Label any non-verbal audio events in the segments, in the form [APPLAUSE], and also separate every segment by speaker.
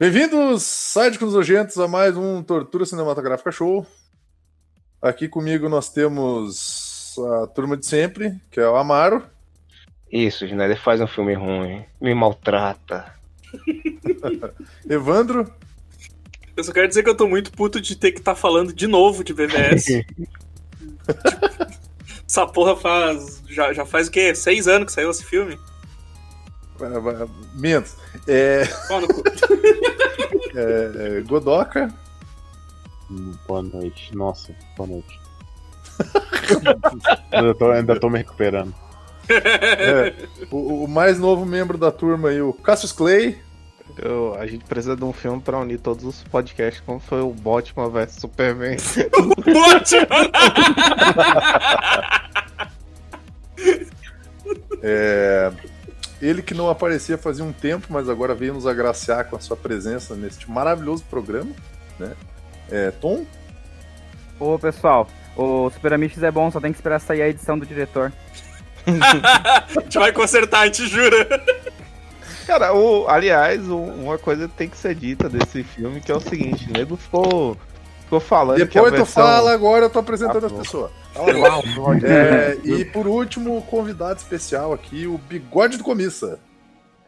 Speaker 1: Bem-vindos, sádicos nojentos, a mais um Tortura Cinematográfica Show. Aqui comigo nós temos a turma de sempre, que é o Amaro.
Speaker 2: Isso, Schneider faz um filme ruim, me maltrata. [LAUGHS]
Speaker 1: Evandro.
Speaker 3: Eu só quero dizer que eu tô muito puto de ter que estar falando de novo de BVS. [LAUGHS] Essa porra faz. Já, já faz o quê? Seis anos que saiu esse filme?
Speaker 1: é, é, Menos. É, [LAUGHS] é, é, Godoka.
Speaker 4: Hum, Boa noite. Nossa, boa noite. ainda, tô, ainda tô me recuperando.
Speaker 1: É, o, o mais novo membro da turma aí, o Cassius Clay.
Speaker 2: Eu- a gente precisa de um filme pra unir todos os podcasts, como foi o Batman vs Superman. [LAUGHS]
Speaker 3: Batman!
Speaker 1: É, ele que não aparecia fazia um tempo, mas agora veio nos agraciar com a sua presença neste maravilhoso programa. Né? É, Tom.
Speaker 5: Ô pessoal, o Super Amish é bom, só tem que esperar sair a edição do diretor. [LAUGHS]
Speaker 3: a gente vai consertar, a gente jura.
Speaker 2: Cara, o, aliás, o- uma coisa tem que ser dita desse filme, que é o seguinte, o nego ficou, ficou falando que a
Speaker 1: Depois tu
Speaker 2: versão...
Speaker 1: fala, agora eu tô apresentando
Speaker 2: Ah,
Speaker 1: as pessoas.
Speaker 2: Uau,
Speaker 1: É, e por último, o convidado especial aqui, o Bigode do Comissa.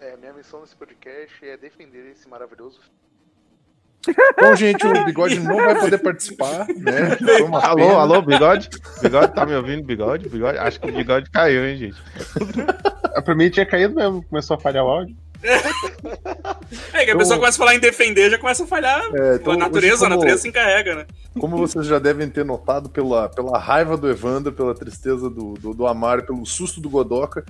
Speaker 6: É, minha missão nesse podcast é defender esse maravilhoso
Speaker 1: Bom, gente, o Bigode não vai poder participar, né?
Speaker 2: Alô,
Speaker 1: pena.
Speaker 2: alô, bigode? Bigode, tá me ouvindo, bigode? Bigode? Acho que o bigode caiu, hein, gente?
Speaker 4: Ah, Pra mim tinha caído mesmo, começou a falhar o áudio. [LAUGHS]
Speaker 3: É que a pessoa começa a falar em defender, já começa a falhar.
Speaker 1: É, então,
Speaker 3: a natureza,
Speaker 1: hoje,
Speaker 3: a
Speaker 1: como-
Speaker 3: natureza se encarrega, né?
Speaker 1: Como vocês já devem ter notado pela, pela raiva do Evandro, pela tristeza do, do, do Amaro, pelo susto do Godoka,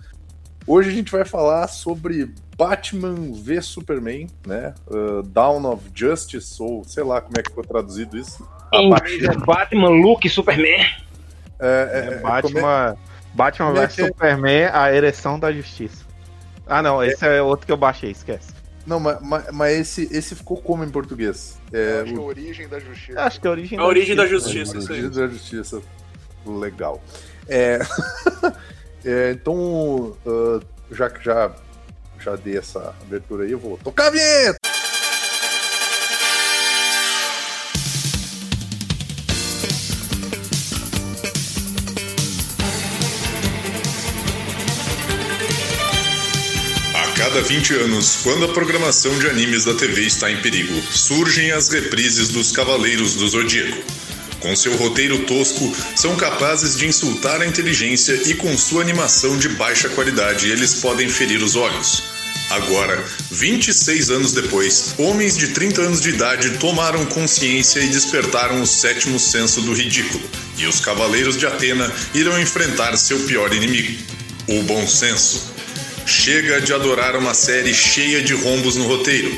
Speaker 1: hoje a gente vai falar sobre Batman v Superman, né? Uh, Dawn of Justice, ou sei lá como é que ficou traduzido isso.
Speaker 2: Em inglês é Batman, Luke, Superman.
Speaker 1: É,
Speaker 2: É, Batman, Batman
Speaker 1: como é
Speaker 2: vs
Speaker 1: que é?
Speaker 2: Superman, a ereção da justiça. Ah, não, esse é outro que eu baixei, esquece.
Speaker 1: Não, mas, mas, mas esse, esse ficou como em português? É,
Speaker 6: acho que é a origem da justiça.
Speaker 2: Acho que é a origem
Speaker 3: A origem da justiça, isso aí.
Speaker 1: Justiça da Justiça. Legal. É, [LAUGHS] é, então, uh, já que já, já dei essa abertura aí, eu vou tocar a vinheta!
Speaker 7: A cada 20 anos, quando a programação de animes da TV está em perigo, surgem as reprises dos Cavaleiros do Zodíaco. Com seu roteiro tosco, são capazes de insultar a inteligência e com sua animação de baixa qualidade, eles podem ferir os olhos. Agora, 26 anos depois, homens de 30 anos de idade tomaram consciência e despertaram o sétimo senso do ridículo, e os Cavaleiros de Atena irão enfrentar seu pior inimigo, o bom senso. Chega de adorar uma série cheia de rombos no roteiro.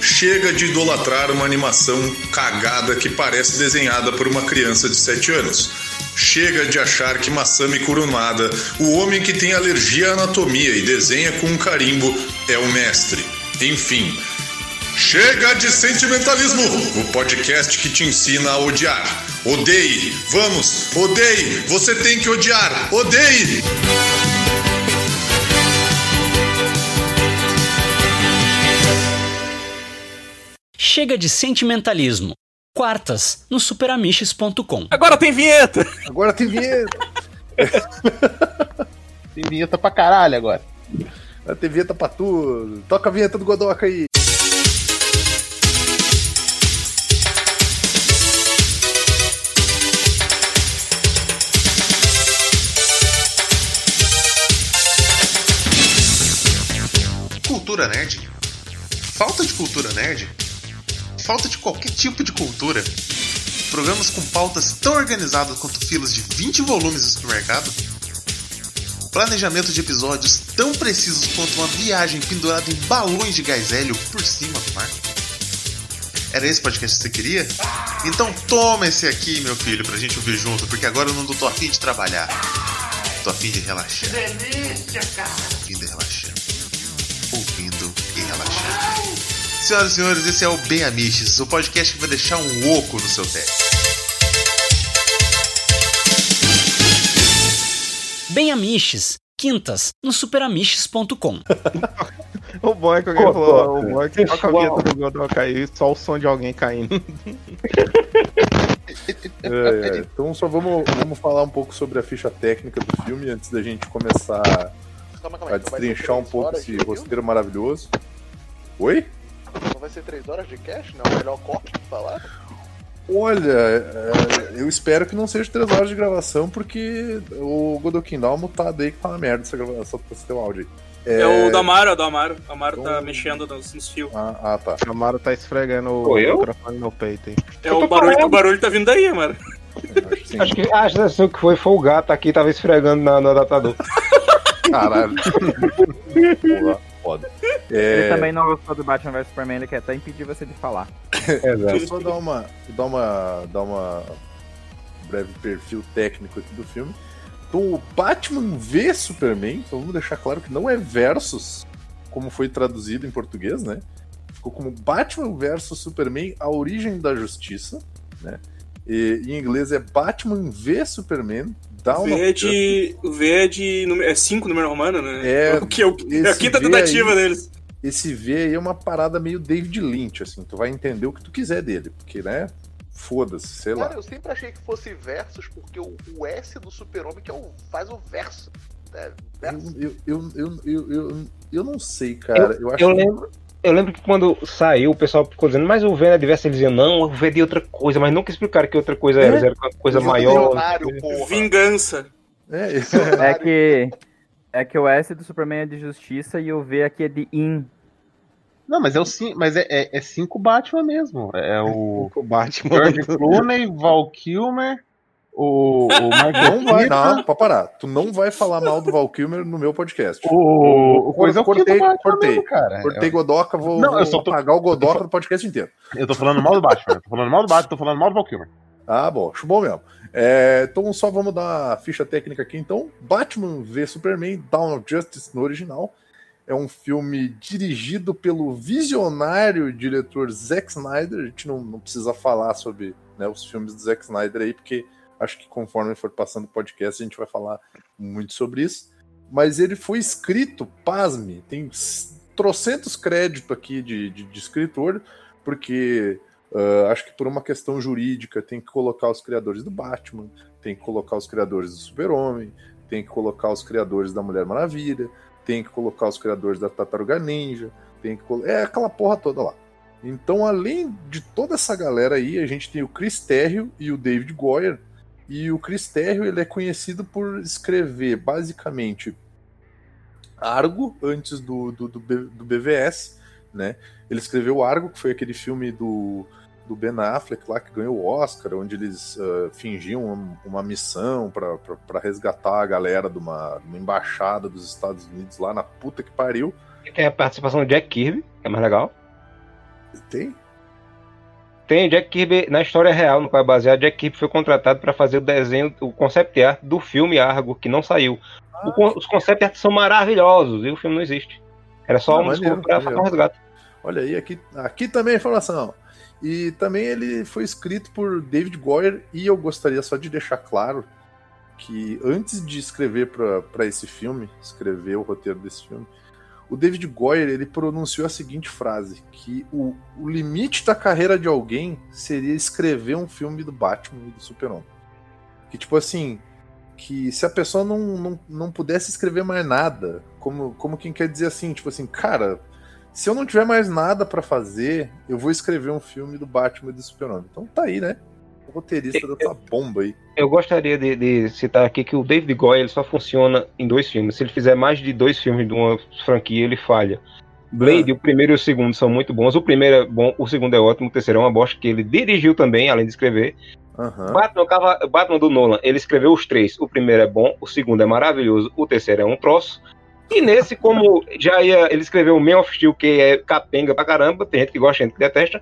Speaker 7: Chega de idolatrar uma animação cagada que parece desenhada por uma criança de 7 anos. Chega de achar que Masami Kurumada, o homem que tem alergia à anatomia e desenha com um carimbo, é o mestre. Enfim, Chega de sentimentalismo! O podcast que te ensina a odiar. Odeie! Vamos! Odeie! Você tem que odiar! Odeie!
Speaker 8: Chega de sentimentalismo. Quartas no superamiches.com.
Speaker 3: Agora tem vinheta!
Speaker 1: Agora tem vinheta! [LAUGHS]
Speaker 4: Tem vinheta pra caralho agora.
Speaker 1: Tem vinheta pra tudo! Toca a vinheta do Godoka aí!
Speaker 6: Cultura nerd? Falta de cultura nerd? Falta de qualquer tipo de cultura? Programas com pautas tão organizadas quanto filas de 20 volumes no supermercado? Planejamento de episódios tão precisos quanto uma viagem pendurada em balões de gás hélio por cima do mar? Era esse podcast que você queria? Então toma esse aqui, meu filho, pra gente ouvir junto, porque agora eu não tô afim de trabalhar. Tô afim de relaxar. Delícia, cara! Afim de relaxar. Senhoras e senhores, esse é o Bem Amiches, o podcast que vai deixar um oco no seu teto.
Speaker 8: Bem Amiches, quintas, no superamiches.com. [LAUGHS]
Speaker 2: O bom é que alguém falou, o bom é que a vinheta do Godoka aí, só o som de alguém caindo. [LAUGHS]
Speaker 1: É, é, então só vamos, vamos falar um pouco sobre a ficha técnica do filme antes da gente começar
Speaker 9: Calma, calma
Speaker 1: a.
Speaker 9: Então
Speaker 1: destrinchar um pouco esse roteiro maravilhoso. Oi?
Speaker 9: Não vai ser 3 horas de cast? Não, é o melhor corte que falar?
Speaker 1: Olha, é, eu espero que não seja três horas de gravação, porque o Godokin dá uma mutada aí que tá uma merda essa gravação, esse teu áudio aí.
Speaker 3: É o do Amaro, é o do Amaro. O Amaro tá
Speaker 1: Então-
Speaker 3: mexendo nos, nos fios.
Speaker 1: Ah, ah, tá.
Speaker 2: O Amaro tá esfregando o
Speaker 4: eu?
Speaker 2: microfone no peito aí.
Speaker 3: É, o, barulho, o barulho tá vindo daí, Amaro.
Speaker 1: Acho.
Speaker 4: Acho que a sensação que foi foi o gato aqui, tava esfregando na- no adaptador.
Speaker 1: Caralho. [LAUGHS] Porra, foda.
Speaker 5: Ele
Speaker 1: É,
Speaker 5: também não gostou do Batman vs Superman, ele quer até impedir você de falar. [LAUGHS]
Speaker 1: Deixa
Speaker 4: Exato.
Speaker 1: eu só dar uma, dar uma, dar uma breve perfil técnico aqui do filme. Então, o Batman v Superman, então vamos deixar claro que não é versus, como foi traduzido em português, né? Ficou como Batman versus Superman, a origem da justiça, né? E, em inglês é Batman v Superman, Dawn
Speaker 3: V
Speaker 1: of
Speaker 3: é de. O V é de. número- É 5 número romano, né?
Speaker 1: É, [LAUGHS]
Speaker 3: o que é, o, é a quinta tentativa
Speaker 1: aí-
Speaker 3: deles.
Speaker 1: Esse V aí é uma parada meio David Lynch, assim, tu vai entender o que tu quiser dele, porque, né? Foda-se, sei lá.
Speaker 9: Cara, eu sempre achei que fosse versus, porque o, o S do super-homem que é o, faz o verso. É, verso.
Speaker 1: Eu, eu, eu, eu, eu, eu não sei, cara. Eu, acho
Speaker 4: Eu
Speaker 1: que-
Speaker 4: lembro, eu lembro que quando saiu, o pessoal ficou dizendo, mas o V é diverso, eles diziam, não, o V é de outra coisa, mas nunca explicaram que outra coisa era,
Speaker 1: É?
Speaker 4: era uma coisa
Speaker 1: Exato.
Speaker 4: maior.
Speaker 3: Vingança.
Speaker 1: É,
Speaker 5: É que. [LAUGHS] É que o S do Superman é de justiça e o V aqui é de in.
Speaker 10: Não, mas é o mas é, é, é cinco Batman mesmo. É o
Speaker 2: O Batman.
Speaker 10: George Clooney, Val Kilmer, o, o Mark
Speaker 1: não vai, não, pra parar. Tu não vai falar mal do Val Kilmer no meu podcast.
Speaker 10: o, o coisa é o
Speaker 1: cortei,
Speaker 10: Batman
Speaker 1: cortei.
Speaker 10: mesmo, cara.
Speaker 1: Cortei Godoca, vou,
Speaker 10: Não, eu
Speaker 1: vou
Speaker 10: só tô-
Speaker 1: apagar o Godoca do podcast inteiro.
Speaker 10: Eu tô falando mal do Batman. Tô falando mal do Batman, tô falando mal do Val Kilmer.
Speaker 1: Ah, bom, acho bom mesmo. É, então só vamos dar a ficha técnica aqui então. Batman v Superman, Dawn of Justice no original. É um filme dirigido pelo visionário diretor Zack Snyder. A gente não, não precisa falar sobre né, os filmes do Zack Snyder aí, porque acho que conforme for passando o podcast a gente vai falar muito sobre isso. Mas ele foi escrito, pasme, tem trocentos créditos aqui de, de, de escritor, porque Uh, acho que por uma questão jurídica tem que colocar os criadores do Batman, tem que colocar os criadores do Super-Homem, tem que colocar os criadores da Mulher Maravilha, tem que colocar os criadores da Tartaruga Ninja, tem que é aquela porra toda lá. Então, além de toda essa galera aí, a gente tem o Chris Terrio e o David Goyer. E o Chris Terrio ele é conhecido por escrever basicamente Argo antes do, do, do, do BVS, né? Ele escreveu Argo, que foi aquele filme do, do Ben Affleck lá que ganhou o Oscar, onde eles ah, fingiam uma, uma missão para resgatar a galera de uma, uma embaixada dos Estados Unidos lá na puta que pariu.
Speaker 4: Tem a participação do Jack Kirby, que é mais legal.
Speaker 1: Tem?
Speaker 4: Tem o Jack Kirby na história real, no qual é baseado. Jack Kirby foi contratado para fazer o desenho, o concept art do filme Argo, que não saiu. O con- os concept art são maravilhosos e o filme não existe. Era só
Speaker 1: Ah,
Speaker 4: um desculpa pra fazer um resgate.
Speaker 1: Olha aí, aqui, aqui também é informação. E também ele foi escrito por David Goyer, e eu gostaria só de deixar claro que antes de escrever para esse filme, escrever o roteiro desse filme, o David Goyer ele pronunciou a seguinte frase: que o, o limite da carreira de alguém seria escrever um filme do Batman e do Super-Homem. Que tipo assim, que se a pessoa não, não, não pudesse escrever mais nada, como, como quem quer dizer assim, tipo assim, cara, se eu não tiver mais nada pra fazer, eu vou escrever um filme do Batman e do Super-Homem. Então tá aí, né? O roteirista dessa bomba aí.
Speaker 4: Eu gostaria de, de citar aqui que o David Goyer ele só funciona em dois filmes. Se ele fizer mais de dois filmes de uma franquia, ele falha. Blade, o primeiro e o segundo são muito bons. O primeiro é bom, o segundo é ótimo, o terceiro é uma bosta que ele dirigiu também, além de escrever.
Speaker 1: Aham.
Speaker 4: Batman, Batman do Nolan, ele escreveu os três. O primeiro é bom, o segundo é maravilhoso, o terceiro é um troço. E nesse, como já ia, ele escreveu o Man of Steel, que é capenga pra caramba, tem gente que gosta, gente que detesta.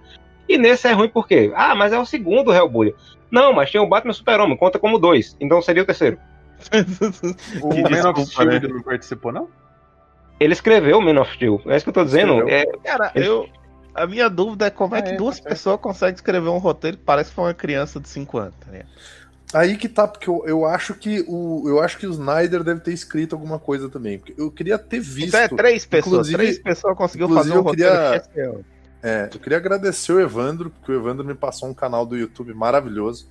Speaker 4: E nesse é ruim por quê? Ah, mas é o segundo Hellboy. Não, mas tem o Batman Super-Homem, conta como dois. Então seria o terceiro. [LAUGHS]
Speaker 10: O
Speaker 2: Que
Speaker 10: Man of Steel
Speaker 2: né?
Speaker 10: não participou, não?
Speaker 4: Ele escreveu o Man of Steel. É isso que eu tô dizendo. É,
Speaker 2: Cara,
Speaker 4: Ele-
Speaker 2: eu. A minha dúvida é como é que
Speaker 10: É,
Speaker 2: duas
Speaker 10: tá certo.
Speaker 2: pessoas conseguem escrever um roteiro que parece que foi uma criança de 5 anos. tá ligado?
Speaker 1: Aí que tá, porque eu, eu acho que o eu acho que o Snyder deve ter escrito alguma coisa também. Porque eu queria ter visto.
Speaker 2: Então é três pessoas.
Speaker 1: Inclusive-
Speaker 2: três pessoas conseguiu fazer um
Speaker 1: eu queria-. É, eu queria agradecer o Evandro, porque o Evandro me passou um canal do YouTube maravilhoso,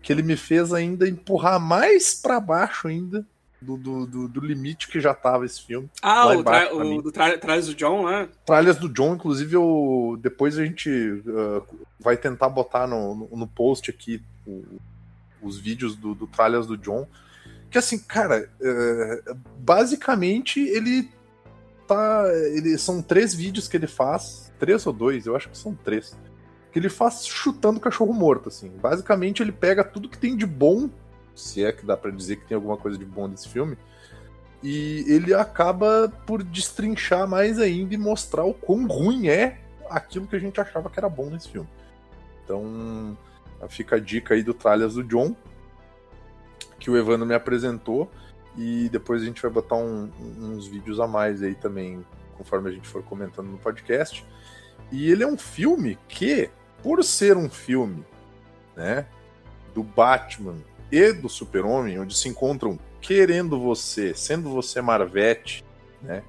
Speaker 1: que ele me fez ainda empurrar mais pra baixo ainda do, do, do- do limite que já tava esse filme.
Speaker 3: Ah, o,
Speaker 1: embaixo
Speaker 3: tra o do tra trás do John, né?
Speaker 1: Tralhas do John, inclusive, eu, depois a gente uh, vai tentar botar no, no, no post aqui o- os vídeos do, do Tralhas do John. Que assim, cara, uh, basicamente ele tá. Ele, são três vídeos que ele faz. Três ou dois? Eu acho que são três. Que ele faz chutando cachorro morto, assim. Basicamente ele pega tudo que tem de bom, se é que dá pra dizer que tem alguma coisa de bom nesse filme, e ele acaba por destrinchar mais ainda e mostrar o quão ruim é aquilo que a gente achava que era bom nesse filme. Então, fica a dica aí do Tralhas do John, que o Evandro me apresentou, e depois a gente vai botar um- uns vídeos a mais aí também, conforme a gente for comentando no podcast. E ele é um filme que, por ser um filme, né, do Batman e do Super-Homem, onde se encontram querendo você, sendo você Marvete, né,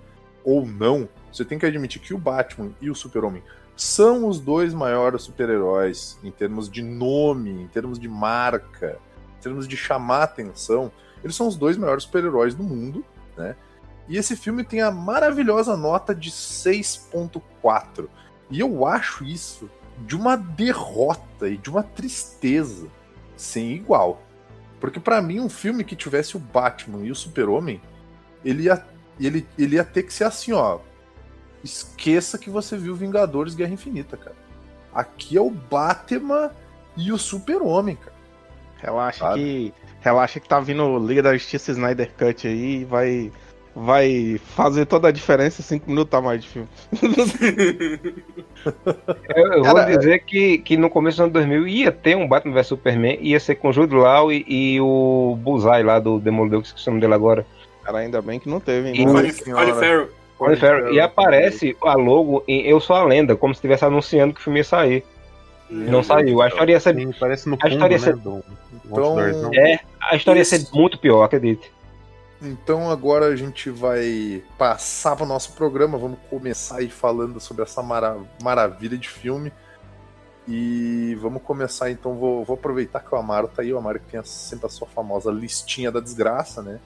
Speaker 1: ou não, você tem que admitir que o Batman e o Super-Homem são os dois maiores super-heróis em termos de nome, em termos de marca, em termos de chamar atenção. Eles são os dois maiores super-heróis do mundo, né? E esse filme tem a maravilhosa nota de 6.4. E eu acho isso de uma derrota e de uma tristeza sem igual. Porque pra mim um filme que tivesse o Batman e o Super-Homem, ele ia, ele, ele ia ter que ser assim, ó. Esqueça que você viu Vingadores Guerra Infinita, cara. Aqui é o Batman e o Super-Homem, cara.
Speaker 2: Relaxa
Speaker 1: Sabe?
Speaker 2: que. Relaxa que tá vindo Liga da Justiça Snyder Cut aí e vai. Vai fazer toda a diferença 5 minutos a mais de filme. [LAUGHS]
Speaker 4: Eu, eu vou
Speaker 2: Cara,
Speaker 4: dizer que, que no começo do ano 2000 ia ter um Batman vs Superman, ia ser com o Jude Law e, e o Bullseye lá do Demolidor, que esqueci o nome dele agora.
Speaker 2: Cara, ainda bem que não teve, hein?
Speaker 4: E-
Speaker 3: Colin,
Speaker 1: senhora.
Speaker 4: E aparece a logo em Eu Sou a Lenda, como se estivesse anunciando que o filme ia sair. Não saiu. A história ia ser.
Speaker 10: Sim, parece no
Speaker 4: A
Speaker 10: fundo,
Speaker 4: história
Speaker 10: né?
Speaker 4: ia ser-
Speaker 10: Do, do
Speaker 1: Então-?
Speaker 4: É, a história ia ser
Speaker 3: Isso.
Speaker 4: muito pior, acredite.
Speaker 1: Então agora a gente vai passar para o nosso programa. Vamos começar aí falando sobre essa mara- maravilha de filme. E vamos começar então. Vou, vou aproveitar que o Amaro tá aí. O Amaro que tem a- sempre a sua famosa listinha da desgraça, né?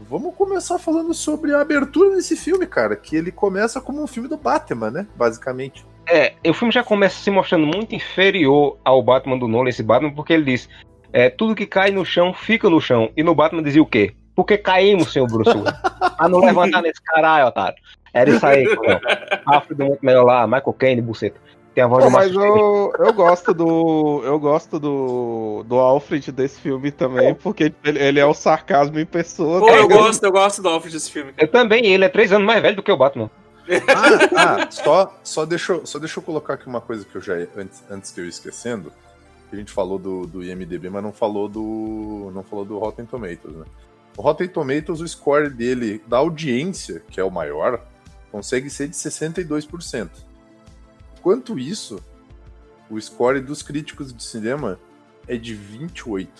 Speaker 1: Vamos começar falando sobre a abertura desse filme, cara. Que ele começa como um filme do Batman, né? Basicamente.
Speaker 4: É, o filme já começa se mostrando muito inferior ao Batman do Nolan, esse Batman, porque ele diz: é, tudo que cai no chão fica no chão. E no Batman dizia o quê? Porque caímos, senhor Bruce Wayne. a não levantar [LAUGHS] nesse caralho, otário. Era isso aí, não. Alfred muito melhor lá, Michael Caine, buceta. Tem a voz
Speaker 2: Pô,
Speaker 4: do
Speaker 2: mas eu, eu gosto do. Eu gosto do. do Alfred desse filme também, porque ele, ele é o sarcasmo em pessoa.
Speaker 3: Pô,
Speaker 2: tá
Speaker 3: eu gosto, eu gosto do Alfred desse filme.
Speaker 4: Eu também, ele é três anos mais velho do que o Batman.
Speaker 1: Ah, ah, só, só, deixa, eu- só deixa eu colocar aqui uma coisa que eu já. Antes, antes que eu ia esquecendo. que A gente falou do, do IMDB, mas não falou do. não falou do Rotten Tomatoes, né? O Rotten Tomatoes, o score dele da audiência, que é o maior, consegue ser de 62%. Enquanto isso, o score dos críticos de cinema é de 28%.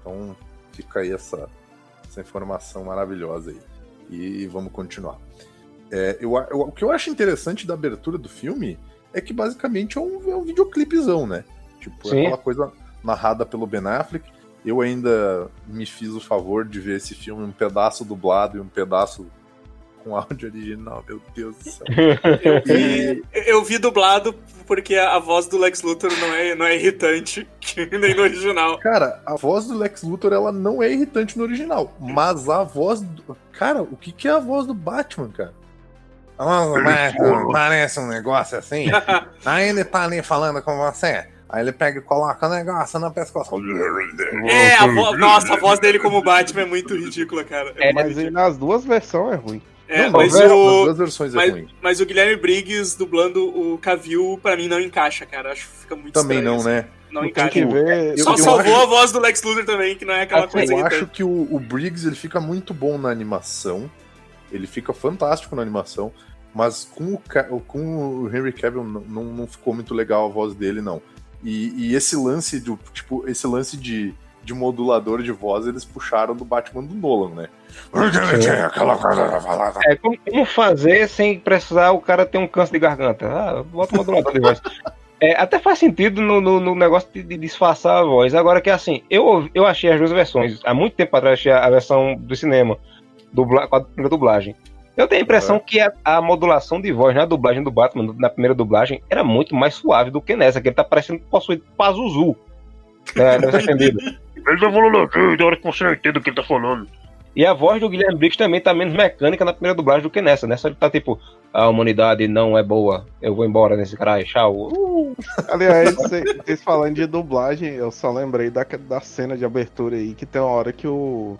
Speaker 1: Então fica aí essa, essa informação maravilhosa aí. E vamos continuar. É, eu, eu- o que eu acho interessante da abertura do filme é que basicamente é um, é um videoclipezão, né? Tipo,
Speaker 4: Sim.
Speaker 1: é aquela coisa narrada pelo Ben Affleck. Eu ainda me fiz o favor de ver esse filme um pedaço dublado e um pedaço com áudio original, meu Deus do céu. [LAUGHS]
Speaker 3: Eu
Speaker 1: E-
Speaker 3: vi, eu vi dublado porque a voz do Lex Luthor não é, não é irritante, [LAUGHS] nem no original.
Speaker 1: Cara, a voz do Lex Luthor ela não é irritante no original, mas a voz do. Cara, o que, que é a voz do Batman, cara? Parece um negócio assim. [LAUGHS] Aí ele tá ali falando com você. Aí ele pega e coloca o negócio no pescoço.
Speaker 3: É, a vo... nossa, a voz dele como Batman é muito ridícula, cara. É,
Speaker 2: Mas aí nas duas versões é ruim.
Speaker 3: É,
Speaker 1: Não,
Speaker 3: mas
Speaker 1: Nas
Speaker 3: o.
Speaker 1: duas versões é
Speaker 3: Mas,
Speaker 1: ruim.
Speaker 3: mas o Guilherme Briggs dublando o Cavill, pra mim, não encaixa, cara. Acho que fica muito
Speaker 1: Também
Speaker 3: estranho,
Speaker 1: não,
Speaker 3: assim.
Speaker 1: né?
Speaker 3: Não encaixa.
Speaker 2: que ver.
Speaker 1: Eu-
Speaker 3: Só
Speaker 1: eu
Speaker 3: salvou
Speaker 1: acho-
Speaker 3: a voz do Lex Luthor também, que não é aquela
Speaker 4: Assim,
Speaker 3: coisa
Speaker 1: Eu
Speaker 3: irritante.
Speaker 1: acho que o, o Briggs ele fica muito bom na animação. Ele fica fantástico na animação. Mas com o, com o Henry Cavill não, não, não ficou muito legal a voz dele, não. E, e esse lance de, tipo, esse lance de, de modulador de voz, eles puxaram do Batman do Nolan, né?
Speaker 4: É, como, como fazer sem precisar o cara ter um câncer de garganta? Ah, bota um modulador de voz. É, até faz sentido no, no- no negócio de, de disfarçar a voz. Agora que assim, eu, eu achei as duas versões. Há muito tempo atrás achei a versão do cinema, dubla, com a primeira dublagem. Eu tenho a impressão que a, a modulação de voz na dublagem do Batman, na primeira dublagem, era muito mais suave do que nessa, que ele tá parecendo possuído Pazuzu. É, ser entendido. Ele tá falando aqui, da hora que você não entende o que ele tá falando. E a voz do Guilherme Briggs também tá menos mecânica na primeira dublagem do que nessa. Nessa ele tá tipo, a humanidade não é boa, eu vou embora nesse caralho, tchau. Uh.
Speaker 2: Aliás, cê- vocês falando de dublagem, eu só lembrei da, da cena de abertura aí, que tem uma hora que o.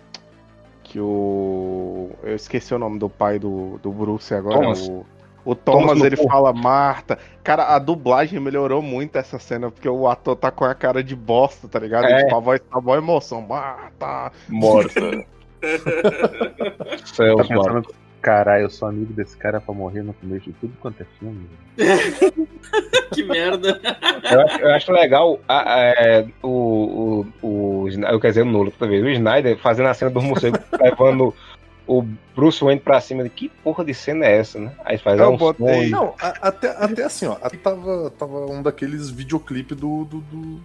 Speaker 2: Que o. Eu esqueci o nome do pai do, do Bruce agora.
Speaker 4: Thomas.
Speaker 2: O, o Thomas,
Speaker 4: Thomas
Speaker 2: ele
Speaker 4: Lepore.
Speaker 2: fala Marta. Cara, a dublagem melhorou muito essa cena, porque o ator tá com a cara de bosta, tá ligado?
Speaker 4: É.
Speaker 2: E, tipo, a voz tá boa emoção. Marta!
Speaker 4: Morta.
Speaker 10: Tá
Speaker 4: Céus, mano.
Speaker 10: pensando, caralho, eu sou amigo desse cara pra morrer no começo de tudo quanto é filme. [LAUGHS]
Speaker 3: que merda.
Speaker 4: Eu acho, eu acho legal a- a- é, o, o, o, eu quer dizer, o Nulo, toda vez, o Snyder fazendo a cena do morcego, [LAUGHS] levando o Bruce Wayne pra cima de que porra de cena é essa, né? Aí faz
Speaker 2: Eu
Speaker 4: um
Speaker 2: botei-.
Speaker 1: Não, a- até, até assim, ó. Tava, tava um daqueles videoclipes do, do, do,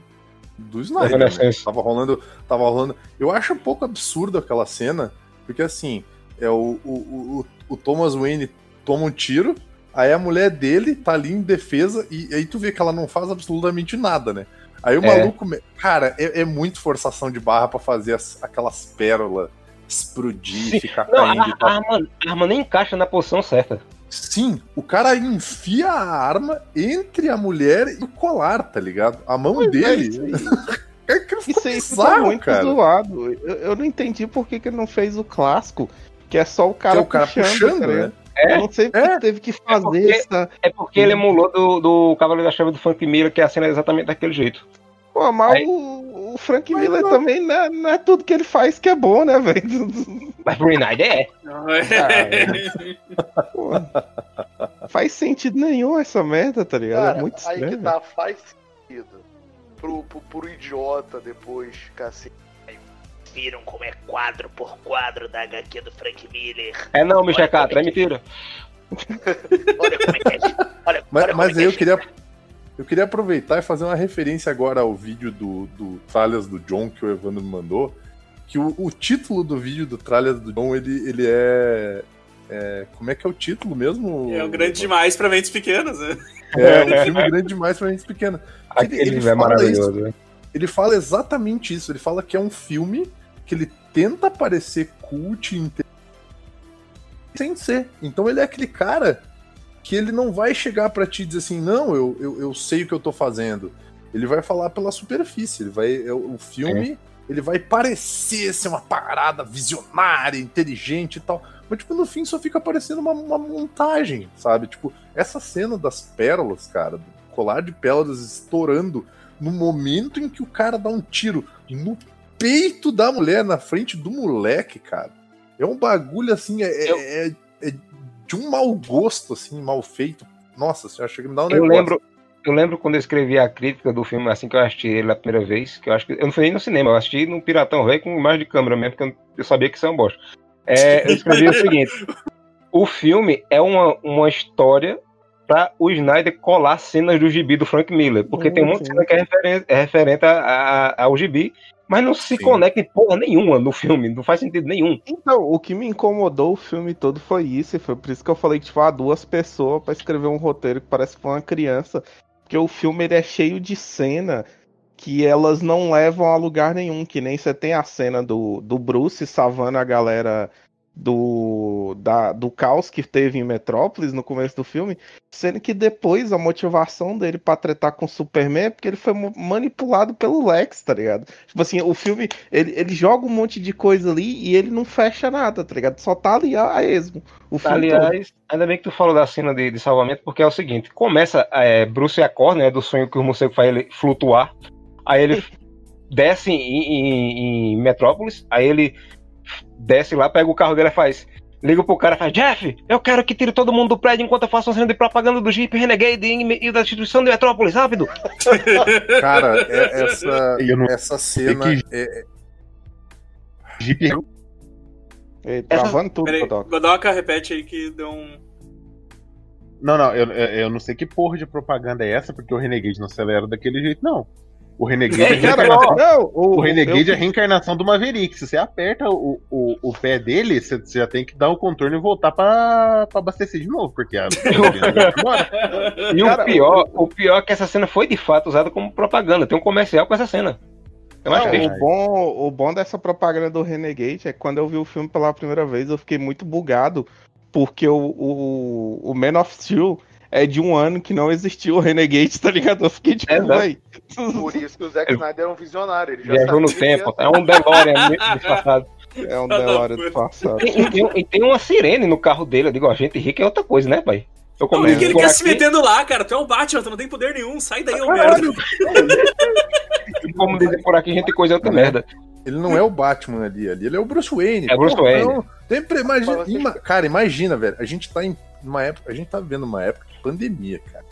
Speaker 1: do Snyder. né? Tava rolando. Tava rolando. Eu acho um pouco absurdo aquela cena, porque assim, é o, o, o, o Thomas Wayne toma um tiro, aí a mulher dele tá ali em defesa, e aí tu vê que ela não faz absolutamente nada, né? Aí o
Speaker 4: É.
Speaker 1: maluco. Cara, é, é muito forçação de barra pra fazer as- aquelas pérolas explodir,
Speaker 4: Sim.
Speaker 1: ficar
Speaker 4: Não,
Speaker 1: caindo
Speaker 4: a,
Speaker 1: e tal.
Speaker 4: a arma, a arma nem encaixa na posição certa.
Speaker 1: Sim, o cara enfia a arma entre a mulher e o colar, tá ligado? A mão
Speaker 2: Pois é,
Speaker 1: dele.
Speaker 2: isso aí. [LAUGHS]
Speaker 1: É que
Speaker 2: Isso
Speaker 1: bizarro,
Speaker 2: muito
Speaker 1: cara.
Speaker 2: zoado. Eu, eu não entendi por que, que ele não fez o clássico, que é só o cara,
Speaker 1: é o cara
Speaker 2: puxando,
Speaker 1: puxando,
Speaker 2: tá ligado?
Speaker 1: né?
Speaker 4: É?
Speaker 2: Eu não sei porque
Speaker 1: É.
Speaker 2: teve que fazer
Speaker 4: porque-
Speaker 2: essa.
Speaker 4: É porque ele emulou do, do Cavaleiro da Chave do Frank Miller, que a cena é exatamente daquele jeito.
Speaker 2: Pô, mas
Speaker 4: Aí-
Speaker 2: o, o Frank
Speaker 1: Mas
Speaker 2: Miller
Speaker 1: não-
Speaker 2: também não é, não é tudo que ele faz que é bom, né, velho? [LAUGHS]
Speaker 4: Mas pro Snyder é.
Speaker 2: Pô, faz sentido nenhum essa merda, tá ligado?
Speaker 9: Cara,
Speaker 2: é muito
Speaker 9: aí
Speaker 2: estranho.
Speaker 9: que tá, faz sentido. Pro, pro, pro idiota depois ficar assim.
Speaker 11: Viram como é quadro por quadro da HQ do Frank Miller.
Speaker 4: É não, Michel
Speaker 11: Olha como
Speaker 4: Catra, é mentira. [LAUGHS]
Speaker 11: Olha como é que é. Olha,
Speaker 1: Mas,
Speaker 11: olha
Speaker 1: mas
Speaker 11: é que
Speaker 1: aí
Speaker 11: é
Speaker 1: eu queria. Eu queria aproveitar e fazer uma referência agora ao vídeo do, do Tralhas do John que o Evandro me mandou. Que o, o título do vídeo do Tralhas do John, ele, ele é, é- Como é que é o título mesmo?
Speaker 3: É um grande demais pra mentes pequenas, né?
Speaker 1: É um filme grande demais pra gente pequena. Ele-
Speaker 4: Aquele
Speaker 1: ele
Speaker 4: é
Speaker 1: fala
Speaker 4: maravilhoso.
Speaker 1: isso.
Speaker 4: né?
Speaker 1: Ele fala exatamente isso. Ele fala que é um filme que ele tenta parecer cult e sem ser. Então ele é aquele cara que ele não vai chegar pra ti e dizer assim, não, eu, eu, eu sei o que eu tô fazendo. Ele vai falar pela superfície. Ele vai, é, o filme, ele vai parecer ser uma parada visionária, inteligente e tal. Mas, tipo, no fim só fica parecendo uma, uma montagem, sabe? Tipo, essa cena das pérolas, cara, do colar de pérolas estourando no momento em que o cara dá um tiro no peito da mulher na frente do moleque, cara. É um bagulho assim, é, é- é- é de um mau gosto, assim, mal feito. Nossa senhora, chega a me dar um
Speaker 4: Eu
Speaker 1: negócio.
Speaker 4: lembro, eu lembro quando eu escrevi a crítica do filme, assim que eu assisti ele a primeira vez, que eu acho que. Eu não fui nem no cinema, eu assisti no Piratão Velho com imagem de câmera mesmo, porque eu, eu sabia que isso é um bosta. É, eu escrevi o seguinte: o filme é uma, uma história pra o Snyder colar cenas do gibi do Frank Miller, porque tem um monte de cena que é referente, é referente a- a- ao gibi, mas não se
Speaker 1: Sim.
Speaker 4: conecta em porra nenhuma no filme, não faz sentido nenhum.
Speaker 2: Então, o que me incomodou o filme todo foi isso, e foi por isso que eu falei que, tipo, ah, duas pessoas pra escrever um roteiro que parece que foi uma criança. Porque o filme ele é cheio de cena que elas não levam a lugar nenhum. Que nem você tem a cena do, do Bruce salvando a galera do, da, do caos que teve em Metrópolis no começo do filme, sendo que depois a motivação dele pra tretar com o Superman é porque ele foi manipulado pelo Lex, tá ligado? Tipo assim, o filme, ele, ele joga um monte de coisa ali e ele não fecha nada, tá ligado? Só tá ali a, a esmo. O filme todo.
Speaker 4: Aliás, ainda bem que tu falou da cena de, de salvamento, porque é o seguinte: começa, é, Bruce acorda, né, do sonho que o morcego faz ele flutuar, aí ele [LAUGHS] desce em, em- em Metrópolis, aí ele desce lá, pega o carro dele e faz. Liga pro cara e fala, Jeff, eu quero que tire todo mundo do prédio enquanto eu faço uma cena de propaganda do Jeep Renegade e, da instituição de Metrópolis, rápido. [LAUGHS]
Speaker 1: Cara, é- essa,
Speaker 10: Eu não-
Speaker 1: essa cena.
Speaker 10: É que-
Speaker 1: é-
Speaker 10: Jeep
Speaker 2: Ei, travando tudo,
Speaker 3: Peraí,
Speaker 2: Godoka.
Speaker 3: Godoka, repete aí que deu um.
Speaker 10: Não, não, eu, eu eu não sei que porra de propaganda é essa, porque o Renegade não acelera daquele jeito, não. O Renegade, é, a
Speaker 2: Cara,
Speaker 10: reencarnação,
Speaker 2: não, o,
Speaker 10: o Renegade
Speaker 2: eu-
Speaker 10: é a reencarnação do Maverick. Se você aperta o, o, o pé dele, você, você já tem que dar o contorno e voltar pra, pra abastecer de novo, porque a. [LAUGHS]
Speaker 4: E
Speaker 2: Cara,
Speaker 4: o pior, o pior é que essa cena foi de fato usada como propaganda. Tem um comercial com essa cena. Eu acho
Speaker 2: Não,
Speaker 4: que
Speaker 2: o, bom, o bom dessa propaganda do Renegade é que quando eu vi o filme pela primeira vez, eu fiquei muito bugado, porque o, o, o Man of Steel é de um ano que não existiu o Renegade, tá ligado? Eu fiquei tipo,
Speaker 4: Exato.
Speaker 2: véi.
Speaker 9: Por isso que o Zack Snyder é um visionário. Ele já
Speaker 4: viajou no tempo. É um DeLorean [LAUGHS] disfarçado.
Speaker 2: É um DeLorean do passado.
Speaker 4: E, e- e- e tem uma sirene no carro dele. Eu digo, a gente rica é outra coisa, né, pai? Eu
Speaker 3: Não, o que ele quer se
Speaker 4: aqui,
Speaker 3: metendo lá, cara? Tu é um Batman, tu não tem poder nenhum. Sai daí, ô merda.
Speaker 4: e como dizer por aqui, a gente coisa é outra merda.
Speaker 1: Ele não é o Batman ali, ali ele é o Bruce Wayne.
Speaker 4: É Bruce Wayne.
Speaker 1: Não, sempre imagina,
Speaker 9: vocês-
Speaker 1: ima- cara, imagina, velho. A gente tá em uma época, a gente tá vivendo uma época pandemia, cara.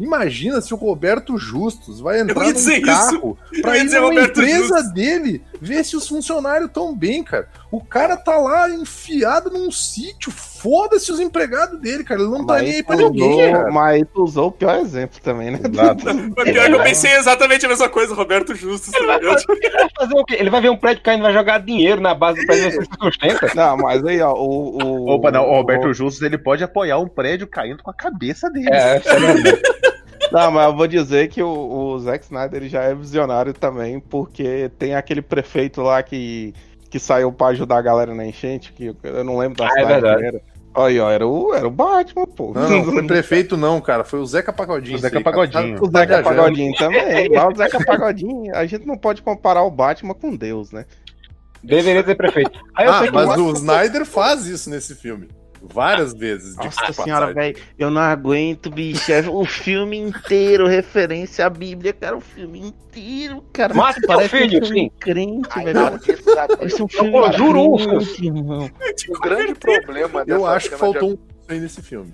Speaker 1: Imagina se o Roberto Justus vai entrar num carro
Speaker 3: ia
Speaker 1: ir
Speaker 3: Roberto
Speaker 1: empresa
Speaker 3: Justus.
Speaker 1: dele ver se os funcionários estão bem, cara. O cara tá lá enfiado num sítio, foda-se os empregados dele, cara. Ele não tá nem aí pra ninguém, cara.
Speaker 2: mas tu usou o pior exemplo também, né?
Speaker 10: Exato. [LAUGHS]
Speaker 3: Mas pior que eu pensei exatamente a mesma coisa, Roberto Justus. tá ligado?
Speaker 4: Ele vai fazer o quê? Ele vai ver um prédio caindo e vai jogar dinheiro na base do prédio você se sustenta.
Speaker 2: Não, mas aí, ó, o. o
Speaker 10: Opa, não, o Roberto Justus ele pode apoiar um prédio caindo com a cabeça dele.
Speaker 4: É, é. [LAUGHS]
Speaker 2: Não, mas eu vou dizer que o, o Zack Snyder ele já é visionário também, porque tem aquele prefeito lá que, que saiu pra ajudar a galera na enchente, que eu não lembro da
Speaker 4: Ah, é
Speaker 2: cidade
Speaker 4: verdade.
Speaker 2: que era. Aí, ó, era o, era o Batman, pô.
Speaker 1: Não, não foi prefeito, não, cara. Foi o Zeca Pagodinho.
Speaker 10: O Zeca
Speaker 1: aí, cara.
Speaker 10: Pagodinho.
Speaker 2: O Zeca. Pagodinho também. Mas o Zeca Pagodinho, a gente não pode comparar o Batman com Deus, né?
Speaker 4: Deveria ter prefeito. Aí eu
Speaker 1: Ah, mas
Speaker 4: o-
Speaker 1: o Snyder faz isso nesse filme. Várias vezes.
Speaker 10: Nossa senhora, velho, eu não aguento, bicho. É o filme inteiro, referência à Bíblia, cara. O filme inteiro, cara.
Speaker 4: Mata
Speaker 10: Parece
Speaker 4: filho,
Speaker 10: um filme
Speaker 4: sim.
Speaker 10: crente,
Speaker 9: Ai,
Speaker 10: velho.
Speaker 9: exato.
Speaker 10: Parece um filme
Speaker 4: eu juro,
Speaker 10: crente, irmão.
Speaker 9: O grande problema dessa
Speaker 1: Eu acho que
Speaker 9: de
Speaker 1: faltou um aí nesse filme.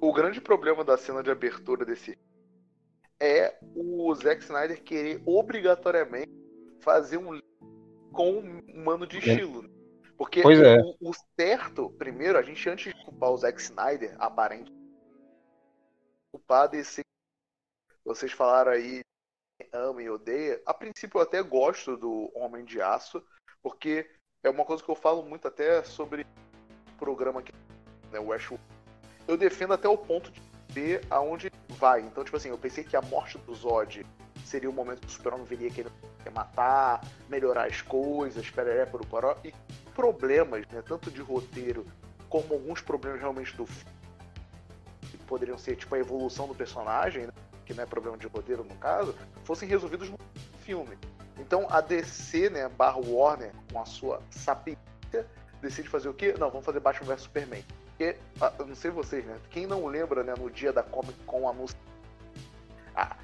Speaker 9: o grande problema da cena de abertura desse é o Zack Snyder querer obrigatoriamente fazer um com um mano de estilo. Porque
Speaker 4: Pois é.
Speaker 9: o, o certo, primeiro, a gente antes de culpar o Zack Snyder, aparente, culpar desse. Vocês falaram aí, ama e odeia. A princípio eu até gosto do Homem de Aço, porque é uma coisa que eu falo muito até sobre o programa aqui, né, o Westworld eu defendo até o ponto de ver aonde vai. Então, tipo assim, eu pensei que a morte do Zod seria o momento que o Super-Homem viria querer matar, melhorar as coisas, pereré por poró. E problemas, né, tanto de roteiro como alguns problemas realmente do filme, que poderiam ser tipo a evolução do personagem, né, que não é problema de roteiro no caso, fossem resolvidos no filme. Então a DC, né, barra Warner, com a sua sapiência, decide fazer o quê? Não, vamos fazer Batman vs Superman. Porque, ah, eu não sei vocês, né? Quem não lembra, né, no dia da Comic Con anúncio. Ah,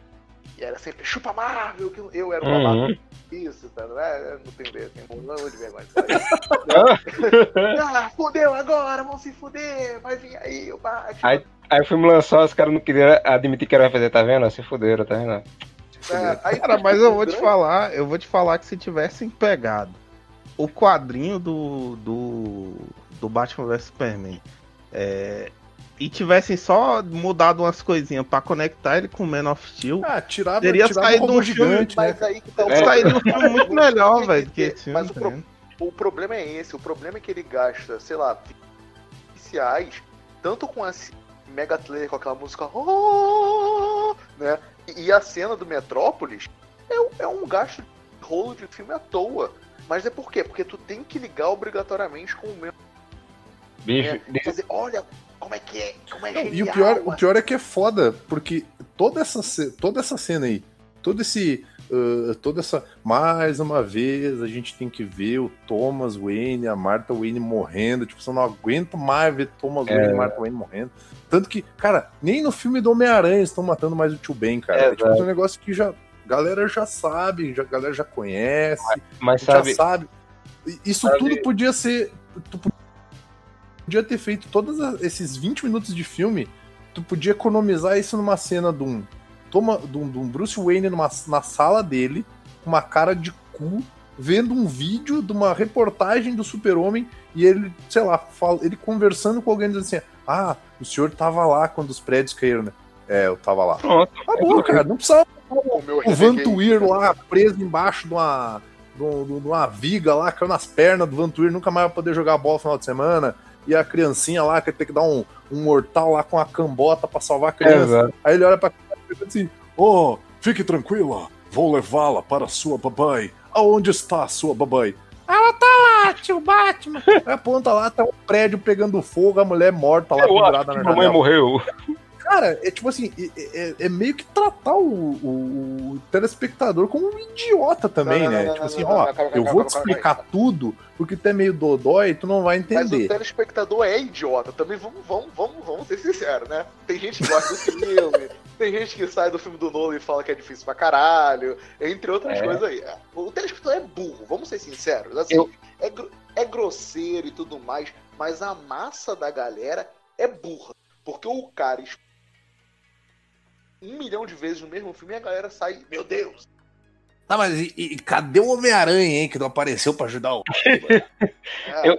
Speaker 9: e era sempre chupa Marvel, que eu era o
Speaker 4: Uhum.
Speaker 9: Isso, tá? Não, é, não vergonha, tenho não de vergonha. [LAUGHS] ah, fudeu agora, vão se fuder, vai vir aí o Batman.
Speaker 4: Aí, aí o filme lançou, os caras não queriam admitir que era fazer, tá vendo? Se fuderam, tá vendo?
Speaker 9: É, aí,
Speaker 2: Cara, mas eu vou te falar, eu vou te falar que se tivessem pegado o quadrinho do, do, do Batman vs Superman é, e tivessem só mudado umas coisinhas pra conectar ele com o Man of Steel,
Speaker 1: Ah, tirava,
Speaker 2: Teria
Speaker 1: tirava
Speaker 2: saído
Speaker 1: um
Speaker 2: um filme,
Speaker 1: gigante, né?
Speaker 9: Mas aí que tá o
Speaker 4: É.
Speaker 2: sairia um filme muito [LAUGHS] melhor, velho,
Speaker 9: Mas
Speaker 2: esse filme.
Speaker 9: o
Speaker 2: tá
Speaker 9: pro-
Speaker 2: ligado?
Speaker 9: O problema é esse, o problema é que ele gasta, sei lá, iniciais, tanto com esse Mega Trailer, com aquela música, "Oh", né? E, e a cena do Metrópolis é, um- é um gasto de rolo de filme à toa. Mas é por quê? Porque tu tem que ligar obrigatoriamente com o mesmo.
Speaker 4: Bicho,
Speaker 9: Né? Quer dizer, olha como é que é, como é
Speaker 1: Não,
Speaker 9: genial.
Speaker 1: e o pior, o pior é que é foda, porque toda essa, toda essa cena aí, todo esse. ah, toda essa. Mais uma vez a gente tem que ver o Thomas Wayne, a Martha Wayne morrendo. Tipo, você não aguenta mais ver Thomas
Speaker 4: É.
Speaker 1: Wayne e Martha Wayne morrendo. Tanto que, cara, nem no filme do Homem-Aranha estão matando mais o tio Ben, cara.
Speaker 4: É,
Speaker 1: É, tipo, um negócio que já. Galera já sabe, já, a galera já conhece,
Speaker 4: mas
Speaker 1: já
Speaker 4: sabe,
Speaker 1: sabe. E Isso
Speaker 4: Sabe-
Speaker 1: tudo podia ser. tu- podia ter feito todos esses 20 minutos de filme, tu podia economizar isso numa cena de um, toma, de um, de um Bruce Wayne numa, na sala dele, com uma cara de cu, vendo um vídeo de uma reportagem do Super-Homem e ele, sei lá, fala, ele conversando com alguém dizendo assim: Ah, o senhor tava lá quando os prédios caíram, né? É, eu tava lá.
Speaker 4: Pronto.
Speaker 1: Acabou, cara, não precisava
Speaker 9: O
Speaker 1: o. Vantuir lá preso embaixo de uma, de um- de uma viga lá, caiu nas pernas do Vantuir, nunca mais vai poder jogar bola no final de semana. E a criancinha lá que tem que dar um, um mortal lá com a cambota pra salvar a criança.
Speaker 4: Exato.
Speaker 1: Aí ele olha pra criança e assim: Oh, fique tranquila, vou levá-la para sua babai. Aonde está a sua babai? Ela tá lá, tio Batman. [LAUGHS] Aponta lá, tá um prédio pegando fogo, a mulher morta lá pendurada na
Speaker 4: mamãe
Speaker 1: janela.
Speaker 4: morreu.
Speaker 1: Cara, é tipo assim, é, é- meio que tratar o, o- o telespectador como um idiota também,
Speaker 9: Não, não,
Speaker 1: né?
Speaker 9: não,
Speaker 1: tipo assim, ó, eu vou te explicar tudo, porque tu é meio dodói e tu não vai
Speaker 9: Mas o
Speaker 1: entender.
Speaker 9: telespectador é idiota. Também vamos, vamos, vamos, vamos ser sinceros, né? Tem gente que gosta do filme, [LAUGHS] tem gente que sai do filme do Nolan e fala que é difícil pra caralho, entre outras
Speaker 4: É.
Speaker 9: coisas aí. O telespectador é burro, vamos ser sinceros. Assim,
Speaker 4: Eu-
Speaker 9: é, é grosseiro e tudo mais, mas a massa da galera é burra. Porque o cara um milhão de vezes no mesmo filme e a galera sai, meu Deus,
Speaker 1: Tá, mas e, e cadê o Homem-Aranha, hein, que não apareceu pra ajudar o. [LAUGHS]
Speaker 9: é,
Speaker 4: Eu,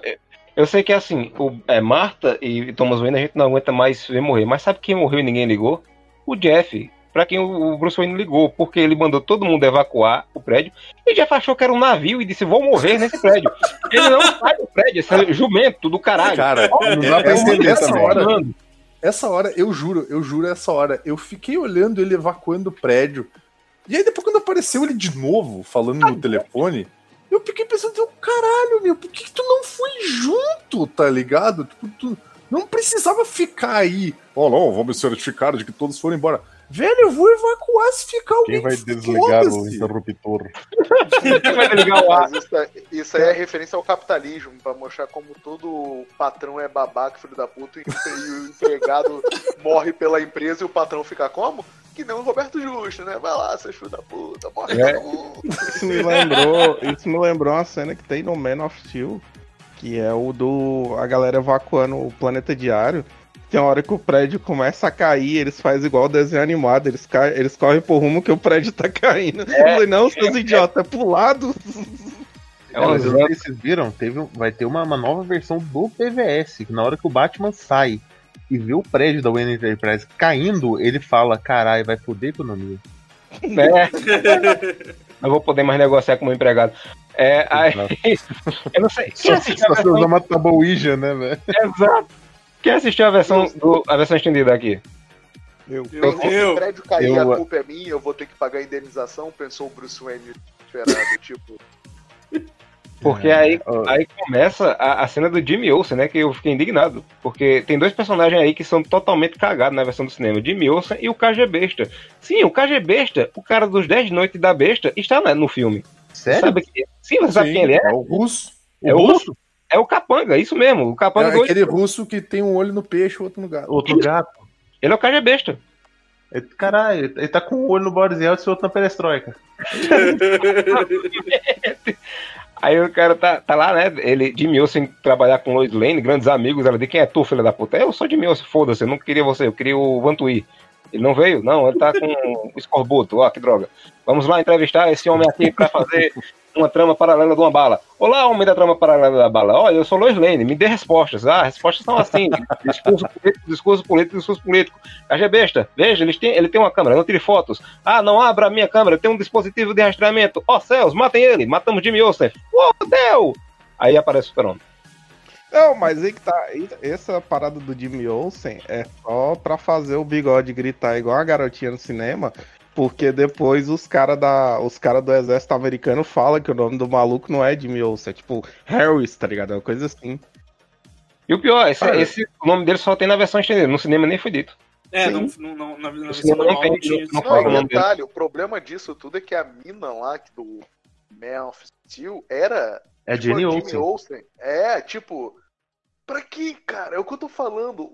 Speaker 4: eu sei que assim, o, é, Marta e Thomas Wayne a gente não aguenta mais ver morrer. Mas sabe quem morreu e ninguém ligou? O Jeff. Pra quem o, Bruce Wayne ligou, porque ele mandou todo mundo evacuar o prédio. E Jeff achou que era um navio e disse: Vou morrer nesse prédio. ele não sai do prédio, esse é jumento do caralho.
Speaker 1: Cara,
Speaker 10: Não dá pra
Speaker 1: essa,
Speaker 10: entender
Speaker 1: essa hora, eu juro, eu juro essa hora, eu fiquei olhando ele evacuando o prédio. E aí depois quando apareceu ele de novo, falando no telefone, eu fiquei pensando, "Oh, caralho, meu, por que, que tu não foi junto, tá ligado? Tipo, tu não precisava ficar aí. Oh, não, vamos certificar de que todos foram embora. Velho, eu vou evacuar se ficar alguém. [LAUGHS]
Speaker 10: Quem vai desligar o interruptor?
Speaker 4: quem vai ligar o ar?
Speaker 9: Mas isso, isso aí é referência ao capitalismo, pra mostrar como todo patrão é babaca, filho da puta, e o empregado [LAUGHS] morre pela empresa e o patrão fica como? Que nem o Roberto Justo, né? Vai lá, seu filho da puta, morre
Speaker 4: É.
Speaker 2: Isso me lembrou, isso me lembrou uma cena que tem no Man of Steel, que é o do a galera evacuando o planeta diário. Tem uma hora que o prédio começa a cair, eles fazem igual o desenho animado, eles, ca... eles correm pro rumo que o prédio tá caindo. Eu falei, não, seus idiotas, é pro lado.
Speaker 4: É
Speaker 10: Mas eu vocês viram, teve, vai ter uma, uma nova versão do PVS, que na hora que o Batman sai e vê o prédio da Wayne Enterprise caindo, ele fala, caralho, vai foder a economia. [LAUGHS]
Speaker 4: É. [LAUGHS] Não vou poder mais negociar com o meu empregado. É, aí, [LAUGHS] eu não sei. Quem
Speaker 10: Só,
Speaker 4: assistiu a
Speaker 10: se
Speaker 4: versão,
Speaker 10: usar uma tabuija, né, velho?
Speaker 4: exato. Quem assistiu a versão, do, a versão estendida aqui?
Speaker 2: Eu.
Speaker 9: Se o prédio cair,
Speaker 10: eu-
Speaker 9: a culpa é minha, eu vou ter que pagar a indenização, pensou o Bruce Wayne esperado, tipo.
Speaker 4: Porque aí, aí começa a, a cena do Jimmy Olsen, né? Que eu fiquei indignado. Porque tem dois personagens aí que são totalmente cagados na versão do cinema: Jimmy Olsen e o KG Besta. Sim, o KG Besta, o cara dos 10 noites da besta, está né, no filme.
Speaker 10: Sério?
Speaker 4: Sabe que, sim, você sabe
Speaker 1: Sim,
Speaker 4: quem ele é?
Speaker 1: É o russo.
Speaker 4: É o russo? É o Capanga, isso mesmo. O Capanga
Speaker 1: É
Speaker 4: dois-
Speaker 1: aquele russo que tem um olho no peixe e outro no gato.
Speaker 10: Outro gato.
Speaker 4: Ele é o KG Besta.
Speaker 10: Ele- Caralho, ele tá com um olho no Boris Yeltsin e outro na perestroika. [LAUGHS] [LAUGHS]
Speaker 4: Aí o cara tá, tá lá, né? Ele, Jimmy Olsen, trabalhar com Lois Lane, grandes amigos. Ela diz: Quem é tu, filha da puta? Eu sou Jimmy Olsen, foda-se, eu não queria você, eu queria o Vantui. Ele não veio? Não, ele tá com escorbuto, ó, que droga. Vamos lá entrevistar esse homem aqui pra fazer uma trama paralela de uma bala. Olá, homem da trama paralela da bala. Olha, eu sou Lois Lane, me dê respostas. Ah, respostas são assim: [LAUGHS] discurso político, discurso político, discurso político. KG besta, veja, eles têm, ele tem uma câmera, não tire fotos. Ah, não abra a minha câmera, tem um dispositivo de rastreamento. Ó céus, matem ele, matamos Jimmy Olsen. Fodeu! Aí aparece o super
Speaker 2: Não, mas aí que tá. Essa parada do Jimmy Olsen é só pra fazer o bigode gritar igual a garotinha no cinema. Porque depois os caras da, os cara do exército americano falam que o nome do maluco não é Jimmy Olsen, é tipo Harris, tá ligado? É uma coisa assim.
Speaker 4: E o pior, esse,
Speaker 1: Cara.
Speaker 4: esse- o nome dele só tem na versão estendida, no cinema nem foi dito.
Speaker 3: É, não, não, não, na, versão
Speaker 4: não
Speaker 3: normal
Speaker 4: tem,
Speaker 3: não tinha
Speaker 4: não- não
Speaker 9: Não, detalhe, o problema disso tudo é que a mina lá que do Man of Steel era
Speaker 10: É
Speaker 9: Tipo,
Speaker 10: Jenny
Speaker 9: Jimmy
Speaker 10: Olsen.
Speaker 9: Olsen. É, tipo. Pra que, cara? É o que eu tô falando.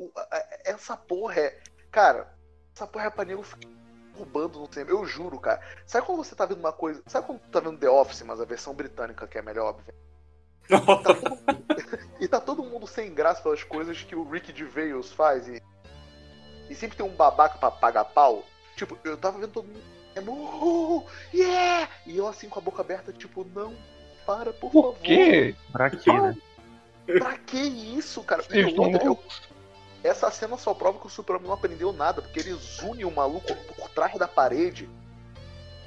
Speaker 9: Essa porra é. Cara, essa porra é pra nego ficar roubando no cinema. Eu juro, cara. Sabe quando você tá vendo uma coisa. Sabe quando tu tá vendo The Office, mas a versão britânica que é melhor, óbvio? [LAUGHS] [LAUGHS] E tá todo mundo sem graça pelas coisas que o Rick DeVales faz. E, e sempre tem um babaca pra pagar pau. Tipo, eu tava vendo todo mundo. É, oh, yeah! E eu assim com a boca aberta, tipo, não, para, por, favor.
Speaker 4: quê?
Speaker 10: Pra quê, né?
Speaker 9: Pra que isso, cara? E eu-
Speaker 4: loucos.
Speaker 9: Essa cena só prova que o Superman não aprendeu nada, porque eles unem o maluco por trás da parede.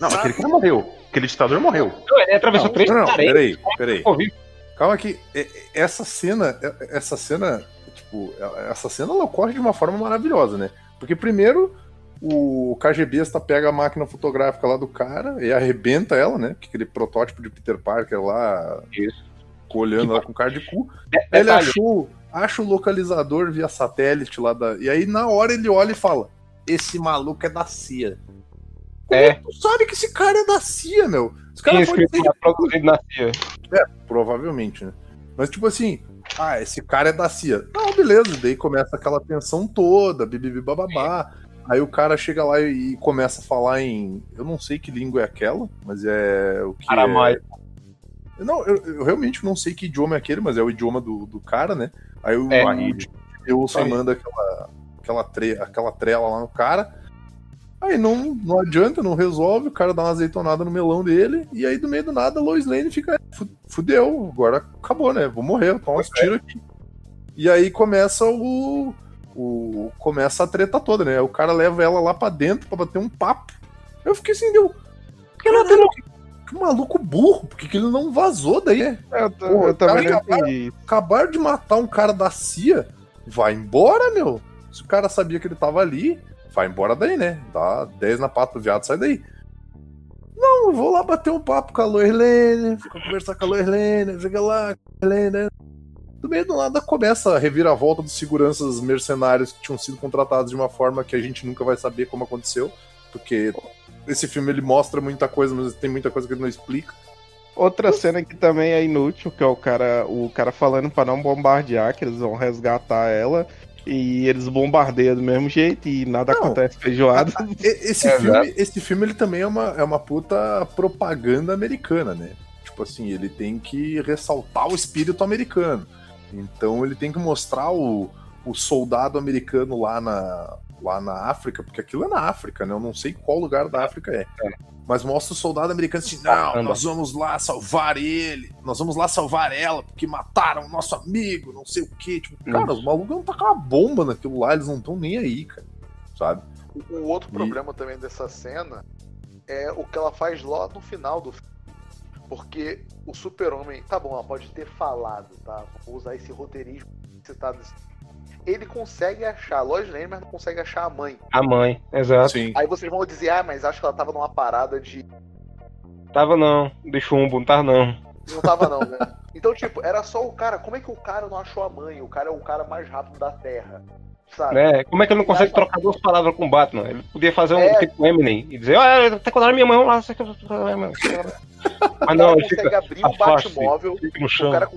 Speaker 10: Não, aquele cara morreu. Aquele ditador morreu.
Speaker 4: Não, ele atravessou três
Speaker 1: não, não,
Speaker 4: paredes.
Speaker 1: peraí, peraí. Calma que essa cena, é- essa cena, tipo, essa cena ela ocorre de uma forma maravilhosa, né? Porque primeiro o KGBista pega a máquina fotográfica lá do cara e arrebenta ela, né? Que aquele protótipo de Peter Parker lá, olhando lá com cara de cu. Ele
Speaker 4: detalhe.
Speaker 1: achou, acha o localizador via satélite lá da. E aí na hora ele olha e fala: Esse maluco é da CIA.
Speaker 4: É.
Speaker 1: Tu sabe que esse cara é da CIA, meu. Esse cara
Speaker 4: Tinha
Speaker 1: pode ser
Speaker 4: produzido na CIA.
Speaker 1: é, provavelmente, né? Mas tipo assim, ah, esse cara é da CIA. Não, beleza, daí começa aquela tensão toda, bibibi bababá. Aí o cara chega lá e e começa a falar em. Eu não sei que língua é aquela, mas é o que.
Speaker 4: Aramaico.
Speaker 1: É... Não, eu, eu realmente não sei que idioma é aquele, mas é o idioma do, do cara, né? Aí o
Speaker 4: É.
Speaker 1: eu ouço manda aquela, aquela, tre, aquela trela lá no cara. Aí não, não adianta, não resolve, o cara dá uma azeitonada no melão dele, e aí do meio do nada a Lois Lane fica, "Fu- fudeu, agora acabou, né? Vou morrer, eu tomo uns tiros aqui. E aí começa o, o. Começa a treta toda, né? O cara leva ela lá pra dentro pra bater um papo. Eu fiquei assim, deu. Que, que maluco burro, por que, ele não vazou daí, né?
Speaker 2: Eu,
Speaker 1: Pô,
Speaker 2: eu
Speaker 1: cara
Speaker 2: também não
Speaker 1: acabaram-
Speaker 2: entendi.
Speaker 1: Acabaram de matar um cara da CIA, vai embora, meu. Se o cara sabia que ele tava ali, vai embora daí, né? Dá 10 na pata do viado, sai daí. Não, eu vou lá bater um papo com a Lois Lane, fica conversar com a Lois Lane, fica lá, Lois Lane. Do meio do nada começa a reviravolta dos seguranças mercenários que tinham sido contratados de uma forma que a gente nunca vai saber como aconteceu, porque esse filme ele mostra muita coisa, mas tem muita coisa que ele não explica.
Speaker 2: Outra cena que também é inútil, que é o cara, o cara falando pra não bombardear, que eles vão resgatar ela. E eles bombardeiam do mesmo jeito e nada
Speaker 1: Não.
Speaker 2: acontece feijoada.
Speaker 1: E- Esse,
Speaker 4: É,
Speaker 1: filme, esse filme ele também é uma, é uma puta propaganda americana, né? Tipo assim, ele tem que ressaltar o espírito americano. Então ele tem que mostrar o, o soldado americano lá na, lá na África, porque aquilo é na África, né? Eu não sei qual lugar da África é. Mas mostra o soldado americano assim: não, nós vamos lá salvar ele, nós vamos lá salvar ela, porque mataram o nosso amigo, não sei o quê. Tipo, cara, os malucos vão tacar uma bomba naquilo lá, eles não estão nem aí, cara. Sabe?
Speaker 9: O, o outro
Speaker 1: E-
Speaker 9: problema também dessa cena é o que ela faz lá no final do filme. Porque o super-homem, tá bom, ela pode ter falado, tá? Vou usar esse roteirismo citado. Ele consegue achar a Lois Lane, mas não consegue achar a mãe.
Speaker 4: A mãe, exato.
Speaker 1: Sim.
Speaker 9: Aí vocês vão dizer, ah, mas acho que ela tava numa parada de.
Speaker 4: Tava não, de chumbo, não tava não.
Speaker 9: Não tava não, né? Então, tipo, era só o cara. Como é que o cara não achou a mãe? O cara é o cara mais rápido da Terra. Sabe?
Speaker 4: Né? Como é que ele não consegue trocar duas palavras com o Batman? Ele podia fazer um
Speaker 9: É.
Speaker 4: tipo Eminem e dizer, ah, tá colando minha mão lá, você quer- [LAUGHS] Mas
Speaker 9: o
Speaker 4: não, ele fica
Speaker 9: consegue abrir o
Speaker 4: afaste,
Speaker 9: Batmóvel.
Speaker 4: fica no
Speaker 9: O
Speaker 4: chão.
Speaker 9: cara,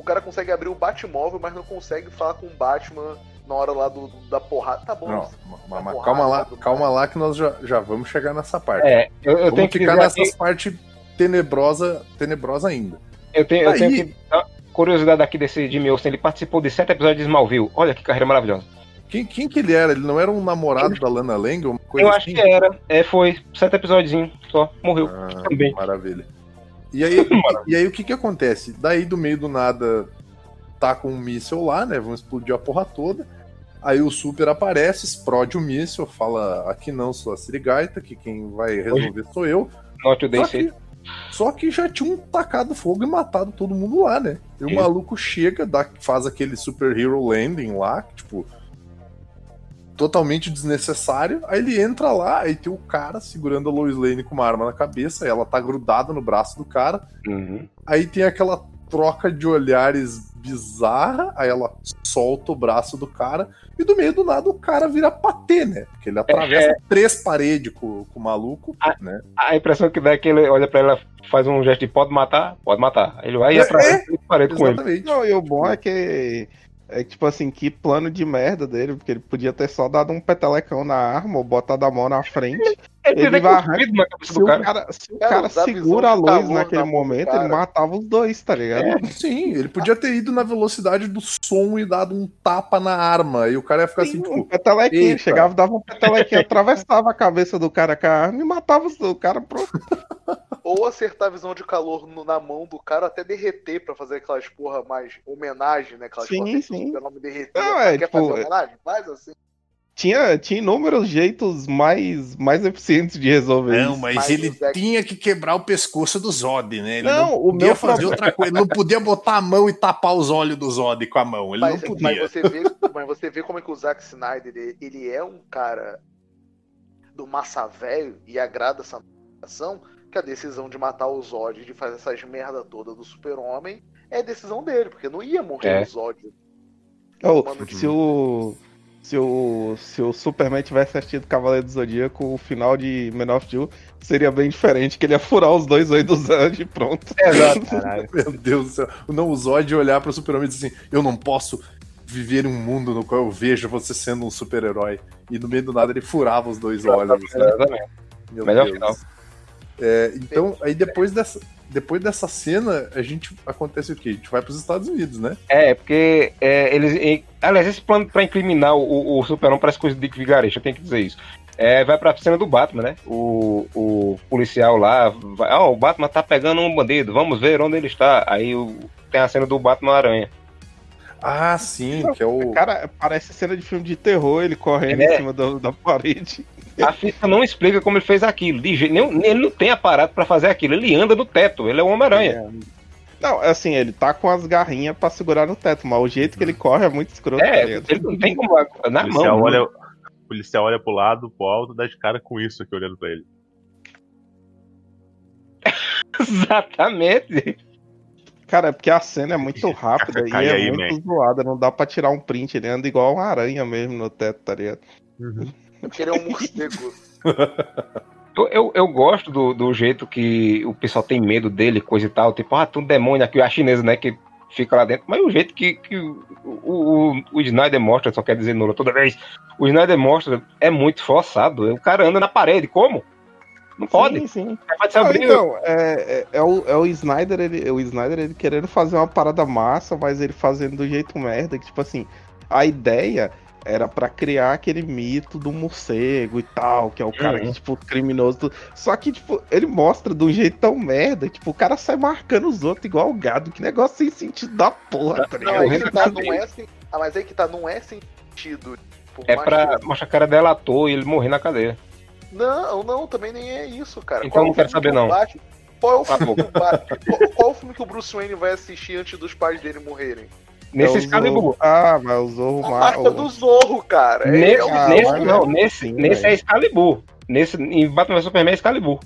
Speaker 9: o cara consegue abrir o Batmóvel, mas não consegue falar com o Batman na hora lá do, da porrada. Tá bom.
Speaker 1: Não,
Speaker 9: isso-
Speaker 1: mas, mas
Speaker 9: porrada
Speaker 1: calma lá,
Speaker 9: do
Speaker 1: calma lá que nós já, já vamos chegar nessa parte.
Speaker 4: É, eu, eu
Speaker 1: vamos
Speaker 4: tenho que
Speaker 1: ficar nessas
Speaker 4: aqui,
Speaker 1: partes tenebrosa, tenebrosa ainda.
Speaker 4: eu tenho, eu
Speaker 1: Aí-
Speaker 4: tenho que curiosidade aqui desse Jimmy Olsen, ele participou de sete episódios de Smallville. Olha que carreira maravilhosa.
Speaker 1: Quem, quem que ele era? Ele não era um namorado da Lana Lang? Uma coisa
Speaker 4: eu acho
Speaker 1: assim?
Speaker 4: que era, é, foi sete episódios só, morreu
Speaker 1: Ah,
Speaker 4: também.
Speaker 1: Maravilha. E aí, [LAUGHS] e aí o que que acontece? Daí do meio do nada tá com um míssil lá, né? Vão explodir a porra toda. Aí o Super aparece, explode o míssil, fala aqui não, sou a Sirigaita, que quem vai resolver sou eu.
Speaker 4: O
Speaker 1: Só que, só que já tinham tacado fogo e matado todo mundo lá, né? E o maluco chega, dá, faz aquele Super Hero Landing lá, tipo, totalmente desnecessário. Aí ele entra lá, aí tem o cara segurando a Lois Lane com uma arma na cabeça, ela tá grudada no braço do cara.
Speaker 4: Uhum.
Speaker 1: Aí tem aquela troca de olhares bizarra, aí ela solta o braço do cara, e do meio do nada o cara vira patê, né? Porque ele atravessa
Speaker 4: É.
Speaker 1: três paredes com, com o maluco, né?
Speaker 4: A impressão que dá é que ele olha pra ela, faz um gesto de pode matar, pode matar. Aí ele vai e
Speaker 1: É,
Speaker 4: atravessa e parede com ele.
Speaker 1: Exatamente.
Speaker 2: Não, e o bom é que. É tipo assim, que plano de merda dele, porque ele podia ter só dado um petelecão na arma ou botado a mão na frente
Speaker 4: Ele
Speaker 2: vai
Speaker 4: cabeça
Speaker 2: Se o
Speaker 4: cara.
Speaker 2: se o
Speaker 9: Cara,
Speaker 2: segura a luz naquele
Speaker 9: na
Speaker 2: momento,
Speaker 9: cara.
Speaker 2: ele matava os dois, tá ligado?
Speaker 1: Sim, ele podia ter ido na velocidade do som e dado um tapa na arma. E o cara ia ficar assim,
Speaker 2: Sim,
Speaker 1: tipo.
Speaker 2: um petelequinho,
Speaker 1: eita.
Speaker 2: chegava, dava um petelequinho, atravessava a cabeça do cara com a arma e matava o cara pronto. [LAUGHS]
Speaker 9: Ou acertar a visão de calor no- na mão do cara até derreter pra fazer aquelas porra mais homenagem, né? Aquelas
Speaker 2: Sim,
Speaker 9: porra que
Speaker 2: sim.
Speaker 9: o nome derreter.
Speaker 2: Não, é,
Speaker 9: Quer
Speaker 2: tipo,
Speaker 9: fazer homenagem? Faz assim.
Speaker 2: Tinha, tinha inúmeros jeitos mais, mais eficientes de resolver
Speaker 1: Não,
Speaker 2: isso.
Speaker 1: mas,
Speaker 9: Mas
Speaker 1: ele
Speaker 9: Zack-
Speaker 1: tinha que quebrar o pescoço do Zod, né? Ele
Speaker 2: Não,
Speaker 1: não,
Speaker 2: o
Speaker 1: podia
Speaker 2: meu
Speaker 1: fazer
Speaker 2: problema-
Speaker 1: outra coisa. Ele não podia botar a mão e tapar os olhos do Zod com a mão. Ele
Speaker 9: Mas,
Speaker 1: não
Speaker 9: mas
Speaker 1: podia.
Speaker 9: você vê, mas você vê como é que o Zack Snyder ele, ele é um cara do massa velho e agrada essa ação que a decisão de matar o Zod, de fazer essas merda toda do Super-Homem, é decisão dele, porque não ia morrer
Speaker 4: É.
Speaker 9: o Zod. Mano,
Speaker 2: se o. Se o, se o Superman tivesse assistido Cavaleiro do Zodíaco, o final de Man of Steel seria bem diferente, que ele ia furar os dois olhos do Zod e pronto.
Speaker 4: Exato. [LAUGHS]
Speaker 1: Meu Deus do céu. Não, o Zod olhar pro Super-Homem e dizer assim: Eu não posso viver um mundo no qual eu vejo você sendo um super-herói. E no meio do nada ele furava os dois olhos. né?
Speaker 4: Exatamente.
Speaker 1: Meu
Speaker 4: Melhor
Speaker 1: Deus.
Speaker 4: final.
Speaker 1: É, então, aí depois dessa, depois dessa cena, a gente acontece o quê? A gente vai pros Estados Unidos, né?
Speaker 4: É, porque é, eles. e- aliás, esse plano pra incriminar o, o Super-Homem parece coisa de Dick Vigarista, eu tenho que dizer isso. É, vai pra cena do Batman, né? O, o policial lá, vai, ó, o Batman tá pegando um bandido, vamos ver onde ele está. Aí o- tem a cena do Batman Aranha.
Speaker 1: Ah, sim, que é o.
Speaker 2: Cara, parece cena de filme de terror, ele correndo
Speaker 4: É.
Speaker 2: em cima do- da parede.
Speaker 4: A física não explica como ele fez aquilo. Ele não tem aparato pra fazer aquilo. Ele anda no teto, ele é o Homem-Aranha.
Speaker 2: Não, assim, ele tá com as garrinhas pra segurar no teto, mas o jeito que ele corre é muito escroto.
Speaker 4: É,
Speaker 2: tá
Speaker 4: ele não tem como. Na
Speaker 10: O policial,
Speaker 4: mão.
Speaker 10: olha, o policial olha pro lado, pro alto, dá de cara com isso aqui olhando pra ele. [LAUGHS]
Speaker 4: Exatamente.
Speaker 2: Cara, é porque a cena é muito rápida e é
Speaker 10: aí,
Speaker 2: muito zoada, não dá pra tirar um print, ele anda igual uma aranha mesmo no teto, tá ligado?
Speaker 9: Porque ele é um morcego.
Speaker 4: Eu, eu, eu gosto do, do jeito que o pessoal tem medo dele, coisa e tal. Tipo, ah, tem um demônio aqui, a chinesa, né? Que fica lá dentro. Mas o jeito que, que o, o, o Snyder mostra, só quer dizer Nula toda vez. O Snyder mostra é muito forçado. O cara anda na parede, como? Não pode.
Speaker 2: Sim, sim.
Speaker 4: Pode abrir.
Speaker 2: então, é, é, é o, é o Snyder, ele, o Snyder ele querendo fazer uma parada massa, mas ele fazendo do jeito merda, que tipo assim, a ideia era pra criar aquele mito do morcego e tal, que é o cara que,
Speaker 4: Uhum.
Speaker 2: tipo, criminoso. Só que, tipo, ele mostra de um jeito tão merda, tipo, o cara sai marcando os outros igual o gado, que negócio sem sentido da porra, tá
Speaker 9: Não,
Speaker 2: ligado?
Speaker 9: aí que tá, não é assim. Ah, mas aí que tá, não é sentido. Por
Speaker 4: É pra
Speaker 9: que-
Speaker 4: mostrar o cara delatou e ele morrer na cadeia.
Speaker 9: Não, não, também nem é isso, cara.
Speaker 4: Então
Speaker 9: é
Speaker 4: não
Speaker 9: o
Speaker 4: quero
Speaker 9: filme
Speaker 4: saber, não.
Speaker 9: Batman- Qual é o filme qual, qual é o filme que o Bruce Wayne vai assistir antes dos pais dele morrerem?
Speaker 4: Nesse
Speaker 2: É o
Speaker 4: Excalibur.
Speaker 2: Zorro. Ah, mas o Zorro...
Speaker 9: A
Speaker 2: ma-
Speaker 9: marca
Speaker 2: o-
Speaker 9: do Zorro, cara. É-
Speaker 4: Nesse,
Speaker 9: é
Speaker 2: Ah,
Speaker 4: nesse
Speaker 2: mas
Speaker 4: não,
Speaker 2: é-
Speaker 4: nesse,
Speaker 2: sim,
Speaker 4: nesse é Excalibur. Nesse, em Batman Superman é Excalibur.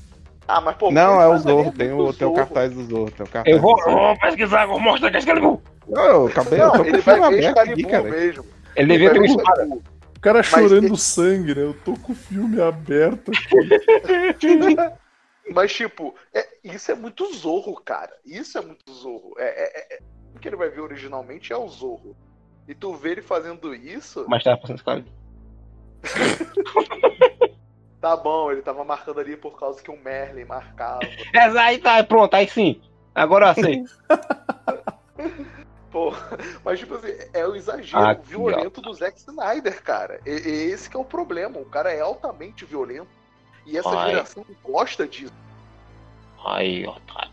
Speaker 9: Ah, mas pô,
Speaker 2: Não, é o Zorro, tem o, tem o cartaz do Zorro, tem o cartaz
Speaker 4: Eu vou,
Speaker 2: do Zorro.
Speaker 4: eu vou pesquisar, vou mostrar que é Excalibur.
Speaker 2: Não, eu acabei, eu
Speaker 9: Não,
Speaker 2: tô com
Speaker 9: ele
Speaker 2: o filme
Speaker 9: vai ver
Speaker 2: aberto aqui,
Speaker 9: Excalibur
Speaker 2: cara.
Speaker 9: mesmo.
Speaker 4: Ele devia ter
Speaker 9: ver
Speaker 4: espada.
Speaker 9: Excalibur.
Speaker 1: O cara chorando
Speaker 9: ele-
Speaker 1: sangue, né? Eu tô com o filme aberto aqui. [LAUGHS]
Speaker 9: Mas, tipo, é- isso é muito Zorro, cara. Isso é muito Zorro. É, é- é- que ele vai ver originalmente é o Zorro. E tu vê ele fazendo isso,
Speaker 4: Mas tava passando Excalibur. [LAUGHS]
Speaker 9: tá bom, ele tava marcando ali por causa que o Merlin marcava.
Speaker 4: É, aí tá, pronto, aí sim. Agora sim. [LAUGHS]
Speaker 9: Pô, mas tipo assim, é o exagero
Speaker 4: Ah,
Speaker 9: violento do Zack Snyder, cara. E, e esse que é o problema. O cara é altamente violento. E essa
Speaker 4: Ai.
Speaker 9: geração gosta disso.
Speaker 4: Aí, otário.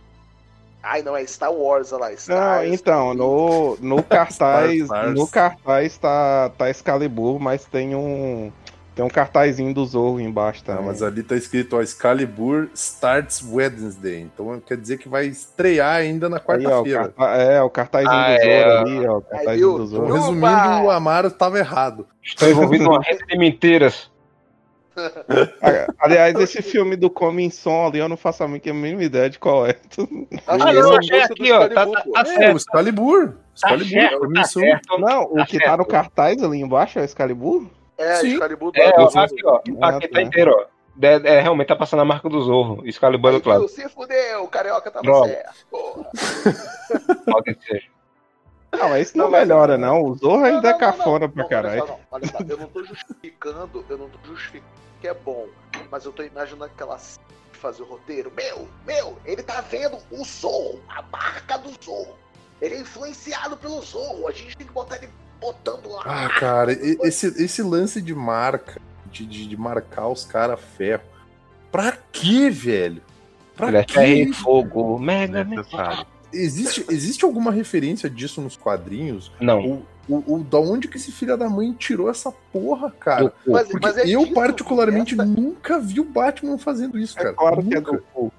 Speaker 9: Ai, não, é Star Wars, olha lá.
Speaker 2: Não,
Speaker 9: Star,
Speaker 2: então, no, no [LAUGHS] cartaz, no cartaz tá, tá Excalibur, mas tem um tem um cartazinho do Zorro embaixo
Speaker 1: Tá, mas ali tá escrito, ó, Excalibur starts Wednesday. Então quer dizer que vai estrear ainda na
Speaker 2: Aí,
Speaker 1: quarta-feira.
Speaker 2: é, o cartazinho
Speaker 4: Ah,
Speaker 2: do Zorro
Speaker 4: é,
Speaker 2: ali, ó, o
Speaker 9: Aí,
Speaker 2: cartazinho
Speaker 9: viu?
Speaker 2: do Zorro.
Speaker 1: Resumindo, o Amaro tava errado.
Speaker 4: Estou envolvido numa rede de mentiras.
Speaker 2: Ah, Aliás, esse filme do Coming Som ali, eu não faço a mínima ideia de qual é.
Speaker 4: Ah,
Speaker 9: é o
Speaker 4: achei
Speaker 9: do
Speaker 4: aqui, ó. Tá, tá, tá
Speaker 1: É, o. Excalibur.
Speaker 4: Tá
Speaker 1: Excalibur,
Speaker 4: tá
Speaker 1: são-
Speaker 4: certo.
Speaker 2: Não, o
Speaker 4: Tá
Speaker 2: que tá no cartaz ali embaixo é o Excalibur?
Speaker 9: É,
Speaker 1: Sim.
Speaker 9: Excalibur do
Speaker 4: É, ó,
Speaker 9: Zorro.
Speaker 4: aqui, ó.
Speaker 2: Ah,
Speaker 4: Aqui tá
Speaker 2: tá.
Speaker 4: inteiro, ó. É, é, realmente tá passando a marca do Zorro. Excalibur do outro lado.
Speaker 9: viu? Se fudeu, o carioca tava
Speaker 4: Droga.
Speaker 9: certo. [LAUGHS]
Speaker 4: Pode ser.
Speaker 2: Não, mas isso não,
Speaker 9: Não, mas-
Speaker 2: melhora, não. O Zorro ainda
Speaker 9: Não,
Speaker 2: é
Speaker 9: não,
Speaker 2: cafona
Speaker 9: não,
Speaker 2: pra caralho.
Speaker 9: Olha só, não, olha só, eu não tô justificando, eu não tô justificando que é bom. mas eu tô imaginando aquela fazer o roteiro. Meu, meu, ele tá vendo o Zorro, a marca do Zorro. Ele é influenciado pelo Zorro. A gente tem que botar ele botando lá.
Speaker 1: Ah, cara, esse, esse lance de marca, de, de, de marcar os caras ferro. Pra quê, velho? Pra
Speaker 4: Ele é
Speaker 1: quê?
Speaker 4: ferro e fogo, mega
Speaker 10: Necessário.
Speaker 1: Existe, existe alguma referência disso nos quadrinhos?
Speaker 4: Não.
Speaker 1: O, o, o- da onde que esse filho da mãe tirou essa porra, cara?
Speaker 9: Mas-
Speaker 1: Porque
Speaker 9: mas é
Speaker 1: eu,
Speaker 9: disso,
Speaker 1: particularmente,
Speaker 9: essa-
Speaker 1: nunca vi o Batman fazendo isso, cara.
Speaker 2: Claro que é do cu.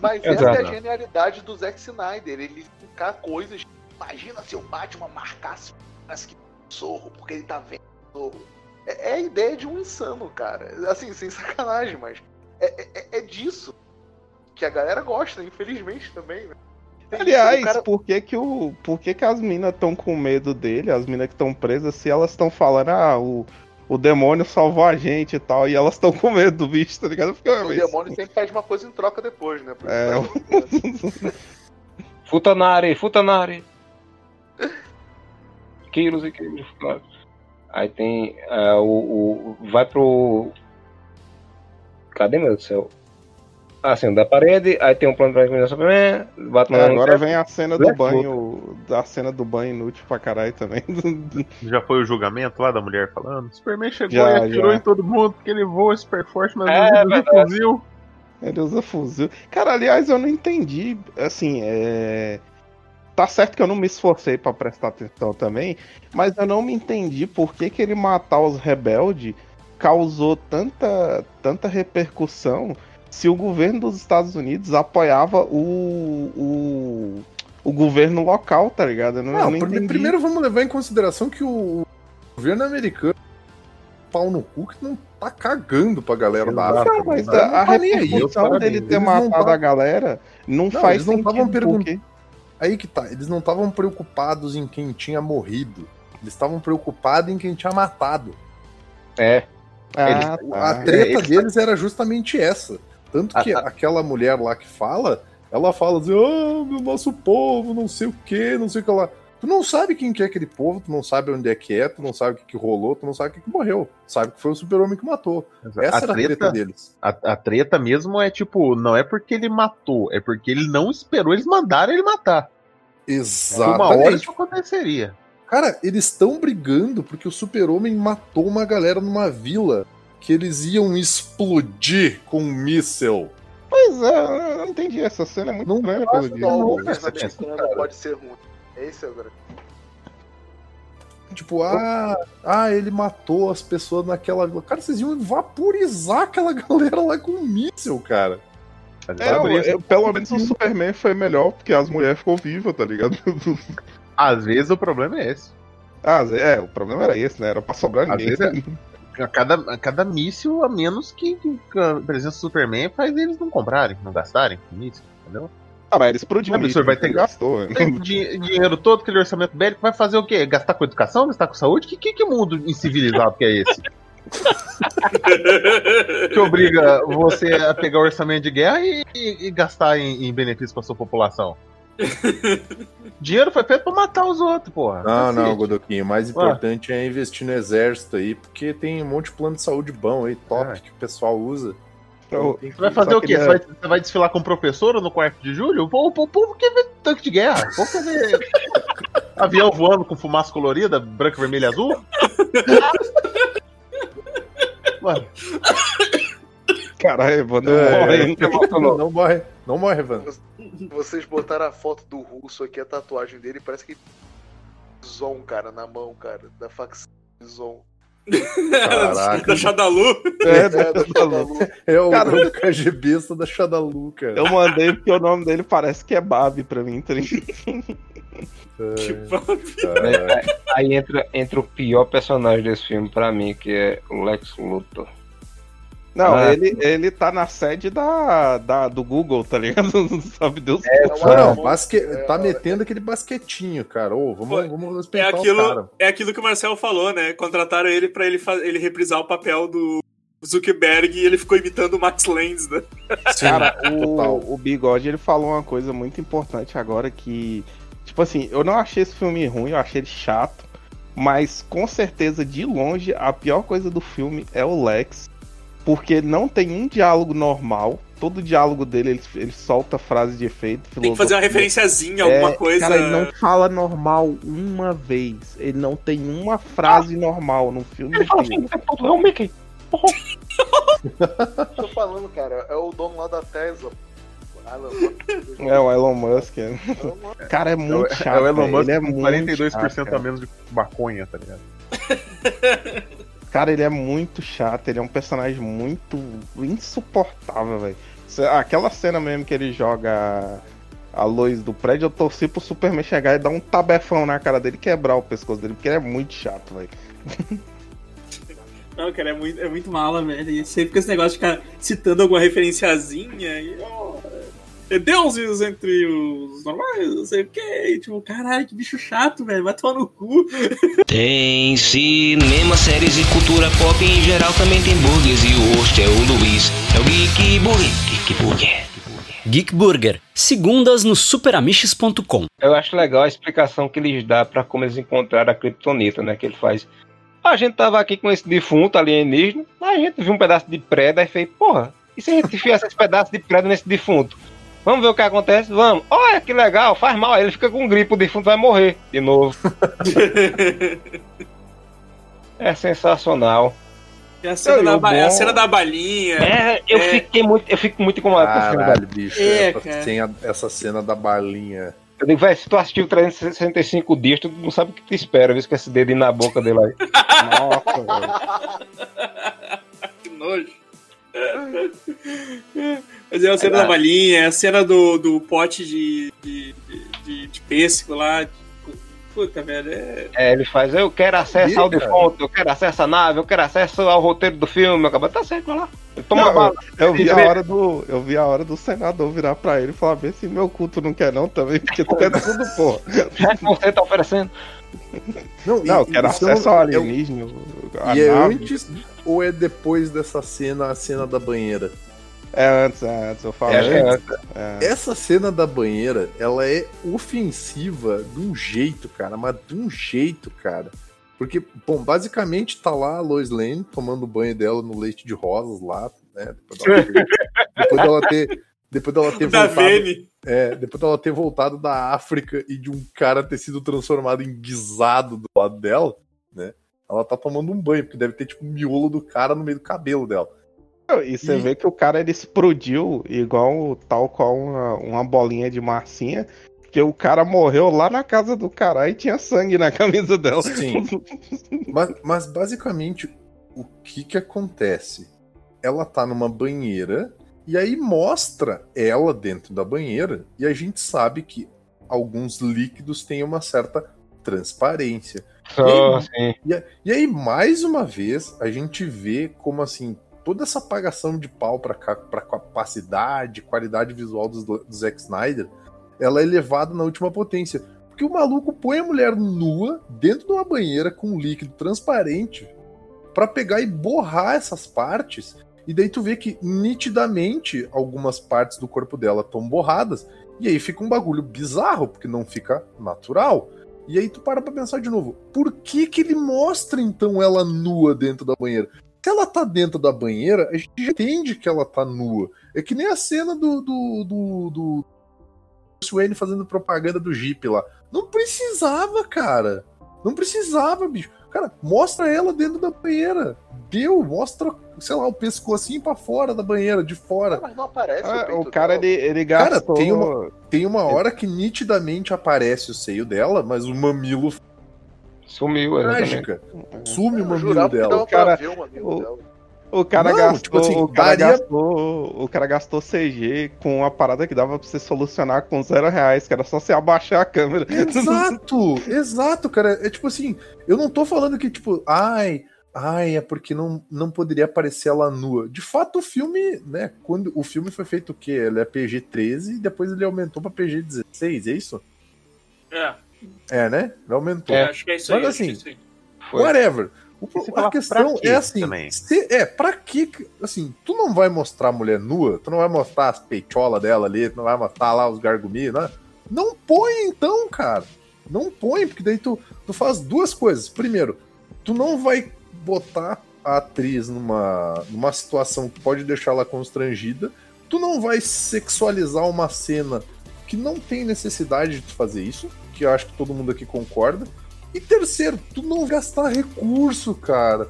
Speaker 9: Mas
Speaker 4: Exato.
Speaker 9: essa é a genialidade do Zack Snyder. Ele ficar coisas. Imagina se o Batman marcasse que o Zorro, porque ele tá vendo Zorro. É, é a ideia de um insano, cara. Assim, sem sacanagem, mas é, é- é disso que a galera gosta, infelizmente também, né?
Speaker 2: Aliás,
Speaker 9: cara-
Speaker 2: por que que, o, por que que as minas estão com medo dele, as minas que estão presas, se elas estão falando, ah, o, o demônio salvou a gente e tal, e elas estão com medo do [LAUGHS] bicho, tá ligado? Fica,
Speaker 9: o demônio sempre pede uma coisa em troca depois, né? Por
Speaker 2: É,
Speaker 9: isso
Speaker 4: Futanari, Futanari. Quilos e quilos. claro. Aí tem ah, o, o. Vai pro. Cadê meu Deus do céu? Ah, sim, da parede, aí tem um plano pra eliminar Superman, Batman.
Speaker 2: É, agora vem a cena do
Speaker 4: Lex
Speaker 2: banho, da cena do banho inútil pra caralho também. [LAUGHS]
Speaker 10: Já foi o julgamento lá da mulher falando? Superman chegou
Speaker 2: Já,
Speaker 10: e atirou
Speaker 2: já.
Speaker 10: em todo mundo porque ele voa super forte, mas
Speaker 4: É,
Speaker 10: não usa fuzil.
Speaker 2: Ele usa fuzil. Cara, aliás, eu não entendi. Assim, é. Tá certo que eu não me esforcei pra prestar atenção também, mas eu não me entendi por que, que ele matar os rebeldes causou tanta, tanta repercussão se o governo dos Estados Unidos apoiava o, o, o governo local, tá ligado? Eu não, eu
Speaker 1: Não,
Speaker 2: não entendi.
Speaker 1: primeiro vamos levar em consideração que o governo americano pau no cu que não tá cagando pra galera da. África.
Speaker 2: Não, mas
Speaker 1: tá
Speaker 2: a, a
Speaker 1: nem aí.
Speaker 2: repercussão dele ter
Speaker 1: Eles
Speaker 2: matado
Speaker 1: tavam-
Speaker 2: a galera não,
Speaker 1: Não,
Speaker 2: faz
Speaker 1: eles não
Speaker 2: sentido.
Speaker 1: tavam pergun-
Speaker 2: porque...
Speaker 1: Aí que tá, eles não estavam preocupados em quem tinha morrido. Eles estavam preocupados em quem tinha matado.
Speaker 4: É.
Speaker 2: Ah,
Speaker 1: A
Speaker 2: tá.
Speaker 1: treta
Speaker 10: eles-
Speaker 1: deles era justamente essa. Tanto que aquela mulher lá que fala, ela fala assim, ah, meu nosso povo, não sei o que, não sei o que lá. Tu não sabe quem que é aquele povo, tu não sabe onde é que é, tu não sabe o que, que rolou, tu não sabe o que, que morreu. Sabe que foi o super-homem que matou. Essa
Speaker 10: a
Speaker 1: era a treta
Speaker 10: treta,
Speaker 1: deles.
Speaker 10: a, a treta mesmo é tipo, não é porque ele matou, é porque ele não esperou eles mandaram ele matar.
Speaker 1: Exatamente.
Speaker 10: Uma hora isso aconteceria.
Speaker 1: Cara, eles estão brigando porque o super-homem matou uma galera numa vila que eles iam explodir com um míssel.
Speaker 2: Pois é, eu não entendi. Essa cena é muito
Speaker 1: Não
Speaker 2: estranha pelo dia.
Speaker 9: não, o
Speaker 10: essa
Speaker 9: americano pode ser ruim. É o grande.
Speaker 1: Tipo, ah, ah, ele matou as pessoas naquela vila. Cara, vocês iam vaporizar aquela [LAUGHS] galera lá com um míssel, cara.
Speaker 2: É, pelo menos o Superman foi melhor, porque as mulheres ficou viva, tá ligado?
Speaker 10: Às vezes o problema é esse.
Speaker 2: ah, é, o problema era esse, né? Era pra sobrar
Speaker 10: Às
Speaker 2: ninguém.
Speaker 10: vezes [LAUGHS] A cada, a cada míssil, a menos que, que a presença do Superman faz eles não comprarem, não gastarem com míssil, entendeu?
Speaker 2: Ah, mas ele explodiu
Speaker 10: Não,
Speaker 2: o
Speaker 10: professor,
Speaker 2: míssil,
Speaker 10: vai ter-
Speaker 2: gastou.
Speaker 10: Tem [LAUGHS] di- dinheiro todo, aquele orçamento bélico, vai fazer o quê? Gastar com educação? Gastar com saúde? Que, que, que mundo incivilizado que é esse? [LAUGHS] que obriga você a pegar o orçamento de guerra e, e- e gastar em, em benefício para sua população? [LAUGHS] Dinheiro foi feito pra matar os outros, porra.
Speaker 1: Não, não. Godoquinho. O mais importante é investir no exército aí, porque tem um monte de plano de saúde bom aí, top,
Speaker 10: É.
Speaker 1: que o pessoal usa. Que-
Speaker 10: Você vai fazer
Speaker 2: Só
Speaker 10: o quê? Você, vai, você vai desfilar com professora no quarto de julho? O povo, o povo quer ver tanque de guerra. O povo quer ver [LAUGHS] avião voando com fumaça colorida, branco, vermelho e azul. [LAUGHS] Mano,
Speaker 2: Caralho, Evandro,
Speaker 1: É,
Speaker 2: morre
Speaker 1: é.
Speaker 2: ainda.
Speaker 1: Não morre, não morre, Van.
Speaker 9: Vocês botaram a foto do russo aqui, a tatuagem dele, parece que. Zon, cara, na mão, cara, da facção Zon.
Speaker 1: Caraca. [LAUGHS]
Speaker 3: da Shadalu.
Speaker 2: É,
Speaker 9: É,
Speaker 2: da
Speaker 9: da
Speaker 2: Shadalu.
Speaker 1: É o,
Speaker 2: Cara,
Speaker 1: é KGBista da Shadalu, cara.
Speaker 2: Eu mandei porque o nome dele parece que é Babi pra mim, tá ligado?
Speaker 3: Tipo,
Speaker 1: Caraca.
Speaker 4: Aí entra, entra o pior personagem desse filme pra mim, que é o Lex Luthor.
Speaker 2: Não,
Speaker 4: Ah.
Speaker 2: ele, ele tá na sede da, da, do Google, tá ligado? [LAUGHS] Sabe Deus.
Speaker 9: É,
Speaker 1: Não, não, basque...
Speaker 9: é,
Speaker 1: tá
Speaker 9: é,
Speaker 1: metendo aquele basquetinho, cara. Ô, vamos,
Speaker 3: Pô,
Speaker 1: vamos
Speaker 3: é aquilo,
Speaker 1: cara.
Speaker 3: é aquilo que o Marcel falou, né? Contrataram ele pra ele, ele reprisar o papel do Zuckerberg e ele ficou imitando o Max Lenz, né?
Speaker 2: Cara, [LAUGHS]
Speaker 1: total.
Speaker 2: o, o Bigode ele falou uma coisa muito importante agora que, tipo assim, eu não achei esse filme ruim, eu achei ele chato, mas com certeza de longe a pior coisa do filme é o Lex, porque não tem um diálogo normal. Todo diálogo dele, ele, ele solta frase de efeito.
Speaker 3: Tem que fazer uma
Speaker 2: filosofia.
Speaker 3: referenciazinha, alguma
Speaker 2: É,
Speaker 3: coisa.
Speaker 2: Cara, ele não fala normal uma vez. Ele não tem uma frase normal no filme
Speaker 4: Ele fala assim,
Speaker 2: inteiro.
Speaker 4: o é o Mickey.
Speaker 9: Tô falando, cara, é o dono lá da Tesla. Musk.
Speaker 2: É o Elon Musk. é. Cara, é
Speaker 10: É
Speaker 2: muito
Speaker 10: é
Speaker 2: chato.
Speaker 10: o Elon
Speaker 2: velho.
Speaker 10: Musk
Speaker 2: ele é
Speaker 10: com
Speaker 2: muito
Speaker 10: 42%
Speaker 2: chato,
Speaker 10: a menos de maconha, tá ligado? [LAUGHS]
Speaker 2: Cara, ele é muito chato. Ele é um personagem muito insuportável, velho. Aquela cena mesmo que ele joga a luz do prédio, eu torci pro Superman chegar e dar um tabefão na cara dele quebrar o pescoço dele, porque ele é muito chato, velho.
Speaker 3: Não, cara, é muito, é muito mala, velho. E sempre com esse negócio de ficar citando alguma referenciazinha e. deuses entre os normais, não sei o que. Tipo, caralho, que bicho chato, velho. Vai tomar no cu.
Speaker 12: Tem cinema, séries e cultura pop em geral também tem burgers e o host é o Luiz. É o Geek Burger. Geek Burger.
Speaker 8: Geek Burger, segundas no superamiches.com.
Speaker 4: Eu acho legal a explicação que eles dão pra como eles encontraram a Kryptonita, né? Que ele faz. A gente tava aqui com esse defunto alienígena, a gente viu um pedaço de preda e fez, porra, e se a gente enfiasse esse pedaço de preda nesse defunto? Vamos ver o que acontece? Vamos. Olha que legal, faz mal. Aí ele fica com gripe, o defunto vai morrer de novo. [LAUGHS] é sensacional.
Speaker 3: É a cena, da, ba- é a cena da balinha.
Speaker 4: É, eu
Speaker 3: É.
Speaker 4: fiquei muito, eu fico muito incomodado com filme,
Speaker 1: Caralho,
Speaker 4: velho.
Speaker 1: bicho.
Speaker 3: É,
Speaker 1: essa, cena, essa cena da balinha.
Speaker 4: Eu digo, velho, se tu assistiu 365 dias, tu não sabe o que te espera, viu? Com esse dedinho na boca dele aí. [LAUGHS]
Speaker 2: Nossa, velho.
Speaker 3: que nojo. Mas é a cena da balinha, é a cena do, do pote de, de, de, de pêssego lá. Puta, velho. É...
Speaker 4: É, ele faz, eu quero acesso ao defunto, eu quero acesso à nave, eu quero acesso ao roteiro do filme, eu acabei, tá certo, vai lá. Ele Toma
Speaker 2: Não,
Speaker 4: bala.
Speaker 2: Eu vi a hora do. Eu vi a hora do senador virar pra ele e falar bem assim, meu culto não quer não também, porque tu quer tudo, porra.
Speaker 4: Já que você tá oferecendo.
Speaker 1: Não,
Speaker 2: Não, eu
Speaker 1: e-
Speaker 2: quero
Speaker 1: é um-
Speaker 2: acesso ao
Speaker 1: é um-
Speaker 2: alienígena. a
Speaker 1: E é antes ou é depois dessa cena, a cena da banheira?
Speaker 2: É antes, é antes, eu falo
Speaker 4: É, é
Speaker 2: antes.
Speaker 4: antes.
Speaker 2: É.
Speaker 1: Essa cena da banheira, ela é ofensiva de um jeito, cara, mas de um jeito, cara. Porque, bom, basicamente tá lá a Lois Lane tomando banho dela no leite de rosas lá, né? Depois dela ter, [LAUGHS] depois dela ter, depois dela ter
Speaker 3: Da
Speaker 1: voltado,
Speaker 3: Vene.
Speaker 1: é, depois dela ter voltado da África e de um cara ter sido transformado em guisado do lado dela, né? Ela tá tomando um banho, porque deve ter tipo um miolo do cara no meio do cabelo dela.
Speaker 2: E você
Speaker 1: E-
Speaker 2: vê que o cara ele explodiu igual tal qual uma, uma bolinha de massinha. Porque o cara morreu lá na casa do cara e tinha sangue na [LAUGHS] camisa dela.
Speaker 1: Sim. [LAUGHS] Mas, mas basicamente, o que que acontece? Ela tá numa banheira e aí mostra ela dentro da banheira e a gente sabe que alguns líquidos têm uma certa transparência.
Speaker 4: Assim.
Speaker 1: E, a- e aí, mais uma vez, a gente vê como assim, toda essa apagação de pau pra, cá, pra capacidade, qualidade visual do, do Zack Snyder, ela é elevada na última potência. Porque o maluco põe a mulher nua dentro de uma banheira com um líquido transparente pra pegar e borrar essas partes. E daí tu vê que nitidamente algumas partes do corpo dela estão borradas. E aí fica um bagulho bizarro, porque não fica natural. E aí tu para pra pensar de novo, por que que ele mostra então ela nua dentro da banheira? Se ela tá dentro da banheira, a gente já entende que ela tá nua. É que nem a cena do do, do, do Bruce Wayne fazendo propaganda do Jeep lá. Não precisava, cara. Não precisava, bicho. Cara, mostra ela dentro da banheira. Deu, mostra, sei lá, o pescocinho pra fora da banheira, de fora.
Speaker 9: Mas não aparece
Speaker 2: Ah,
Speaker 9: peito
Speaker 2: o cara
Speaker 9: dela.
Speaker 2: ele, ele
Speaker 1: Cara,
Speaker 2: gastou.
Speaker 1: tem uma, tem uma hora que nitidamente aparece o seio dela, mas o mamilo
Speaker 4: Sumiu, exatamente.
Speaker 1: mágica. Sume o mamilo dela.
Speaker 2: O cara-
Speaker 9: ver o mamilo
Speaker 2: o-
Speaker 9: dela.
Speaker 2: O cara
Speaker 1: Não,
Speaker 2: gastou,
Speaker 1: tipo assim,
Speaker 2: o cara
Speaker 1: daria-
Speaker 2: gastou, o cara gastou CG com uma parada que dava pra você solucionar com zero reais, que era só você abaixar a câmera.
Speaker 1: Exato, exato, cara. É tipo assim, eu não tô falando que, tipo, ai, ai, é porque não, não poderia aparecer ela nua. De fato, o filme, né, quando o filme foi feito o quê? Ele é PG-13 e depois ele aumentou pra PG-16, é isso?
Speaker 3: É,
Speaker 1: É, né? Aumentou.
Speaker 3: é, acho que é isso
Speaker 1: Mas
Speaker 3: aí.
Speaker 1: assim,
Speaker 3: é isso aí.
Speaker 1: Whatever. O, a
Speaker 10: fala,
Speaker 1: questão é assim, se- é, pra que, que- assim, tu não vai mostrar a mulher nua, tu não vai mostrar as peitolas dela ali, tu não vai mostrar lá os gargumis, né? Não põe então, cara. Não põe, porque daí tu, tu faz duas coisas. Primeiro, tu não vai botar a atriz numa, numa situação que pode deixá-la constrangida. Tu não vai sexualizar uma cena que não tem necessidade de tu fazer isso, que eu acho que todo mundo aqui concorda. E terceiro, tu não gastar recurso, cara.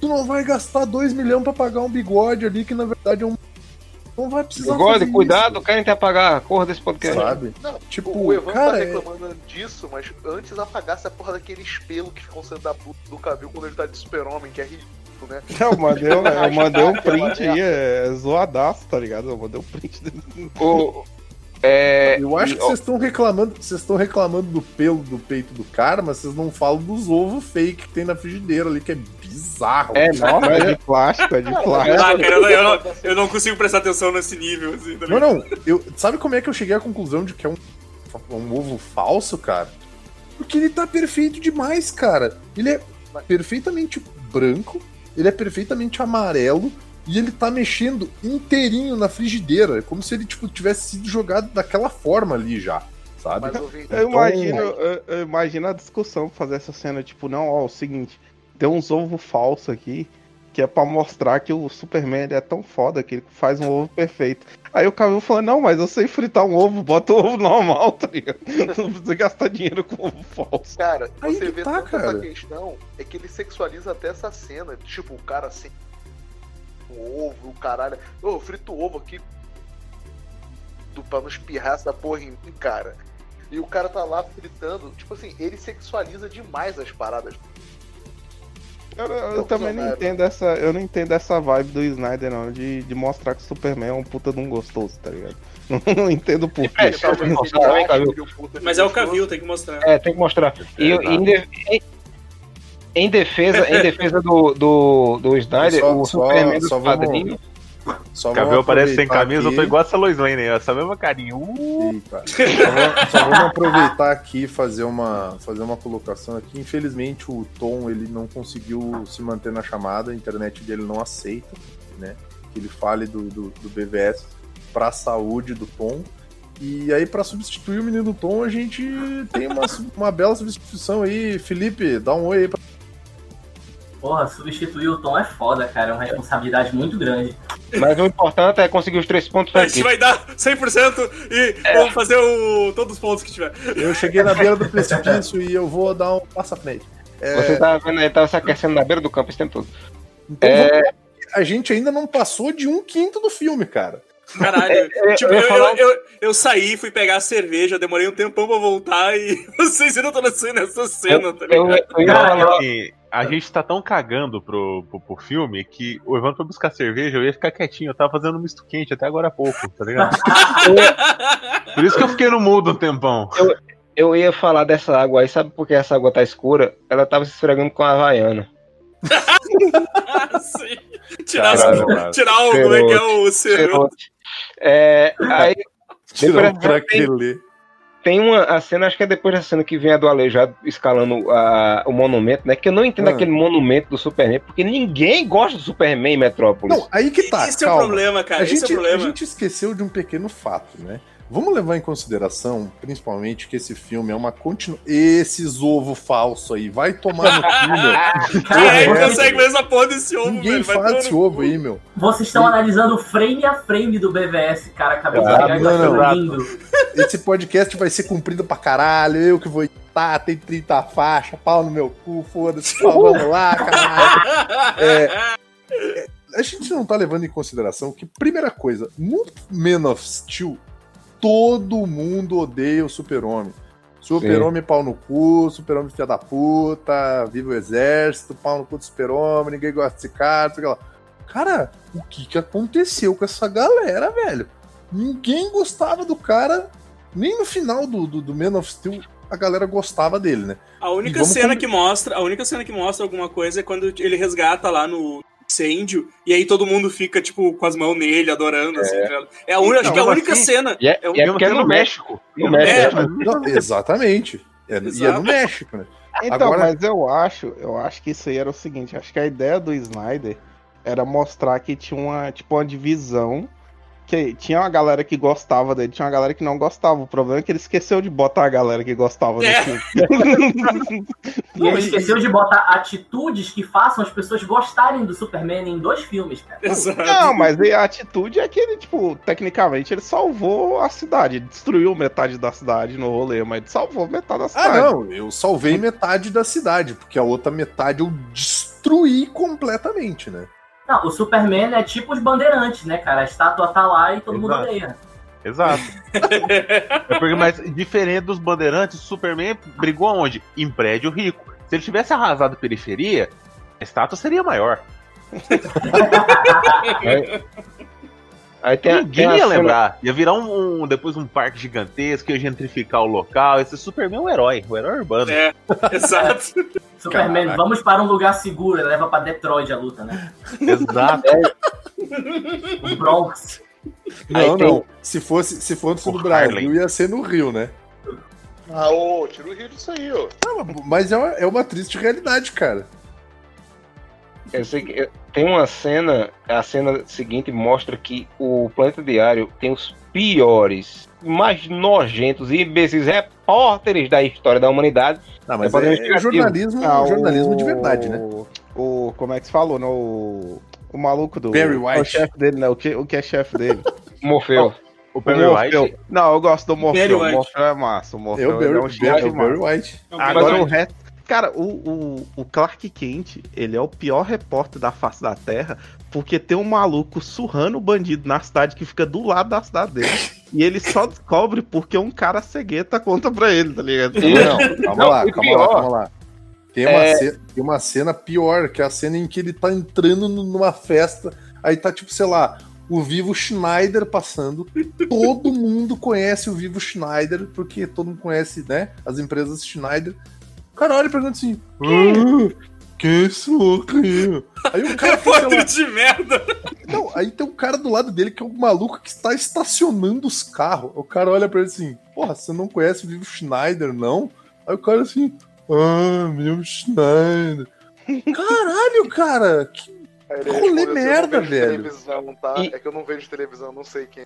Speaker 1: Tu não vai gastar 2 milhões pra pagar um bigode ali, que na verdade é um. Não vai precisar
Speaker 4: Bigode,
Speaker 1: fazer
Speaker 4: cuidado, querem te apagar a cor desse
Speaker 1: isso,
Speaker 4: podcast.
Speaker 1: sabe?
Speaker 9: Não,
Speaker 1: Tipo,
Speaker 9: o Evandro
Speaker 1: cara,
Speaker 9: tá
Speaker 1: é-
Speaker 9: reclamando disso, mas antes apagasse a porra daqueles pelos que ficam saindo da puta do cabelo quando ele tá de super-homem, que é ridículo, né?
Speaker 2: Eu mandei, um- [LAUGHS] eu mandei um print aí, é zoadaço, tá ligado? Eu mandei um print dele.
Speaker 4: O, é,
Speaker 1: Eu acho que
Speaker 4: ó,
Speaker 1: vocês estão reclamando, vocês estão reclamando do pelo do peito do cara, mas vocês não falam dos ovos fake que tem na frigideira ali, que é bizarro.
Speaker 4: É,
Speaker 2: Não, é de plástico, é de plástico.
Speaker 3: Ah, cara, eu, não- eu não, eu não consigo prestar atenção nesse nível, assim,
Speaker 1: Não, não. Eu, sabe como é que eu cheguei à conclusão de que é um, um ovo falso, cara? Porque ele tá perfeito demais, cara. Ele é perfeitamente branco, ele é perfeitamente amarelo e ele tá mexendo inteirinho na frigideira. É como se ele, tipo, tivesse sido jogado daquela forma ali já, sabe?
Speaker 9: Mas, [LAUGHS]
Speaker 2: Eu
Speaker 1: Então,
Speaker 2: imagino, eu, eu imagino a discussão pra fazer essa cena, tipo, não, ó, o seguinte, tem uns ovos falsos aqui, que é pra mostrar que o Superman ele é tão foda que ele faz um ovo perfeito. Aí o Cavill falou, não, mas eu sei fritar um ovo, bota o ovo normal, [LAUGHS] tá ligado? Não precisa gastar dinheiro com ovo falso.
Speaker 9: Cara,
Speaker 1: Aí
Speaker 9: você vê
Speaker 1: tá,
Speaker 9: tanto essa
Speaker 1: cara.
Speaker 9: questão, é que ele sexualiza até essa cena. Tipo, o cara sem um ovo, o caralho. Ô, eu frito o ovo aqui do, pra não espirrar essa porra em mim, cara. E o cara tá lá fritando. Tipo assim, ele sexualiza demais as paradas.
Speaker 2: Eu, eu
Speaker 9: Não,
Speaker 2: também não
Speaker 9: não,
Speaker 2: entendo essa. Eu não entendo essa vibe do Snyder, não, de, de mostrar que o Superman é um puta de um gostoso, tá ligado? [LAUGHS] Não, entendo por quê.
Speaker 4: É, vem, Cavill.
Speaker 3: Mas é o Cavill, tem que mostrar.
Speaker 4: É, tem que mostrar. E, de- em- em defesa, em defesa do, do, do Snyder,
Speaker 1: Só-
Speaker 4: o
Speaker 1: só-
Speaker 4: Superman
Speaker 1: só vamos-
Speaker 4: quadrinhos.
Speaker 1: Só
Speaker 10: O cabelo aparece sem camisa, eu tô
Speaker 1: aqui-
Speaker 10: igual essa Lois Lane aí, ó, essa mesma carinha. Uh,
Speaker 1: Eita. Só vamos, só vamos aproveitar aqui e fazer uma, fazer uma colocação aqui. Infelizmente o Tom ele não conseguiu se manter na chamada, a internet dele não aceita, né? Que ele fale do, do, do BVS para a saúde do Tom. E aí, para substituir o menino Tom, a gente tem uma, uma bela substituição aí. Felipe, dá um oi aí pra
Speaker 13: Porra, substituir o Tom é foda, cara. É uma responsabilidade muito grande.
Speaker 4: Mas o importante é conseguir os três pontos
Speaker 3: A gente vai dar 100% e vamos fazer o, todos os pontos que tiver.
Speaker 1: Eu cheguei na beira do precipício e eu vou dar um passo à frente. É,
Speaker 4: Você tá vendo, ele tava se aquecendo na beira do campo esse tempo todo.
Speaker 1: então
Speaker 4: É.
Speaker 1: a gente ainda não passou de um quinto do filme, cara.
Speaker 3: Caralho.
Speaker 4: É,
Speaker 3: tipo,
Speaker 4: eu
Speaker 3: eu,
Speaker 4: ia falar-
Speaker 3: eu, eu, eu saí, fui pegar a cerveja, demorei um tempão pra voltar e [LAUGHS] vocês ainda estão nessa nessa cena, tá
Speaker 4: Eu,
Speaker 3: ligado?
Speaker 4: eu ia
Speaker 10: Cara,
Speaker 4: falar,
Speaker 10: a gente tá tão cagando pro, pro, pro filme que o Evandro foi buscar cerveja, eu ia ficar quietinho, eu tava fazendo misto quente até agora há pouco, tá ligado? [LAUGHS] Por isso que eu fiquei no mudo um tempão.
Speaker 4: eu ia falar dessa água aí, sabe por que essa água tá escura? Ela tava se esfregando com a Havaiana. [LAUGHS]
Speaker 3: Sim. Tirar,
Speaker 10: Caralho, cara.
Speaker 3: tirar o, como é que é o cerote.
Speaker 4: É, aí
Speaker 1: pra que ler.
Speaker 4: Tem uma a cena, acho que é depois da cena que vem a do Aleijado escalando a, o monumento, né? Que eu não entendo
Speaker 1: Ah.
Speaker 4: aquele monumento do Superman, porque ninguém gosta do Superman em Metrópolis.
Speaker 1: Não, aí que tá.
Speaker 3: Esse é o
Speaker 1: calma.
Speaker 3: problema, cara.
Speaker 1: A
Speaker 3: Esse
Speaker 1: gente,
Speaker 3: é o problema.
Speaker 1: a gente esqueceu de um pequeno fato, né? Vamos levar em consideração, principalmente, que esse filme é uma continu... Esses ovo falso aí, vai tomar no cu, meu. [LAUGHS]
Speaker 3: É
Speaker 1: Porra,
Speaker 3: consegue ver essa porra desse ovo,
Speaker 1: Ninguém
Speaker 3: velho?
Speaker 1: Faz esse ovo aí, meu.
Speaker 13: Vocês estão analisando frame a frame do BVS, cara. Acabei de pegar e
Speaker 1: não, não.
Speaker 13: lindo. [LAUGHS]
Speaker 1: Esse podcast vai ser cumprido pra caralho. Eu que vou editar, tem 30 faixas, pau no meu cu, foda-se, pau, [LAUGHS] vamos lá, caralho. É, é, a gente não tá levando em consideração que, primeira coisa, no Man of Steel, todo mundo odeia o Super-Homem. Super-Homem pau no cu, Super-Homem filha da puta, viva o exército, pau no cu do Super-Homem, ninguém gosta desse cara, sei lá. Cara, o que que aconteceu com essa galera, velho? Ninguém gostava do cara, nem no final do, do, do Man of Steel a galera gostava dele, né?
Speaker 3: A única cena
Speaker 1: com-
Speaker 3: que mostra, a única cena que mostra alguma coisa é quando ele resgata lá no incêndio e aí todo mundo fica tipo com as mãos nele, adorando assim. tá ligado? É a única, acho que é a
Speaker 10: Então,
Speaker 3: única
Speaker 10: assim,
Speaker 3: cena.
Speaker 4: E é,
Speaker 3: É um-
Speaker 4: e é
Speaker 10: Eu
Speaker 4: porque é no
Speaker 10: no
Speaker 4: México. No
Speaker 3: É,
Speaker 4: México.
Speaker 1: Não, exatamente. É, e é no. México, né?
Speaker 2: Então,
Speaker 1: Agora-
Speaker 2: mas eu acho, eu acho que isso aí era o seguinte, acho que a ideia do Snyder era mostrar que tinha uma, tipo, uma divisão que tinha uma galera que gostava dele, tinha uma galera que não gostava. O problema é que ele esqueceu de botar a galera que gostava
Speaker 3: É.
Speaker 2: no filme.
Speaker 13: E [LAUGHS] ele esqueceu de botar atitudes que façam as pessoas gostarem do Superman em dois filmes, cara.
Speaker 2: Não, mas a atitude é que ele, tipo, tecnicamente ele salvou a cidade. Destruiu metade da cidade no rolê, mas ele salvou metade da
Speaker 1: Ah,
Speaker 2: cidade.
Speaker 1: não, eu salvei metade da cidade, porque a outra metade eu destruí completamente, né?
Speaker 13: Não, o Superman é tipo os bandeirantes, né, cara? A estátua tá lá e todo mundo
Speaker 10: Exato.
Speaker 13: odeia.
Speaker 10: Exato. [LAUGHS] É porque, mas diferente dos bandeirantes, o Superman brigou aonde? Em prédio rico. Se ele tivesse arrasado a periferia, a estátua seria maior. [LAUGHS]
Speaker 4: Aí tem, a-
Speaker 10: Ninguém
Speaker 4: tem
Speaker 10: ia
Speaker 4: cena-
Speaker 10: lembrar. Ia virar um, um- depois um parque gigantesco, ia gentrificar o local. Esse Superman é um herói, um herói urbano.
Speaker 3: É, [LAUGHS] exato. [LAUGHS]
Speaker 13: Superman,
Speaker 10: Caraca.
Speaker 13: vamos para um lugar seguro, leva pra Detroit a luta, né?
Speaker 10: Exato.
Speaker 13: O Bronx.
Speaker 1: Não,
Speaker 4: tem-
Speaker 1: não. Se fosse, se fosse no Brasil, ia ser no Rio, né?
Speaker 9: Ah, ô, tira o rio disso aí, ó.
Speaker 1: Mas é uma, é uma triste realidade, cara.
Speaker 4: Eu sei que eu- tem uma cena, a cena seguinte mostra que o Planeta Diário tem os piores, mais nojentos e imbecis repórteres da história da humanidade.
Speaker 1: Não, mas é,
Speaker 4: investigativo.
Speaker 1: é jornalismo,
Speaker 2: Ah,
Speaker 1: jornalismo
Speaker 2: o-
Speaker 1: de verdade, né?
Speaker 2: O, como é que se falou, né? O, o maluco do.
Speaker 1: Barry
Speaker 2: é O
Speaker 1: White.
Speaker 2: chefe dele, né? O que, o que é chefe dele? [LAUGHS]
Speaker 4: Morfeu.
Speaker 10: O
Speaker 2: O
Speaker 10: Perry
Speaker 2: Morfeu.
Speaker 10: White.
Speaker 2: Não, eu gosto do
Speaker 3: Barry
Speaker 2: Morfeu. O. Morfeu é massa. O Morfeu
Speaker 1: Eu, Barry,
Speaker 2: é um chefe
Speaker 1: Barry. Barry White.
Speaker 3: Não,
Speaker 2: Agora o resto. Cara, o, o, o Clark Kent, ele é o pior repórter da face da Terra, porque tem um maluco surrando o bandido na cidade que fica do lado da cidade dele. [LAUGHS] e ele só descobre porque um cara cegueta conta pra ele, tá ligado?
Speaker 1: Não, calma
Speaker 4: Não,
Speaker 1: lá,
Speaker 4: e
Speaker 1: calma
Speaker 4: pior,
Speaker 1: lá, calma lá. Tem uma,
Speaker 4: é-
Speaker 1: cena, tem uma cena pior, que é a cena em que ele tá entrando nu- numa festa, aí tá tipo, sei lá, o Vivo Schneider passando. Todo mundo conhece o Vivo Schneider, porque todo mundo conhece, né, as empresas Schneider. O cara olha e pergunta assim: "Ah, que é esse louco aí? Aí o cara [LAUGHS] lá,
Speaker 3: de merda.
Speaker 1: não, aí tem um cara do lado dele que é um maluco que está estacionando os carros. O cara olha pra ele assim: Porra, você não conhece o Vivo Schneider, não? Aí o cara assim: Ah, Vivo Schneider. Caralho, cara! Que... Rolê
Speaker 9: respondeu, "Se eu não
Speaker 1: merda, velho."
Speaker 9: Televisão, tá?
Speaker 4: E-
Speaker 9: É que eu não vejo televisão, não sei quem.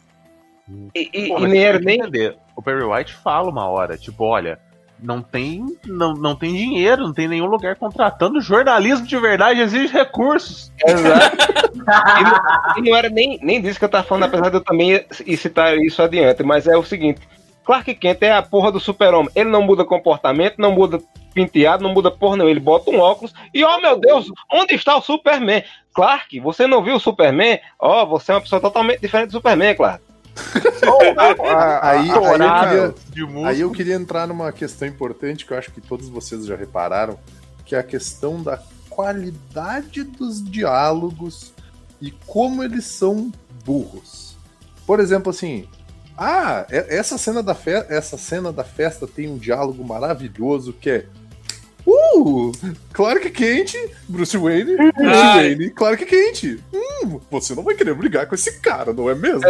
Speaker 4: E, e-
Speaker 10: Pô,
Speaker 4: e nem nem.
Speaker 10: O Perry White fala uma hora, tipo, olha, não tem, não, não tem dinheiro, não tem nenhum lugar contratando. Jornalismo de verdade exige recursos.
Speaker 4: Exato. [LAUGHS] e, não, era nem, nem disso que eu tava falando, apesar de eu também citar isso adiante, mas é o seguinte: Clark Kent é a porra do super-homem. Ele não muda comportamento, não muda penteado, não muda porra não. Ele bota um óculos e, oh meu Deus, onde está o Superman? Clark, você não viu o Superman? Ó, você é uma pessoa totalmente diferente do Superman, Clark. [LAUGHS]
Speaker 1: Aí, aí, eu queria, aí eu queria entrar numa questão importante que eu acho que todos vocês já repararam, que é a questão da qualidade dos diálogos e como eles são burros. Por exemplo, assim, ah, e- essa cena da, fe essa cena da festa tem um diálogo maravilhoso que é Uh! Clark Kent, Bruce Wayne, Bruce
Speaker 3: Ai.
Speaker 1: Wayne, Clark Kent. Hum, você não vai querer brigar com esse cara, não é mesmo?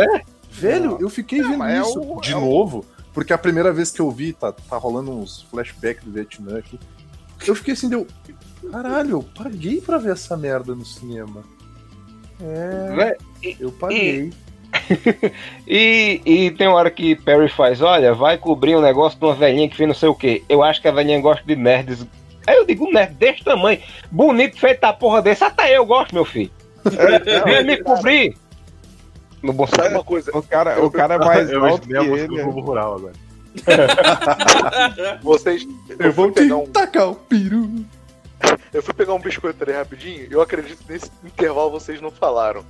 Speaker 1: Velho, eu fiquei vendo
Speaker 2: mas é
Speaker 1: isso
Speaker 2: o-
Speaker 1: de
Speaker 2: é o-
Speaker 1: novo, porque a primeira vez que eu vi, tá, tá rolando uns flashbacks do Vietnã aqui. Eu fiquei assim, deu. Caralho, eu paguei pra ver essa merda no cinema. É.
Speaker 4: Vé-
Speaker 1: Eu paguei. [LAUGHS]
Speaker 4: E, e tem uma hora que Perry faz: olha, vai cobrir um negócio de uma velhinha que fez não sei o quê. Eu acho que a velhinha gosta de nerds. Aí eu digo, um nerd desse tamanho, bonito, feito da porra desse, até eu gosto, meu filho. [LAUGHS] Vem me cobrir. No
Speaker 9: Sabe
Speaker 4: sentido.
Speaker 9: uma coisa?
Speaker 2: O cara, o cara é mais
Speaker 10: eu
Speaker 2: alto que
Speaker 10: imaginei a música
Speaker 2: ele.
Speaker 10: do Globo Rural agora. [LAUGHS]
Speaker 9: Vocês.
Speaker 1: Eu
Speaker 9: Eu
Speaker 1: vou te
Speaker 9: pegar um,
Speaker 1: tacar o peru.
Speaker 9: eu fui pegar um biscoito ali rapidinho. Eu acredito que nesse intervalo vocês não falaram.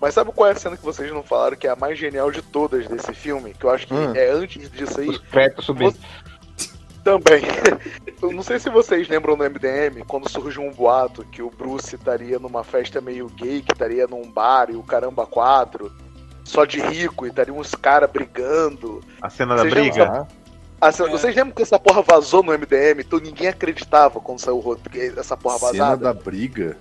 Speaker 9: Mas sabe qual é a cena que vocês não falaram que é a mais genial de todas desse filme? Que eu acho que
Speaker 1: Hum.
Speaker 9: é antes disso aí.
Speaker 4: Os créditos subindo.
Speaker 9: Também. [LAUGHS] Eu não sei se vocês lembram no MDM, quando surgiu um boato que o Bruce estaria numa festa meio gay, que estaria num bar e o caramba quatro, só de rico, e estaria uns caras brigando.
Speaker 10: A cena da
Speaker 9: Vocês
Speaker 10: briga.
Speaker 9: lembram Ah, cê- Vocês lembram que essa porra vazou no MDM? Então ninguém acreditava quando saiu o roteiro, essa porra
Speaker 1: Cena
Speaker 9: vazada.
Speaker 1: da briga.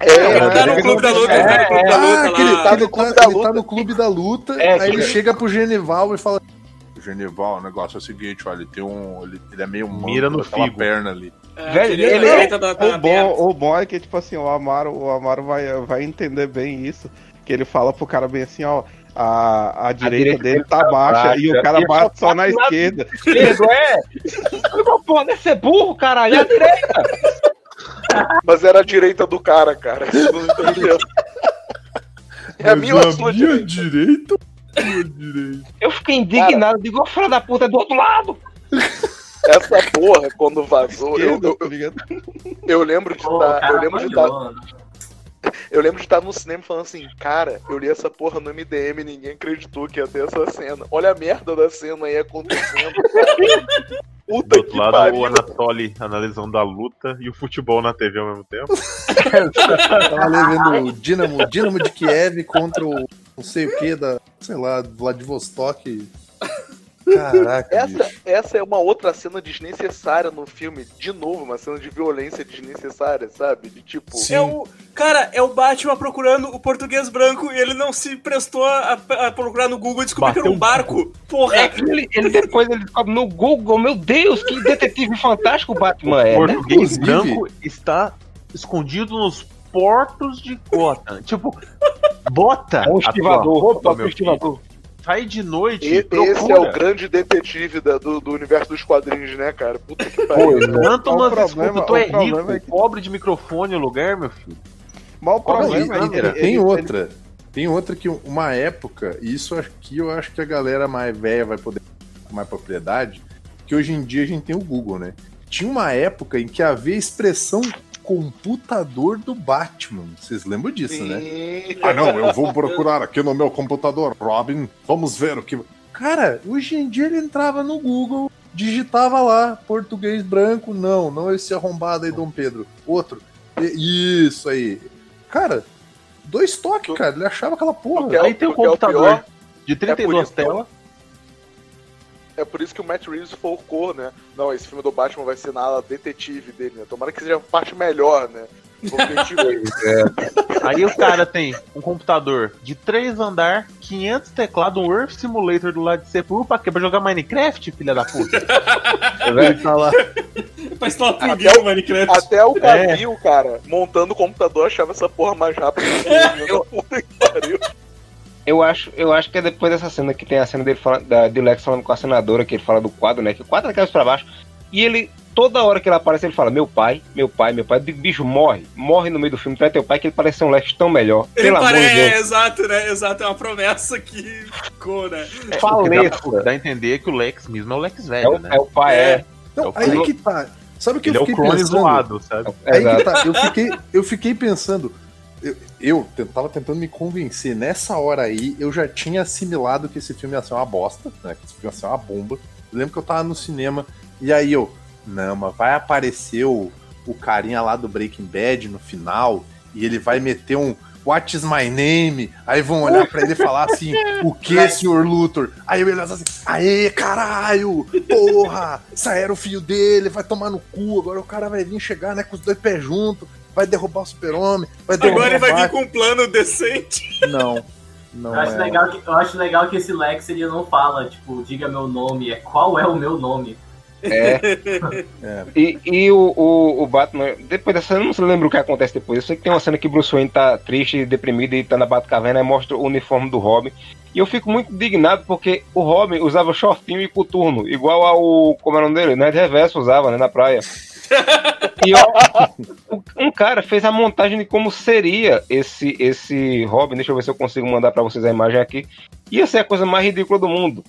Speaker 9: É,
Speaker 3: Ele tá no clube da luta, ele tá no clube da
Speaker 1: Ah,
Speaker 3: luta
Speaker 1: ele tá, no
Speaker 9: Clube da Luta.
Speaker 1: tá no clube da luta,
Speaker 4: É,
Speaker 1: aí ele chega pro Genival e fala. Genival, o negócio é o seguinte, olha, ele tem um. Ele, ele é meio
Speaker 10: Mira no figo.
Speaker 1: perna ali.
Speaker 3: É,
Speaker 4: Velho, ele é-
Speaker 3: direita da, da
Speaker 2: O bom, o bom é que, tipo assim, o Amaro, o Amaro vai, vai entender bem isso. Que ele fala pro cara bem assim, ó. a, a direita
Speaker 4: direita
Speaker 2: dele tá
Speaker 4: tá
Speaker 2: baixa
Speaker 4: baixa,
Speaker 2: e o cara bate
Speaker 4: só
Speaker 2: na esquerda.
Speaker 4: Esquerdo, é? Não pode ser burro, caralho. É a direita. [LAUGHS]
Speaker 9: Mas era a direita do cara, cara. Não entendeu? [LAUGHS] É a minha ou a sua direita?
Speaker 1: direita?
Speaker 4: Eu fiquei indignado. Digo, ô filho da puta, é do outro lado.
Speaker 9: Essa porra, quando vazou, eu, eu,
Speaker 2: tá
Speaker 9: eu lembro de
Speaker 13: Pô,
Speaker 9: estar.
Speaker 13: cara
Speaker 9: eu lembro de estar.
Speaker 13: né?
Speaker 9: Eu lembro de estar no cinema falando assim, cara, eu li essa porra no MDM e ninguém acreditou que ia ter essa cena. Olha a merda da cena aí acontecendo. [LAUGHS] cara.
Speaker 10: Do
Speaker 9: Puta
Speaker 10: outro
Speaker 9: que
Speaker 10: lado,
Speaker 9: pariu.
Speaker 10: o Anatoly analisando a luta e o futebol na TV ao mesmo tempo. [LAUGHS]
Speaker 1: Tava ali vendo o Dinamo, Dinamo de Kiev contra o não sei o que da, sei lá, Vladivostok. Caraca,
Speaker 9: Essa,
Speaker 1: bicho.
Speaker 9: essa é uma outra cena desnecessária no filme. De novo, uma cena de violência desnecessária, sabe? De tipo.
Speaker 1: Sim.
Speaker 3: É o, cara, é o Batman procurando o português branco e ele não se prestou a, a procurar no Google e descobriu que era um barco. Porra!
Speaker 4: É ele, ele depois ele descobre no Google, meu Deus, que detetive fantástico o Batman é,
Speaker 10: O
Speaker 4: né?
Speaker 10: português
Speaker 1: Inclusive-
Speaker 10: branco está escondido nos portos de Gotham. Tipo, bota
Speaker 4: É um estivador,
Speaker 10: roupa meu
Speaker 4: estivador.
Speaker 10: filho. Sai de noite,
Speaker 9: E- esse é o grande detetive da- do, do universo dos quadrinhos, né, cara? Puta que pariu.
Speaker 4: É.
Speaker 10: Tanto,
Speaker 2: O
Speaker 10: mas
Speaker 2: problema-
Speaker 10: escuta, tu
Speaker 2: o
Speaker 10: é rico,
Speaker 2: é que-
Speaker 10: pobre de microfone o lugar, meu filho.
Speaker 2: O
Speaker 1: Não,
Speaker 2: problema
Speaker 1: e-
Speaker 2: é
Speaker 1: tem
Speaker 2: ele-
Speaker 1: outra. Tem outra que uma época, e isso aqui eu acho que a galera mais velha vai poder com mais propriedade, que hoje em dia a gente tem o Google, né? Tinha uma época em que havia a expressão computador do Batman. Vocês lembram disso, né?
Speaker 9: Sim.
Speaker 1: Ah, não, eu vou procurar aqui no meu computador, Robin. Vamos ver o que. Cara, hoje em dia ele entrava no Google, digitava lá, português branco, não, não esse arrombado aí, Dom Pedro. Outro. E- Isso aí. Cara, dois toques, cara, ele achava aquela porra.
Speaker 9: Porque é
Speaker 10: Aí tem um
Speaker 9: porque é o
Speaker 10: computador
Speaker 9: pior,
Speaker 10: de 32
Speaker 9: isso.
Speaker 10: telas.
Speaker 9: É por isso que o Matt Reeves focou, né? Não, esse filme do Batman vai ser na ala detetive dele, né? Tomara que seja a parte melhor, né? Tipo, [LAUGHS]
Speaker 10: Aí o cara tem um computador de 3 andar, 500 teclados, um Earth Simulator do lado de você. Pra quê? Pra jogar Minecraft, filha da puta?
Speaker 1: Ele tá lá.
Speaker 3: Pra instalar
Speaker 9: o-
Speaker 3: Minecraft.
Speaker 9: até o Cavill, cara, montando o computador, achava essa porra mais rápida que o [LAUGHS] filme. Puta que pariu.
Speaker 4: Eu acho, eu acho que é depois dessa cena que tem a cena dele falando, da, de Lex falando com a senadora, que ele fala do quadro, né? Que o quadro é cabeça pra baixo. E ele, toda hora que ele aparece, ele fala: Meu pai, meu pai, meu pai. Eu digo, bicho, morre. Morre no meio do filme, traz teu pai, que ele parece ser um Lex tão melhor.
Speaker 3: Ele
Speaker 4: Pelo amor de
Speaker 3: parece, é,
Speaker 4: Deus.
Speaker 3: exato, né? Exato, é uma promessa que ficou, né?
Speaker 10: O que dá, o dá a entender é que o Lex mesmo é o Lex
Speaker 4: É
Speaker 10: velho,
Speaker 4: o,
Speaker 10: né?
Speaker 4: é o pai, é.
Speaker 10: É
Speaker 1: Não,
Speaker 10: o
Speaker 1: aí que tá. Sabe o que
Speaker 10: Ele é
Speaker 1: eu
Speaker 10: o
Speaker 1: fiquei
Speaker 10: clone
Speaker 1: pensando?
Speaker 10: zoado, sabe?
Speaker 1: Aí que tá, eu fiquei, eu fiquei pensando. Eu, eu tava tentando me convencer. Nessa hora aí, eu já tinha assimilado que esse filme ia ser uma bosta, né? Que esse filme ia ser uma bomba. Eu lembro que eu tava no cinema e aí eu, não, mas vai aparecer o, o carinha lá do Breaking Bad no final e ele vai meter um What is my name? Aí vão olhar pra ele e falar assim: O que, senhor Luthor? Aí ele olha assim: Aê, caralho! Porra! Saíram o filho dele, vai tomar no cu. Agora o cara vai vir chegar, né, com os dois pés juntos, vai derrubar o super-homem, vai derrubar
Speaker 3: Agora ele vai vir com um plano decente.
Speaker 1: Não. Não
Speaker 13: Eu acho,
Speaker 1: é.
Speaker 13: legal que, eu acho legal que esse Lex ele não fala, tipo, diga meu nome, é qual é o meu nome.
Speaker 4: É. [LAUGHS]
Speaker 1: É.
Speaker 4: E, e o, o, o Batman, depois dessa, eu não se lembro o que acontece depois. Eu sei que tem uma cena que Bruce Wayne tá triste, deprimido e tá na Batcaverna e mostra o uniforme do Robin. E eu fico muito indignado porque o Robin usava shortinho e coturno, igual ao. Como é o nome dele? Ned Reverso usava, né, na praia. Um cara fez a montagem de como seria esse, esse Robin. Deixa eu ver se eu consigo mandar pra vocês a imagem aqui. Ia ser a coisa mais ridícula do mundo.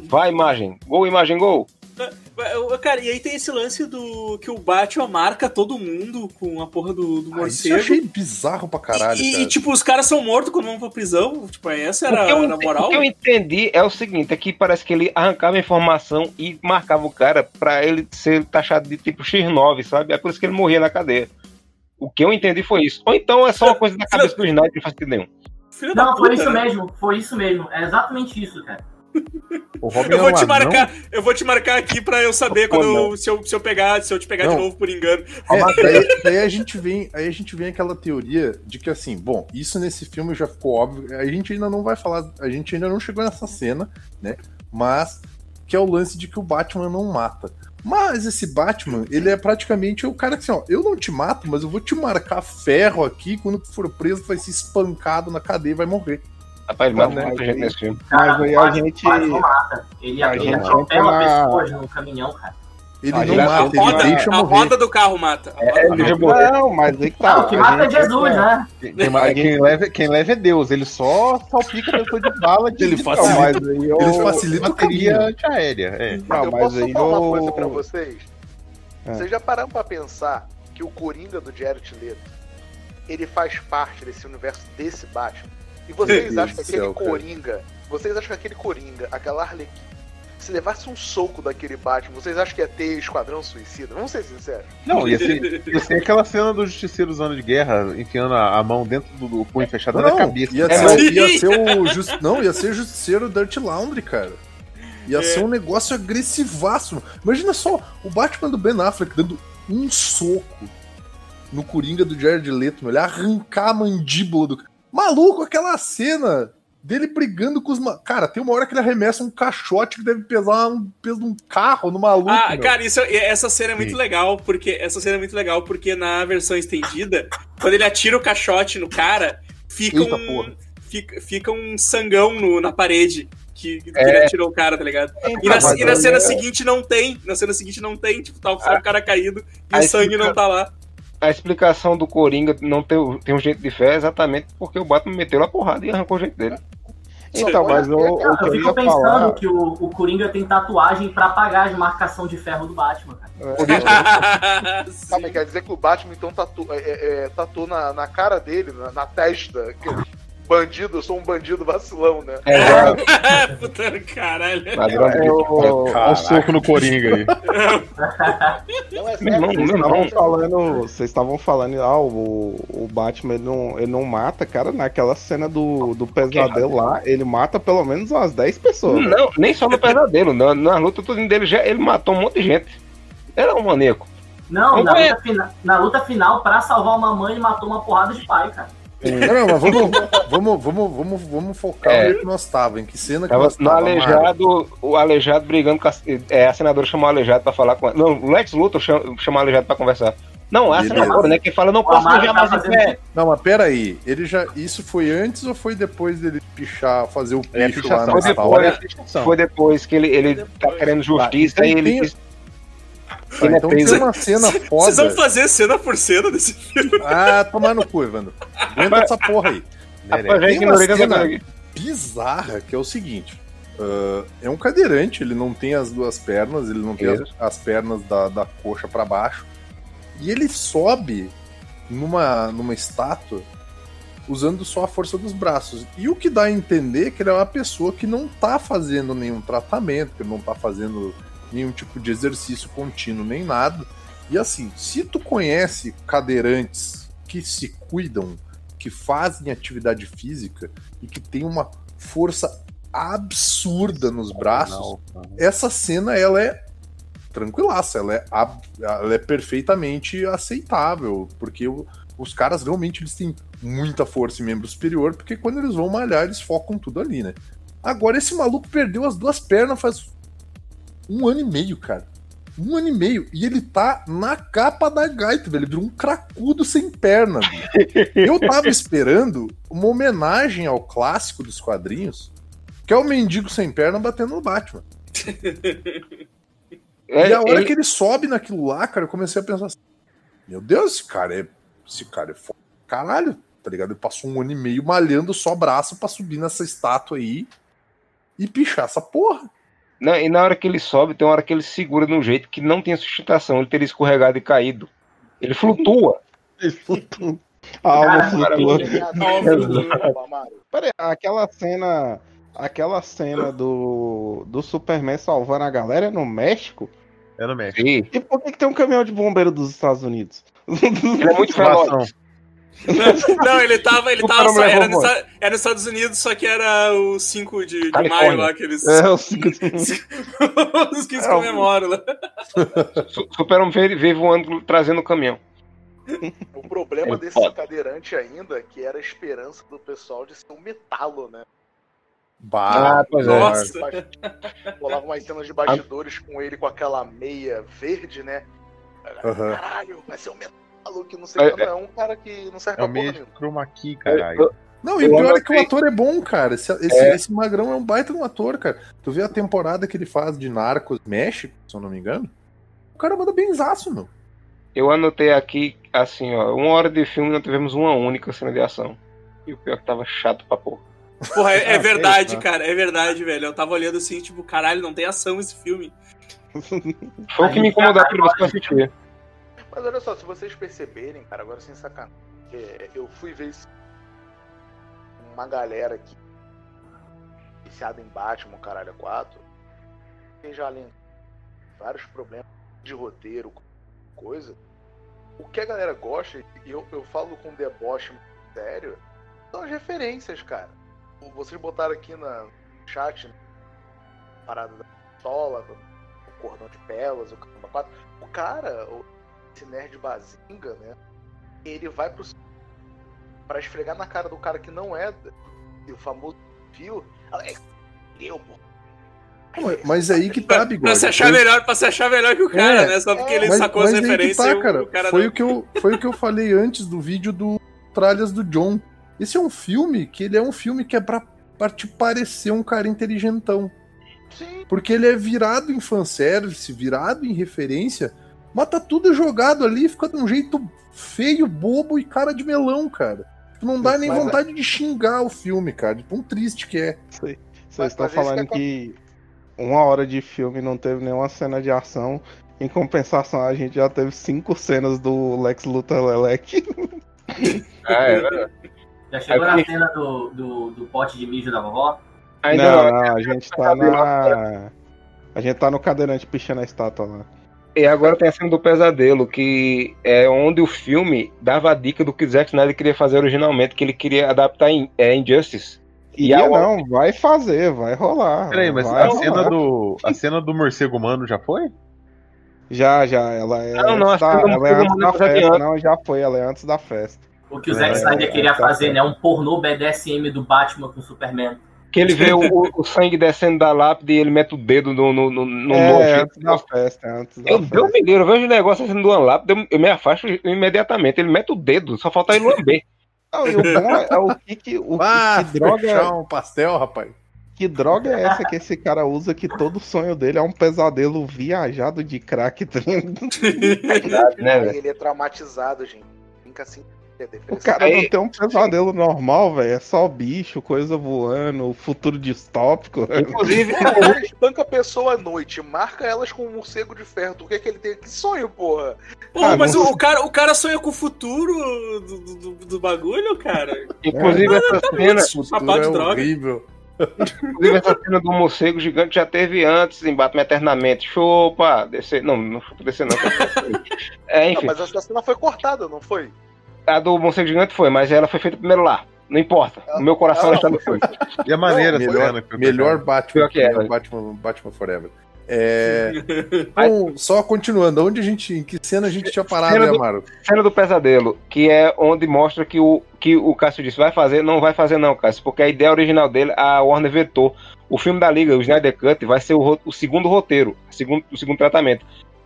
Speaker 4: Vai, imagem. Gol, imagem, gol.
Speaker 3: Eu- Cara, e aí tem esse lance do que o Batman marca todo mundo com a porra do, do
Speaker 1: Ah, isso eu
Speaker 3: morcego.
Speaker 1: achei bizarro pra caralho,
Speaker 3: e,
Speaker 1: cara.
Speaker 3: e, tipo, os caras são mortos quando vão pra prisão. Tipo, essa era,
Speaker 4: o, que eu,
Speaker 3: era a moral.
Speaker 4: o que eu entendi é o seguinte: é que parece que ele arrancava a informação e marcava o cara pra ele ser taxado de tipo X9, sabe? É por isso que ele morria na cadeia. O que eu entendi foi isso. Ou então é só uma coisa da cabeça do Snyder que não faz sentido nenhum.
Speaker 3: Filho
Speaker 13: Não, foi
Speaker 3: puta,
Speaker 13: isso
Speaker 3: né?
Speaker 13: mesmo, foi isso mesmo. É exatamente isso, cara.
Speaker 3: Eu
Speaker 1: é
Speaker 3: vou te marcar, eu vou te marcar aqui pra eu saber
Speaker 1: Pô,
Speaker 3: quando eu, se, eu, se eu pegar, se eu te pegar de
Speaker 1: Não.
Speaker 3: novo por engano.
Speaker 1: É, daí, [LAUGHS] daí a gente vem, aí a gente vem aquela teoria de que assim, bom, isso nesse filme já ficou óbvio. A gente ainda não vai falar, a gente ainda não chegou nessa cena, né? Mas que é o lance de que o Batman não mata. Mas esse Batman, ele é praticamente o cara que assim, ó, eu não te mato, mas eu vou te marcar ferro aqui, quando tu for preso, vai ser espancado na cadeia e vai morrer.
Speaker 4: Rapaz, ele
Speaker 2: Não,
Speaker 4: mata muita gente nesse filme.
Speaker 2: Mas aí a
Speaker 13: quase-
Speaker 2: gente.
Speaker 13: quase não mata. Ele,
Speaker 2: a
Speaker 13: ele
Speaker 2: gente
Speaker 13: atropela
Speaker 2: entra na-
Speaker 13: pessoas no caminhão, cara.
Speaker 1: Ele
Speaker 2: A
Speaker 1: não
Speaker 2: gente-
Speaker 1: mata,
Speaker 3: A
Speaker 1: ele
Speaker 3: roda,
Speaker 1: deixa
Speaker 3: a
Speaker 1: morrer.
Speaker 3: roda do carro mata.
Speaker 4: É, ele já morreu.
Speaker 2: Não, mas aí que tá.
Speaker 13: Não, o que mata é Jesus,
Speaker 2: entra-
Speaker 13: né?
Speaker 10: Quem, quem leva, quem leva é Deus, ele só salpica a pessoa de bala de
Speaker 1: Ele facilita-
Speaker 10: não, mas aí eu-
Speaker 1: ele facilita
Speaker 10: bateria
Speaker 1: caminho.
Speaker 10: antiaérea. É.
Speaker 2: Não,
Speaker 9: eu
Speaker 2: mas
Speaker 9: posso
Speaker 2: aí
Speaker 9: falar uma
Speaker 2: eu-
Speaker 9: coisa pra vocês?
Speaker 2: É.
Speaker 9: Vocês já pararam pra pensar que o Coringa do Jared Leto, ele faz parte desse universo desse Batman? E vocês acham que
Speaker 1: céu,
Speaker 9: aquele
Speaker 1: cara.
Speaker 9: Coringa, vocês acham que aquele Coringa, aquela Arlequina, se levasse um soco daquele Batman, vocês acham que ia ter Esquadrão Suicida? Vamos ser sinceros.
Speaker 10: Não, ia ser, [LAUGHS] ia ser aquela cena do Justiceiro Zona de Guerra enfiando a, a mão dentro do, do punho fechado na
Speaker 1: Não,
Speaker 10: cabeça.
Speaker 1: ia,
Speaker 10: É,
Speaker 1: ser, ia ser o just... não, ia ser justiceiro Dirt Laundry, cara. Ia
Speaker 3: É.
Speaker 1: ser um negócio agressivaço. Imagina só o Batman do Ben Affleck dando um soco no Coringa do Jared Leto, meu, ele arrancar a mandíbula do maluco, aquela cena dele brigando com os ma... cara, tem uma hora que ele arremessa um caixote que deve pesar um peso de um carro no maluco.
Speaker 3: Ah,
Speaker 1: meu.
Speaker 3: cara, isso, essa cena é muito
Speaker 1: Sim.
Speaker 3: legal, porque essa cena é muito legal porque na versão estendida, quando ele atira o caixote no cara, fica
Speaker 10: Eita,
Speaker 3: um fica, fica um sangão no- na parede que, que
Speaker 4: É.
Speaker 3: ele atirou o cara, tá ligado? E na, e na
Speaker 2: aí
Speaker 3: cena
Speaker 2: é-
Speaker 3: seguinte não tem, na cena seguinte não tem, tipo, tá só o cara caído e
Speaker 4: a
Speaker 3: o sangue
Speaker 4: explica-
Speaker 3: não tá lá.
Speaker 4: A explicação do Coringa não ter, ter um jeito de fé é exatamente porque o Batman meteu a porrada e arrancou o jeito dele.
Speaker 2: Então, mas o, o que
Speaker 13: Eu
Speaker 2: eu
Speaker 13: fico pensando
Speaker 2: falar.
Speaker 13: que o, o Coringa tem tatuagem pra apagar as marcação de ferro do Batman, cara.
Speaker 3: Sim.
Speaker 9: Calma [LAUGHS] quer dizer que o Batman então tatu, é, é, é, tatuou na, na cara dele, na, na testa, que bandido, eu sou um bandido vacilão, né?
Speaker 4: É, [LAUGHS]
Speaker 3: Puta caralho.
Speaker 4: ladrão de
Speaker 2: É o-
Speaker 10: Olha o soco no Coringa aí. [LAUGHS]
Speaker 9: Não é sério,
Speaker 4: meu
Speaker 2: Vocês estavam falando, vocês estavam falando, ah, o, o Batman ele não, ele não mata, cara, naquela cena do, do pesadelo lá, ele mata pelo menos umas 10 pessoas. velho.
Speaker 4: Não, nem só no pesadelo. Na, na luta tudo dele já ele matou um monte de gente. Ele é um maníaco.
Speaker 13: Não,
Speaker 4: Não
Speaker 13: na
Speaker 4: é.
Speaker 13: luta, fina- na luta final, pra salvar uma mãe, ele matou uma porrada de pai, cara.
Speaker 1: Não, não, mas vamos, vamos, vamos, vamos, vamos focar
Speaker 4: É.
Speaker 1: onde é que nós estávamos, em que cena que
Speaker 4: Tava
Speaker 1: nós
Speaker 4: no
Speaker 1: estávamos.
Speaker 4: aleijado, o aleijado brigando com a, é, a senadora chamou o aleijado pra falar com ela. Não, o Lex Luthor chama o aleijado pra conversar. Não, é a
Speaker 1: Beleza.
Speaker 4: senadora, né? Que fala, não posso mijar
Speaker 13: tá
Speaker 4: mais
Speaker 13: fazendo-
Speaker 4: pé.
Speaker 1: Não, mas pera aí, ele já, isso foi antes ou foi depois dele pichar, fazer o
Speaker 10: É,
Speaker 1: picho
Speaker 10: pichação.
Speaker 1: lá na
Speaker 4: Foi
Speaker 1: sala?
Speaker 4: depois. Foi depois que ele, ele tá querendo justiça
Speaker 1: Tá,
Speaker 4: e ele
Speaker 1: tem- Tá,
Speaker 4: é
Speaker 1: então tem uma cena
Speaker 3: Vocês vão
Speaker 1: foda.
Speaker 3: fazer cena por cena desse filme.
Speaker 1: Ah, tomar no cu, Evandro. Aguenta essa porra aí.
Speaker 4: Rapaz,
Speaker 1: Tem uma cena bizarra que é o seguinte. ah, é um cadeirante, ele não tem as duas pernas, ele não tem as, as pernas da, da coxa pra baixo. E ele sobe numa, numa estátua usando só a força dos braços. E o que dá a entender é que ele é uma pessoa que não tá fazendo nenhum tratamento, que não tá fazendo nenhum tipo de exercício contínuo, nem nada. E assim, se tu conhece cadeirantes que se cuidam, que fazem atividade física e que tem uma força absurda nos braços, essa cena ela é tranquilaça, ela é, ela é perfeitamente aceitável, porque os caras realmente eles têm muita força em membro superior, porque quando eles vão malhar, eles focam tudo ali, né? Agora, esse maluco perdeu as duas pernas faz um ano e meio, cara. Um ano e meio. E ele tá na capa da gaita, velho. Ele virou um cracudo sem perna. Eu tava esperando uma homenagem ao clássico dos quadrinhos, que é o mendigo sem perna batendo no Batman. [LAUGHS]
Speaker 4: É,
Speaker 1: e a hora
Speaker 4: ele-
Speaker 1: que ele sobe naquilo lá, cara, eu comecei a pensar assim: Meu Deus, esse cara é. Esse cara é foda. Caralho, tá ligado? Ele passou um ano e meio malhando só braço pra subir nessa estátua aí e pichar essa porra.
Speaker 4: Não, e na hora que ele sobe, tem uma hora que ele segura de um jeito que não tem sustentação. Ele teria escorregado e caído. Ele flutua.
Speaker 2: A alma flutua. Pera aí, aquela cena. Aquela cena do, do Superman salvando a galera é no México?
Speaker 10: É no México.
Speaker 4: Sim.
Speaker 2: E por que, que tem um caminhão de bombeiro dos Estados Unidos?
Speaker 4: Ele é muito veloz.
Speaker 3: Não, ele tava, ele tava só, era, Esta- era nos Estados Unidos, só que era o 5 de, de maio lá, que eles.
Speaker 2: É, o cinco- [LAUGHS]
Speaker 3: os que eles comemoram lá.
Speaker 4: Su- Super-Homem veio, veio voando trazendo o caminhão.
Speaker 9: O problema
Speaker 4: É
Speaker 9: desse
Speaker 4: foda.
Speaker 9: cadeirante ainda, que era a esperança do pessoal de ser um metalo, né?
Speaker 1: Bah,
Speaker 4: Ah, pois é.
Speaker 3: Nossa.
Speaker 9: Rolava umas cenas de bastidores com ele com aquela meia verde, né?
Speaker 1: Aham.
Speaker 9: Caralho, vai ser um metalo que não sei.
Speaker 4: É,
Speaker 9: Não, é um cara que não serve
Speaker 10: É
Speaker 9: pra porra nenhuma.
Speaker 10: chroma key, caralho.
Speaker 1: Não, e o pior é que o ator é bom, cara. Esse, esse,
Speaker 4: É.
Speaker 1: esse magrão é um baita de um ator, cara. Tu vê a temporada que ele faz de Narcos México, se eu não me engano? O cara manda benzaço, meu.
Speaker 4: Eu anotei aqui, assim, ó, uma hora de filme não tivemos uma única cena de ação. E o pior é que tava chato pra porra.
Speaker 3: Porra, é, [LAUGHS] é
Speaker 1: Ah,
Speaker 3: verdade,
Speaker 1: sei lá.
Speaker 3: cara, é verdade, velho. Eu tava olhando assim, tipo, caralho, não tem ação esse filme.
Speaker 4: Foi o que me incomodou a primeira vez que eu assisti.
Speaker 9: Mas olha só, se vocês perceberem, cara, agora sem sacanagem, é, eu fui ver esse- uma galera aqui viciada em Batman, caralho, 4, tem já além vários problemas de roteiro, coisa. O que a galera gosta, e eu, eu falo com deboche sério, são as referências, cara. Vocês botaram aqui na chat, né, parada da pistola, o cordão de pérolas, o caramba 4. O cara, o- esse nerd bazinga, né? Ele vai pro para esfregar na cara do cara que não é o famoso fio. ela, É, eu, pô.
Speaker 1: Mas aí que tá, bigode.
Speaker 3: Pra se achar melhor, pra se achar melhor que o cara,
Speaker 1: É,
Speaker 3: né? Só porque ele
Speaker 1: mas,
Speaker 3: sacou
Speaker 1: mas
Speaker 3: as
Speaker 1: que
Speaker 3: referências
Speaker 1: tá, cara.
Speaker 3: o cara
Speaker 1: foi,
Speaker 3: não.
Speaker 1: o que eu, foi o que eu falei antes do vídeo do Tralhas do John. Esse é um filme que ele é um filme que é pra, pra te parecer um cara inteligentão.
Speaker 9: Sim.
Speaker 1: Porque ele é virado em fanservice, virado em referência, mas tá tudo jogado ali, fica de um jeito feio, bobo e cara de melão, cara. Não dá nem
Speaker 2: Mas é-
Speaker 1: vontade de xingar o filme, cara, de tão triste que é.
Speaker 2: Vocês
Speaker 9: Mas-
Speaker 2: estão
Speaker 9: mas
Speaker 2: falando
Speaker 9: que
Speaker 2: que uma hora de filme não teve nenhuma cena de ação. Em compensação, a gente já teve cinco cenas do Lex Luthor Lelec. [LAUGHS]
Speaker 4: Ah, é verdade.
Speaker 13: Já chegou
Speaker 4: Aí-
Speaker 13: na cena do, do, do pote de mijo da vovó?
Speaker 4: Ainda
Speaker 2: não.
Speaker 4: não,
Speaker 2: a gente tá na. A gente tá no cadeirante pichando a estátua lá.
Speaker 4: E agora tem a cena do pesadelo, que é onde o filme dava a dica do que Zack Snyder queria fazer originalmente, que ele queria adaptar em é, Injustice. E a-
Speaker 2: não, vai fazer, vai rolar.
Speaker 10: Peraí, mas a
Speaker 2: rolar.
Speaker 10: cena, do, a cena do morcego humano já foi?
Speaker 2: Já, já, ela é.
Speaker 4: Não, não, a cena
Speaker 2: ela é antes da festa. Não, já foi, ela é antes da festa.
Speaker 13: O que o Zack
Speaker 2: É,
Speaker 13: Snyder queria
Speaker 2: tá
Speaker 13: fazer, né? Um pornô BDSM do Batman com o Superman.
Speaker 4: Que ele vê o, o- sangue descendo da lápide e ele mete o dedo no, no, no, no
Speaker 2: é, antes da festa, é antes da
Speaker 4: Eu,
Speaker 2: festa.
Speaker 4: Deus me livre, eu vejo o negócio assim de uma lápide, eu, me afasto imediatamente. Ele mete o dedo, só falta ele lamber.
Speaker 2: Não, e o bom é, é o que que. O,
Speaker 1: Ah,
Speaker 2: que droga.
Speaker 1: fechar um pastel, rapaz.
Speaker 2: Que droga é essa que esse cara usa que todo sonho dele é um pesadelo viajado de crack? ligado? [LAUGHS]
Speaker 4: Verdade, né,
Speaker 9: ele é traumatizado, gente. Fica assim. É
Speaker 2: O cara
Speaker 4: Aí-
Speaker 2: não tem um pesadelo normal, velho. É só bicho, coisa voando, futuro distópico.
Speaker 4: Inclusive, [LAUGHS]
Speaker 9: espanca a pessoa à noite, marca elas com um morcego de ferro. O que é que ele tem? Que sonho, porra?
Speaker 3: Pô,
Speaker 2: Ah,
Speaker 3: mas
Speaker 2: não-
Speaker 3: o, cara, o cara sonha com o futuro do, do, do- do bagulho, cara.
Speaker 4: inclusive essa cena,
Speaker 1: Esse
Speaker 3: Chapéu
Speaker 1: futuro
Speaker 3: de
Speaker 1: é
Speaker 3: droga.
Speaker 1: horrível.
Speaker 4: inclusive essa cena do morcego gigante já teve antes em Batman Eternamente. Chupa, descer. Não, não chupa descer não. É,
Speaker 9: Não,
Speaker 4: enfim,
Speaker 9: mas essa cena foi cortada, não foi?
Speaker 4: A do morcego gigante foi, mas ela foi feita primeiro lá. Não importa. O meu coração
Speaker 9: Ah,
Speaker 4: está no filme.
Speaker 10: E a maneira essa
Speaker 1: melhor,
Speaker 10: cena
Speaker 1: melhor Batman,
Speaker 4: que é,
Speaker 1: melhor
Speaker 4: velho.
Speaker 1: Batman, Batman Forever. É, [LAUGHS] então, só continuando, onde a gente, em que cena a gente tinha parado,
Speaker 4: Cena
Speaker 1: né,
Speaker 4: do-
Speaker 1: Amaro?
Speaker 4: Cena do pesadelo, que é onde mostra que o que o Cássio disse vai fazer, não vai fazer não, Cássio, porque a ideia original dele, a Warner vetou. O filme da Liga, o Snyder Cut, vai ser o, o segundo roteiro, segundo, o segundo tratamento.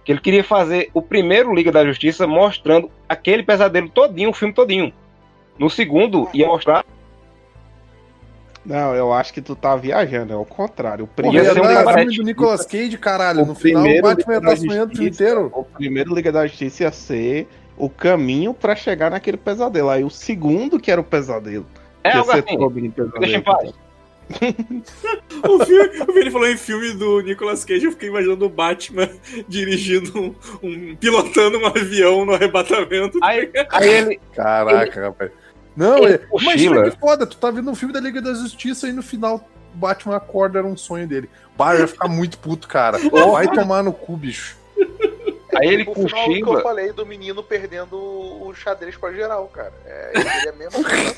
Speaker 4: Que ele queria fazer o primeiro Liga da Justiça mostrando aquele pesadelo todinho, o filme todinho. No segundo, ia mostrar
Speaker 2: Não, eu acho que tu tá viajando, é o contrário. O
Speaker 1: Porra,
Speaker 4: Ia
Speaker 1: ia
Speaker 4: ser um
Speaker 1: filme do Nicolas Cage, caralho.
Speaker 2: O
Speaker 1: No final o
Speaker 2: primeiro
Speaker 1: Batman estar sonhando o filme inteiro.
Speaker 2: O primeiro Liga da Justiça ia ser o caminho pra chegar naquele pesadelo. Aí o segundo que era o pesadelo.
Speaker 4: É algo assim. Deixa em paz. [LAUGHS]
Speaker 3: O filme, o Vini falou em filme do Nicolas Cage, eu fiquei imaginando o Batman dirigindo um, um- pilotando um avião no arrebatamento.
Speaker 4: Aí, [LAUGHS] aí ele.
Speaker 1: Caraca, rapaz. Não,
Speaker 4: Ele
Speaker 1: é,
Speaker 4: cochila.
Speaker 1: imagina que foda, tu tá vendo um filme da Liga da Justiça e no final o Batman acorda, era um sonho dele. Bah, eu ia ficar muito puto, cara. [LAUGHS] Vai tomar no cu, bicho.
Speaker 4: Aí ele
Speaker 9: o final que eu falei do menino perdendo o xadrez pra geral, cara. É, ele é a mesma coisa.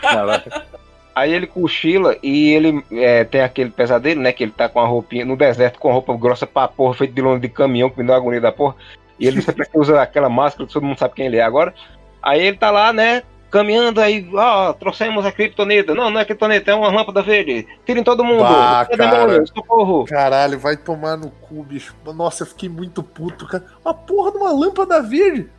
Speaker 1: Caraca.
Speaker 4: Aí ele cochila e ele é, tem aquele pesadelo, né? Que ele tá com a roupinha no deserto com a roupa grossa pra porra, feito de lona de caminhão, que me deu agonia da porra. E ele sempre [LAUGHS] usa aquela máscara que todo mundo sabe quem ele é agora. Aí ele tá lá, né? Caminhando aí, ó, trouxemos a criptonita. Não, não é criptonita, é uma lâmpada verde. Tirem todo mundo.
Speaker 1: Bah,
Speaker 4: É
Speaker 1: cara.
Speaker 4: demônio, socorro.
Speaker 1: Caralho, vai tomar no cu, bicho. Nossa, eu fiquei muito puto, cara. Uma porra de uma lâmpada verde.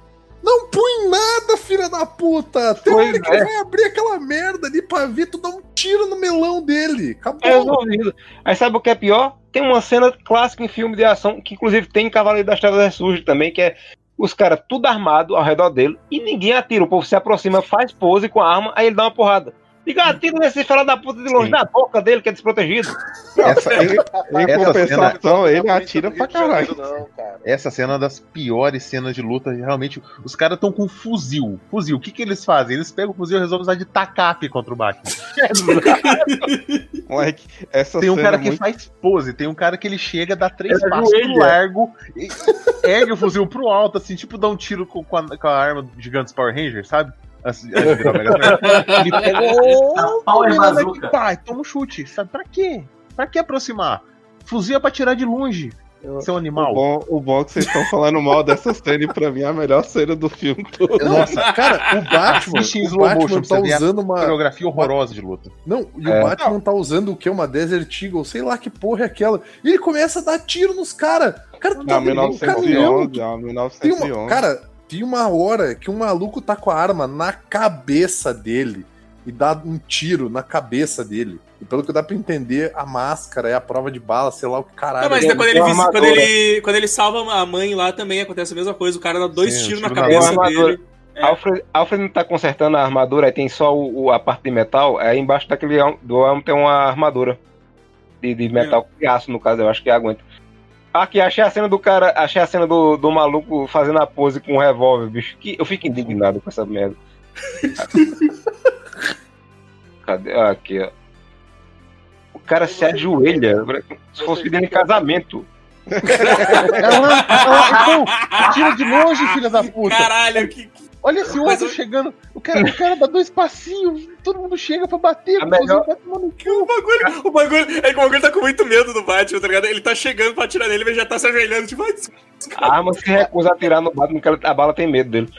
Speaker 1: Não põe nada, filha da puta! Tem
Speaker 4: Pois
Speaker 1: hora que
Speaker 4: é.
Speaker 1: vai abrir aquela merda ali pra ver, tu dá um tiro no melão dele. Acabou.
Speaker 4: É resolvido. Aí sabe o que é pior? Tem uma cena clássica em filme de ação, que inclusive tem em Cavaleiro das Trevas Ressurge também, que é os caras tudo armado ao redor dele e ninguém atira. O povo se aproxima, faz pose com a arma, aí ele dá uma porrada. Diga, atira nesse fela da puta de longe,
Speaker 14: Sim.
Speaker 4: na boca dele, que é desprotegido.
Speaker 14: Essa,
Speaker 2: Em
Speaker 14: essa
Speaker 2: compensação,
Speaker 14: cena,
Speaker 2: ele atira pra caralho.
Speaker 9: Não, cara.
Speaker 14: essa cena é uma das piores cenas de luta. Realmente, os caras estão com fuzil. Fuzil, o que, que eles fazem? Eles pegam o fuzil e resolvem usar de tacape contra o Batman. [LAUGHS]
Speaker 2: Moleque, essa
Speaker 14: Tem um
Speaker 2: cena
Speaker 14: cara
Speaker 2: é
Speaker 14: que
Speaker 2: muito-
Speaker 14: faz pose, tem um cara que ele chega, dá três
Speaker 4: Ele
Speaker 14: passos
Speaker 4: ajoelha.
Speaker 14: pro largo, e ergue o fuzil pro alto, assim, tipo dá um tiro com, com a, com a arma gigantes Power Ranger, sabe? Antes de virar o Mega Drive. ele
Speaker 13: Power
Speaker 14: menina
Speaker 13: bazooka.
Speaker 14: que pai, toma um chute, sabe? Pra quê? Pra que aproximar? Fuzil é pra tirar de longe, seu
Speaker 2: O
Speaker 14: animal.
Speaker 2: bom, o bom é que vocês estão falando mal dessa cena e pra mim é a melhor cena do filme todo.
Speaker 1: Nossa, cara, o Batman, o Batman
Speaker 14: motion
Speaker 1: tá usando uma.
Speaker 14: coreografia horrorosa de luta.
Speaker 1: Não, e
Speaker 4: É.
Speaker 1: o Batman tá usando o que? Uma Desert Eagle, sei lá que porra é aquela. E ele começa a dar tiro nos caras. Cara, tu tá
Speaker 2: Não,
Speaker 1: vendo? O cara,
Speaker 2: 1911, ó,
Speaker 1: Tem
Speaker 2: 1911.
Speaker 1: uma, cara, tem uma hora que um maluco tá com a arma na cabeça dele e dá um tiro na cabeça dele. E pelo que dá pra entender, a máscara é a prova de bala, sei lá o que caralho.
Speaker 3: Não, mas
Speaker 1: é.
Speaker 3: quando ele, quando, ele, quando ele salva a mãe lá também acontece a mesma coisa. O cara dá dois
Speaker 14: Sim,
Speaker 3: tiros na
Speaker 14: tiro na
Speaker 3: cabeça
Speaker 4: boca.
Speaker 3: dele. É.
Speaker 4: Alfred, Alfred não tá consertando a armadura, aí tem só o, o- a parte de metal, aí embaixo daquele do elmo tem uma armadura de, de metal, de aço no caso, eu acho que aguenta. Aqui, achei a cena do cara, achei a cena do, do maluco fazendo a pose com um revólver, bicho. Que, eu fico indignado com essa merda. [LAUGHS] Cadê? Ah, Aqui, ó. O cara se ajoelha, se fosse pedindo em casamento.
Speaker 14: Ela, ela, então, tira de longe, filha da puta.
Speaker 3: Caralho, que.
Speaker 14: Olha esse
Speaker 3: Mas
Speaker 14: outro chegando. O cara, o cara dá dois passinhos, todo mundo chega pra bater.
Speaker 4: A melhor-
Speaker 14: vai tomar no cu.
Speaker 3: O bagulho, o bagulho, é que o bagulho tá com muito medo do Batman, tá ligado? Ele tá chegando pra atirar nele, mas já tá se ajoelhando, tipo, ai,
Speaker 4: A arma se recusa a atirar no Batman, porque a bala tem medo dele.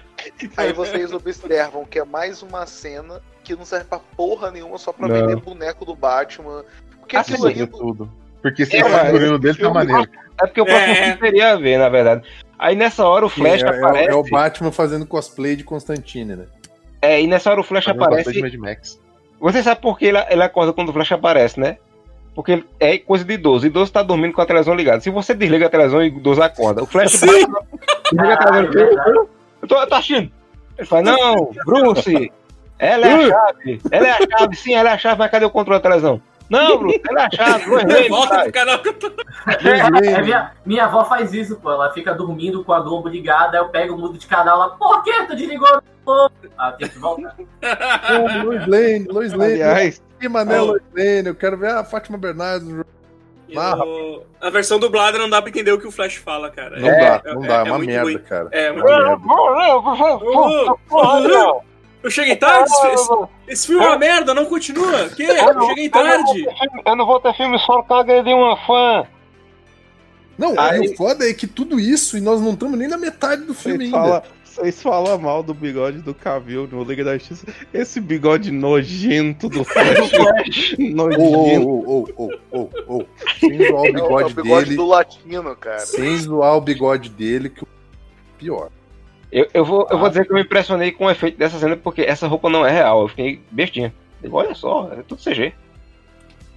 Speaker 9: Aí vocês observam que é mais uma cena que não serve pra porra nenhuma só pra
Speaker 14: Não.
Speaker 9: vender boneco do Batman. Porque
Speaker 4: Assim,
Speaker 9: aquilo ali.
Speaker 14: tudo. Porque se
Speaker 4: É,
Speaker 14: o
Speaker 4: mas-
Speaker 14: figurino dele tá maneiro.
Speaker 4: É porque o próximo
Speaker 3: É.
Speaker 4: filme seria a ver, na verdade. Aí nessa hora o Flash
Speaker 1: é, é o-
Speaker 4: aparece.
Speaker 1: é o Batman fazendo cosplay de Constantine, né?
Speaker 4: É, e nessa hora o Flash
Speaker 14: Fazendo
Speaker 4: aparece.
Speaker 14: de Mad Max.
Speaker 4: Você sabe por que ele, ele acorda quando o Flash aparece, né? Porque ele- é coisa de idoso. Idoso tá dormindo com a televisão ligada. Se você desliga a televisão, o idoso acorda. O Flash
Speaker 3: Sim.
Speaker 4: bate, desliga a televisão.
Speaker 13: verdade.
Speaker 4: Eu tô, eu tô achando. Ele fala, não, Bruce, ela é a chave. Ela é a chave, sim, ela é a chave, mas cadê o controle da televisão? Não, é. Não errei,
Speaker 3: volta pro canal que eu tô.
Speaker 13: É, minha, minha avó faz isso, pô. Ela fica dormindo com a Globo ligada, aí eu pego o mudo de canal lá. Por que tu desligou a Globo? Ah, tem que voltar. [LAUGHS]
Speaker 1: Ô, Lois Lane, Lois Lane.
Speaker 2: Aliás,
Speaker 1: Que mané. Lois Lane. Eu quero ver a Fátima Bernardes. no.
Speaker 3: Eu- A versão dublada não dá pra entender o que o Flash fala, cara.
Speaker 1: Não
Speaker 3: É-
Speaker 1: dá, não dá. É, uma
Speaker 3: muito
Speaker 1: merda,
Speaker 3: ruim.
Speaker 1: cara.
Speaker 3: É,
Speaker 1: É uma merda.
Speaker 3: Eu cheguei tarde? Esse, esse filme é uma merda, não continua. Que? Eu cheguei tarde.
Speaker 4: Eu não vou ter filme só por causa de uma fã.
Speaker 1: Não,
Speaker 4: Aí-
Speaker 1: o foda é que tudo isso e nós não estamos nem na metade do filme ainda.
Speaker 2: falam vocês falam mal do bigode do Cavill no Liga da Justiça. Esse bigode nojento do [LAUGHS] Flash. Nojento.
Speaker 1: ô, ô, ô, ô, ô, ô. Sem zoar o
Speaker 9: o, é o
Speaker 1: bigode
Speaker 9: bigode
Speaker 1: dele.
Speaker 9: do latino, cara.
Speaker 1: Sem zoar o bigode dele, que o pior.
Speaker 4: Eu, eu, vou, eu vou dizer que eu me impressionei com o efeito dessa cena, porque essa roupa não é real. Eu fiquei bestinha. Digo, Olha só, é tudo CG.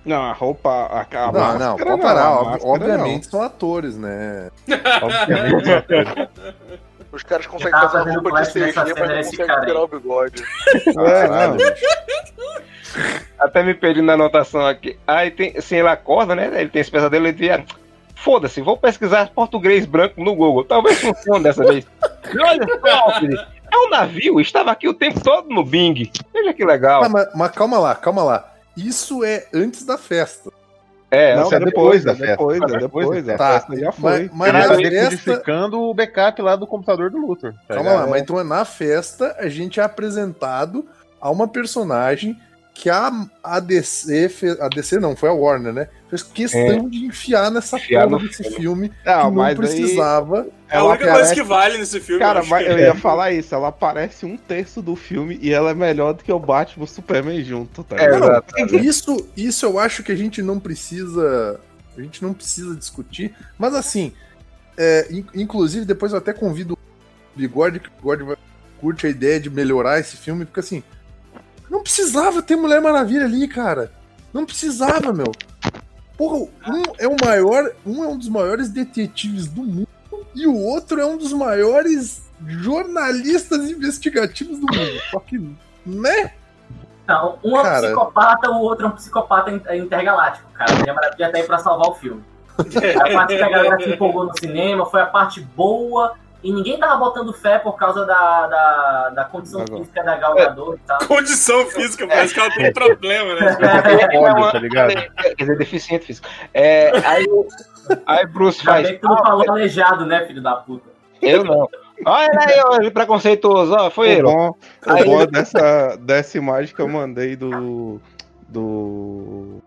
Speaker 2: Não, a roupa. A, a
Speaker 1: não, não, pode parar. ob- obviamente são atores, né? [LAUGHS]
Speaker 14: Obviamente.
Speaker 9: Os caras conseguem fazer a roupa de
Speaker 13: flash
Speaker 9: CG, mas não conseguem tirar o bigode.
Speaker 2: não. [LAUGHS] É, não.
Speaker 4: Até me perdi na anotação aqui. Aí tem, assim, ele acorda, né? Ele tem esse pesadelo, ele diz, "Ah, foda-se, vou pesquisar português branco no Google. Talvez funcione dessa vez. E [LAUGHS] olha só, filho, é um navio, estava aqui o tempo todo no Bing. Veja que legal.
Speaker 1: Ah, mas, mas calma lá, calma lá. Isso é antes da festa.
Speaker 4: É,
Speaker 2: Não,
Speaker 14: Isso é
Speaker 2: depois,
Speaker 14: depois da
Speaker 2: é depois,
Speaker 14: festa.
Speaker 2: é depois,
Speaker 14: Depois
Speaker 2: a
Speaker 1: Tá.
Speaker 2: festa já foi.
Speaker 1: Mas, mas
Speaker 14: Ele tá
Speaker 1: festa.
Speaker 14: o backup lá do computador do Luthor.
Speaker 1: Calma
Speaker 14: ligado?
Speaker 1: lá, mas então na festa a gente é apresentado a uma personagem que a, a DC fez. A DC não, foi a Warner, né? Fez questão de enfiar nessa
Speaker 4: Enfiar
Speaker 1: porra desse
Speaker 4: filme.
Speaker 1: filme
Speaker 2: Não,
Speaker 1: que não
Speaker 2: mas aí
Speaker 1: precisava.
Speaker 3: É a única coisa que
Speaker 2: aparece-
Speaker 3: vale nesse filme.
Speaker 2: Cara,
Speaker 3: eu acho
Speaker 2: mas
Speaker 3: que
Speaker 2: eu
Speaker 3: é.
Speaker 2: ia falar isso, ela aparece um terço do filme e ela é melhor do que o Batman e o Superman junto, tá
Speaker 4: É, exato.
Speaker 1: Isso, isso eu acho que a gente não precisa. A gente não precisa discutir. Mas assim, é, in- inclusive, depois eu até convido bigode, que o bigode vai- curte a ideia de melhorar esse filme, porque assim, não precisava ter Mulher Maravilha ali, cara. Não precisava, meu. Porra, um é o maior, um é um dos maiores detetives do mundo e o outro é um dos maiores jornalistas investigativos do mundo. Só que, né?
Speaker 13: Não, um é um
Speaker 1: Cara.
Speaker 13: psicopata, o outro é um psicopata in- intergaláctico, cara. Mulher Maravilha tá aí pra salvar o filme. A parte que a galera se empolgou no cinema foi a parte boa. E ninguém tava botando fé por causa da, da, da condição
Speaker 2: Agora.
Speaker 13: física da Gal Gadot e tal.
Speaker 3: Condição física, parece que ela tem um problema, né? [LAUGHS]
Speaker 4: É uma-
Speaker 14: tá ligado?
Speaker 4: Quer dizer, deficiente físico. É, aí, o- aí Bruce
Speaker 13: Ainda
Speaker 4: faz.
Speaker 13: bem que tu não falou aleijado, né, filho da puta?
Speaker 4: Eu não. Olha aí, ele preconceituoso, ó, foi ele.
Speaker 2: bom, o
Speaker 4: Aí-
Speaker 2: bom dessa, dessa imagem que eu mandei do. Do.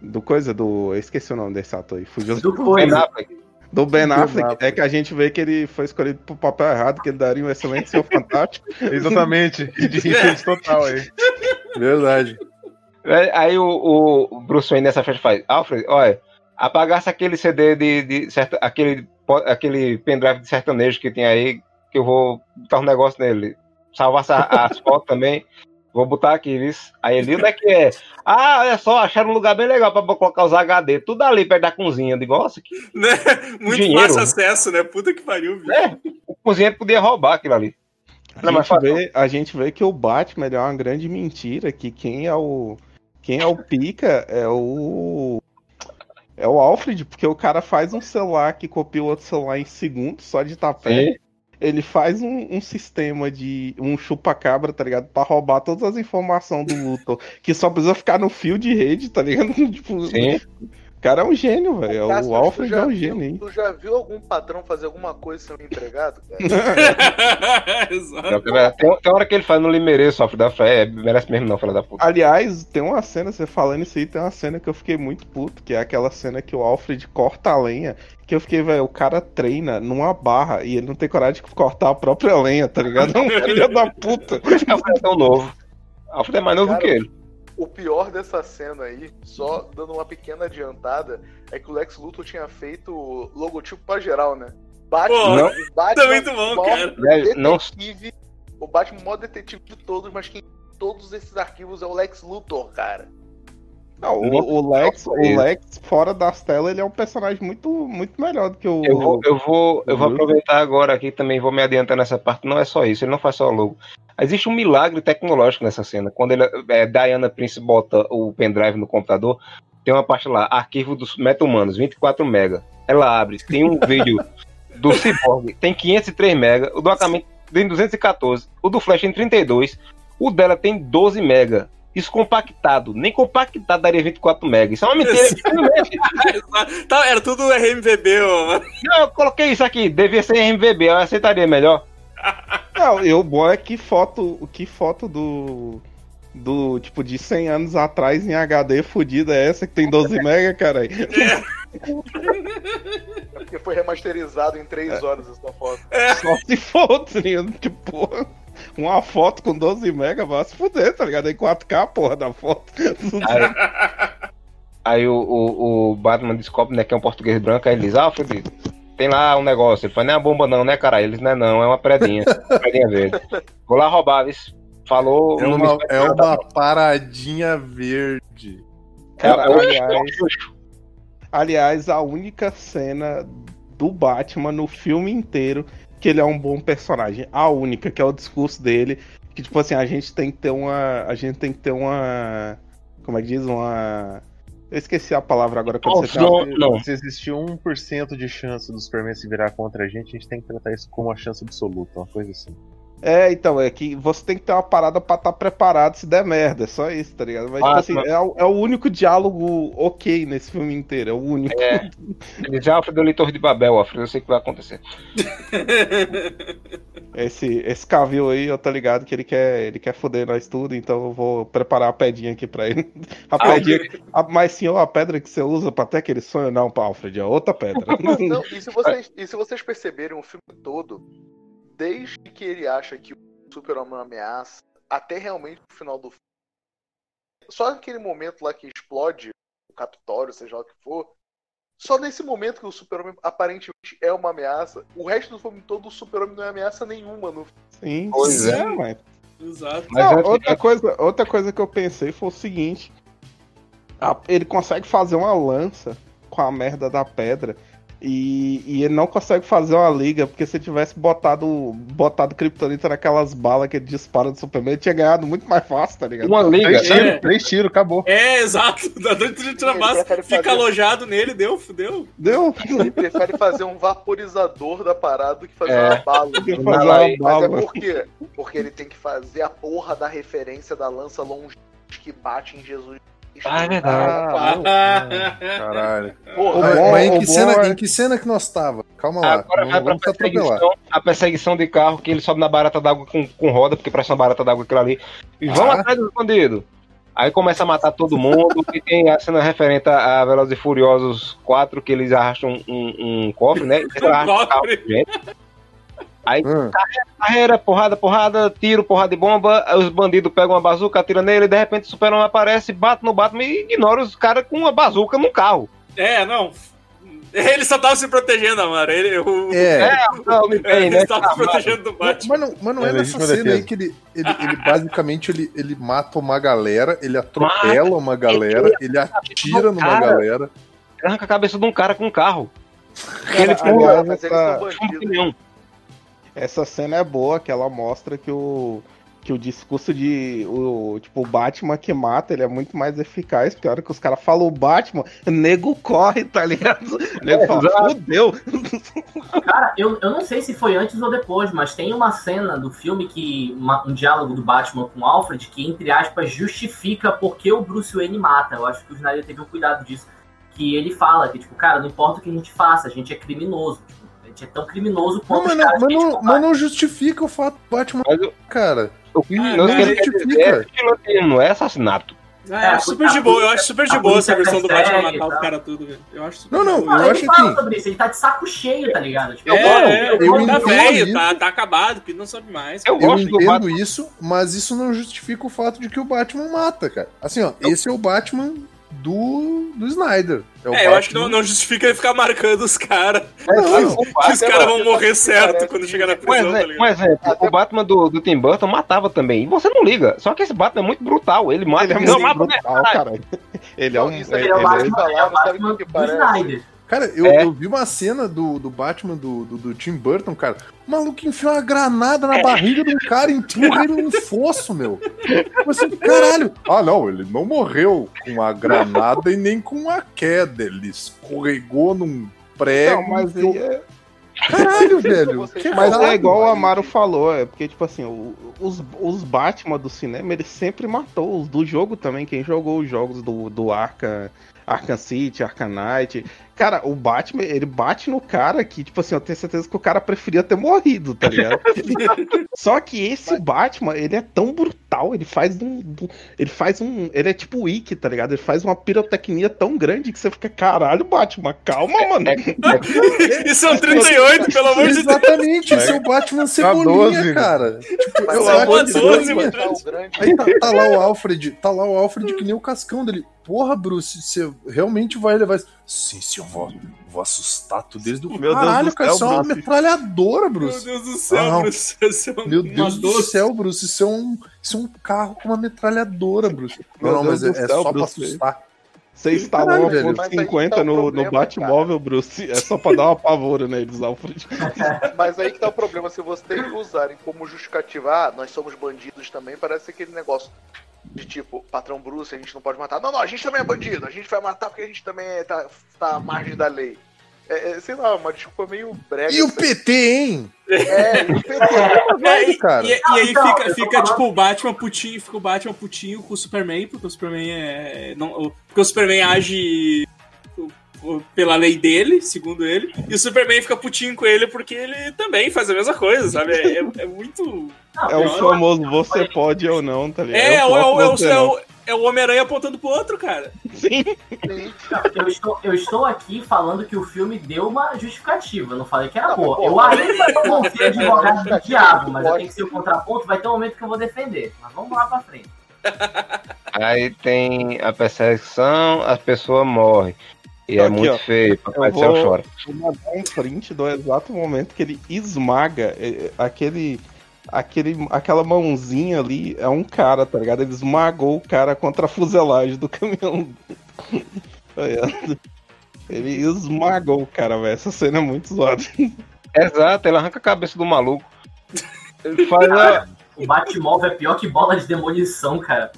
Speaker 2: Do coisa do. Eu esqueci o nome desse ator aí. Fugiu
Speaker 13: Do
Speaker 4: Ben
Speaker 13: coisa.
Speaker 4: Affleck.
Speaker 2: Do Ben Affleck, é que a gente vê que ele foi escolhido pro papel errado, que ele daria um excelente seu fantástico. [LAUGHS]
Speaker 14: Exatamente. [LAUGHS] De repente total aí.
Speaker 1: Verdade.
Speaker 4: É, Aí o, o Bruce Wayne nessa festa faz. Alfred, olha, apagasse aquele CD de, de certa, aquele, aquele pendrive de sertanejo que tem aí, que eu vou botar um negócio nele. Salvasse as [LAUGHS] fotos também. Vou botar aqui, viu? Aí ele, onde é que é? Ah, olha só, acharam um lugar bem legal pra colocar os HD. Tudo ali perto da cozinha. Eu digo, nossa, que [LAUGHS]
Speaker 3: Né? Muito
Speaker 4: Dinheiro.
Speaker 3: fácil acesso, né? Puta que pariu, bicho.
Speaker 4: É, o cozinheiro podia roubar aquilo ali.
Speaker 2: A
Speaker 4: Não,
Speaker 2: gente, vê, a gente vê que o Batman é uma grande mentira, que quem é o. Quem é o pica é o. É o Alfred, porque o cara faz um celular que copia o outro celular em segundos, só de estar perto. Ele faz um, um sistema de. um chupa-cabra, tá ligado? Pra roubar todas as informações do Luthor. Que só precisa ficar no fio de rede, tá ligado? [LAUGHS] tipo,
Speaker 4: Sim.
Speaker 2: O cara é um gênio, velho.
Speaker 9: Cássio,
Speaker 2: O Alfred
Speaker 9: já
Speaker 2: é um
Speaker 9: viu-
Speaker 2: gênio, hein?
Speaker 9: Tu já viu algum patrão fazer alguma coisa sendo empregado, [LAUGHS] cara?
Speaker 3: Exato.
Speaker 4: Tem, tem hora que ele faz, não lhe mereço, Alfred da fé. É, merece mesmo não, filha da puta.
Speaker 2: Aliás, tem uma cena, você falando isso aí, tem uma cena que eu fiquei muito puto, que é aquela cena que o Alfred corta a lenha, que eu fiquei, velho, o cara treina numa barra e ele não tem coragem de cortar a própria lenha, tá ligado? É um [LAUGHS] filho da puta.
Speaker 4: Alfred é tão novo. Alfred é mais novo
Speaker 9: Cara,
Speaker 4: que ele.
Speaker 9: O pior dessa cena aí, só dando uma pequena adiantada, é que o Lex Luthor tinha feito o logotipo pra geral, né? Batman,
Speaker 3: Pô,
Speaker 9: Batman
Speaker 3: tá muito bom, cara.
Speaker 4: Velho, não-
Speaker 9: detetive, o Batman o maior detetive de todos, mas quem todos esses arquivos é o Lex Luthor, cara.
Speaker 2: Não, o, o Lex, o Lex, fora das telas, ele é um personagem muito, muito melhor do que o.
Speaker 4: Eu vou, eu vou, eu vou
Speaker 2: Uhum.
Speaker 4: aproveitar agora aqui também, vou me adiantar nessa parte. Não é só isso, ele não faz só o logo. Existe um milagre tecnológico nessa cena. Quando ele, é, Diana Prince bota o pendrive no computador, tem uma parte lá, arquivo dos meta-humanos, 24 mega. Ela abre, tem um vídeo [LAUGHS] do Cyborg, tem 503 mega. O do Aquaman tem 214. O do Flash tem 32. O dela tem 12 mega. Isso compactado. Nem compactado daria 24 mega. Isso é uma mentira. [LAUGHS]
Speaker 3: Tá, era tudo RMVB, ó.
Speaker 4: Não, eu coloquei isso aqui. Devia ser MVB. Eu aceitaria melhor.
Speaker 2: Não, e o bom é que foto, que foto do. Do tipo de 100 anos atrás em HD fodida é essa que tem 12 mega, caralho.
Speaker 9: É [LAUGHS] porque foi remasterizado em 3 horas essa foto. [LAUGHS]
Speaker 2: Só se for, ligado? Tipo, porra, uma foto com 12 mega vai se fuder, tá ligado? Em 4K, porra, da foto.
Speaker 4: Aí, aí o, o, o Batman descobre né, que é um português branco, aí ele diz, Alfred, tem lá um negócio. Ele fala, não é uma bomba não, né, cara? Eles, não é não, é uma predinha. predinha verde. Vou lá roubar, viu? Falou,
Speaker 1: É uma, é uma paradinha verde.
Speaker 2: Cara,
Speaker 4: É o-
Speaker 2: aliás, a única cena do Batman no filme inteiro que ele é um bom personagem. A única, que é o discurso dele. Que, tipo assim, a gente tem que ter uma. A gente tem que ter uma. Como é que diz? Uma. Eu esqueci a palavra agora quando você
Speaker 4: não.
Speaker 14: Se existir 1% de chance do Superman se virar contra a gente, a gente tem que tratar isso como uma chance absoluta, uma coisa assim.
Speaker 2: É, então, é que você tem que ter uma parada pra estar preparado se der merda, é só isso, tá ligado? Mas, tipo
Speaker 4: Ah,
Speaker 2: assim,
Speaker 4: mas-
Speaker 2: é, o- é o único diálogo ok nesse filme inteiro, é o único.
Speaker 4: É. Ele diz, Alfred, eu li Torre de Babel, Alfred, eu sei o que vai acontecer. [LAUGHS]
Speaker 2: Esse, esse Cavil aí, eu tô ligado que ele quer, ele quer foder nós tudo, então eu vou preparar a pedinha aqui pra ele. [LAUGHS] A
Speaker 4: Ah,
Speaker 2: pedinha. a- mas senhor, a pedra que você usa pra ter aquele sonho, não, pra Alfred, é outra pedra. [LAUGHS]
Speaker 9: Não, e se vocês, e se vocês perceberem o filme todo, desde que ele acha que o Super-Homem é uma ameaça, até realmente o final do filme. Só aquele momento lá que explode o Capitólio, seja lá o que for, Só nesse momento que o super-homem aparentemente é uma ameaça. O resto do filme todo, o super-homem não é ameaça nenhuma. No...
Speaker 2: Sim,
Speaker 4: Pois
Speaker 2: sim,
Speaker 4: é.
Speaker 2: mas-
Speaker 3: Exato.
Speaker 4: Mas
Speaker 2: Não, outra, coisa, outra coisa que eu pensei foi o seguinte: a- ele consegue fazer uma lança com a merda da pedra. E, e ele não consegue fazer uma liga, porque se ele tivesse botado, botado Kryptonita naquelas balas que ele dispara do Superman, ele tinha ganhado muito mais fácil, tá ligado?
Speaker 4: Uma liga.
Speaker 14: Três tiros,
Speaker 3: É.
Speaker 14: três tiros, acabou.
Speaker 3: É, exato. [LAUGHS] Dá dois tiros de
Speaker 9: Ele
Speaker 3: massa,
Speaker 9: prefere
Speaker 3: fica
Speaker 9: fazer-
Speaker 3: alojado nele, deu, fudeu.
Speaker 2: Deu?
Speaker 9: Ele prefere fazer um vaporizador da parada do que fazer
Speaker 4: É.
Speaker 9: uma bala.
Speaker 2: Fazer uma
Speaker 4: aí.
Speaker 9: Mas é
Speaker 2: bala.
Speaker 9: por quê? Porque ele tem que fazer a porra da referência da lança longe que bate em Jesus.
Speaker 4: Ah, é verdade.
Speaker 1: Caralho.
Speaker 9: Porra,
Speaker 1: Mas,
Speaker 2: bom,
Speaker 1: mas em, que cena,
Speaker 2: é-
Speaker 1: em que cena que nós tava? Calma lá.
Speaker 4: Agora vai pra
Speaker 1: atropelar.
Speaker 4: perseguição, a perseguição de carro, que ele sobe na barata d'água com, com roda, porque parece uma barata d'água aquilo ali. E vão
Speaker 1: Ah.
Speaker 4: atrás dos bandidos. Aí começa a matar todo mundo. [LAUGHS] e tem a cena referente a Velozes e Furiosos 4, que eles arrastam um, um cofre, né? [LAUGHS] Eles arrastam um carro
Speaker 3: cofre.
Speaker 4: Aí
Speaker 1: Hum.
Speaker 4: carreira, porrada, porrada, tiro, porrada de bomba. Os bandidos pegam uma bazuca, atiram nele, e de repente o Superman aparece, bate no Batman e ignora os caras com uma bazuca no carro.
Speaker 3: É, não. Ele só tava se protegendo, Amaro. Ele, o,
Speaker 1: É, [LAUGHS]
Speaker 4: Não, me tem,
Speaker 3: ele
Speaker 4: né?
Speaker 3: tava se protegendo do Batman.
Speaker 1: mas não, mas não é
Speaker 14: É
Speaker 1: nessa cena
Speaker 14: defesa.
Speaker 1: aí que ele, ele, ele basicamente ele, ele mata uma galera, ele atropela uma galera, ele atira numa
Speaker 4: Cara.
Speaker 1: galera.
Speaker 4: Arranca a cabeça de um cara com um carro. Ele
Speaker 2: aliás,
Speaker 9: mas eles
Speaker 2: essa-
Speaker 9: são
Speaker 4: um
Speaker 9: bandidos.
Speaker 2: Essa cena é boa, que ela mostra que o que o discurso de o tipo o Batman que mata, ele é muito mais eficaz, porque a hora que os caras falam o Batman, o nego corre, tá ligado? O [LAUGHS] nego fala,
Speaker 4: exato.
Speaker 2: fudeu. [LAUGHS]
Speaker 13: Cara, eu, eu não sei se foi antes ou depois, mas tem uma cena do filme que. uma- um diálogo do Batman com o Alfred que, entre aspas, justifica porque o Bruce Wayne mata. Eu acho que o Snyder teve um cuidado disso. Que ele fala que, tipo, cara, não importa o que a gente faça, a gente é criminoso. Gente é tão criminoso
Speaker 1: Não,
Speaker 13: quanto
Speaker 1: mas
Speaker 13: os
Speaker 1: não,
Speaker 13: caras
Speaker 1: mas
Speaker 13: que a gente
Speaker 1: não, mas não justifica o fato do Batman,
Speaker 4: Mas o-
Speaker 1: cara.
Speaker 4: o
Speaker 3: Ah,
Speaker 4: não
Speaker 3: cara,
Speaker 1: justifica.
Speaker 4: é não é assassinato.
Speaker 3: Ah, eu acho super de boa, eu acho super de boa essa
Speaker 13: polícia
Speaker 3: versão do Batman matar os
Speaker 13: tal.
Speaker 3: caras tudo, velho. Eu acho super
Speaker 1: Não, não,
Speaker 3: boa.
Speaker 1: Eu
Speaker 13: ele
Speaker 1: acho
Speaker 13: fala
Speaker 1: que-
Speaker 13: sobre isso, ele tá de saco cheio, tá ligado? Tipo,
Speaker 3: É, é,
Speaker 1: eu
Speaker 3: ele tá velho, tá, tá acabado, que não sabe mais.
Speaker 4: Eu
Speaker 1: Eu
Speaker 4: gosto do
Speaker 1: entendo isso, mas isso não justifica o fato de que o Batman mata, cara. Assim, ó, esse é o Batman do, do Snyder. o
Speaker 3: É, eu acho que não, não justifica ele ficar marcando os caras. Que os caras vão morrer certo quando chegar na
Speaker 4: Um
Speaker 3: prisão, tá
Speaker 4: exemplo, um exemplo, o Batman do, do Tim Burton matava também. E você não liga. Só que esse Batman é muito brutal. Ele mata.
Speaker 2: Ele é
Speaker 4: não,
Speaker 2: muito
Speaker 4: mata
Speaker 2: brutal, cara. Ele é um. ele-
Speaker 9: aí
Speaker 13: ele é o
Speaker 2: ele-
Speaker 13: Batman, ele é o
Speaker 9: falaram,
Speaker 1: Cara, eu,
Speaker 4: É.
Speaker 1: eu vi uma cena do, do Batman do, do, do Tim Burton, cara. O maluco enfiou uma granada na barriga de um cara e empurra ele num fosso, meu. Você, caralho. Ah, não, ele não morreu com a granada e nem com a queda. Ele escorregou num prego.
Speaker 2: Não, mas aí é-
Speaker 1: Caralho, [LAUGHS] velho.
Speaker 2: Mas
Speaker 1: caralho,
Speaker 2: é igual o. Amaro falou, é porque, tipo assim, o- os, os Batman do cinema, ele sempre matou. Os do jogo também, quem jogou os jogos do, do Arca, Arkham City, Arkham Knight. Cara, o Batman, ele bate no cara que, tipo assim, eu tenho certeza que o cara preferia ter morrido, tá ligado? [LAUGHS] Só que esse Batman, ele é tão brutal, ele faz um. Ele faz um. Ele é tipo o Ikki, tá ligado? Ele faz uma pirotecnia tão grande que você fica, caralho, Batman, calma, mano. [LAUGHS]
Speaker 3: Isso é um 38, pelo amor de Deus.
Speaker 1: Exatamente, esse é o Batman cebolinha,
Speaker 14: 12,
Speaker 1: cara. Tipo, eu
Speaker 9: é
Speaker 1: acho
Speaker 3: uma
Speaker 1: que-
Speaker 3: 12,
Speaker 9: Mas
Speaker 3: mano.
Speaker 9: tá
Speaker 1: Aí tá, tá lá o Alfred, tá lá o Alfred que nem o cascão dele. Porra, Bruce, você realmente vai levar isso? Sim, sim, eu vou, assustar tu desde o.
Speaker 2: Meu Deus
Speaker 1: Caralho,
Speaker 2: do
Speaker 1: cara,
Speaker 2: céu,
Speaker 1: isso é uma
Speaker 2: Bruce.
Speaker 1: metralhadora,
Speaker 3: Meu
Speaker 1: Bruce.
Speaker 3: Deus do céu,
Speaker 1: Não.
Speaker 3: Bruce. Isso é um-
Speaker 1: Meu Deus do
Speaker 3: doce.
Speaker 1: céu, Bruce, isso é um, isso é um carro com uma metralhadora, Bruce. Não,
Speaker 2: Meu
Speaker 1: não, mas
Speaker 2: Deus
Speaker 1: é, é só pra
Speaker 2: Bruce.
Speaker 1: assustar.
Speaker 2: Você instalou uma
Speaker 1: velho.
Speaker 2: ponto
Speaker 9: Mas aí
Speaker 2: 50
Speaker 9: tá
Speaker 2: no,
Speaker 9: problema,
Speaker 2: no Batmóvel, Bruce. É só pra dar uma pavora neles, Alfred. [LAUGHS]
Speaker 9: Mas aí que tá o problema, se vocês usarem como justificativa, ah, nós somos bandidos também, parece aquele negócio de tipo, patrão Bruce, a gente não pode matar. Não, não, a gente também é bandido, a gente vai matar porque a gente também é- tá, tá à margem da lei. É, é, sei lá, uma desculpa meio brega.
Speaker 1: E o PT, hein?
Speaker 9: É, e o PT.
Speaker 3: É, [LAUGHS]
Speaker 1: cara.
Speaker 3: e- e aí
Speaker 13: Não,
Speaker 3: fica,
Speaker 13: eu tô
Speaker 3: fica tipo o Batman putinho, fica o Batman putinho com o Superman, porque o Superman é. Não, porque o Superman age pela lei dele, segundo ele, e o Superman fica putinho com ele porque ele também faz a mesma coisa, sabe? É, é- é muito.
Speaker 13: Não,
Speaker 2: É o
Speaker 13: eu-
Speaker 2: famoso você pode ou não, tá ligado?
Speaker 3: É,
Speaker 2: Eu
Speaker 3: é, o- é, o- é, o- é o- é o Homem-Aranha apontando pro outro, cara.
Speaker 2: Sim.
Speaker 13: Eu estou, eu estou aqui falando que o filme deu uma justificativa. Eu não falei que era
Speaker 9: Não,
Speaker 13: boa.
Speaker 9: pô,
Speaker 13: Eu ainda não vou ser advogado do diabo, mas eu tenho que ser o contraponto. Vai ter um momento que eu vou defender. Mas vamos lá pra frente. [LAUGHS]
Speaker 4: Aí tem a perseguição, a pessoa morre. E é
Speaker 2: Aqui,
Speaker 4: muito
Speaker 2: ó.
Speaker 4: feio, Papai
Speaker 2: Eu
Speaker 4: do Céu
Speaker 2: vou,
Speaker 4: chora.
Speaker 2: vou mandar um print do exato momento que ele esmaga eh, aquele, aquele, aquela mãozinha ali, é um cara, tá ligado? Ele esmagou o cara contra a fuselagem do [LAUGHS] caminhão. Tá ele esmagou o cara, velho. Essa cena é muito zoada.
Speaker 4: Exato, ele arranca a cabeça do maluco. Ele faz a.
Speaker 13: O Batmóvel é pior que bola de demolição, cara.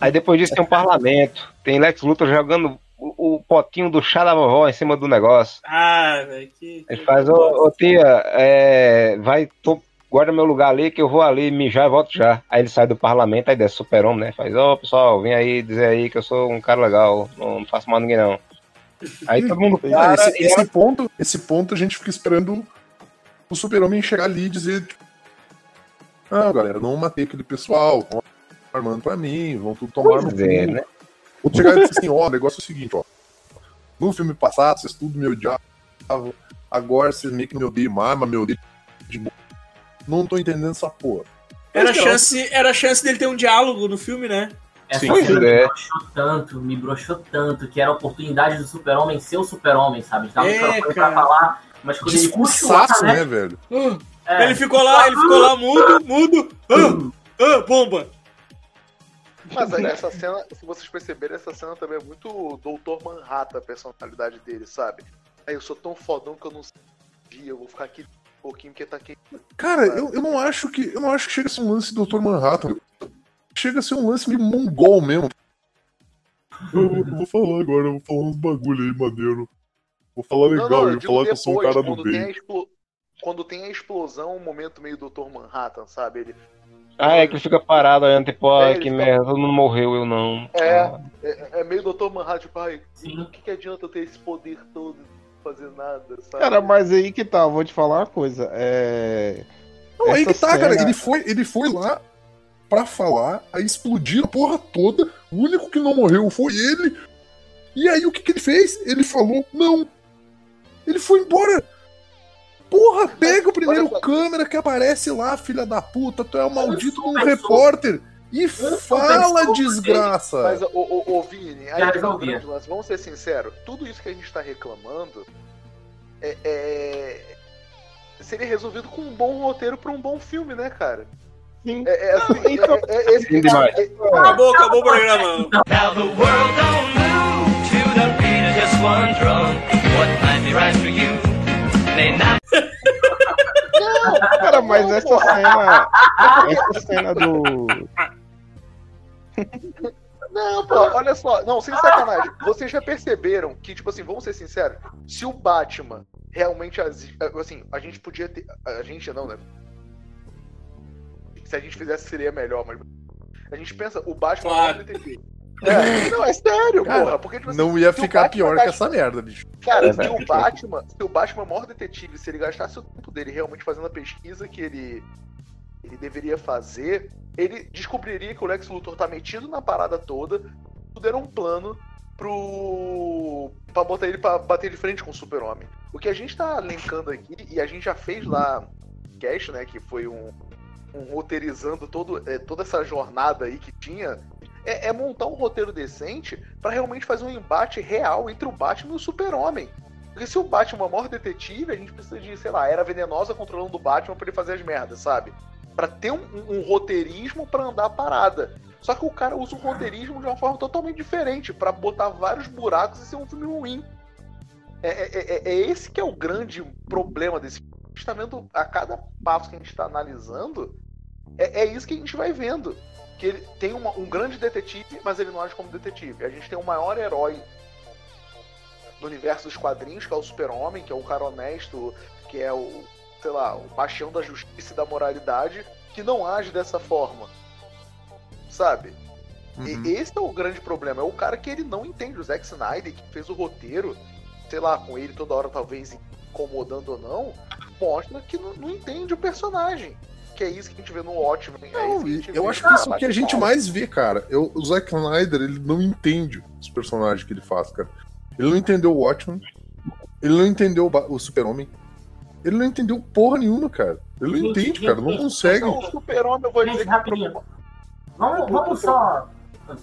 Speaker 4: Aí depois disso tem um parlamento. Tem Lex Luthor jogando o, o potinho do chá da vovó em cima do negócio.
Speaker 3: Ah, velho, que.
Speaker 4: Ele faz, ô, ô, tia, é, vai, tô- guarda meu lugar ali que eu vou ali mijar e volto já. Aí ele sai do parlamento, aí desce super-homem, né? Faz, ô pessoal, vem aí dizer aí que eu sou um cara legal, não, não faço mal a ninguém não. Aí todo mundo [LAUGHS]
Speaker 1: Ah, esse, esse
Speaker 4: ela-
Speaker 1: ponto, esse ponto a gente fica esperando o super-homem chegar ali e dizer tipo, Ah, galera, não matei aquele pessoal, estão armando pra mim, vão tudo tomar
Speaker 4: Pois
Speaker 1: no
Speaker 4: é,
Speaker 1: cu.
Speaker 4: né?
Speaker 1: Vou chegar e dizer assim, ó, o negócio é o seguinte, ó. No filme passado, vocês tudo me odiavam, agora vocês meio que me odeiam mais, mas me odeiam de boa. Não tô entendendo essa porra.
Speaker 3: Era a chance, era a chance dele ter um diálogo no filme, né?
Speaker 13: Essa
Speaker 1: Sim,
Speaker 13: cena me
Speaker 1: é.
Speaker 13: broxou tanto, me broxou tanto, que era a oportunidade do super-homem ser o super-homem, sabe? Dava
Speaker 3: É,
Speaker 13: pra falar, mas quando ele
Speaker 1: Discursaço,
Speaker 13: continuava,
Speaker 1: né, velho?
Speaker 13: É.
Speaker 3: Ele ficou lá, ele ficou lá mudo, mudo. Ah, ah, bomba.
Speaker 9: Mas aí [LAUGHS] essa cena, se vocês perceberem, essa cena também é muito Doutor Manhattan, a personalidade dele, sabe? Aí eu sou tão fodão que eu não sei, eu vou ficar aqui um pouquinho porque tá aqui.
Speaker 1: Cara, eu, eu não acho que. Eu não acho que chega a ser um lance Dr. Manhattan. Chega a ser um lance meio mongol mesmo. Eu, eu vou falar agora, eu vou falar uns bagulho aí, maneiro. Vou falar legal,
Speaker 9: não, não,
Speaker 1: eu vou falar que eu sou um
Speaker 9: depois,
Speaker 1: cara do
Speaker 9: quando tem, a
Speaker 1: bem.
Speaker 9: explo- quando tem a explosão, um momento meio Doutor Manhattan, sabe? Ele
Speaker 4: Ah, é que ele fica parado olhando, tipo,
Speaker 9: É,
Speaker 4: ai
Speaker 9: ele
Speaker 4: que
Speaker 9: fica-
Speaker 4: merda, todo mundo morreu, eu não.
Speaker 9: é, é, é meio Doutor Manhattan, tipo, ai, o que, que adianta eu ter esse poder todo e não fazer nada, sabe?
Speaker 2: Cara, mas aí que tá, vou te falar uma coisa. É.
Speaker 1: Não, aí
Speaker 2: essa
Speaker 1: que tá, cara.
Speaker 2: cena-
Speaker 1: Ele foi, ele foi lá pra falar, aí explodiu a porra toda. O único que não morreu foi ele. E aí o que, que ele fez? Ele falou, não. Ele foi embora. Porra, pega o primeiro câmera que aparece lá, filha da puta. Tu é o maldito de um repórter. E fala, desgraça.
Speaker 9: Mas, ô, ô, ô Vini, aí tá o
Speaker 13: resolvi.
Speaker 9: grande lance. vamos ser sinceros, tudo isso que a gente tá reclamando é, é- seria resolvido com um bom roteiro pra um bom filme, né, cara?
Speaker 2: Sim.
Speaker 9: É, é assim,
Speaker 13: então,
Speaker 9: é- é- é esse-
Speaker 4: Sim, demais.
Speaker 9: é-
Speaker 3: Acabou, acabou o programa.
Speaker 15: Now the world don't move to the beat of just one drum. What might be right for you not.
Speaker 2: Cara, mas essa cena. Essa cena do.
Speaker 9: Não, pô, olha só. Não, sem sacanagem. Vocês já perceberam que, tipo assim, vamos ser sinceros, se o Batman realmente. Assim, a gente podia ter. A gente não, né? Se a gente fizesse seria melhor, mas. A gente pensa, o Batman é o maior detetive. É, [LAUGHS] não, é sério,
Speaker 1: Cara,
Speaker 9: porra. Porque, tipo assim,
Speaker 1: Não ia ficar
Speaker 9: Batman
Speaker 1: pior que
Speaker 9: gasta-
Speaker 1: essa merda, bicho.
Speaker 9: Cara,
Speaker 1: É,
Speaker 9: se
Speaker 1: velho.
Speaker 9: o Batman, se o Batman é o maior detetive, se ele gastasse o tempo dele realmente fazendo a pesquisa que ele, ele deveria fazer, ele descobriria que o Lex Luthor tá metido na parada toda, tudo era um plano pro. pra botar ele pra bater de frente com o Super-Homem. O que a gente tá linkando aqui, e a gente já fez lá no cast, né, que foi um, um roteirizando todo, é, toda essa jornada aí que tinha, é, é montar um roteiro decente pra realmente fazer um embate real entre o Batman e o Super-Homem. Porque se o Batman é o maior detetive, a gente precisa de, sei lá, era venenosa controlando o Batman pra ele fazer as merdas, sabe? Pra ter um, um- um roteirismo pra andar a parada. Só que o cara usa o roteirismo de uma forma totalmente diferente pra botar vários buracos e ser um filme ruim. É, é- é- é esse que é o grande problema desse filme. A gente tá vendo a cada passo que a gente tá analisando, é, é isso que a gente vai vendo. Que ele tem uma- um grande detetive, mas ele não age como detetive. A gente tem o maior herói do universo dos quadrinhos, que é o Super-Homem, que é o cara honesto, que é o, sei lá, o bastião da justiça e da moralidade, que não age dessa forma. Sabe? E esse é o grande problema. É o cara que ele não entende. O Zack Snyder, que fez o roteiro, sei lá, com ele toda hora talvez incomodando ou não, mostra que não, não entende o personagem. Que é isso que a gente vê no Watchmen. é
Speaker 1: Não, eu
Speaker 9: vê
Speaker 1: acho que isso é o que a gente mais vê, cara. Eu, o Zack Snyder, ele não entende os personagens que ele faz, cara. Ele não entendeu o Watchmen. Ele não entendeu o, o Super-Homem. Ele não entendeu porra nenhuma, cara. Ele não entende, cara. Não
Speaker 13: gente,
Speaker 1: consegue.
Speaker 9: O Super-Homem, eu vou dizer
Speaker 13: Gente,
Speaker 9: que
Speaker 13: rapidinho. Vamos, vamos só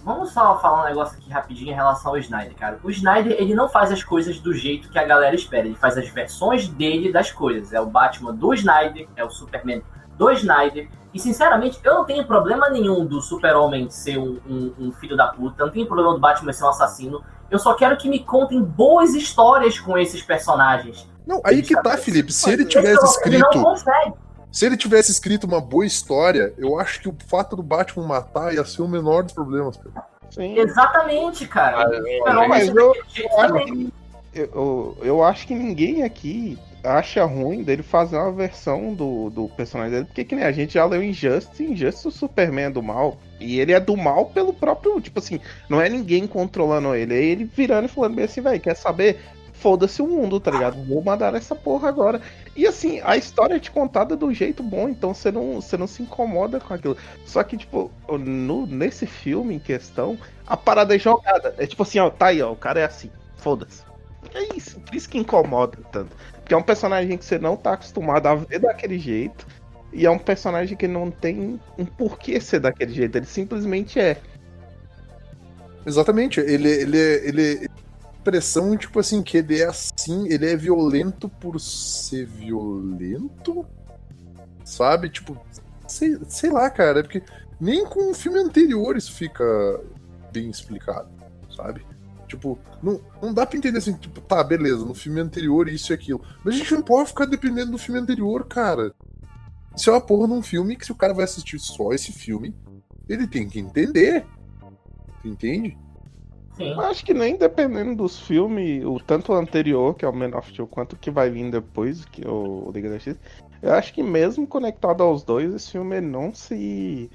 Speaker 13: Vamos só falar um negócio aqui rapidinho em relação ao Snyder, cara. O Snyder, ele não faz as coisas do jeito que a galera espera. Ele faz as versões dele das coisas. É o Batman do Snyder, é o Superman do Snyder. E, sinceramente, eu não tenho problema nenhum do Super-Homem ser um, um- um filho da puta. Não tenho problema do Batman ser um assassino. Eu só quero que me contem boas histórias com esses personagens.
Speaker 1: Não, aí que tá, Felipe. Se ele
Speaker 13: Ele
Speaker 1: tivesse
Speaker 13: não- Ele
Speaker 1: escrito.
Speaker 13: não consegue.
Speaker 1: Se ele tivesse escrito uma boa história, eu acho que o fato do Batman matar ia ser o menor dos problemas, cara.
Speaker 2: Sim.
Speaker 13: Exatamente, cara. O Super-Homem
Speaker 2: Mas
Speaker 13: ser
Speaker 2: eu, eu, eu acho que ninguém aqui acha ruim dele fazer uma versão do, do personagem dele, porque que nem a gente já leu Injustice, Injustice o Superman é do mal. E ele é do mal pelo próprio, tipo assim, não é ninguém controlando ele, é ele virando e falando bem assim, velho, quer saber? Foda-se o mundo, tá ligado? Vou mandar essa porra agora. E assim, a história é te contada do jeito bom, então você não, você não se incomoda com aquilo. Só que, tipo, no, nesse filme em questão, a parada é jogada. É tipo assim, ó, tá aí, ó, o cara é assim, foda-se. É isso, por isso que incomoda tanto. Porque é um personagem que você não tá acostumado a ver daquele jeito. E é um personagem que não tem um porquê ser daquele jeito. Ele simplesmente é.
Speaker 1: Exatamente. Ele, ele, ele. Impressão, tipo assim, que ele é assim, ele é violento por ser violento? Sabe? Tipo, sei, sei lá, cara. É porque nem com o filme anterior isso fica bem explicado, sabe? Tipo, não, não dá pra entender assim, tipo, tá, beleza, no filme anterior isso e aquilo. Mas a gente não pode ficar dependendo do filme anterior, cara. Isso é uma porra num filme que se o cara vai assistir só esse filme, ele tem que entender. Entende?
Speaker 2: Eu acho que nem dependendo dos filmes, o tanto anterior, que é o Man of Steel, quanto o que vai vir depois, que é o Liga da Justiça, eu acho que mesmo conectado aos dois, esse filme não se.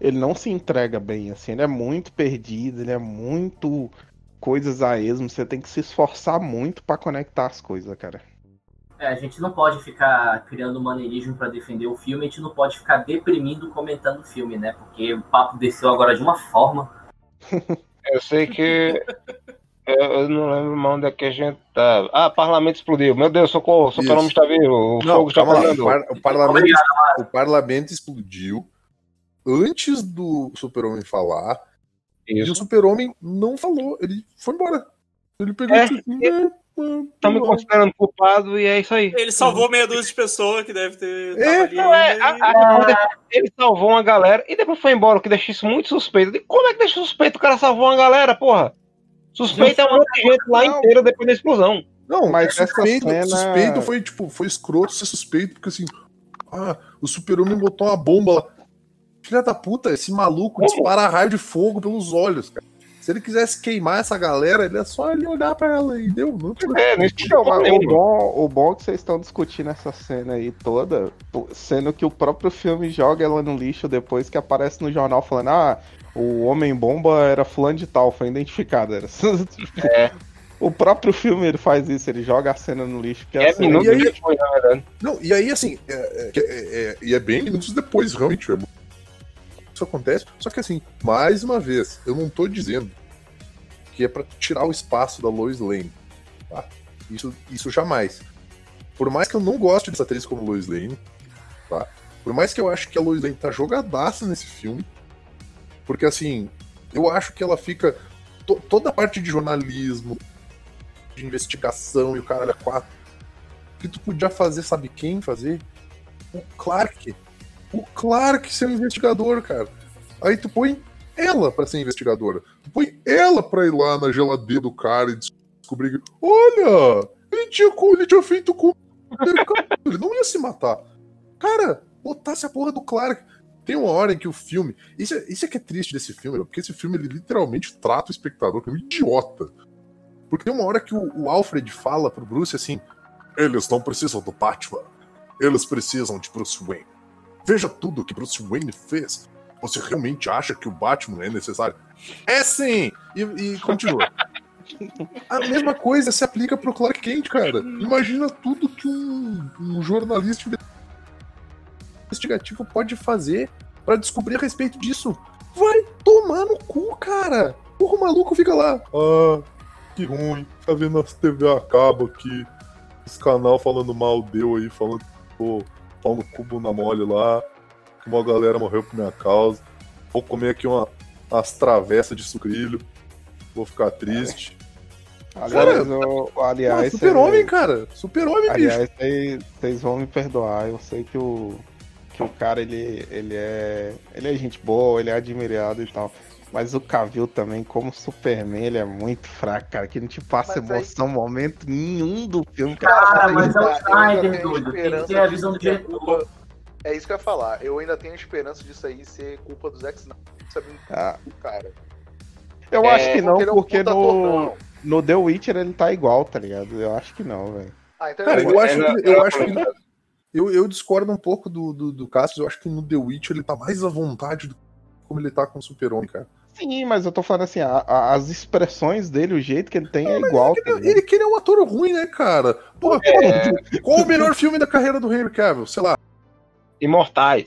Speaker 2: Ele não se entrega bem, assim, ele é muito perdido, ele é muito coisas a esmo, você tem que se esforçar muito pra conectar as coisas, cara.
Speaker 13: É, a gente não pode ficar criando maneirismo pra defender o filme, a gente não pode ficar deprimindo comentando o filme, né? Porque o papo desceu agora de uma forma. [LAUGHS]
Speaker 4: Eu sei que. Eu, eu não lembro mais onde é que a gente tá. Ah, parlamento explodiu. Meu Deus, socorro, seu
Speaker 1: Isso.
Speaker 4: nome está vivo. O
Speaker 1: Não,
Speaker 4: fogo está.
Speaker 1: O, par- o parlamento, o parlamento explodiu antes do Super-Homem falar. E o Super-Homem não falou. Ele foi embora. Ele pegou
Speaker 4: É,
Speaker 1: e assim, "É,
Speaker 4: Estão me considerando culpado e é isso aí.
Speaker 3: Ele salvou meia dúzia de pessoas que deve ter.
Speaker 4: É,
Speaker 3: ali
Speaker 4: não, é,
Speaker 3: ainda
Speaker 4: a-
Speaker 3: e-
Speaker 4: a- ele salvou uma galera e depois foi embora, o que deixa isso muito suspeito. E Como é que deixa suspeito? O cara salvou uma galera, porra. Suspeito é um monte de gente lá inteira depois da explosão.
Speaker 1: Não,
Speaker 2: Mas
Speaker 1: suspeito,
Speaker 2: cena-
Speaker 1: suspeito foi, tipo, foi escroto ser suspeito, porque assim, ah, o super-homem botou uma bomba lá. Filha da puta, esse maluco dispara raio de fogo pelos olhos, cara. Se ele quisesse queimar essa galera, ele é só ele olhar pra ela e deu. Não
Speaker 4: É,
Speaker 2: Então, o, bom, o bom é que vocês estão discutindo essa cena aí toda, sendo que o próprio filme joga ela no lixo depois que aparece no jornal falando, ah, o Homem-Bomba era fulano de tal, foi identificado. Era... [LAUGHS]
Speaker 4: É.
Speaker 2: O próprio filme ele faz isso, ele joga a cena no lixo. Que
Speaker 4: É minutos
Speaker 1: E aí-
Speaker 4: depois, na verdade.
Speaker 1: Não, e aí, assim, é, é, é- é- e é bem minutos depois, realmente. é- isso acontece. Só que, assim, mais uma vez, eu não tô dizendo que é pra tirar o espaço da Lois Lane. Tá? Isso, isso jamais. Por mais que eu não goste dessa atriz como Lois Lane, tá? Por mais que eu acho que a Lois Lane tá jogadaça nesse filme, porque, assim, eu acho que ela fica. to- toda a parte de jornalismo, de investigação e o caralho a quatro que tu podia fazer, sabe quem fazer? O Clark. O Clark ser um investigador, cara. Aí tu põe ela pra ser investigadora. Tu põe ela pra ir lá na geladeira do cara e descobrir que, olha, ele tinha, ele tinha feito com. Ele não ia se matar. Cara, botasse a porra do Clark. Tem uma hora em que o filme. Isso é, isso é que é triste desse filme, porque esse filme ele literalmente trata o espectador como um idiota. Porque tem uma hora que o, o Alfred fala pro Bruce assim: eles não precisam do Batman. Eles precisam de Bruce Wayne. Veja tudo que Bruce Wayne fez. Você realmente acha que o Batman é necessário? É sim! E, e continua. [LAUGHS] A mesma coisa se aplica pro Clark Kent, cara. Imagina tudo que um, um jornalista investigativo pode fazer pra descobrir a respeito disso. Vai tomar no cu, cara! Porra, o maluco fica lá. Ah, que ruim. Tá vendo as TV a cabo aqui. Esse canal falando mal deu aí, falando que pô, pau no cubo na mole lá. Que uma galera morreu por minha causa. Vou comer aqui uma as travessas de sucrilho. Vou ficar triste.
Speaker 2: Aliás, aliás,
Speaker 1: Super homem,
Speaker 2: cê-
Speaker 1: cara. Super homem, bicho.
Speaker 2: Aliás, vocês- vocês vão me perdoar. Eu sei que o, que o cara, ele, ele é. Ele é gente boa, ele é admirado e tal. Mas o Cavill também, como Superman, ele é muito fraco, cara. Que não te passa
Speaker 9: Mas aí-
Speaker 2: emoção em momento nenhum do filme,
Speaker 13: Cara,
Speaker 2: cara.
Speaker 13: mas é o Snyder, doido. Tem que ter a visão do diretor.
Speaker 9: É isso que eu ia falar. Eu ainda tenho a esperança disso aí ser culpa do Zack Snyder. Sabendo
Speaker 2: Ah.
Speaker 9: do cara.
Speaker 2: Eu
Speaker 9: É,
Speaker 2: acho que não,
Speaker 9: porque é
Speaker 2: porque no,
Speaker 9: ator,
Speaker 2: no The Witcher ele tá igual, tá ligado? Eu acho que não, velho.
Speaker 9: Ah, então
Speaker 1: Cara,
Speaker 9: eu,
Speaker 1: eu acho
Speaker 4: ela-
Speaker 1: que. Eu, acho que eu, eu discordo um pouco do, do, do Cassius. Eu acho que no The Witch ele tá mais à vontade do que como ele tá com o Super-Homem, cara.
Speaker 2: Sim, mas eu tô falando assim, a- a- as expressões dele, o jeito que ele tem é igual, tá ligado?
Speaker 1: Ele que ele é um ator ruim, né, cara? Porra, qual o melhor filme da carreira do Henry Cavill? Sei lá.
Speaker 4: Imortais.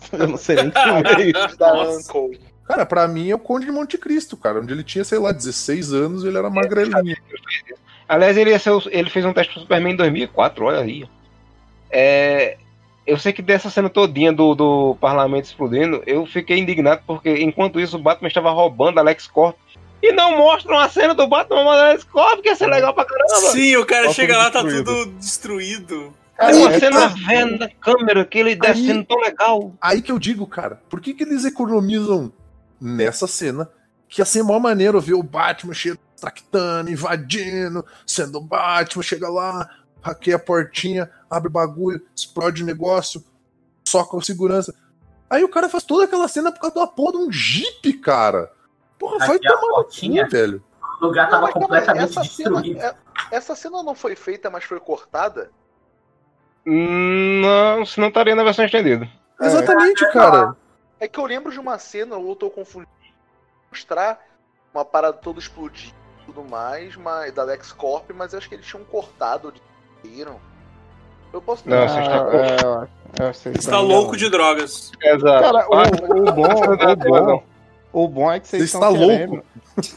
Speaker 4: [LAUGHS]
Speaker 2: Eu não sei nem que filme é isso. [LAUGHS]
Speaker 9: da. Uncle.
Speaker 1: Cara, pra mim é o Conde de Monte Cristo, cara. Onde ele tinha, sei lá, 16 anos e ele era magrelinho.
Speaker 4: Aliás, ele, ia ser o- ele fez um teste pro Superman em 2004, olha aí. É, eu sei que dessa cena todinha do, do parlamento explodindo, eu fiquei indignado porque enquanto isso o Batman estava roubando a Lex Corp e não mostram a cena do Batman roubando a Lex Corp, que ia ser legal pra caramba.
Speaker 3: Sim, o cara
Speaker 1: Ó,
Speaker 3: chega lá, tá tudo destruído.
Speaker 4: Cara, uma
Speaker 1: Aí,
Speaker 4: cena
Speaker 1: tá.
Speaker 4: vendo na câmera que ele descendo tão legal.
Speaker 1: Aí que eu digo, cara, por que, que eles economizam nessa cena? Que ia ser mó maneiro ver o Batman cheio tractando, invadindo, sendo o Batman, chega lá, hackeia a portinha, abre o bagulho, explode o negócio, soca o segurança. Aí o cara faz toda aquela cena por causa da porra de um jeep, cara. Porra, vai
Speaker 13: Hackear a
Speaker 1: tomar no
Speaker 13: portinha?
Speaker 1: cu, velho.
Speaker 13: O lugar tava
Speaker 9: aí,
Speaker 13: completamente
Speaker 9: essa cena,
Speaker 13: destruído.
Speaker 9: é- essa cena não foi feita, mas foi cortada?
Speaker 4: Não, se não estaria na versão estendida.
Speaker 1: Exatamente, cara.
Speaker 9: É que eu lembro de uma cena, ou eu tô confundindo, mostrar uma parada toda explodindo e tudo mais, mas, da Lex Corp, mas eu acho que eles tinham cortado, viram? Eu posso
Speaker 4: Não, você está-
Speaker 2: Ah, é,
Speaker 3: Você
Speaker 2: estão
Speaker 3: tá louco de drogas.
Speaker 4: Exato.
Speaker 2: Cara, o, o bom, [LAUGHS] o bom, o bom é que vocês
Speaker 1: Você
Speaker 2: estão
Speaker 1: está
Speaker 2: querendo.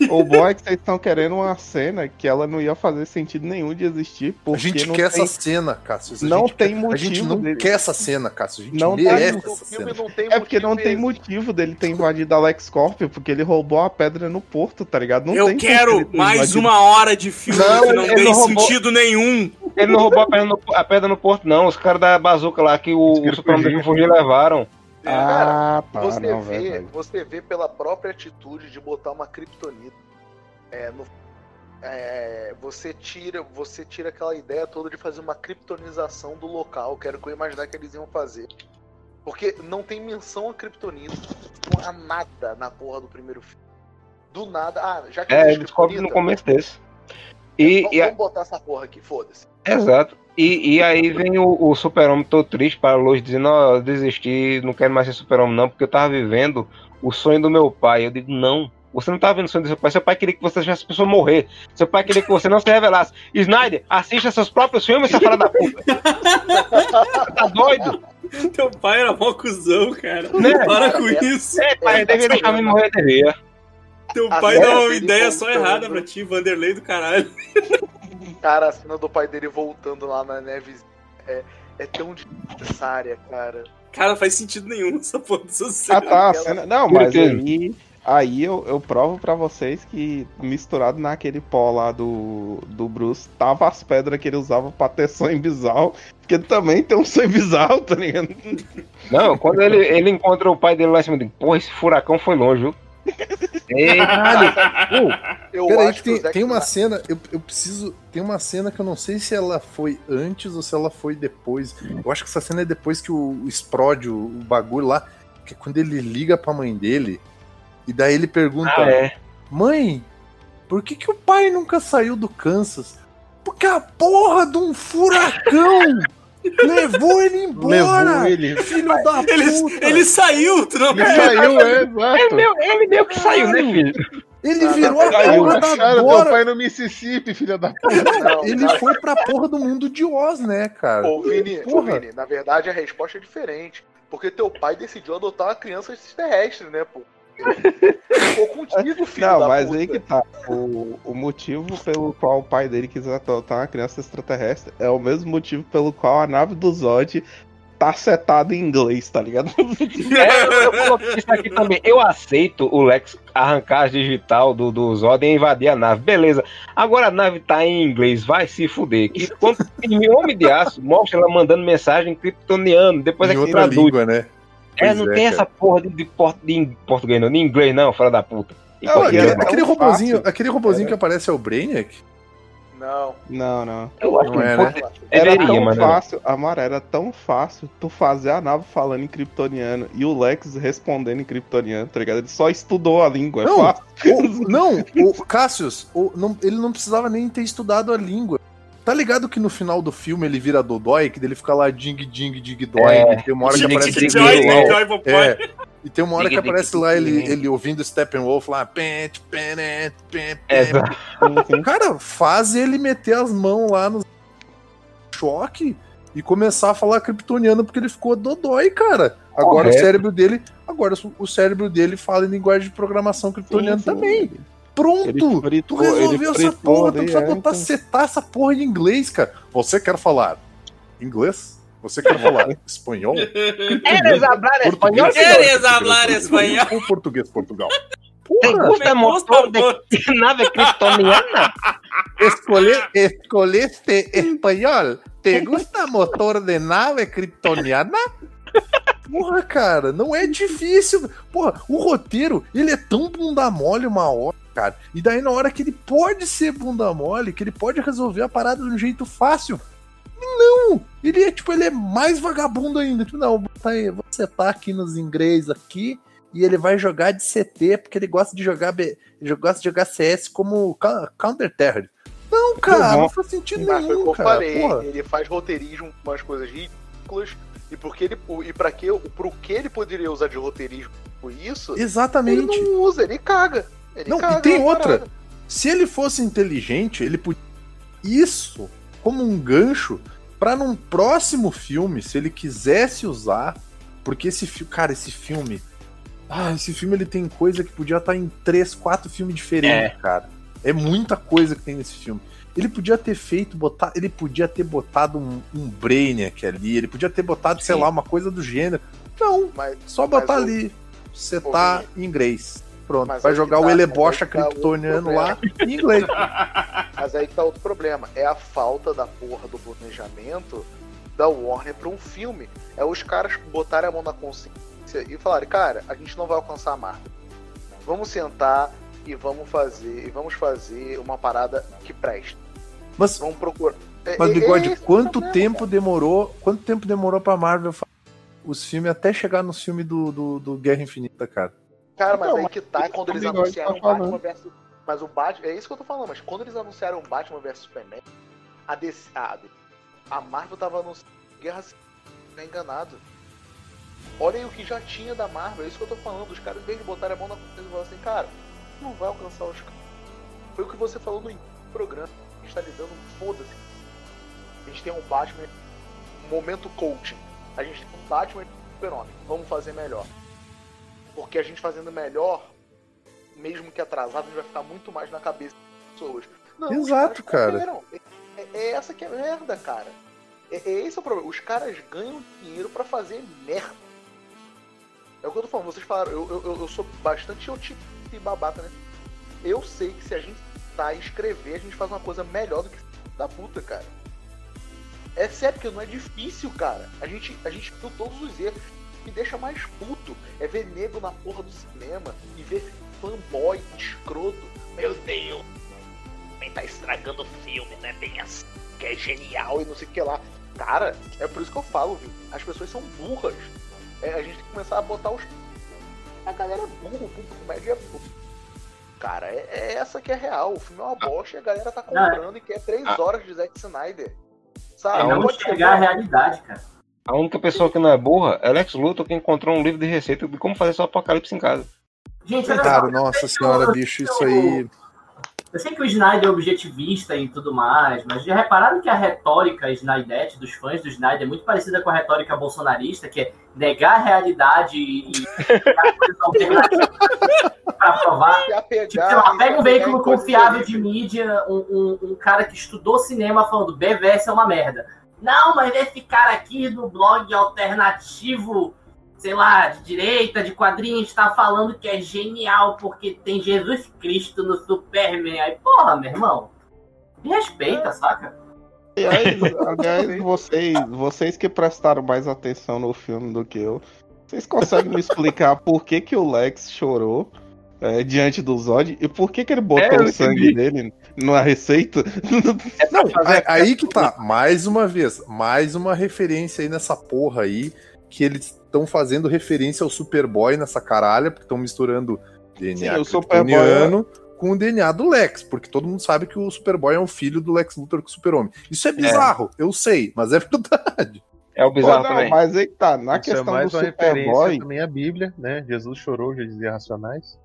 Speaker 2: O bom é que vocês estão querendo uma cena que ela não ia fazer sentido nenhum de existir, porque
Speaker 1: A gente
Speaker 2: não
Speaker 1: quer
Speaker 2: tem,
Speaker 1: essa cena, Cássio. A
Speaker 2: não tem
Speaker 1: quer-
Speaker 2: motivo
Speaker 1: A gente não
Speaker 2: dele.
Speaker 1: quer essa cena, Cássio. A gente
Speaker 2: Não tem
Speaker 1: merece essa
Speaker 9: filme
Speaker 1: cena.
Speaker 9: não tem
Speaker 2: É porque não tem motivo dele ter invadido a LexCorp, porque ele roubou a pedra no porto, tá ligado? Não
Speaker 3: eu
Speaker 2: tem
Speaker 3: quero mais
Speaker 2: invadido.
Speaker 3: uma hora de filme
Speaker 4: Não,
Speaker 3: que não tem
Speaker 4: roubou.
Speaker 3: sentido nenhum.
Speaker 4: Ele não roubou a pedra no, a pedra no porto, não. Os caras da bazuca lá que o, o Superman
Speaker 14: fugir
Speaker 4: levaram.
Speaker 2: Ah, tá,
Speaker 9: você,
Speaker 2: não,
Speaker 9: vê, você vê pela própria atitude de botar uma kryptonita. É, no- é, você tira você tira aquela ideia toda de fazer uma kryptonização do local, que era o que eu imaginar que eles iam fazer. Porque não tem menção a kryptonita, não há nada na porra do primeiro filme. Do nada, ah, já que
Speaker 4: É, descobre no começo desse. E,
Speaker 9: vamos,
Speaker 4: e a-
Speaker 9: vamos botar essa porra aqui, foda-se.
Speaker 4: Exato. E, e aí vem o, o super-homem todo triste para a luz dizendo, ó, eu desisti, não quero mais ser super-homem não, porque eu tava vivendo o sonho do meu pai. Eu digo, não, você não tava vendo o sonho do seu pai, seu pai queria que você deixasse a pessoa morrer. Seu pai queria que você não se revelasse. Snyder, assista seus próprios filmes, seu filho da puta. tá doido?
Speaker 3: Teu pai era mó cuzão, cara.
Speaker 4: Né?
Speaker 3: Para com
Speaker 9: É-
Speaker 3: isso.
Speaker 4: É, pai, eu devia deixar me morrer, devia.
Speaker 3: Teu
Speaker 9: a
Speaker 3: pai dá uma ideia só errada pra ti, Vanderlei do caralho.
Speaker 9: Cara, a cena do pai dele voltando lá na neve é, é tão desnecessária, cara.
Speaker 3: Cara, faz sentido nenhum [LAUGHS] essa porra dessa
Speaker 2: Ah,
Speaker 3: cena.
Speaker 2: tá. a
Speaker 9: aquela-
Speaker 2: cena- Não, mas
Speaker 4: quê?
Speaker 2: aí, aí eu, eu provo pra vocês que misturado naquele pó lá do, do Bruce, tava as pedras que ele usava pra ter sonho bizarro, porque ele também tem um sonho bizarro, tá ligado?
Speaker 4: Não, quando ele, ele encontra o pai dele lá em cima, porra, esse furacão foi longe, viu? Caralho!
Speaker 9: Eu
Speaker 1: Peraí,
Speaker 9: acho
Speaker 1: que tem,
Speaker 9: Zack
Speaker 1: tem uma
Speaker 9: Snyder-
Speaker 1: cena, eu, eu preciso. Tem uma cena que eu não sei se ela foi antes ou se ela foi depois. Eu acho que essa cena é depois que o, o explode o, o bagulho lá. Que é quando ele liga pra mãe dele. E daí ele pergunta:
Speaker 4: Ah, é.
Speaker 1: Mãe, por que, que o pai nunca saiu do Kansas? Porque a porra de um furacão levou ele embora!
Speaker 14: Levou ele.
Speaker 1: Filho da puta!
Speaker 3: Ele, ele saiu, não
Speaker 14: Ele saiu, é, exato.
Speaker 4: Ele meio, ele meio que saiu, né, filho?
Speaker 1: Ele virou a porra da
Speaker 14: cara do
Speaker 1: Dora!
Speaker 14: pai no Mississippi, filha da puta.
Speaker 9: Não,
Speaker 1: Ele
Speaker 9: não.
Speaker 1: foi pra porra do mundo de Oz, né, cara?
Speaker 9: Ô, Vini, ô,
Speaker 1: Porra.
Speaker 9: Vini, na verdade a resposta é diferente. Porque teu pai decidiu adotar uma criança extraterrestre, né, pô? Ficou contigo, filho
Speaker 2: Não, mas
Speaker 9: puta.
Speaker 2: aí que tá. O, o motivo pelo qual o pai dele quis adotar uma criança extraterrestre é o mesmo motivo pelo qual a nave do Zod tá setado em inglês, tá ligado? [LAUGHS]
Speaker 4: É, eu, eu coloquei isso aqui também. Eu aceito o Lex arrancar as digital do, do Zod e invadir a nave. Beleza. Agora a nave tá em inglês, vai se fuder. Que quando em Homem de Aço, mostra ela mandando mensagem em kryptoniano, depois é
Speaker 1: em
Speaker 4: que
Speaker 1: outra
Speaker 4: traduz.
Speaker 1: língua, né?
Speaker 4: É, não
Speaker 1: é,
Speaker 4: tem
Speaker 1: cara.
Speaker 4: essa porra de, de, por- de português, não, de inglês, não, fora da puta.
Speaker 1: Não,
Speaker 4: qualquer-
Speaker 1: aquele, aquele robozinho, aquele robozinho que aparece é o Brainiac?
Speaker 9: Não.
Speaker 2: Não, não.
Speaker 4: Eu acho
Speaker 1: Não
Speaker 4: que
Speaker 1: é,
Speaker 4: pode-
Speaker 1: né?
Speaker 2: Era
Speaker 4: deveria,
Speaker 2: tão
Speaker 4: mas não.
Speaker 2: fácil, Amaro, era tão fácil tu fazer a nave falando em kryptoniano e o Lex respondendo em kryptoniano, tá ligado? Ele só estudou a língua, é
Speaker 1: Não,
Speaker 2: fácil.
Speaker 1: o- não, o Cassius, o- não- ele não precisava nem ter estudado a língua. Tá ligado que no final do filme ele vira Dodói, que dele fica lá ding ding ding dói,
Speaker 4: É.
Speaker 1: e tem uma hora que aparece
Speaker 4: ding, ding.
Speaker 1: É. E tem uma hora que aparece lá ele, ele ouvindo Steppenwolf lá, pent, pent, pent,
Speaker 4: Exato.
Speaker 1: Cara, faz ele meter as mãos lá no choque e começar a falar kryptoniano porque ele ficou dodói, cara. Agora
Speaker 4: Correto.
Speaker 1: o cérebro dele, agora o cérebro dele fala em linguagem de programação kryptoniana
Speaker 2: Sim, sim.
Speaker 1: Pronto!
Speaker 2: fritou-
Speaker 1: Tu resolveu essa porra, tu
Speaker 2: ali
Speaker 1: precisa botar,
Speaker 2: antes.
Speaker 1: setar essa porra em inglês, cara. Você quer falar inglês? Você quer falar espanhol?
Speaker 4: Eres [LAUGHS] hablar espanhol?
Speaker 3: Queres hablar espanhol?
Speaker 1: Ou português Portugal?
Speaker 4: Te
Speaker 1: Porra!
Speaker 4: gusta
Speaker 3: Me gusta
Speaker 4: motor
Speaker 3: motor.
Speaker 4: de nave kryptoniana?
Speaker 1: Escolhe, escolheste espanhol. ¿Te gusta motor de nave kryptoniana? Porra, cara, não é difícil. Porra, o roteiro, ele é tão bunda mole uma hora, cara. E daí na hora que ele pode ser bunda mole, que ele pode resolver a parada de um jeito fácil. Não! Ele é tipo, ele é mais vagabundo ainda. Tipo, não, tá aí, você tá aqui nos inglês aqui e ele vai jogar de CT porque ele gosta de jogar B- ele gosta de jogar CS como Counter Terror. Não, cara, não faz sentido
Speaker 9: Mas
Speaker 1: nenhum,
Speaker 9: eu
Speaker 1: cara.
Speaker 9: falei,
Speaker 1: Porra.
Speaker 9: ele faz roteirismo com umas coisas ridículas e porque ele e para que pro que ele poderia usar de roteirismo com isso?
Speaker 1: Exatamente.
Speaker 9: Ele não usa, ele caga. Ele
Speaker 1: Não,
Speaker 9: caga
Speaker 1: e tem outra.
Speaker 9: parada.
Speaker 1: Se ele fosse inteligente, ele podia isso como um gancho pra num próximo filme, se ele quisesse usar, porque esse filme, cara, esse filme, ah, esse filme ele tem coisa que podia estar em três, quatro filmes diferentes, cara. É muita coisa que tem nesse filme. Ele podia ter feito, botar, ele podia ter botado um, um Brainiac ali, ele podia ter botado, sei lá, uma coisa do gênero. Não,
Speaker 9: Mas,
Speaker 1: só botar
Speaker 9: mas o-
Speaker 1: ali, setar em inglês. Pronto,
Speaker 9: Mas
Speaker 1: vai jogar o
Speaker 9: tá-
Speaker 1: Elebocha
Speaker 9: tá outro
Speaker 1: kryptoniano lá em inglês. [LAUGHS]
Speaker 9: Mas aí que tá outro problema. É a falta da porra do planejamento da Warner pra um filme. É os caras botarem a mão na consciência e falarem, cara, a gente não vai alcançar a Marvel. Vamos sentar e vamos fazer. E vamos fazer uma parada que preste.
Speaker 1: Mas,
Speaker 9: Vamos procurar. É-
Speaker 1: mas
Speaker 9: é-
Speaker 1: bigode,
Speaker 9: é o
Speaker 1: quanto
Speaker 9: problema,
Speaker 1: tempo demorou? Quanto tempo demorou pra Marvel fazer os filmes até chegar no filme do, do, do Guerra Infinita, cara?
Speaker 9: Cara, mas
Speaker 1: Não,
Speaker 9: aí que tá quando eles
Speaker 1: Bigode
Speaker 9: anunciaram
Speaker 1: tá
Speaker 9: Batman vs. Mas o Batman. É isso que eu tô falando, mas quando eles anunciaram Batman vs Superman, a DC. A, a Marvel tava anunciando Guerra Civil, tá enganado. Olha aí o que já tinha da Marvel, é isso que eu tô falando. Os caras, em vez de botarem a mão na consciência e falar assim, cara, não vai alcançar os caras. Foi o que você falou no programa. A gente tá lidando, foda-se. A gente tem um Batman, momento coaching. A gente tem um Batman Super-Homem. Vamos fazer melhor. Porque a gente fazendo melhor, mesmo que atrasado, a gente vai ficar muito mais na cabeça das pessoas. Não,
Speaker 1: Exato, cara.
Speaker 9: cooperam. É, é essa que é merda, cara. É, é esse o problema. Os caras ganham dinheiro pra fazer merda. É o que eu tô falando. Vocês falaram, eu, eu, eu- eu sou bastante otimista e babaca, né? Eu sei que se a gente tá escrever, a gente faz uma coisa melhor do que da puta, cara. É sério, porque não é difícil, cara. A gente, a gente viu todos os erros. Me deixa mais puto é ver nego na porra do cinema e ver fanboy escroto.
Speaker 11: Meu Deus, quem tá estragando o filme, não é bem assim, que é genial.
Speaker 9: e não sei o que lá. Cara, é por isso que eu falo, viu? As pessoas são burras. É, a gente tem que começar a botar os. A galera é burra, o público médio é burro. Cara, é, é essa que é real. O filme é uma bosta e a galera tá comprando e quer três
Speaker 4: Ah.
Speaker 9: horas de Zack Snyder.
Speaker 13: É
Speaker 9: Sabe?
Speaker 13: não enxergar a
Speaker 9: chegar-
Speaker 13: realidade, cara.
Speaker 4: A única pessoa que não é burra é Lex Luthor que encontrou um livro de receita de como fazer seu apocalipse em casa.
Speaker 13: Gente,
Speaker 1: Cara, nossa senhora, bicho, isso aí.
Speaker 13: Eu sei que o Snyder é objetivista e tudo mais, mas já repararam que a retórica Snydete dos fãs do Snyder é muito parecida com a retórica bolsonarista, que é negar a realidade e, e criar coisas alternativas pra provar.
Speaker 9: Se apegar,
Speaker 13: Tipo, sei lá, pega um veículo confiável de mídia, um, um- um cara que estudou cinema falando BVS é uma merda. Não, mas esse cara aqui do blog alternativo, sei lá, de direita, de quadrinhos, tá falando que é genial porque tem Jesus Cristo no Superman. Aí, porra, meu irmão, me respeita, saca?
Speaker 2: Aliás, aliás, vocês, vocês que prestaram mais atenção no filme do que eu, vocês conseguem me explicar por que, que o Lex chorou é, diante do Zod e por que, que ele botou
Speaker 1: É,
Speaker 2: o sangue dele na receita? [LAUGHS]
Speaker 1: Não, aí, aí que tá, mais uma vez, mais uma referência aí nessa porra aí, que eles estão fazendo referência ao Superboy nessa caralha, porque estão misturando DNA
Speaker 2: Sim, é-
Speaker 1: kryptoniano com o DNA do Lex, porque todo mundo sabe que o Superboy é um filho do Lex Luthor com o Super-Homem. Isso é bizarro, eu sei, mas é [LAUGHS] verdade.
Speaker 4: É o
Speaker 2: bizarro Não, também. mas aí que tá, na
Speaker 14: Isso é
Speaker 2: questão
Speaker 14: mais
Speaker 2: do Superboy-
Speaker 14: também à Bíblia, né? Jesus chorou, já dizia Racionais.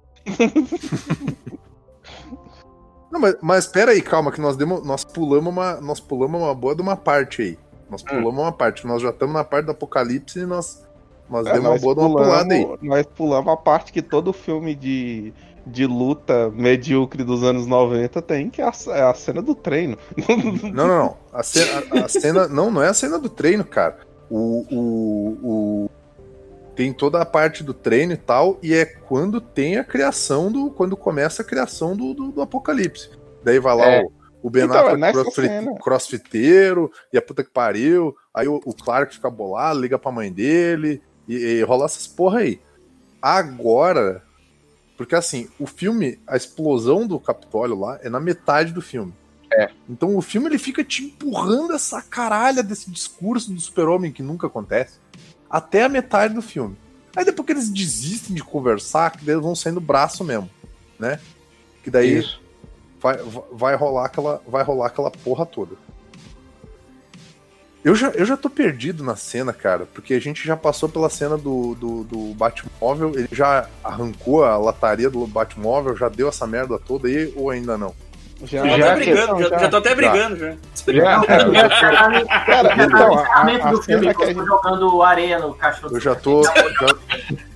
Speaker 1: Não, mas, mas pera aí, calma, que nós, demos, nós, pulamos uma, nós pulamos uma boa de uma parte aí. Nós pulamos uma parte, nós já estamos na parte do Apocalipse e nós, nós
Speaker 2: É,
Speaker 1: demos uma
Speaker 2: nós
Speaker 1: boa de uma pulada aí.
Speaker 2: pulamos- Nós pulamos a parte que todo filme de, de luta medíocre dos anos 90 tem, que é a, é a cena do treino. [LAUGHS]
Speaker 1: Não, não, não. A cena, a- a cena- Não, não é a cena do treino, cara. O, o, o- Tem toda a parte do treino e tal, e é quando tem a criação do. Quando começa a criação do, do, do apocalipse. Daí vai lá
Speaker 2: É.
Speaker 1: o, o Ben
Speaker 2: Então, é
Speaker 1: Affleck crossfit- crossfiteiro, e a puta que pariu. Aí o, o Clark fica bolado, liga pra mãe dele, e, e rola essas porra aí. Agora. Porque assim, o filme, a explosão do Capitólio lá é na metade do filme.
Speaker 4: É.
Speaker 1: Então o filme ele fica te empurrando essa caralha desse discurso do super-homem que nunca acontece até a metade do filme. Aí depois que eles desistem de conversar, que eles vão saindo braço mesmo, né? Que daí
Speaker 4: Isso.
Speaker 1: vai, vai rolar aquela vai rolar aquela porra toda. Eu já, eu já tô perdido na cena, cara, porque a gente já passou pela cena do, do, do Batmóvel, ele já arrancou a lataria do Batmóvel, já deu essa merda toda aí, ou ainda não?
Speaker 2: Já,
Speaker 3: Já, tô brigando, já, já tô até brigando já.
Speaker 2: Já, [LAUGHS] Cara, então, a, a
Speaker 13: do filme,
Speaker 2: cena que a
Speaker 13: quando jogando areia no cachorro.
Speaker 1: Eu já tô. já,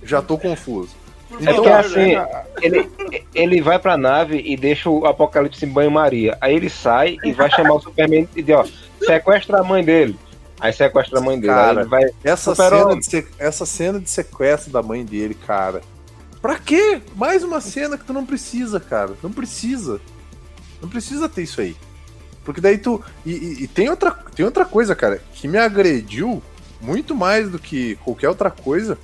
Speaker 1: já tô confuso.
Speaker 4: É porque assim, ele, ele vai pra nave e deixa o Apocalipse em banho-maria. Aí ele sai e vai chamar o Superman e diz, ó, sequestra a mãe dele. Aí sequestra a mãe dele. aí
Speaker 1: Cara,
Speaker 4: ele vai.
Speaker 1: essa, cena de essa cena de sequestro da mãe dele, cara. Pra quê? Mais uma cena que tu não precisa, cara. Não precisa. Não precisa ter isso aí. Porque daí tu. E, e- e tem, outra, tem outra coisa, cara, que me agrediu muito mais do que qualquer outra coisa.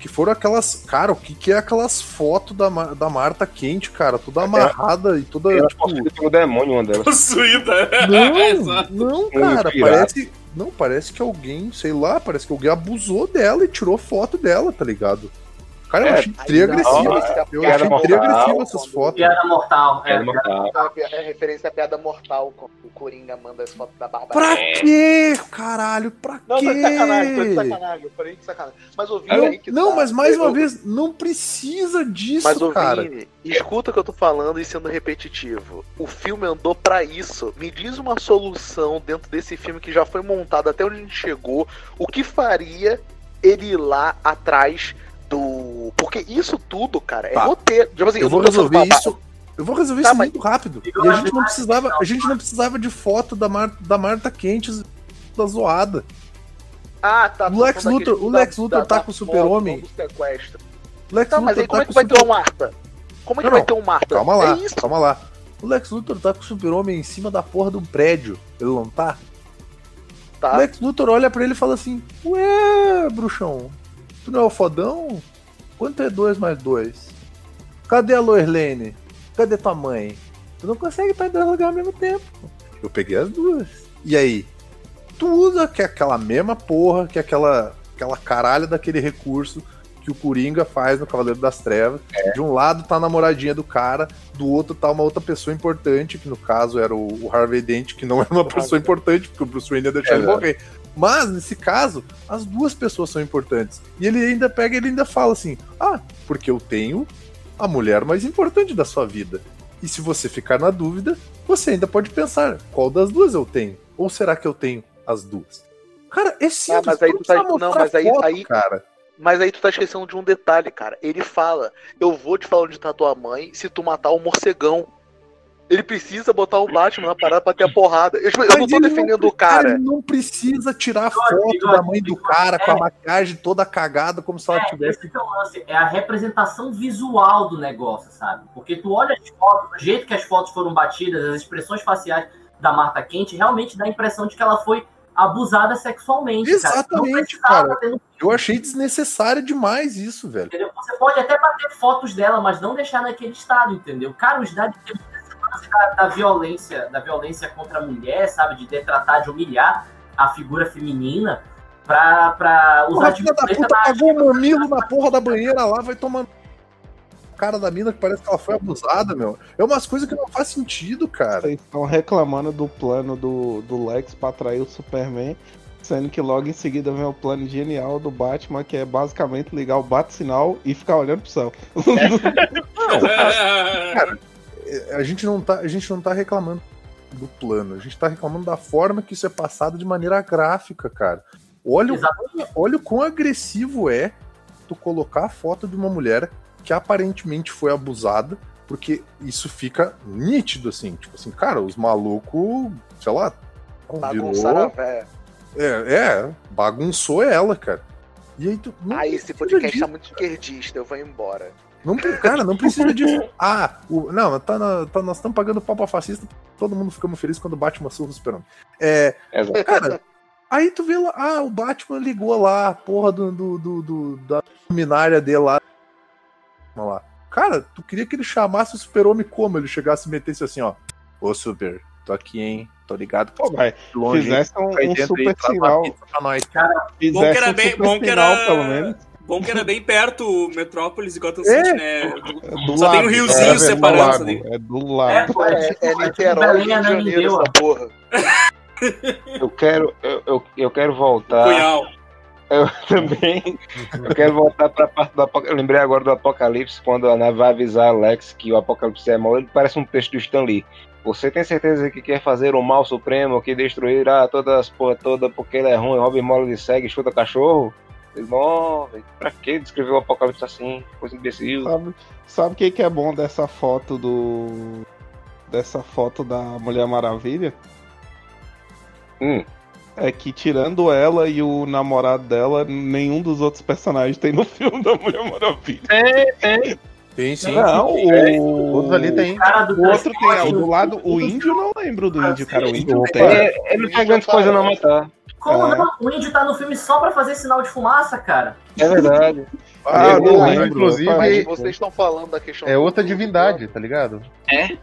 Speaker 1: Que foram aquelas. Cara, o que, que é aquelas fotos da, da Marta quente, cara? Toda amarrada e toda.
Speaker 4: Ela
Speaker 1: tipo,
Speaker 4: possuída pelo demônio, uma delas. [LAUGHS]
Speaker 3: Possuída.
Speaker 1: Não, [LAUGHS] não, cara, parece. Não, parece que alguém, sei lá, parece que alguém abusou dela e tirou foto dela, tá ligado? Cara, eu
Speaker 4: É,
Speaker 1: achei tri
Speaker 9: aí não,
Speaker 1: agressivo.
Speaker 9: é
Speaker 1: Eu achei
Speaker 4: mortal.
Speaker 1: agressivo essas fotos.
Speaker 13: Piada mortal. É,
Speaker 4: Piada mortal.
Speaker 9: É referência à piada mortal, quando o Coringa manda as fotos da Bárbara.
Speaker 1: Pra quê, caralho? Pra
Speaker 9: Não,
Speaker 1: quê?
Speaker 9: tô de sacanagem, tô de sacanagem, eu parei de sacanagem. Mas o Vini
Speaker 1: Não,
Speaker 9: aí que
Speaker 1: não,
Speaker 9: tá-
Speaker 1: mas mais uma
Speaker 9: eu-
Speaker 1: vez, não precisa disso,
Speaker 9: Mas o
Speaker 1: cara.
Speaker 9: Vini, escuta o que eu tô falando e sendo repetitivo. O filme andou pra isso. Me diz uma solução dentro desse filme que já foi montado até onde a gente chegou. O que faria ele ir lá atrás do. Porque isso tudo, cara, é
Speaker 1: Tá.
Speaker 9: roteiro. Tipo assim,
Speaker 1: Eu vou
Speaker 9: tô falando
Speaker 1: resolver isso. Eu vou resolver
Speaker 9: Tá,
Speaker 1: isso
Speaker 9: mas-
Speaker 1: muito rápido. E a gente não precisava, a gente não precisava de foto da, Mar, da Marta Quentes da zoada.
Speaker 9: Ah, tá.
Speaker 1: O Lex Luthor- o Lex Luthor tá com o Super-Homem. O Lex
Speaker 9: Tá, mas
Speaker 1: Luthor
Speaker 9: aí como
Speaker 1: tá
Speaker 9: é que vai
Speaker 1: o
Speaker 9: ter
Speaker 1: Super-
Speaker 9: Marta? Como é que vai ter um Marta?
Speaker 1: Calma lá,
Speaker 9: É isso.
Speaker 1: calma lá. O Lex Luthor tá com o Super-Homem em cima da porra de um prédio. Ele não tá?
Speaker 9: Tá.
Speaker 1: O Lex Luthor olha pra ele e fala assim: Ué, bruxão, tu não é o fodão? Quanto é 2 mais 2? Cadê a Lois Lane? Cadê tua mãe? Tu não consegue estar em dois lugares ao mesmo tempo. Eu peguei as duas. E aí? Tu usa que é aquela mesma porra, que é aquela, aquela caralha daquele recurso que o Coringa faz no Cavaleiro das Trevas. De um lado tá a namoradinha do cara, do outro tá uma outra pessoa importante, que no caso era o, o Harvey Dent, que não era uma pessoa importante, porque o Bruce Wayne ia deixar
Speaker 4: É
Speaker 1: ele
Speaker 4: verdade.
Speaker 1: morrer. Mas, nesse caso, as duas pessoas são importantes. E ele ainda pega ele ainda fala assim: Ah, porque eu tenho a mulher mais importante da sua vida. E se você ficar na dúvida, você ainda pode pensar: qual das duas eu tenho? Ou será que eu tenho as duas? Cara, é simples.
Speaker 9: Ah, mas aí
Speaker 1: não
Speaker 9: tu tá. Não, mas aí,
Speaker 1: foto,
Speaker 9: aí.
Speaker 1: cara.
Speaker 9: Mas aí tu tá esquecendo de um detalhe, cara. Ele fala: Eu vou te falar onde tá tua mãe se tu matar o morcegão. Ele precisa botar o Batman na parada pra ter a porrada. Eu, tipo, eu não tô defendendo
Speaker 1: não,
Speaker 9: o cara.
Speaker 1: Ele não precisa tirar foto da mãe do cara com a maquiagem toda cagada, como se ela tivesse.
Speaker 13: É o lance, é a representação visual do negócio, sabe? Porque tu olha as fotos, o jeito que as fotos foram batidas, as expressões faciais da Marta Quente, realmente dá a impressão de que ela foi abusada sexualmente. cara.
Speaker 1: Exatamente, cara.
Speaker 13: no
Speaker 1: Eu achei desnecessário demais isso, velho.
Speaker 13: Entendeu? Você pode até bater fotos dela, mas não deixar naquele estado, entendeu? Cara, o Snide da, da violência, da violência contra a mulher, sabe? De detratar, de humilhar a figura feminina pra, pra usar
Speaker 1: Porra,
Speaker 13: de
Speaker 1: da puta
Speaker 13: na-
Speaker 1: pagou o mamilo na porra da banheira lá, vai tomando. Cara da mina que parece que ela foi abusada, meu. É umas coisas que não faz sentido, cara.
Speaker 2: Vocês estão reclamando do plano do, do Lex pra atrair o Superman, sendo que logo em seguida vem o plano genial do Batman, que é basicamente ligar o bate-sinal e ficar olhando pro céu. [LAUGHS] [LAUGHS]
Speaker 1: Cara, a gente não tá, a gente não tá reclamando do plano, a gente tá reclamando da forma que isso é passado de maneira gráfica, cara. Olha, o, olha o quão agressivo é tu colocar a foto de uma mulher que aparentemente foi abusada, porque isso fica nítido, assim. Tipo assim, cara, os malucos, sei lá,
Speaker 9: Bagunçaram a véia.
Speaker 1: É, é, bagunçou ela, cara. E aí tu. não
Speaker 9: Ah, esse podcast tá muito esquerdista, eu vou embora.
Speaker 1: Não, cara, não precisa disso. Ah, o, não, tá na- tá- nós estamos pagando pau pra fascista, todo mundo ficamos felizes quando o Batman surra o super É, cara, aí tu vê lá, ah, o Batman ligou lá, a porra do, do, do- do- da luminária dele lá. Vamos lá. Cara, tu queria que ele chamasse o super-homem como? Ele chegasse e metesse assim, ó. Ô, super, tô aqui, hein? Tô ligado. Pô,
Speaker 2: vai.
Speaker 1: longe,
Speaker 2: Fizesse um-
Speaker 1: Cai
Speaker 2: um
Speaker 1: aí,
Speaker 2: super
Speaker 1: traz uma
Speaker 2: sinal.
Speaker 1: pra nós.
Speaker 2: Fizesse
Speaker 3: Bom que era
Speaker 2: um
Speaker 3: bem,
Speaker 2: super
Speaker 3: bom que
Speaker 2: final,
Speaker 3: era,
Speaker 2: pelo menos.
Speaker 3: Bom que era bem perto o Metrópolis e Gotham
Speaker 2: É.
Speaker 3: City, né?
Speaker 2: do
Speaker 3: Só tem
Speaker 2: lado,
Speaker 3: um
Speaker 2: é,
Speaker 3: riozinho
Speaker 2: do
Speaker 3: separando.
Speaker 2: lago,
Speaker 3: só tem-
Speaker 2: É do lado.
Speaker 9: É, é Niterói, Rio de Janeiro, essa porra.
Speaker 4: Eu quero, eu, eu, eu quero voltar.
Speaker 3: Punhal.
Speaker 4: Eu [LAUGHS] também. Eu quero voltar pra parte do Apocalipse. Eu lembrei agora do Apocalipse, quando a nave vai avisar Alex que o Apocalipse é mau. Ele parece um texto do Stan Lee. Você tem certeza que quer fazer o mal supremo, que destruirá todas as porra toda porque ele é ruim, rouba mola de segue, chuta cachorro? Não, velho, pra que descrever o Apocalipse assim? Coisa imbecil.
Speaker 2: Sabe, sabe o que, que é bom dessa foto do. Dessa foto da Mulher Maravilha?
Speaker 4: Hum.
Speaker 2: É que tirando ela e o namorado dela, nenhum dos outros personagens tem no [LAUGHS] filme da Mulher Maravilha.
Speaker 4: Tem, tem.
Speaker 1: Tem sim.
Speaker 2: Não, o.
Speaker 1: Todos ali tem.
Speaker 2: O outro tem. O do lado, o índio não lembro do índio, cara. O índio não tem.
Speaker 4: É, ele não tem grandes coisas não, mas tá.
Speaker 13: Como
Speaker 2: É.
Speaker 13: não? O índio tá no filme só pra fazer sinal de fumaça, cara.
Speaker 4: É verdade.
Speaker 14: Ah,
Speaker 1: Eu
Speaker 14: não
Speaker 1: lembro.
Speaker 14: Inclusive,
Speaker 9: Mas vocês estão falando da questão.
Speaker 14: é outra
Speaker 9: do-
Speaker 14: divindade, tá ligado?
Speaker 4: É?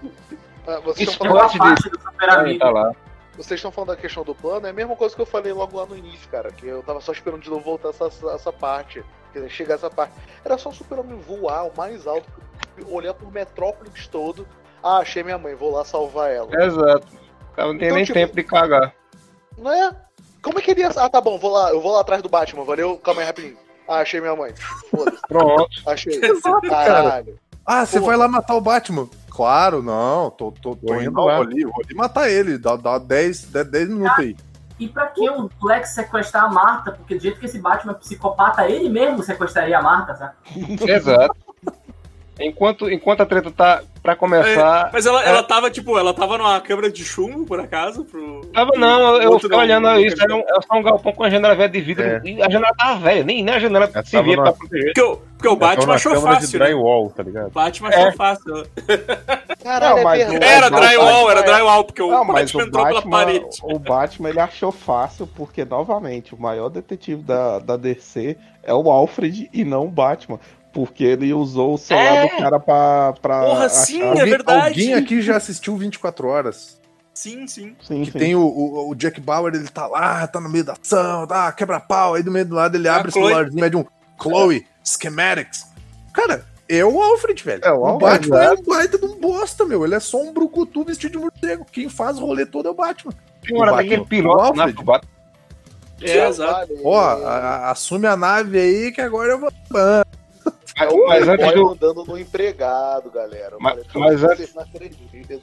Speaker 9: Ah, Vocês estão falando
Speaker 4: de-
Speaker 13: do Super Amigo.
Speaker 4: Tá lá.
Speaker 9: Vocês estão falando da questão do plano, é a mesma coisa que eu falei logo lá no início, cara. Que eu tava só esperando de novo voltar essa, essa parte. Quer dizer, chegar essa parte. Era só o super-homem voar o mais alto, olhar por Metrópolis todo. Ah, achei minha mãe, vou lá salvar ela.
Speaker 4: Exato. O cara não tem
Speaker 9: Então,
Speaker 4: nem
Speaker 9: tipo-
Speaker 4: tempo de cagar.
Speaker 9: Não é? Como é que ele ia. Ah, tá bom, vou lá, eu vou lá atrás do Batman, valeu? Calma aí rapidinho. Ah, achei minha mãe. Foda-se.
Speaker 4: Pronto.
Speaker 9: Achei.
Speaker 1: Exato, cara.
Speaker 9: Caralho.
Speaker 1: Ah, você vai lá matar o Batman? Claro, não. Tô, tô, tô
Speaker 14: indo
Speaker 1: indo
Speaker 14: lá.
Speaker 1: ali, vou ali matar ele. Dá, dá 10, 10, 10 minutos aí.
Speaker 13: E pra que o Lex sequestrar a Marta? Porque do jeito que esse Batman é psicopata, ele mesmo sequestraria a Marta, sabe?
Speaker 4: Exato. Enquanto, enquanto a treta tá pra começar.
Speaker 3: É, mas ela,
Speaker 4: é,
Speaker 3: ela tava, tipo, ela tava numa câmera de chumbo, por acaso? Pro...
Speaker 4: Tava não, eu
Speaker 3: não,
Speaker 4: olhando
Speaker 3: não,
Speaker 4: isso, era um, era só um galpão com a janela velha de vidro.
Speaker 14: É.
Speaker 4: E a janela tava velha, nem, nem a janela
Speaker 14: tava
Speaker 4: servia
Speaker 14: numa-
Speaker 4: pra proteger.
Speaker 3: Porque, o- porque o
Speaker 14: Tava
Speaker 3: Batman
Speaker 14: na
Speaker 3: achou fácil,
Speaker 14: de
Speaker 3: né?
Speaker 14: drywall, tá ligado?
Speaker 3: O Batman achou
Speaker 2: É.
Speaker 3: fácil.
Speaker 9: Caralho,
Speaker 2: Não,
Speaker 9: é
Speaker 2: mas o-
Speaker 3: Era drywall,
Speaker 9: o-
Speaker 3: era drywall, porque o
Speaker 2: Não, mas
Speaker 3: Batman
Speaker 2: o
Speaker 3: entrou pela
Speaker 2: Batman,
Speaker 3: parede.
Speaker 2: o Batman ele achou fácil porque, novamente, o maior detetive da, da DC é o Alfred e não o Batman. Porque ele usou o celular
Speaker 3: É.
Speaker 2: do cara pra. pra
Speaker 3: Porra,
Speaker 2: achar-
Speaker 3: sim, é
Speaker 1: Alguém,
Speaker 3: verdade.
Speaker 1: alguém aqui já assistiu 24 horas?
Speaker 3: Sim, sim.
Speaker 2: Sim,
Speaker 1: Que
Speaker 2: sim.
Speaker 1: tem o, o, o Jack Bauer, ele tá lá, tá no meio da ação, tá, quebra pau, aí do meio do lado ele
Speaker 3: É a
Speaker 1: abre o
Speaker 3: Chloe.
Speaker 1: celularzinho, pede um Chloe, Schematics. Cara, é o Alfred, velho.
Speaker 2: É o
Speaker 1: o
Speaker 2: Alfred,
Speaker 1: Batman é um baita de um bosta, meu. Ele é só um brucutu vestido de morcego. Quem faz o rolê todo é o Batman.
Speaker 4: Tem hora
Speaker 1: O
Speaker 4: daquele
Speaker 1: Batman.
Speaker 4: piloto
Speaker 1: O.
Speaker 4: Batman.
Speaker 3: É, exato.
Speaker 1: Ó, a- a- assume a nave aí que agora eu vou.
Speaker 9: O
Speaker 4: Mas antes do,
Speaker 9: mandando no empregado, galera.
Speaker 4: Mas-
Speaker 9: Olha,
Speaker 4: mas antes-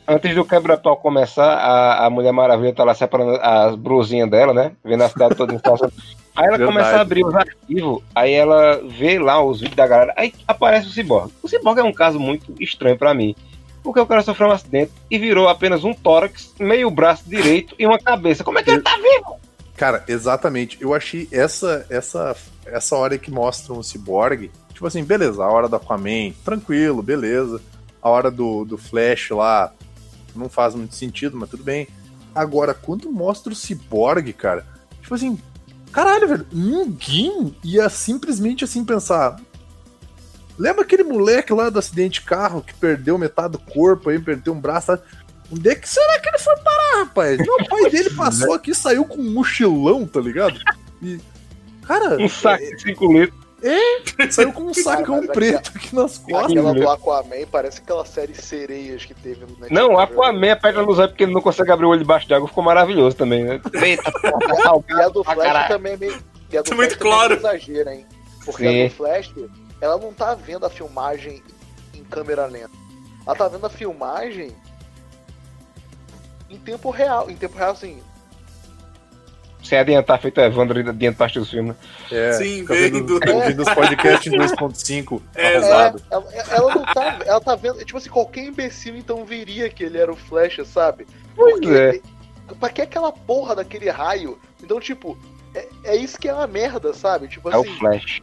Speaker 4: antes do quebra-pau começar, a, a Mulher Maravilha tá lá separando as brusinhas dela, né? Vendo a cidade toda em situação. Aí ela
Speaker 1: Verdade.
Speaker 4: começa a abrir os arquivos, aí ela vê lá os vídeos da galera, aí aparece o Cyborg. O Cyborg é um caso muito estranho pra mim. porque o cara sofreu um acidente e virou apenas um tórax, meio braço direito e uma cabeça. Como é que ele tá vivo?
Speaker 1: Cara, exatamente. Eu achei essa essa essa hora que mostram o Cyborg, tipo assim, beleza, a hora do Aquaman, tranquilo, beleza. A hora do, do Flash lá não faz muito sentido, mas tudo bem. Agora, quando mostra o Cyborg, cara, tipo assim, caralho, velho, ninguém ia simplesmente assim pensar. Lembra aquele moleque lá do acidente de carro que perdeu metade do corpo aí, perdeu um braço? sabe? Onde é que será que ele foi parar, rapaz? Não, o [LAUGHS] pai dele passou aqui e saiu com um mochilão, tá ligado? E, cara.
Speaker 4: Um saco de 5 litros.
Speaker 1: É, [LAUGHS] saiu com um sacão preto aqui nas costas.
Speaker 9: Aquela do Aquaman parece aquela série Sereias que teve no Netflix.
Speaker 4: Não, Aquaman, a pedra luz é porque ele não consegue abrir o olho debaixo d'água, ficou maravilhoso também, né? Eita, [LAUGHS] porra,
Speaker 9: E a do Flash
Speaker 4: caralho.
Speaker 9: também é meio. E a do
Speaker 3: Tá muito
Speaker 9: Flash também é
Speaker 3: claro.
Speaker 9: meio exagero, hein? Porque
Speaker 4: Sim.
Speaker 9: a do Flash, ela não tá vendo a filmagem em câmera lenta. Ela tá vendo a filmagem em tempo real. Em tempo real, assim.
Speaker 4: Sem adiantar, feito Evandro adiantaste os filmes.
Speaker 1: É,
Speaker 3: Sim,
Speaker 1: fica ouvindo,
Speaker 3: vendo.
Speaker 1: ouvindo [LAUGHS] os podcasts em 2.5
Speaker 3: É,
Speaker 1: arrasado.
Speaker 9: Ela, ela não tá. Ela tá vendo. Tipo assim, qualquer imbecil então viria que ele era o Flash, sabe?
Speaker 4: Pois é.
Speaker 9: Pra que aquela porra daquele raio? Então, tipo, é, é isso que é uma merda, sabe? Tipo
Speaker 4: É o
Speaker 9: assim.
Speaker 4: Flash.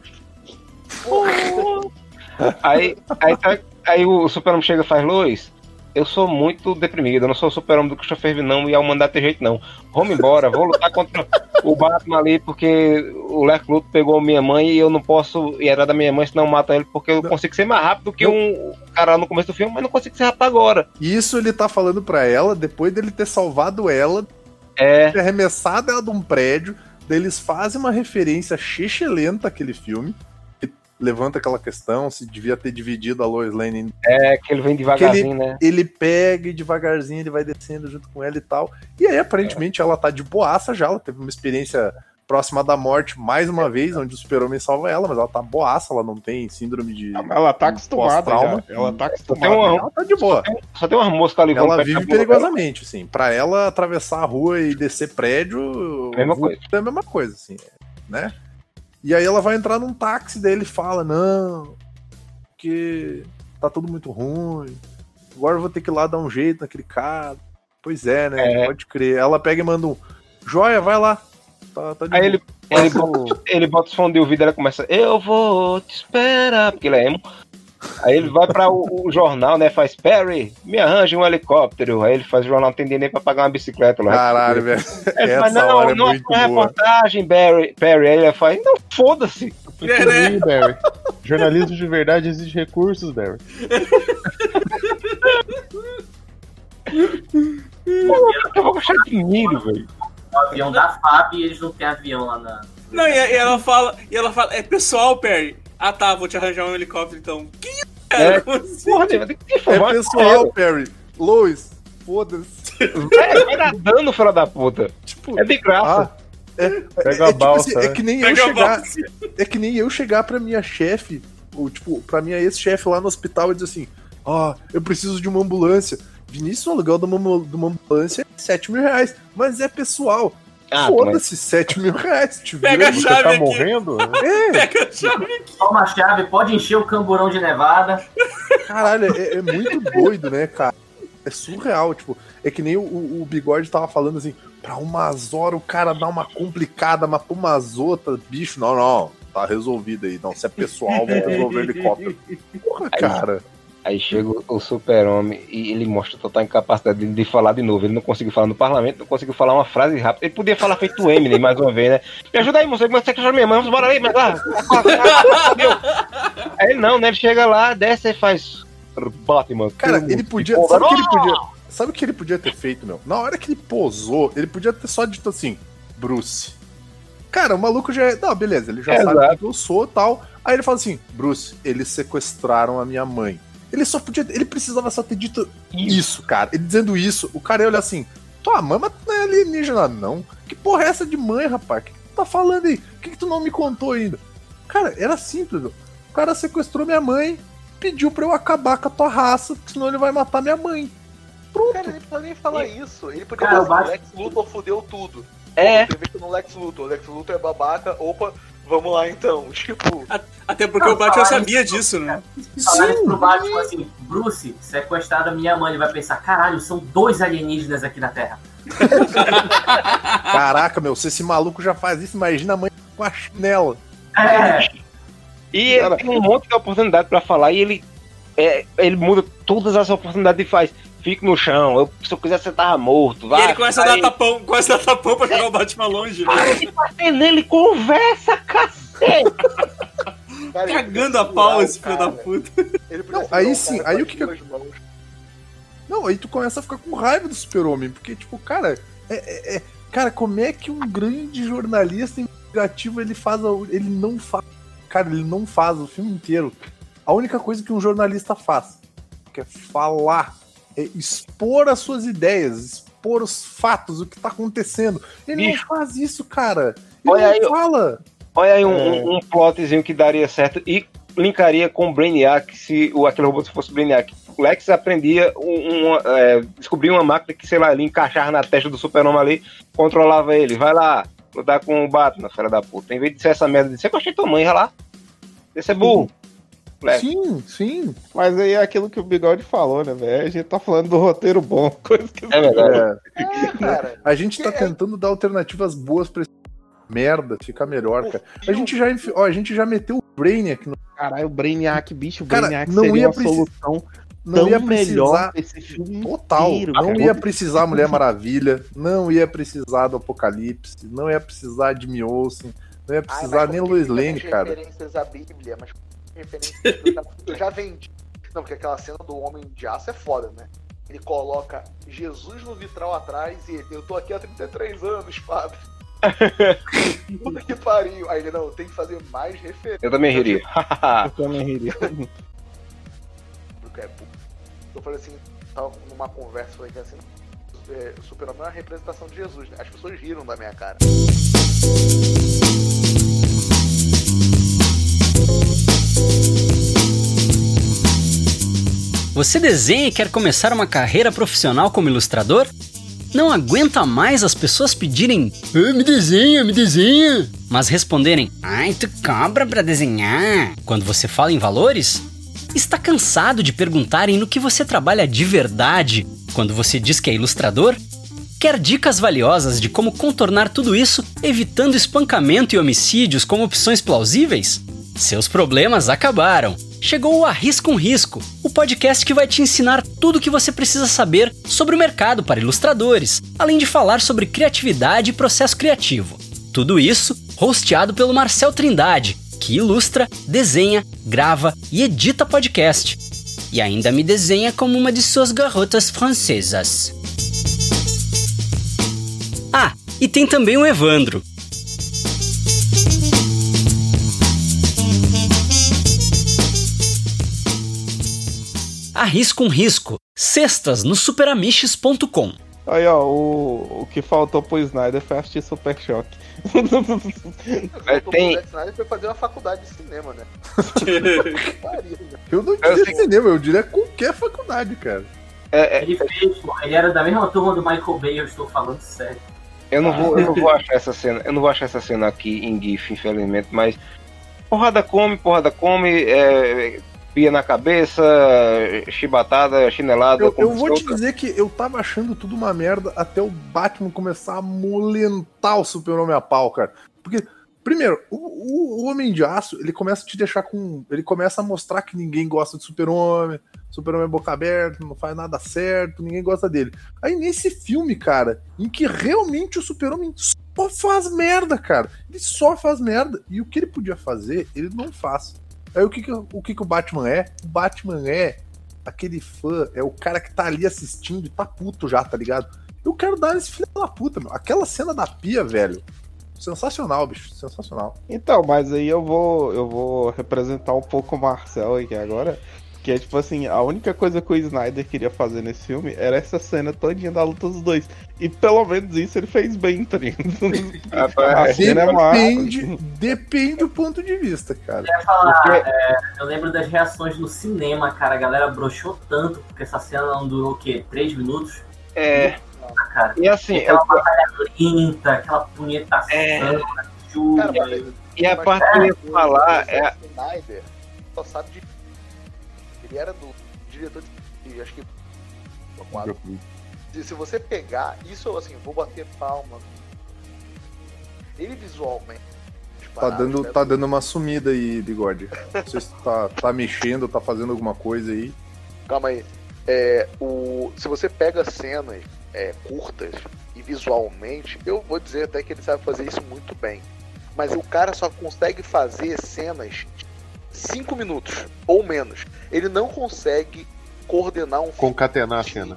Speaker 4: Aí, aí, tá- aí o Super-Homem chega e faz, Luiz, eu sou muito deprimido, eu não sou o Super-Homem do Christopher Reeve, não, e ao mandar ter jeito não. Vamos embora, vou lutar contra o Batman ali, porque o Lex Luthor pegou minha mãe e eu não posso ir atrás da minha mãe, senão mata ele, porque eu consigo ser mais rápido que um cara no começo do filme, mas não consigo ser rápido agora.
Speaker 1: Isso ele tá falando pra ela depois dele ter salvado ela,
Speaker 4: É,
Speaker 1: ter arremessado ela de um prédio. Eles fazem uma referência lenta àquele filme, levanta aquela questão se devia ter dividido a Lois Lane em
Speaker 4: é que ele vem devagarzinho,
Speaker 1: ele,
Speaker 4: né?
Speaker 1: ele pega e devagarzinho ele vai descendo junto com ela e tal. E aí, aparentemente, ela tá de boaça já. Ela teve uma experiência próxima da morte mais uma vez, onde o super-homem salva ela, mas ela tá boaça, ela não tem síndrome de.
Speaker 2: Ela tá acostumada já. Ela tá
Speaker 4: Só
Speaker 2: acostumada.
Speaker 4: tem uma,
Speaker 1: Ela tá de boa.
Speaker 4: só tem umas moscas ali
Speaker 1: Ela vive perigosamente, assim. Pra ela atravessar a rua e descer prédio,
Speaker 4: Mesma
Speaker 1: vulto
Speaker 4: coisa.
Speaker 1: é a mesma coisa, assim, né? E aí ela vai entrar num táxi, daí ele fala, não, que tá tudo muito ruim, agora eu vou ter que ir lá dar um jeito naquele cara. Pois é, né?
Speaker 4: É.
Speaker 1: Pode crer. Ela pega e manda um, joia, vai lá. Tá, tá
Speaker 4: Aí ele, ele,
Speaker 1: o-
Speaker 4: bota, ele bota os fones de ouvido e ela começa, eu vou te esperar, porque ele é emo. Aí ele vai pra o, o jornal, né? Faz Perry, me arranja um helicóptero. Aí ele faz o jornal, não tem dinheiro nem pra pagar uma bicicleta lá.
Speaker 1: Caralho, velho.
Speaker 4: Ele faz, não,
Speaker 1: hora é
Speaker 4: não, é reportagem, Barry, Perry. Aí ele faz, não, foda-se.
Speaker 3: É, né?
Speaker 14: Barry. Jornalismo de verdade exige recursos, Barry.
Speaker 4: Eu vou gostar de dinheiro, velho.
Speaker 13: O avião da FAB e eles não têm avião lá na.
Speaker 3: Não, e ela fala, e ela fala, é pessoal, Perry. Ah tá, vou te arranjar um helicóptero então. Que isso, cara?
Speaker 4: É,
Speaker 3: Como assim?
Speaker 4: Porra, tem que
Speaker 1: É pessoal, Perry. Lois, foda-se.
Speaker 4: É, vai dar dano, filho da puta.
Speaker 1: Tipo,
Speaker 4: É de graça.
Speaker 1: Ah, é,
Speaker 14: Pega
Speaker 1: é,
Speaker 14: a
Speaker 1: é tipo
Speaker 14: balsa,
Speaker 1: assim, é
Speaker 14: né?
Speaker 1: que nem eu
Speaker 3: Pega a
Speaker 1: chegar. É que nem eu chegar pra minha chefe, ou tipo, pra minha ex-chefe lá no hospital e dizer assim: Ó, eu preciso de uma ambulância. Vinícius, o aluguel de uma, de uma ambulância é 7 mil reais, mas é pessoal.
Speaker 4: Ah,
Speaker 1: Foda-se, 7 mil reais. Te
Speaker 3: Pega a
Speaker 1: aí.
Speaker 3: chave
Speaker 14: Tá
Speaker 3: aqui.
Speaker 14: morrendo? [LAUGHS]
Speaker 1: É,
Speaker 3: Pega a chave aqui.
Speaker 13: Toma a chave, pode encher o camburão de nevada.
Speaker 1: caralho, é, é muito doido, né, cara? É surreal, tipo, é que nem o, o, Bigode tava falando assim, pra umas horas o cara dá uma complicada, mas pra umas outras, bicho, não, não, tá resolvido aí, não, se é pessoal, vamos resolver o helicóptero. Porra, cara.
Speaker 4: Aí chega o- super-homem e ele mostra total incapacidade de, de falar de novo. Ele não conseguiu falar no parlamento, não conseguiu falar uma frase rápida. Ele podia falar feito o Eminem [LAUGHS] mais uma vez, né? Me ajuda aí, moço, como que você quer minha mãe? Vamos embora aí, mas lá. [LAUGHS] Aí não, né? Ele chega lá, desce e faz. Batman.
Speaker 1: Cara, ele podia. Sabe o que ele podia. Sabe o que ele podia ter feito, meu? Na hora que ele posou, ele podia ter só dito assim, Bruce. Cara, o maluco já é. Não, beleza, ele já
Speaker 4: É,
Speaker 1: sabe
Speaker 4: exato.
Speaker 1: que eu sou tal. Aí ele fala assim, Bruce, eles sequestraram a minha mãe. Ele só podia. Ele precisava só ter dito isso, cara. Ele dizendo isso, o cara ia olhar assim, tua mãe mas tu não é alienígena, não. Que porra é essa de mãe, rapaz? O que, que tu tá falando aí? O que, que tu não me contou ainda? Cara, era simples. O cara sequestrou minha mãe, pediu pra eu acabar com a tua raça, porque senão ele vai matar minha mãe.
Speaker 9: Cara, ele não precisa nem falar isso. Ele podia
Speaker 13: Cara,
Speaker 9: falar assim, o Lex Luthor fudeu tudo.
Speaker 4: É.
Speaker 9: Entrevista no Lex Luthor. O Lex Luthor é babaca. Opa, Vamos lá então, tipo.
Speaker 3: Até porque
Speaker 13: Não,
Speaker 3: o Batman sabia
Speaker 13: isso,
Speaker 3: disso, né?
Speaker 13: Falar isso pro Batman assim, Bruce, sequestrado a minha mãe, ele vai pensar, caralho, são dois alienígenas aqui na Terra. [LAUGHS]
Speaker 1: Caraca, meu, se esse maluco já faz isso, imagina a mãe com a chinela.
Speaker 13: É.
Speaker 4: E ele tem um monte de oportunidade pra falar e ele, é, ele muda todas as oportunidades e faz. Fique no chão, eu, se eu quiser você tava morto.
Speaker 3: E
Speaker 4: Vai,
Speaker 3: ele começa a dar tapão, começa a dar tapão pra jogar o Batman longe. né?
Speaker 4: Bater nele, conversa, cacete! [LAUGHS]
Speaker 9: Cara,
Speaker 3: Cagando a pau
Speaker 9: segurar
Speaker 3: esse filho da puta.
Speaker 1: Não, aí sim,
Speaker 9: cara
Speaker 1: aí o que que-. Não, aí tu começa a ficar com raiva do super-homem, porque, tipo, cara, é, é- é- cara, como é que um grande jornalista investigativo ele faz. a- Ele não faz. Cara, ele não faz o filme inteiro. A única coisa que um jornalista faz que é falar, é expor as suas ideias, expor os fatos, o que tá acontecendo. Ele
Speaker 4: Bicho.
Speaker 1: não faz isso, cara. Ele
Speaker 4: Olha
Speaker 1: não
Speaker 4: aí,
Speaker 1: fala.
Speaker 4: Olha aí um,
Speaker 1: É.
Speaker 4: um, um plotzinho que daria certo e linkaria com o Brainiac se o, aquele robô se fosse o Brainiac. O Lex aprendia, um, um, é, descobria uma máquina que, sei lá, ele encaixava na testa do super-homem ali, controlava ele. Vai lá, lutar com o Batman, filha da puta. Em vez de ser essa merda de ser que eu achei tua mãe, vai lá. Esse é burro. Lex.
Speaker 1: Sim, sim.
Speaker 2: Mas aí é aquilo que o Bigode falou, né, velho? A gente tá falando do roteiro bom, [LAUGHS] coisa que.
Speaker 4: É verdade.
Speaker 9: É.
Speaker 1: A gente tá tentando dar alternativas boas pra esse merda ficar melhor, cara. A gente já, ó, a gente já meteu o Brainiac no
Speaker 2: Caralho, o Brainiac, bicho, o
Speaker 1: Cara,
Speaker 2: Brainiac
Speaker 1: não
Speaker 2: seria
Speaker 1: ia precis-
Speaker 2: solução
Speaker 1: não
Speaker 2: tão
Speaker 1: ia
Speaker 2: melhor
Speaker 1: precisar
Speaker 2: esse filme
Speaker 1: total.
Speaker 2: inteiro,
Speaker 1: não
Speaker 2: cara.
Speaker 1: ia precisar Mulher Maravilha, não ia precisar do Apocalipse, não ia precisar de Olsen, não ia
Speaker 9: Ai,
Speaker 1: precisar
Speaker 9: mas
Speaker 1: nem
Speaker 9: tem
Speaker 1: Lane, cara.
Speaker 9: referências à Bíblia, mas referências que eu já, eu já vendi. Não, porque aquela cena do Homem de Aço é foda, né? Ele coloca Jesus no vitral atrás e eu tô aqui há 33 anos, Fábio. [LAUGHS] Puta que pariu. Aí ele, não, tem que fazer mais referências.
Speaker 4: Eu também riria. [LAUGHS]
Speaker 2: Eu também riria. [LAUGHS]
Speaker 9: Porque é. Eu falei assim, tava numa conversa, falei que assim, é, super-homem é uma representação de Jesus, né? As pessoas riram da minha cara.
Speaker 8: Você desenha e quer começar uma carreira profissional como ilustrador? Não aguenta mais as pessoas pedirem "Ah, me desenha, me desenha, mas responderem ai, tu cobra pra desenhar quando você fala em valores? Está cansado de perguntarem no que você trabalha de verdade quando você diz que é ilustrador? Quer dicas valiosas de como contornar tudo isso, evitando espancamento e homicídios como opções plausíveis? Seus problemas acabaram. Chegou o Arrisca um Risco, o podcast que vai te ensinar tudo o que você precisa saber sobre o mercado para ilustradores, além de falar sobre criatividade e processo criativo. Tudo isso hosteado pelo Marcel Trindade, que ilustra, desenha, grava e edita podcast. E ainda me desenha como uma de suas garotas francesas. Ah, e tem também o Evandro. Arrisca um risco. Sextas no superamiches.com.
Speaker 2: Aí, ó, o, o que faltou pro Snyder foi assistir Super Choque.
Speaker 4: É, tem-
Speaker 9: O Snyder foi fazer uma faculdade de cinema, né? Pariu? [LAUGHS]
Speaker 1: Eu não diria cinema, eu diria qualquer faculdade, cara.
Speaker 4: É,
Speaker 13: Ele fez, pô, ele era da mesma turma do Michael Bay, eu estou falando sério.
Speaker 4: Eu não vou, eu não [LAUGHS] vou achar essa cena, eu não vou achar essa cena aqui em GIF, infelizmente, mas porrada come, porrada come, é, pia na cabeça, chibatada, chinelada.
Speaker 1: Eu, eu vou te dizer que eu tava achando tudo uma merda até o Batman começar a molentar o super-homem a pau, cara. Porque, primeiro, o, o- o Homem de Aço, ele começa a te deixar com... Ele começa a mostrar que ninguém gosta de super-homem, super-homem é boca aberta, não faz nada certo, ninguém gosta dele. Aí nesse filme, cara, em que realmente o super-homem só faz merda, cara. Ele só faz merda. E o que ele podia fazer, ele não faz. Aí o que, que, o, que, que o Batman é? O Batman é aquele fã, é o cara que tá ali assistindo e tá puto já, tá ligado? Eu quero dar esse filho da puta, meu. Aquela cena da pia, velho. Sensacional, bicho. Sensacional.
Speaker 2: Então, mas aí eu vou, eu vou representar um pouco o Marcel aqui agora. Que é tipo assim, a única coisa que o Snyder queria fazer nesse filme era essa cena todinha da luta dos dois. E pelo menos isso ele fez bem, tá ligado? [LAUGHS] A cena é.
Speaker 1: Depende, depende do ponto de vista, cara.
Speaker 13: Eu ia falar, é, eu lembro das reações no cinema, cara. A galera broxou tanto, porque essa cena não durou o quê? Três minutos?
Speaker 4: É.
Speaker 13: Cara.
Speaker 4: E assim,
Speaker 13: aquela
Speaker 4: eu-
Speaker 13: batalha lenta, aquela punhetação,
Speaker 4: É.
Speaker 9: Cara, mas
Speaker 4: E a parte que eu ia falar é
Speaker 9: Snyder só sabe de. Ele era do diretor de. Acho que. Se, se você pegar, isso assim, vou bater palma. Ele visualmente.
Speaker 1: Tá dando, tá dando uma sumida aí, bigode. Se tá, tá mexendo, tá fazendo alguma coisa aí.
Speaker 9: Calma aí. É, o, se você pega cenas é, curtas e visualmente, eu vou dizer até que ele sabe fazer isso muito bem. Mas o cara só consegue fazer cenas 5 minutos ou menos. Ele não consegue coordenar um
Speaker 14: Concatenar a cena.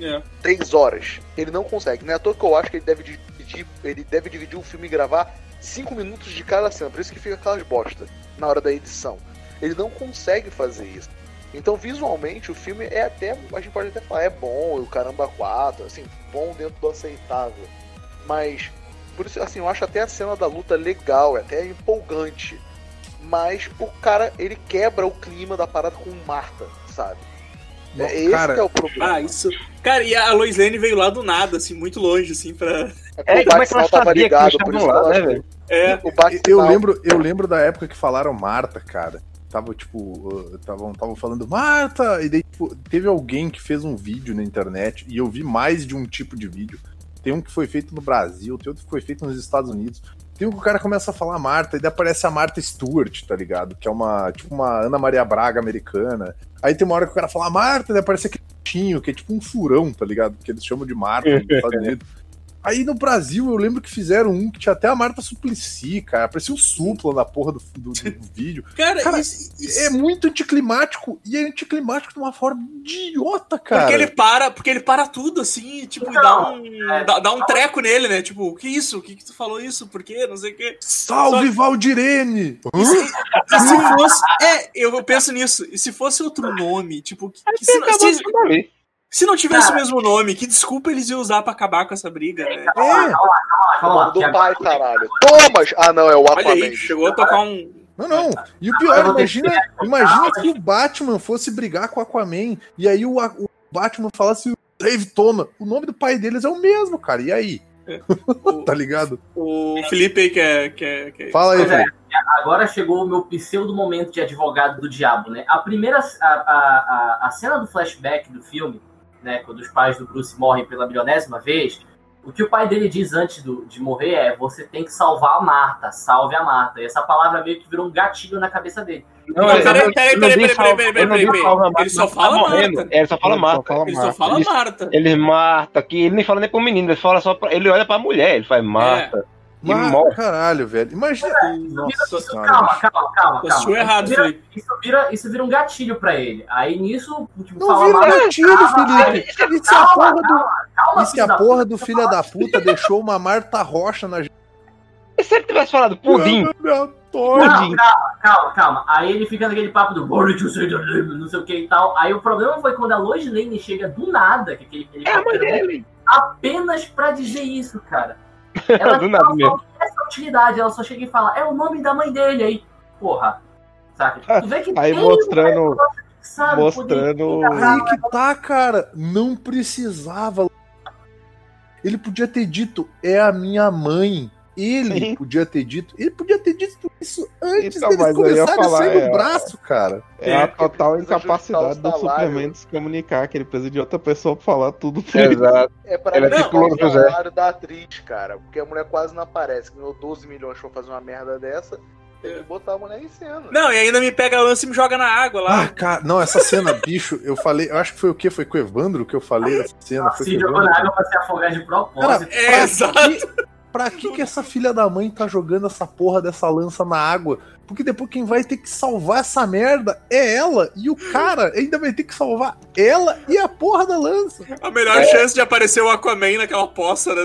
Speaker 3: É.
Speaker 9: 3 horas. Ele não consegue. Não é à toa que eu acho que ele deve dividir, ele deve dividir o filme e gravar 5 minutos de cada cena. Por isso que fica aquelas bosta na hora da edição. Ele não consegue fazer isso. Então, visualmente, o filme é até. A gente pode até falar, é bom, o caramba 4, assim, bom dentro do aceitável. Mas, por isso, assim, eu acho até a cena da luta legal, é até empolgante. Mas o cara, ele quebra o clima da parada com Marta, sabe?
Speaker 1: Não,
Speaker 9: É esse
Speaker 1: cara,
Speaker 9: que é o problema.
Speaker 3: Ah, isso. Cara, e a Lois Lane veio lá do nada, assim, muito longe, assim, pra.
Speaker 9: É, como é que ela sabia que eles estavam lá, né, velho?
Speaker 3: É.
Speaker 9: O
Speaker 1: Eu lembro, eu lembro da época que falaram Marta, cara. Tava, tipo, estavam tavam falando Marta, e daí tipo, teve alguém que fez um vídeo na internet, e eu vi mais de um tipo de vídeo. Tem um que foi feito no Brasil, tem outro que foi feito nos Estados Unidos. Tem um que o cara começa a falar Marta, e daí aparece a Marta Stewart, tá ligado? Que é uma, tipo, uma Ana Maria Braga americana. Aí tem uma hora que o cara fala Marta, e daí aparece aquele bichinho, que é tipo um furão, tá ligado? Que eles chamam de Marta nos Estados [LAUGHS] Unidos. Aí no Brasil eu lembro que fizeram um que tinha até a Marta Suplicy, cara. Parecia o supla na porra do, do- do [LAUGHS] vídeo.
Speaker 3: Cara,
Speaker 1: Cara,
Speaker 3: isso-
Speaker 1: é muito anticlimático e é anticlimático de uma forma idiota, cara.
Speaker 3: Porque ele para, porque ele para tudo, assim, e, tipo, e dá um, dá, dá um treco nele, né? Tipo, o que isso? O que, que tu falou isso? Por quê? Não sei o quê.
Speaker 1: Salve, Valdirene!
Speaker 3: E se, e se fosse. É, eu penso nisso. E se fosse outro nome, tipo, que, que se, não- se, se não tivesse o mesmo nome, que desculpa eles iam usar pra acabar com essa briga, né?
Speaker 9: O nome do pai, caralho. Thomas! Ah, não, é o
Speaker 3: Olha aí,
Speaker 9: Aquaman.
Speaker 3: chegou a tocar um.
Speaker 1: Não, não. E o pior, imagina, imagina se o Batman fosse brigar com o Aquaman e aí o, o Batman falasse o Dave Toma. O nome do pai deles é o mesmo, cara. E aí? [LAUGHS] tá ligado?
Speaker 3: O Felipe aí quer. quer, quer...
Speaker 1: Fala aí,
Speaker 13: é,
Speaker 1: Felipe.
Speaker 13: agora chegou o meu pseudo momento de advogado do diabo, né? A primeira, a, a, a, a cena do flashback do filme, né? Quando os pais do Bruce morrem pela milionésima vez, o que o pai dele diz antes do- de morrer é: você tem que salvar a Marta, salve a Marta. E essa palavra meio que virou um gatilho na cabeça dele.
Speaker 4: Não,
Speaker 3: peraí, peraí,
Speaker 4: não
Speaker 3: peraí, peraí,
Speaker 4: salva-
Speaker 3: peraí,
Speaker 4: ele
Speaker 3: só fala. Marta.
Speaker 4: Ele só fala Marta.
Speaker 3: Ele só fala
Speaker 4: Ele-
Speaker 3: Marta.
Speaker 4: Ele Marta, que ele nem fala nem pro menino, ele fala só pra, ele olha pra mulher, ele faz Marta. E
Speaker 1: Mas,
Speaker 4: morre.
Speaker 1: caralho, velho. Imagina. Nossa senhora.
Speaker 13: Calma, calma, calma. Calma.
Speaker 3: errado,
Speaker 13: isso, vira, isso, vira, isso vira um gatilho pra ele. Aí nisso, tipo,
Speaker 1: Não
Speaker 13: fala
Speaker 1: vira
Speaker 13: Marta,
Speaker 1: gatilho,
Speaker 13: calma,
Speaker 1: Felipe.
Speaker 13: aí-
Speaker 1: Isso é a
Speaker 13: calma,
Speaker 1: porra do.
Speaker 13: calma, calma,
Speaker 1: Isso
Speaker 13: filho
Speaker 1: a
Speaker 13: da
Speaker 1: porra
Speaker 13: puta,
Speaker 1: do filho da puta deixou uma Marta Rocha na.
Speaker 4: E se ele tivesse falado pudim?
Speaker 13: Calma,
Speaker 4: Pudim.
Speaker 13: calma, calma, calma. Aí ele fica naquele papo do Boris, you say the name", não sei o que e tal. Aí o problema foi quando a Lois Lane chega do nada, que aquele, aquele
Speaker 4: É a mãe dele.
Speaker 13: apenas pra dizer isso, cara. [LAUGHS] Ela
Speaker 4: Do nada mesmo.
Speaker 13: essa utilidade, ela só chega e fala, é o nome da mãe dele aí. Porra. Saca? [LAUGHS] Tu vê que
Speaker 2: Aí
Speaker 13: tem
Speaker 2: mostrando.
Speaker 13: um sabe,
Speaker 2: Mostrando.
Speaker 1: Aí que tá, cara. Não precisava. Ele podia ter dito, é a minha mãe. Ele
Speaker 2: Sim.
Speaker 1: podia ter dito. Ele podia ter dito isso antes
Speaker 2: Então,
Speaker 1: deles começarem a
Speaker 2: falar,
Speaker 1: sair
Speaker 2: é,
Speaker 1: do braço, cara.
Speaker 2: É a total
Speaker 9: precisa
Speaker 2: incapacidade do
Speaker 9: o salário.
Speaker 2: Superman de se comunicar, que ele precisa de outra pessoa pra falar tudo pra ele.
Speaker 4: Exato.
Speaker 9: É pra
Speaker 4: Ela é tipo
Speaker 9: o salário da atriz, cara. Porque a mulher quase não aparece. Ganhou 12 milhões pra fazer uma merda dessa. Tem que botar a mulher em cena.
Speaker 3: Não, e ainda me pega a lança e me joga na água
Speaker 1: Ah,
Speaker 3: lá.
Speaker 1: cara, não, essa cena, bicho, eu falei, eu acho que foi o quê? Foi com o Evandro que eu falei dessa cena? Foi com
Speaker 13: Se jogou na água pra se afogar de
Speaker 1: Cara,
Speaker 13: propósito.
Speaker 3: É,
Speaker 1: pra [LAUGHS]
Speaker 3: exato.
Speaker 1: que, pra que que essa filha da mãe tá jogando essa porra dessa lança na água? Porque depois quem vai ter que salvar essa merda é ela. E o cara ainda vai ter que salvar ela e a porra da lança.
Speaker 3: A melhor chance de aparecer o Aquaman naquela poça, né?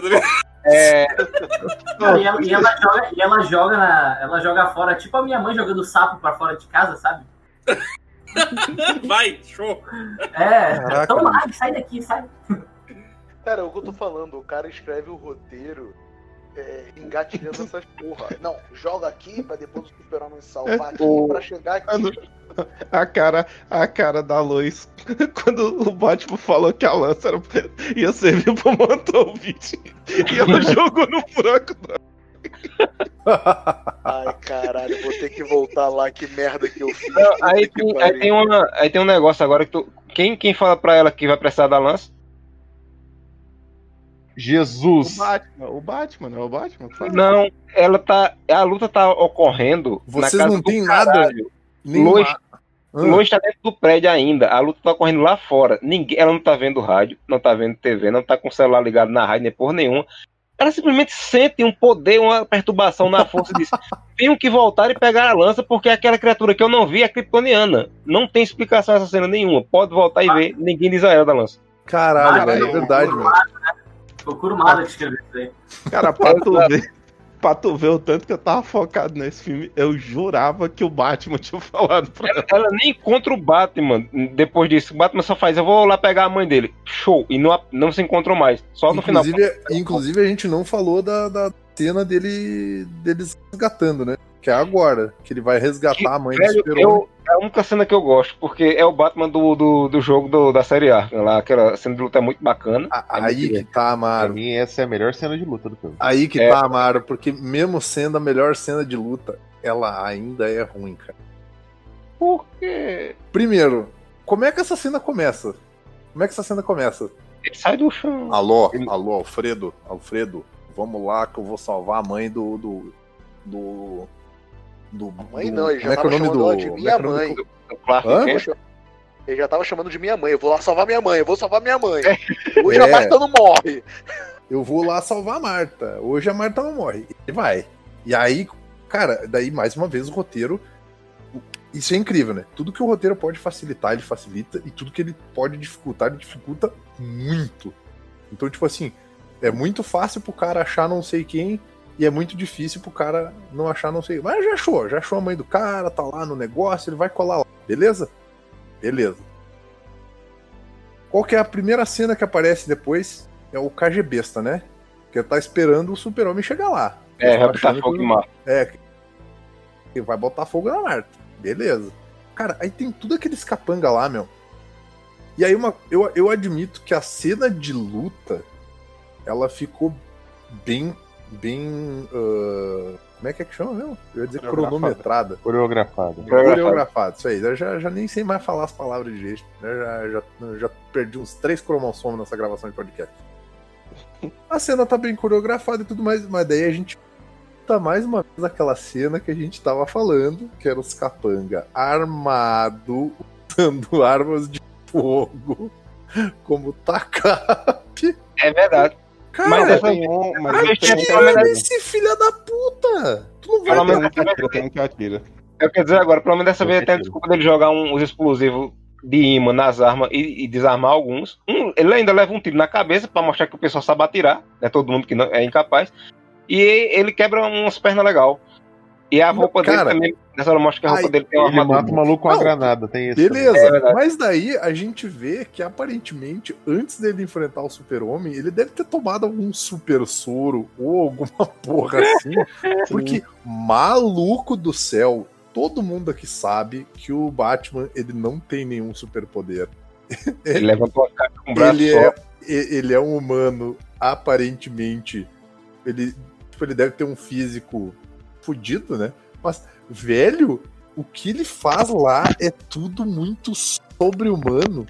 Speaker 4: É, [LAUGHS]
Speaker 13: Não, e, ela, e ela joga, e ela joga na, ela joga fora, tipo a minha mãe jogando sapo pra fora de casa, sabe? [LAUGHS]
Speaker 3: Vai, show.
Speaker 13: É,
Speaker 1: Caraca,
Speaker 13: então ai, sai daqui, sai.
Speaker 9: Cara, o que eu tô falando, o cara escreve o roteiro é, engatilhando essas porra. Não, joga aqui pra depois o super-homem salvar aqui
Speaker 2: O-
Speaker 9: pra chegar aqui.
Speaker 2: A cara, a cara da Lois [LAUGHS] quando o Batman falou que a lança era, ia servir pra matar o bicho. E ela [LAUGHS] jogou no buraco da.
Speaker 9: Ai, caralho, vou ter que voltar lá, que merda que eu fiz.
Speaker 4: Não, aí, tem, aí, tem uma, aí tem um negócio agora que tu. Quem, quem fala pra ela que vai precisar da lança?
Speaker 14: Jesus.
Speaker 2: O Batman, o Batman, não é o Batman? fala?
Speaker 4: Não, ela tá. A luta tá ocorrendo.
Speaker 1: Vocês
Speaker 4: na casa
Speaker 1: não têm nada. lá. Ah.
Speaker 4: Lois tá dentro do prédio ainda. A luta tá ocorrendo lá fora. Ninguém, ela não tá vendo rádio, não tá vendo TV, não tá com o celular ligado na rádio, nem porra nenhuma. Ela simplesmente sente um poder, uma perturbação na força e diz: [LAUGHS] tenho que voltar e pegar a lança, porque aquela criatura que eu não vi é kryptoniana. Não tem explicação essa cena nenhuma. Pode voltar e ver. Ninguém diz a ela da lança.
Speaker 1: Caralho, velho, é
Speaker 13: eu-
Speaker 1: verdade, mano.
Speaker 13: Foi o Kurumada que escreveu isso aí.
Speaker 2: Cara, pra tu, ver, pra tu ver o tanto que eu tava focado nesse filme, eu jurava que o Batman [LAUGHS] tinha falado pra ela.
Speaker 4: Ela nem encontra o Batman depois disso. O Batman só faz: eu vou lá pegar a mãe dele. Show. E não, não se encontrou mais. Só no final.
Speaker 1: Inclusive, inclusive a gente não falou da, da cena dele deles resgatando, né? Que é agora, que ele vai resgatar a mãe do
Speaker 4: Velho,
Speaker 1: super-homem.
Speaker 4: eu, é a única cena que eu gosto, porque é o Batman do, do, do jogo do- da série Arkham lá. Aquela cena de luta é muito bacana. É
Speaker 1: Aí que tá,
Speaker 14: Pra
Speaker 1: Amaro.
Speaker 14: mim, essa é a melhor cena de luta do filme.
Speaker 1: Aí que
Speaker 4: É.
Speaker 1: tá, Amaro, porque mesmo sendo a melhor cena de luta, ela ainda é ruim, cara.
Speaker 4: Por quê?
Speaker 1: Primeiro, como é que essa cena começa? Como é que essa cena começa?
Speaker 4: Ele sai do chão.
Speaker 1: Alô, alô, Alfredo, Alfredo, vamos lá que eu vou salvar a mãe do. do. do. Do
Speaker 9: Mãe
Speaker 1: do-
Speaker 9: não, ele já
Speaker 1: é que é
Speaker 9: tava
Speaker 1: o nome
Speaker 9: chamando
Speaker 1: do.
Speaker 9: de minha
Speaker 1: é
Speaker 9: mãe.
Speaker 1: do-
Speaker 4: O Clark
Speaker 1: Hã?
Speaker 4: Kent.
Speaker 9: Ele já tava chamando de minha mãe. Eu vou lá salvar minha mãe, eu vou salvar minha mãe. Hoje a
Speaker 1: É.
Speaker 9: Marta não morre.
Speaker 1: Eu vou lá salvar a Marta. Hoje a Marta não morre. Ele vai. E aí, cara, daí mais uma vez o roteiro. Isso é incrível, né? Tudo que o roteiro pode facilitar, ele facilita. E tudo que ele pode dificultar, ele dificulta muito. Então, tipo assim, é muito fácil pro cara achar não sei quem. E é muito difícil pro cara não achar não sei. Mas já achou, já achou a mãe do cara, tá lá no negócio, ele vai colar lá. Beleza? Beleza. Qual que é a primeira cena que aparece depois? É o KGBesta, né? Que tá esperando o super-homem chegar lá.
Speaker 4: É, vai botar
Speaker 1: achando
Speaker 4: fogo
Speaker 1: que-. É, que vai botar fogo na Marta. Beleza. Cara, aí tem tudo aqueles capanga lá, meu. E aí uma, eu, eu admito que a cena de luta, ela ficou bem, bem... ah, como é que é que chama mesmo? Eu ia dizer
Speaker 14: Coreografada.
Speaker 1: cronometrada.
Speaker 14: Coreografado.
Speaker 1: Coreografado, isso aí. Eu já, já nem sei mais falar as palavras de jeito. né? Já, já, já perdi uns três cromossomos nessa gravação de podcast. A cena tá bem coreografada e tudo mais, mas daí a gente tá mais uma vez naquela cena que a gente tava falando, que era os capanga armado, usando armas de fogo como tacape.
Speaker 4: É verdade.
Speaker 1: Cara,
Speaker 4: Mas essa-
Speaker 2: Tem um, mas eu tenho um que atira.
Speaker 1: filho da puta! Tu não vai
Speaker 4: Pelo menos
Speaker 2: Eu um que- Eu tenho um que atira.
Speaker 4: Eu quero dizer agora, pelo menos dessa
Speaker 14: Eu
Speaker 4: vez ele tem a
Speaker 14: prefiro.
Speaker 4: desculpa dele jogar um- uns explosivos de imã nas armas e, e desarmar alguns. Um, ele ainda leva um tiro na cabeça pra mostrar que o pessoal sabe atirar, né? Todo mundo que não, é incapaz. E ele quebra umas pernas legal. E a roupa
Speaker 1: Cara,
Speaker 4: dele também, nessa hora mostra que a roupa
Speaker 1: aí
Speaker 4: dele tem uma armadura.
Speaker 14: mata o maluco com a granada, tem isso.
Speaker 1: Beleza,
Speaker 4: É
Speaker 1: mas daí a gente vê que aparentemente, antes dele enfrentar o super-homem, ele deve ter tomado algum super soro ou alguma [LAUGHS] porra assim. porque, maluco do céu, todo mundo aqui sabe que o Batman ele não tem nenhum superpoder. [LAUGHS]
Speaker 4: Ele levantou a cara com o braço
Speaker 1: Ele
Speaker 4: só.
Speaker 1: é, ele é um humano, aparentemente. Ele, tipo, ele deve ter um físico fudido, né? Mas, velho, o que ele faz lá é tudo muito sobre-humano.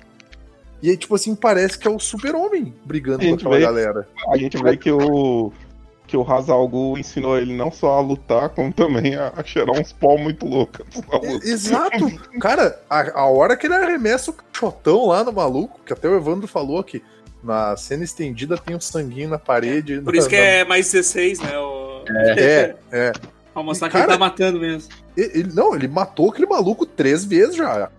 Speaker 1: E aí, tipo assim, parece que é o super-homem brigando
Speaker 2: A
Speaker 1: com aquela
Speaker 2: vê-
Speaker 1: galera.
Speaker 2: A gente vê que o que o Hazal Gu ensinou ele não só a lutar, como também a, a cheirar uns pau muito loucos.
Speaker 1: Exato! Cara, a, a hora que ele arremessa o cachotão lá no maluco, que até o Evandro falou que na cena estendida tem um sanguinho na parede.
Speaker 3: Por isso
Speaker 1: na-
Speaker 3: que é mais 16, né? O...
Speaker 1: É, é.
Speaker 3: Pra mostrar
Speaker 1: E,
Speaker 3: que ele
Speaker 1: cara,
Speaker 3: tá matando mesmo.
Speaker 1: Ele, não, ele matou aquele maluco três vezes já.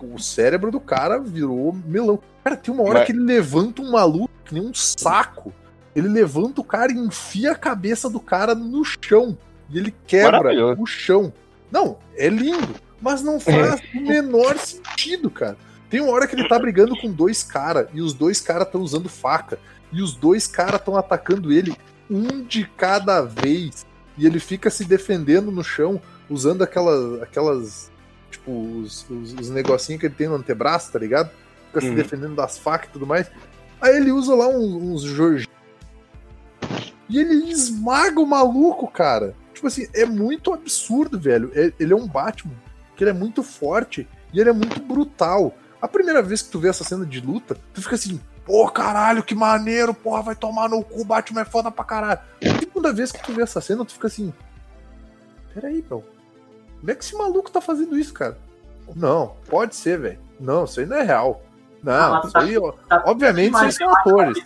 Speaker 1: O, o cérebro do cara virou melão. Cara, tem uma hora
Speaker 4: Mas-
Speaker 1: que ele levanta um maluco que nem um saco. Ele levanta o cara e enfia a cabeça do cara no chão. E ele quebra o chão. Não, é lindo. Mas não faz [LAUGHS] o menor sentido, cara. Tem uma hora que ele tá brigando com dois caras. E os dois caras estão usando faca. E os dois caras estão atacando ele. Um de cada vez. E ele fica se defendendo no chão, usando aquelas. aquelas tipo, os, os, os negocinhos que ele tem no antebraço, tá ligado? Fica se
Speaker 4: Uhum.
Speaker 1: defendendo das facas e tudo mais. Aí ele usa lá uns, uns Jorge. e ele esmaga o maluco, cara. Tipo assim, é muito absurdo, velho. É- ele é um Batman, que ele é muito forte e ele é muito brutal. A primeira vez que tu vê essa cena de luta, tu fica assim, pô, caralho, que maneiro, porra, vai tomar no cu, Batman é foda pra caralho. A segunda vez que tu vê essa cena, tu fica assim, peraí, meu. Como é que esse maluco tá fazendo isso, cara? Não, pode ser, velho. Não, isso aí não é real. Não,
Speaker 13: Ah,
Speaker 1: isso
Speaker 13: tá-
Speaker 1: aí, ó,
Speaker 13: tá-
Speaker 1: obviamente,
Speaker 13: mas-
Speaker 1: isso aí são atores.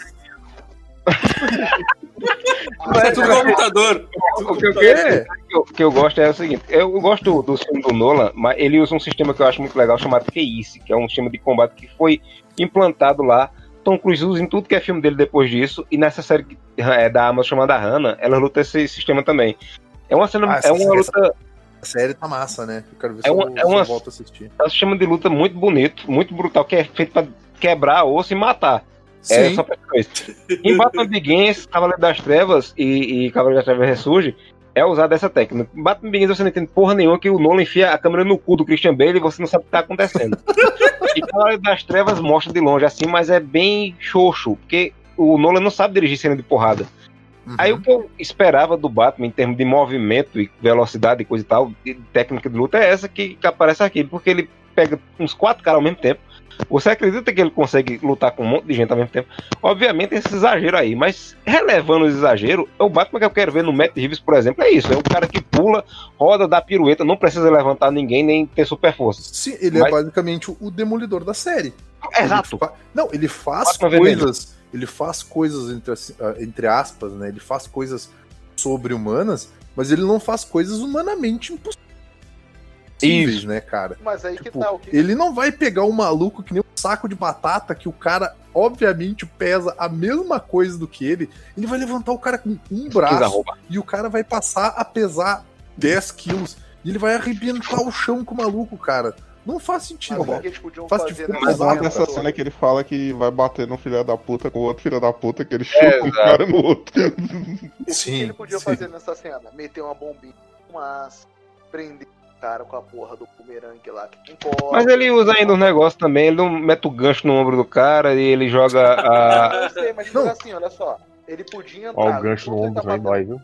Speaker 3: É tudo computador.
Speaker 4: O que eu, quero- o que eu- o que eu gosto é o seguinte: eu gosto do, do filme do Nolan, mas ele usa um sistema que eu acho muito legal chamado QICE, que é um sistema de combate que foi implantado lá. Tom Cruise usa em tudo que é filme dele depois disso, e nessa série que- é, da Amazon chamada Hannah, ela luta esse sistema também. É uma cena,
Speaker 1: Ah,
Speaker 4: é uma
Speaker 1: essa-
Speaker 4: luta.
Speaker 1: A série tá massa, né? Eu quero ver
Speaker 4: É
Speaker 1: se,
Speaker 4: uma-
Speaker 1: eu,
Speaker 4: é
Speaker 1: se
Speaker 4: uma-
Speaker 1: eu volto a assistir.
Speaker 4: É um sistema de luta muito bonito, muito brutal, que é feito pra quebrar osso e matar. É
Speaker 1: Sim.
Speaker 4: só pra isso. Em Batman Begins, Cavaleiro das Trevas e, e Cavaleiro das Trevas Ressurge, é usada essa técnica. Batman Begins você não entende porra nenhuma que o Nolan enfia a câmera no cu do Christian Bale e você não sabe o que tá acontecendo. [LAUGHS] e Cavaleiro das Trevas mostra de longe assim, mas é bem xoxo, porque o Nolan não sabe dirigir cena de porrada. Aí o que eu esperava do Batman em termos de movimento e velocidade e coisa e tal, e técnica de luta, é essa que, que aparece aqui, porque ele pega uns quatro caras ao mesmo tempo. Você acredita que ele consegue lutar com um monte de gente ao mesmo tempo? Obviamente esse exagero aí, mas relevando o exagero, é o Batman que eu quero ver no Matt Reeves, por exemplo, é isso. É o cara que pula, roda, dá pirueta, não precisa levantar ninguém, nem ter super força.
Speaker 1: Sim, ele
Speaker 4: Mas-
Speaker 1: é basicamente o- demolidor da série.
Speaker 4: Exato.
Speaker 1: Ele fa- Não, ele faz
Speaker 4: Batman
Speaker 1: coisas. Ele faz coisas entre, ah, entre aspas, né? Ele faz coisas sobre-humanas, mas ele não faz coisas humanamente impossíveis,
Speaker 4: Isso.
Speaker 1: né, cara?
Speaker 9: Mas aí que
Speaker 1: Tipo,
Speaker 9: tá o que.
Speaker 1: Ele não vai pegar um maluco que nem um saco de batata que o cara, obviamente, pesa a mesma coisa do que ele. Ele vai levantar o cara com um braço e o cara vai passar a pesar 10 quilos. E ele vai arrebentar o chão com o maluco, cara. Não faz sentido,
Speaker 9: Mas o
Speaker 1: velho.
Speaker 9: que eles podiam
Speaker 1: Faz
Speaker 9: fazer
Speaker 1: tipo,
Speaker 9: nessa
Speaker 2: Mas lá
Speaker 9: cena,
Speaker 2: nessa cena que ele fala que vai bater no filho da puta com o outro filho da puta, que ele chuta um
Speaker 4: exato.
Speaker 2: cara no outro.
Speaker 9: O que que
Speaker 1: Sim,
Speaker 9: ele podia
Speaker 1: sim.
Speaker 9: fazer nessa cena? Meter uma bombinha com aço, prender o cara com a porra do bumerangue lá que tem corda.
Speaker 4: Mas ele usa ainda um negócio também, ele não mete o gancho no ombro do cara e ele joga [LAUGHS] a.
Speaker 9: Eu sei, mas
Speaker 1: Não.
Speaker 9: assim, olha só. Ele podia entrar.
Speaker 10: Ó, o gancho no
Speaker 9: enquanto ele
Speaker 10: ombro
Speaker 9: tá
Speaker 10: vai
Speaker 9: batendo-
Speaker 10: viu?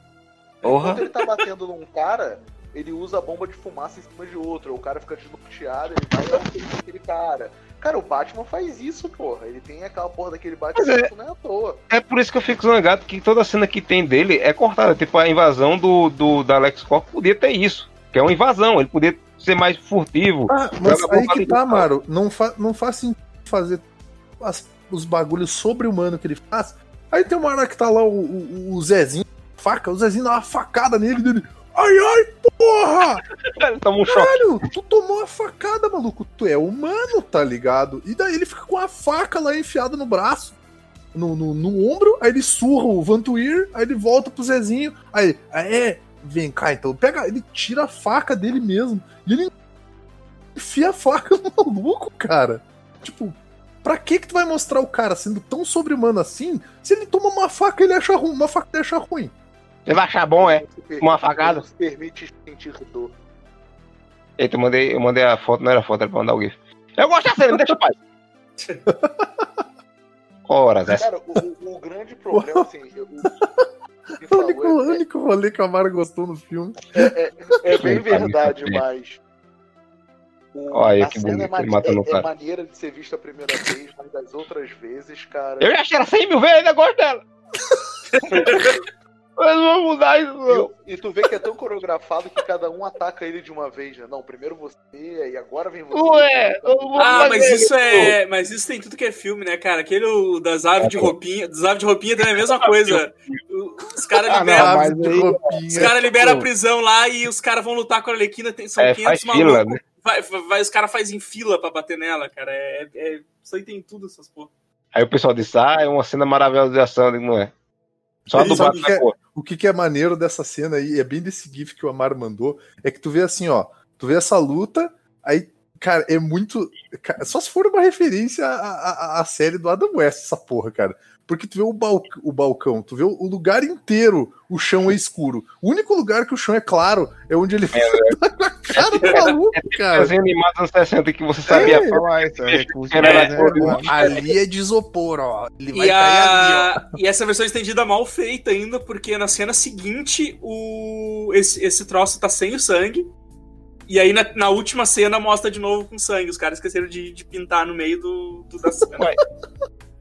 Speaker 4: Porra.
Speaker 9: Enquanto ele tá batendo num cara, ele usa a bomba de fumaça em cima de outro. O cara fica desnorteado, ele vai dar um tiro naquele cara. Cara, o Batman faz isso, porra. Ele tem aquela porra daquele Batman,
Speaker 4: é-
Speaker 9: isso não é à toa.
Speaker 4: É por isso que eu fico zangado que toda cena que tem dele é cortada. Tipo, a invasão do, do da Alex Corp podia ter isso. Que é uma invasão, ele podia ser mais furtivo.
Speaker 1: Ah, mas aí que tá. Maro. Não, fa não faz sentido fazer as- os bagulhos sobre-humano que ele faz. Aí tem uma hora que tá lá o, o, o Zezinho, faca, o Zezinho dá uma facada nele dele. Ai, ai, porra! [LAUGHS]
Speaker 4: Ele toma um choque.
Speaker 1: Caralho, tu tomou uma facada, maluco. Tu é humano, tá ligado? E daí ele fica com a faca lá enfiada no braço, no, no, no ombro, aí ele surra o Vantuir, aí ele volta pro Zezinho, aí, "Ah, é, vem cá então. Pega, ele tira a faca dele mesmo, e ele enfia a faca [LAUGHS] no maluco, cara. Tipo, pra que que tu vai mostrar o cara sendo tão sobre-humano assim, se ele toma uma faca ele acha ruim, uma faca ele acha ruim?
Speaker 4: Você vai achar bom, é? Uma facada?
Speaker 9: se permite sentir dor.
Speaker 4: Eita, eu mandei, eu mandei a foto, não era foto, era pra mandar o GIF. Eu gosto da cena, me deixa em paz. [LAUGHS] Horas, essa.
Speaker 9: Cara, o, o- o grande problema, [LAUGHS] assim, eu- o,
Speaker 1: único,
Speaker 9: é-
Speaker 1: o único rolê que o Amaro gostou no filme.
Speaker 9: É, é bem
Speaker 4: pra mim
Speaker 9: verdade, mas. O,
Speaker 4: Olha
Speaker 9: a
Speaker 4: que
Speaker 9: cena é,
Speaker 4: bonito, ele
Speaker 9: mane-
Speaker 4: matando
Speaker 9: é- é maneira de ser vista a primeira vez, mas das outras vezes, cara.
Speaker 4: Eu já achei ela 100 mil vezes, ainda gosto dela. [LAUGHS] Mas não vou mudar isso,
Speaker 9: E,
Speaker 4: não.
Speaker 9: o- e tu vê que é tão coreografado que cada um ataca ele de uma vez, né? Não, primeiro você, e agora vem você.
Speaker 4: Ué, eu vou
Speaker 3: Ah, mas isso
Speaker 4: isso.
Speaker 3: é. Mas isso tem tudo que é filme, né, cara? Aquele das aves de roupinha. Das aves de roupinha também é a mesma [LAUGHS] coisa. O- Os caras
Speaker 2: Ah,
Speaker 3: liberam.
Speaker 2: não, aí-
Speaker 1: roupinha.
Speaker 3: Os caras liberam a prisão lá e os caras vão lutar com a Arlequina. Tem, são
Speaker 4: É,
Speaker 3: 500
Speaker 4: faz fila,
Speaker 3: malucos.
Speaker 4: né?
Speaker 3: Vai, vai, os caras fazem fila pra bater nela, cara. É, é- isso aí tem tudo, essas porra.
Speaker 4: Aí o pessoal disse, ah, é uma cena maravilhosa de ação. Não é. Só a do
Speaker 1: que
Speaker 4: Batman,
Speaker 1: é-
Speaker 4: pô.
Speaker 1: O que, que é maneiro dessa cena aí, é bem desse GIF que o Amaro mandou, é que tu vê assim, ó, tu vê essa luta, aí, cara, é muito. cara, só se for uma referência à, à, à série do Adam West, essa porra, cara. Porque tu vê o, bal, o balcão, tu vê o, lugar inteiro, o chão é escuro. O único lugar que o chão é claro é onde ele [LAUGHS] tá com a cara tá maluco, cara.
Speaker 4: Desenho animado dos anos 60 que você sabia
Speaker 1: É.
Speaker 4: falar.
Speaker 2: isso é desenho
Speaker 4: cor-
Speaker 2: animado.
Speaker 1: Ali é de isopor, ó. Ele vai
Speaker 3: E,
Speaker 1: cair ali, ó.
Speaker 3: a... e essa versão estendida mal feita ainda, porque na cena seguinte o... esse, esse troço tá sem o sangue. E aí na, na última cena mostra de novo com sangue. Os caras esqueceram de, de pintar no meio do, do da cena.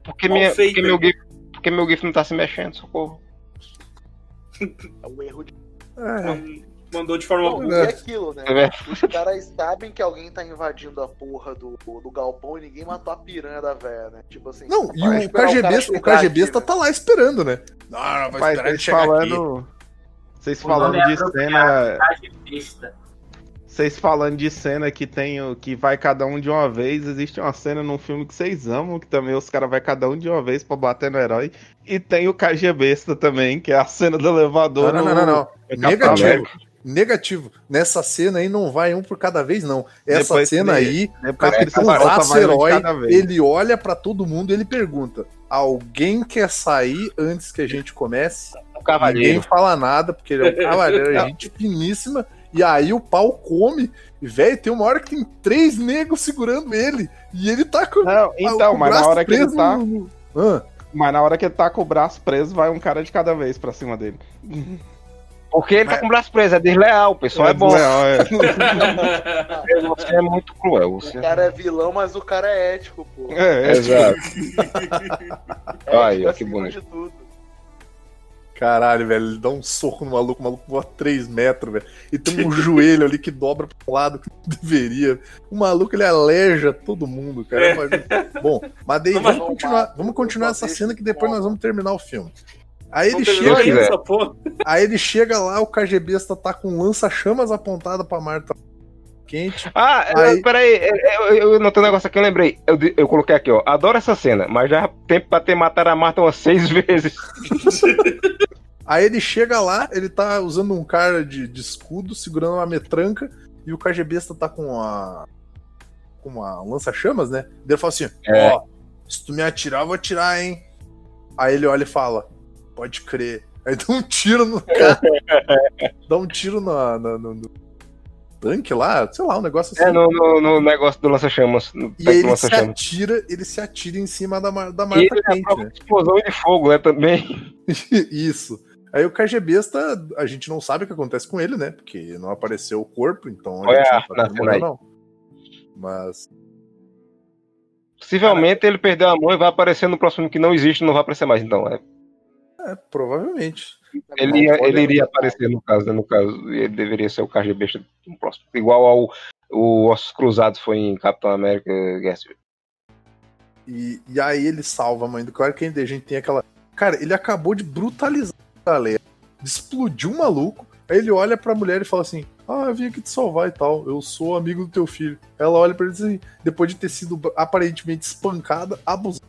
Speaker 4: Porque, minha,
Speaker 3: feito.
Speaker 4: porque, meu GIF, porque meu GIF não tá se mexendo, socorro. [LAUGHS]
Speaker 9: É um erro de.
Speaker 3: Mandou de forma
Speaker 9: Não,
Speaker 3: burra.
Speaker 9: é aquilo, né?
Speaker 4: É.
Speaker 9: Os caras sabem que alguém tá invadindo a porra do, do galpão e ninguém matou a piranha da véia, né? Tipo assim.
Speaker 1: Não, e o KGB, o
Speaker 9: chegar
Speaker 1: KGBista tá lá esperando, né? Não, não, vai
Speaker 2: Mas
Speaker 1: esperar ele
Speaker 2: vocês
Speaker 1: chegar
Speaker 2: falando.
Speaker 1: aqui.
Speaker 2: Vocês
Speaker 13: O
Speaker 2: falando
Speaker 13: é
Speaker 2: de cena.
Speaker 13: besta.
Speaker 2: Vocês falando de cena que tem o que vai cada um de uma vez, existe uma cena num filme que vocês amam, que também os caras vai cada um de uma vez pra bater no herói. E tem o KG Besta também, que é a cena do elevador.
Speaker 1: Não, não, não, não, não. Negativo. Negativo. Nessa cena aí não vai um por cada vez, não. Essa
Speaker 2: Depois
Speaker 1: cena
Speaker 2: que-
Speaker 1: aí,
Speaker 2: ele
Speaker 1: Capitão
Speaker 2: um
Speaker 1: Herói, ele olha pra todo mundo e ele pergunta: Alguém quer sair antes que a gente comece?
Speaker 4: cavaleiro.
Speaker 1: Ninguém fala nada, porque ele é um [LAUGHS] cavaleiro, é gente finíssima. E aí o pau come. E, velho, tem uma hora que tem três negros segurando ele. E ele tá com.
Speaker 2: Não, então,
Speaker 1: com o
Speaker 2: mas na
Speaker 1: braço
Speaker 2: hora que ele
Speaker 1: preso
Speaker 2: tá.
Speaker 1: no-?
Speaker 2: Mas na hora que ele tá com o braço preso, vai um cara de cada vez pra cima dele.
Speaker 4: Porque ele tá com o braço preso, é desleal, o pessoal é,
Speaker 2: É
Speaker 4: bom.
Speaker 2: desleal, é. [LAUGHS]
Speaker 4: Você é muito cruel. Você...
Speaker 9: O cara é vilão, mas o cara é ético, pô.
Speaker 2: É,
Speaker 4: Exato. Aí, ó, que bonito.
Speaker 1: Caralho, velho, ele dá um soco no maluco, o maluco voa 3 metros, velho. E tem um [LAUGHS] joelho ali que dobra pro lado que não deveria. O maluco, ele aleja todo mundo, cara.
Speaker 3: É.
Speaker 1: Mas- Bom, mas daí
Speaker 3: Não,
Speaker 1: vamos
Speaker 3: mas-
Speaker 1: continuar, vamos continuar essa cena que depois nós vamos terminar o filme. Aí ele chega,
Speaker 3: essa porra.
Speaker 1: aí ele chega lá, o KGBista tá com um lança-chamas apontada pra Marta quente.
Speaker 4: Ah,
Speaker 1: Aí-
Speaker 4: eu- peraí, eu, eu, eu notei um negócio aqui, eu lembrei. Eu, eu coloquei aqui, ó. Adoro essa cena, mas já tempo pra ter matado a Marta umas seis [LAUGHS] vezes. [LAUGHS]
Speaker 1: Aí ele chega lá, ele tá usando um cara de, de escudo, segurando uma metranca, e o KGBista tá com uma. com uma lança-chamas, né? Daí ele fala assim:
Speaker 4: É.
Speaker 1: Ó, se tu me atirar, eu vou atirar, hein? Aí ele olha e fala: Pode crer. Aí dá um tiro no cara. dá um tiro na, na- no, no tanque lá, sei lá, um negócio assim.
Speaker 4: É, no, no, no negócio do lança-chamas.
Speaker 1: E ele se
Speaker 4: lança-chamas.
Speaker 1: atira, ele se atira em cima da, da
Speaker 4: E
Speaker 1: Marta
Speaker 4: ele é
Speaker 1: quente,
Speaker 4: prova
Speaker 1: né?
Speaker 4: explosão de fogo, né, também. [LAUGHS]
Speaker 1: Isso. Aí o KGBista, a gente não sabe o que acontece com ele, né? Porque não apareceu o corpo, então a
Speaker 4: Olha
Speaker 1: gente não sabe
Speaker 4: aí.
Speaker 1: não. Mas.
Speaker 4: Possivelmente ele perdeu a mão e vai aparecer no próximo que não existe, não vai aparecer mais, então. É.
Speaker 1: É, provavelmente.
Speaker 4: Ele, ia- ele iria aparecer no caso, né? No caso, ele deveria ser o KGB no próximo. Igual ao o Ossos Cruzados foi em Capitão América Guerra Civil.
Speaker 1: E, e aí ele salva a mãe do Clark Kent. A gente tem aquela. Cara, ele acabou de brutalizar a galera. de explodir um maluco. Aí ele olha pra mulher e fala assim: Ah, eu vim aqui te salvar e tal. Eu sou amigo do teu filho. Ela olha pra ele e diz assim: depois de ter sido aparentemente espancada, abusada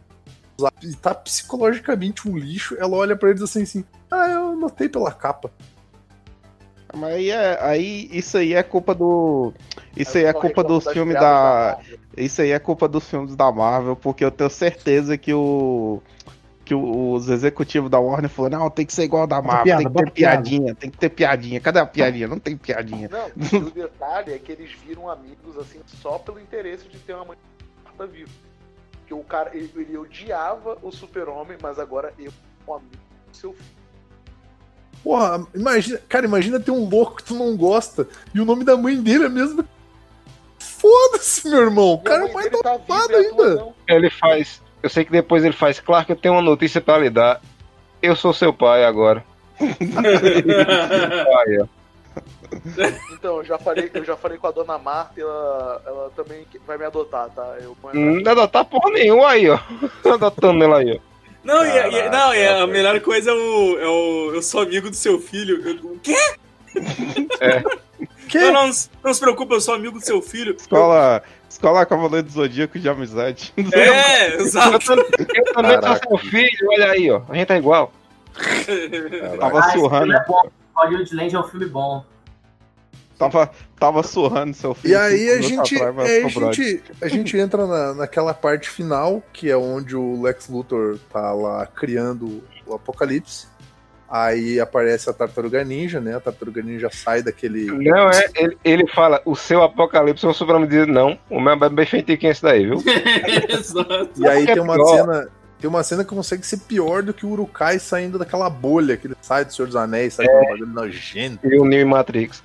Speaker 1: e tá psicologicamente um lixo, ela olha pra ele e diz assim, assim: Ah, eu notei pela capa.
Speaker 2: Mas aí, é, aí isso aí é culpa do. Isso aí é culpa dos filmes da.
Speaker 9: da.
Speaker 2: Isso aí é culpa dos filmes da Marvel, porque eu tenho certeza que o. Que o- os executivos da Warner falaram, não, tem que ser igual ao da Marvel,
Speaker 16: piada,
Speaker 2: tem que ter
Speaker 16: piada."
Speaker 2: piadinha, tem que ter piadinha. Cadê a piadinha? Não tem piadinha.
Speaker 9: Não, [LAUGHS] e o detalhe é que eles viram amigos assim só pelo interesse de ter uma mãe morta viva. Que o cara, ele, ele odiava o super-homem, mas agora eu sou um amigo do seu filho.
Speaker 1: Porra, imagina, cara, imagina ter um louco que tu não gosta e o nome da mãe dele é mesmo. Foda-se, meu irmão. O cara é mais
Speaker 9: tá
Speaker 1: topado ainda.
Speaker 4: Ele faz. Eu sei que depois ele faz. Claro que eu tenho uma notícia pra lhe dar. Eu sou seu pai agora. [LAUGHS] Ó.
Speaker 9: Então, eu já falei, eu já falei com a dona Marta, ela, ela também vai me adotar, tá? Eu
Speaker 4: Não dá adotar porra nenhuma aí, ó. Tô adotando ela aí, ó.
Speaker 3: Não, e, e-
Speaker 4: Caraca,
Speaker 3: não, e a melhor coisa é o, é o. Eu sou amigo do seu filho. Eu- o quê?
Speaker 4: É. [LAUGHS]
Speaker 3: Não, não, não se preocupe, eu sou amigo do seu filho.
Speaker 2: Escola, escola Cavaleiro do Zodíaco de amizade.
Speaker 3: É, [LAUGHS] exato.
Speaker 4: Eu também sou
Speaker 2: Caraca.
Speaker 4: seu filho, olha aí, ó. A gente tá igual.
Speaker 2: Tava
Speaker 13: Ah, esse
Speaker 2: surrando.
Speaker 13: filme é bom. Hollywoodland é um filme bom.
Speaker 2: Tava, tava surrando seu filho.
Speaker 1: E aí a gente, é, a, gente, a gente entra na, naquela parte final, que é onde o Lex Luthor tá lá criando o Apocalipse. Aí aparece a Tartaruga Ninja, né? A Tartaruga Ninja sai daquele.
Speaker 4: Não, é, ele, ele fala, o seu apocalipse, o Superman diz, não, o meu é bem feitinho que esse daí, viu? [LAUGHS]
Speaker 3: Exato.
Speaker 1: E aí
Speaker 4: é
Speaker 1: tem uma
Speaker 4: pior?
Speaker 1: cena. Tem uma cena que consegue ser pior do que o Urukai saindo daquela bolha que ele sai do Senhor dos Anéis, sai aquele bagulho nojento.
Speaker 4: E o Neo Matrix.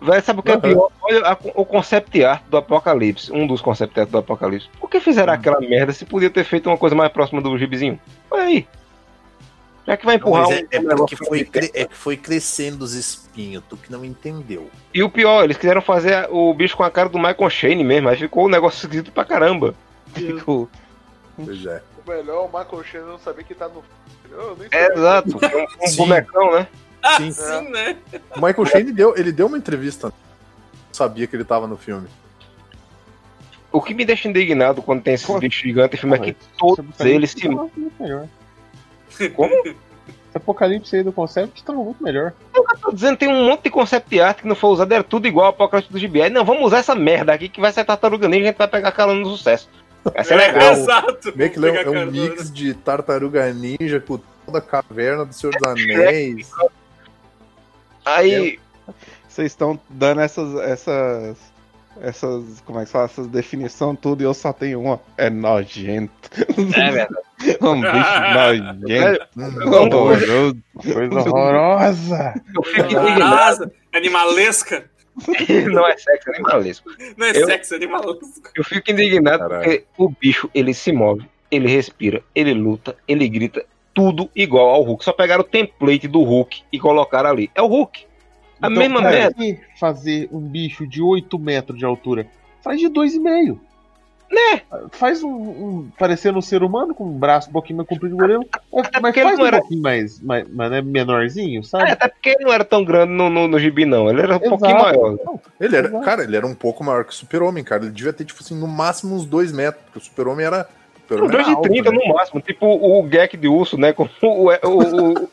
Speaker 4: Véi, sabe o que é
Speaker 1: Aham.
Speaker 4: pior? Olha a- o concept art do Apocalipse, um dos concept art do Apocalipse. Por que fizeram aquela merda se podia ter feito uma coisa mais próxima do gibizinho? Olha aí. Já que vai empurrar
Speaker 1: Mas
Speaker 4: um,
Speaker 1: é, é
Speaker 4: um negócio
Speaker 1: porque foi, é que foi crescendo os espinhos, tu que não entendeu.
Speaker 4: E o pior, eles quiseram fazer o bicho com a cara do Michael Shane mesmo, aí ficou um negócio esquisito pra caramba. [LAUGHS] Ficou.
Speaker 1: Pois é.
Speaker 9: O melhor, o Michael Shannon não saber que tá no.
Speaker 4: É, exato, [LAUGHS] um, um bonecão, né?
Speaker 3: Ah,
Speaker 1: Sim.
Speaker 3: sim, né?
Speaker 1: O Michael Shane deu, ele deu uma entrevista. Sabia que ele tava no filme.
Speaker 4: O que me deixa indignado quando tem esses bichos gigantes em filme é que todos eles se. Como?
Speaker 14: Esse apocalipse aí do concept tava muito melhor.
Speaker 4: Eu tô dizendo, tem um monte de concept art que não foi usado, era tudo igual ao Apocalipse do GB. Aí, Não, vamos usar essa merda aqui que vai ser Tartaruga Ninja e a gente vai pegar calando no sucesso. Vai ser
Speaker 3: É,
Speaker 4: legal.
Speaker 3: exato.
Speaker 1: Meio que é um- é um mix de tartaruga ninja com toda a caverna do Senhor dos Anéis.
Speaker 4: Aí.
Speaker 2: Vocês estão dando essas. essas. Essas. como é que fala? Essas definições tudo e eu só tenho uma. É nojento.
Speaker 4: É verdade. [LAUGHS]
Speaker 2: um bicho nojento. [LAUGHS]
Speaker 1: Hum,
Speaker 2: horroroso.
Speaker 14: Coisa horrorosa.
Speaker 4: Eu fico indignado.
Speaker 3: Nossa, animalesca. [LAUGHS]
Speaker 4: Não é sexo, é animalesco.
Speaker 3: Não é
Speaker 4: Eu-
Speaker 3: sexo, é animalesco.
Speaker 4: Eu fico indignado
Speaker 1: Caralho.
Speaker 4: porque o bicho, ele se move, ele respira, ele luta, ele grita, tudo igual ao Hulk. Só pegaram o template do Hulk e colocaram ali. É o Hulk. A
Speaker 14: Então,
Speaker 4: mesma merda.
Speaker 14: que fazer um bicho de 8 metros de altura? Faz de 2,5.
Speaker 4: Né?
Speaker 14: Faz um, um parecendo um ser humano com um braço um pouquinho mais comprido que o gorila. Mas, mas
Speaker 4: ele
Speaker 14: faz
Speaker 4: não
Speaker 14: um
Speaker 4: era-
Speaker 14: pouquinho mais, mais, mais né, menorzinho,
Speaker 4: É,
Speaker 14: sabe?
Speaker 4: até porque ele não era tão grande no, no, no gibi, não. Ele era um pouquinho
Speaker 14: Exato.
Speaker 4: maior.
Speaker 1: Ele era,
Speaker 14: Exato.
Speaker 1: cara, ele era um pouco maior que o Super-Homem, cara. Ele devia ter, tipo assim, no máximo uns 2 metros, porque o Super-Homem era.
Speaker 4: Um
Speaker 1: era
Speaker 4: 2,30
Speaker 1: alto, né?
Speaker 4: no máximo. Tipo o Gek de urso, né? [LAUGHS] Com o, o, o, o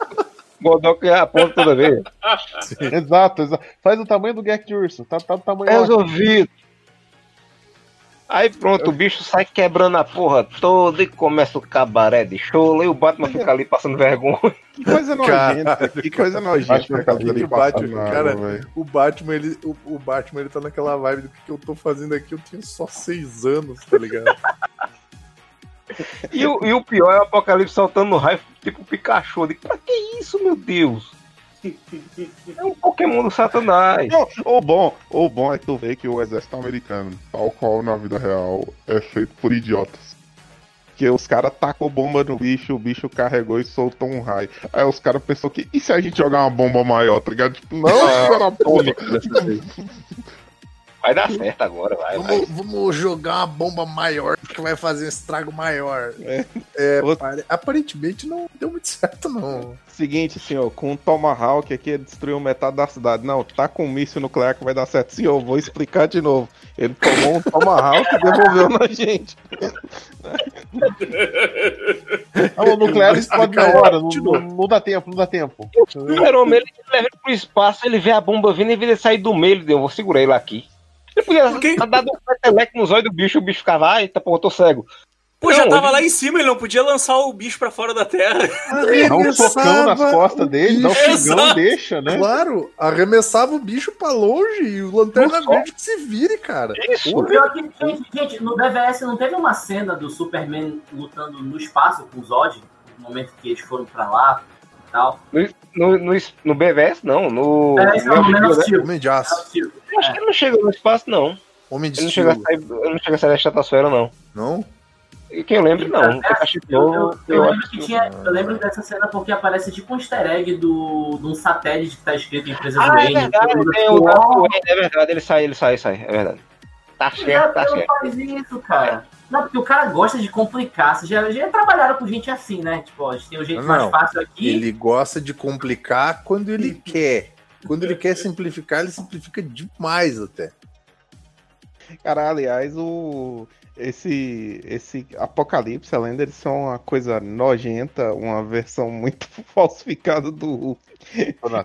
Speaker 4: Godok aponta toda vez. [LAUGHS]
Speaker 14: Exato, exato. Faz o tamanho do Gek de urso. Tá, tá do tamanho
Speaker 4: É
Speaker 14: ótimo.
Speaker 4: resolvido. Aí pronto, o bicho sai quebrando a porra toda e começa o cabaré de cholo e o Batman fica ali passando vergonha.
Speaker 2: Que coisa nojenta. Que coisa nojenta.
Speaker 1: O Batman, cara, o ele, o, o Batman, ele tá naquela vibe do que, que eu tô fazendo aqui. Eu tenho só 6 anos, tá ligado?
Speaker 4: E o, e o pior é o Apocalipse soltando no raio, tipo Pikachu. Eu digo, pra que isso, meu Deus? É um Pokémon do Satanás.
Speaker 16: Não, o bom, o bom é que tu vê que o exército americano, tal qual na vida real, é feito por idiotas. Que os caras tacou bomba no bicho, o bicho carregou e soltou um raio. Aí os caras pensou que, e se a gente jogar uma bomba maior, tá ligado? Tipo, não, da puta.
Speaker 4: Vai dar certo agora, vai. vai.
Speaker 1: Vamos, vamos jogar uma bomba maior que vai fazer um estrago maior.
Speaker 2: É.
Speaker 1: É,
Speaker 2: Outro-
Speaker 1: aparentemente não deu muito certo, não.
Speaker 2: Seguinte, senhor, com o Tomahawk aqui ele destruiu metade da cidade. Não, tá com um míssil nuclear que vai dar certo. Senhor, vou explicar de novo. Ele tomou um Tomahawk e devolveu na gente.
Speaker 14: Ah, [LAUGHS] o nuclear explode na hora. Não, não, não dá tempo, não dá tempo.
Speaker 4: O super-homem, ele leva ele pro espaço, ele vê a bomba vindo e vê ele sair do meio, ele deu, vou segurar ele aqui. Ele podia
Speaker 3: Por quê?
Speaker 4: ter dado um peteleco nos olhos do bicho, o bicho ficava, ai, tá, pô, eu tô cego.
Speaker 3: Pô, já
Speaker 4: Não,
Speaker 3: tava
Speaker 4: ele-
Speaker 3: lá em cima, ele não podia lançar o bicho pra fora da terra.
Speaker 14: Dá um socão nas costas dele, dá um xingão deixa, né?
Speaker 1: Claro, arremessava o bicho pra longe e o Lanterna. Verde que se vire, cara.
Speaker 4: Isso.
Speaker 13: O pior é que, gente, no BVS não teve uma cena do Superman lutando no espaço com o Zod, no momento que eles foram pra lá tal.
Speaker 4: No, no, no BVS, não, no.
Speaker 13: É,
Speaker 4: no
Speaker 13: não, no Man
Speaker 4: Steel,
Speaker 13: of
Speaker 4: né?
Speaker 13: Steel.
Speaker 1: Homem de aço.
Speaker 4: Eu Acho que ele não chegou no espaço, não.
Speaker 1: Homem de
Speaker 4: Ele não chegou a
Speaker 1: estilo.
Speaker 4: sair, ele não a sair da estratosfera, não.
Speaker 1: Não?
Speaker 4: E quem eu lembro, não. Eu
Speaker 13: lembro
Speaker 4: acho
Speaker 13: que
Speaker 4: que.
Speaker 13: tinha, eu lembro dessa cena porque aparece tipo um easter egg do, de um satélite que tá escrito Empresas
Speaker 4: Ah, é
Speaker 13: Wayne.
Speaker 4: verdade, da
Speaker 13: "Oh,
Speaker 4: Wayne, é verdade, ele sai, ele sai, sai, é verdade. Tá certo, tá certo.
Speaker 13: faz isso, cara? Não, porque o cara gosta de complicar. Vocês já, já trabalharam com gente assim, né? Tipo, ó, a gente tem o jeito mais
Speaker 1: Não.
Speaker 13: fácil aqui.
Speaker 1: Ele gosta de complicar quando ele quer. Quando ele quer simplificar, ele simplifica demais até.
Speaker 2: Cara, aliás, o. Esse, esse Apocalipse, além dele ser uma coisa nojenta, uma versão muito [LAUGHS] falsificada do Hulk,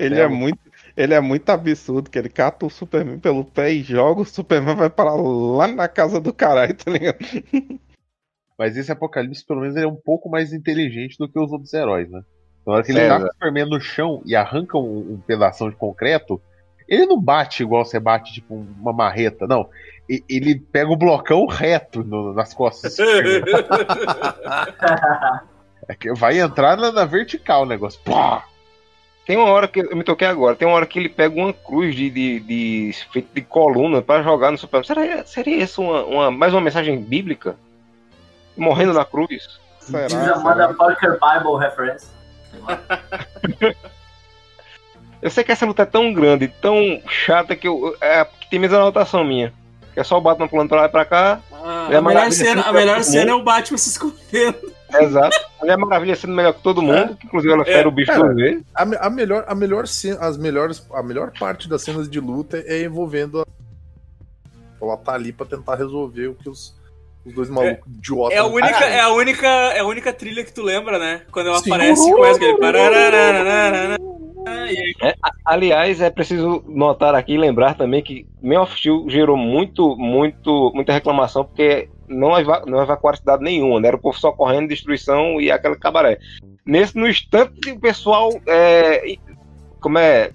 Speaker 2: ele é muito, ele é muito absurdo, que ele cata o Superman pelo pé e joga o Superman vai para lá na casa do caralho, tá ligado? [LAUGHS]
Speaker 14: Mas esse Apocalipse, pelo menos, ele é um pouco mais inteligente do que os outros heróis, né?
Speaker 10: Na hora que ele
Speaker 4: César.
Speaker 10: taca o Superman no chão e arranca um, um pedaço de concreto, ele não bate igual você bate, tipo, uma marreta, não. E- Ele pega o blocão reto no- nas costas. [LAUGHS] [LAUGHS] É que vai entrar na, na vertical o negócio. Pá!
Speaker 4: Tem uma hora que eu me toquei agora, tem uma hora que ele pega uma cruz de, de, de feito de coluna pra jogar no Superman. Seria, seria isso uma, uma- mais uma mensagem bíblica? Morrendo na cruz?
Speaker 13: Diz a Motherfucker Bible reference. [LAUGHS]
Speaker 4: Eu sei que essa luta é tão grande, tão chata que eu. É, que tem mesmo anotação minha. Que é só o Batman pulando pra lá e pra cá.
Speaker 3: Ah,
Speaker 4: Mulher
Speaker 3: a melhor cena, a melhor cena é o Batman se escondendo.
Speaker 4: Exato. Mulher Maravilha sendo melhor que todo mundo, que inclusive ela fere o bicho
Speaker 1: Cara,
Speaker 4: vezes.
Speaker 1: a, a melhor, a melhor as melhores, a melhor parte das cenas de luta é envolvendo a. Ela tá ali pra tentar resolver o que os, os dois malucos idiotas.
Speaker 3: É a, única, é, a única, é a única trilha que tu lembra, né? Quando ela
Speaker 1: Sim.
Speaker 3: aparece com essa,
Speaker 4: É, aliás, é preciso notar aqui e lembrar também que Man of Steel gerou muito, muito, muita reclamação porque não, eva não evacuaram cidade nenhuma, né? Era o povo só correndo, destruição e aquele cabaré. Nesse, no instante, o pessoal é, como é,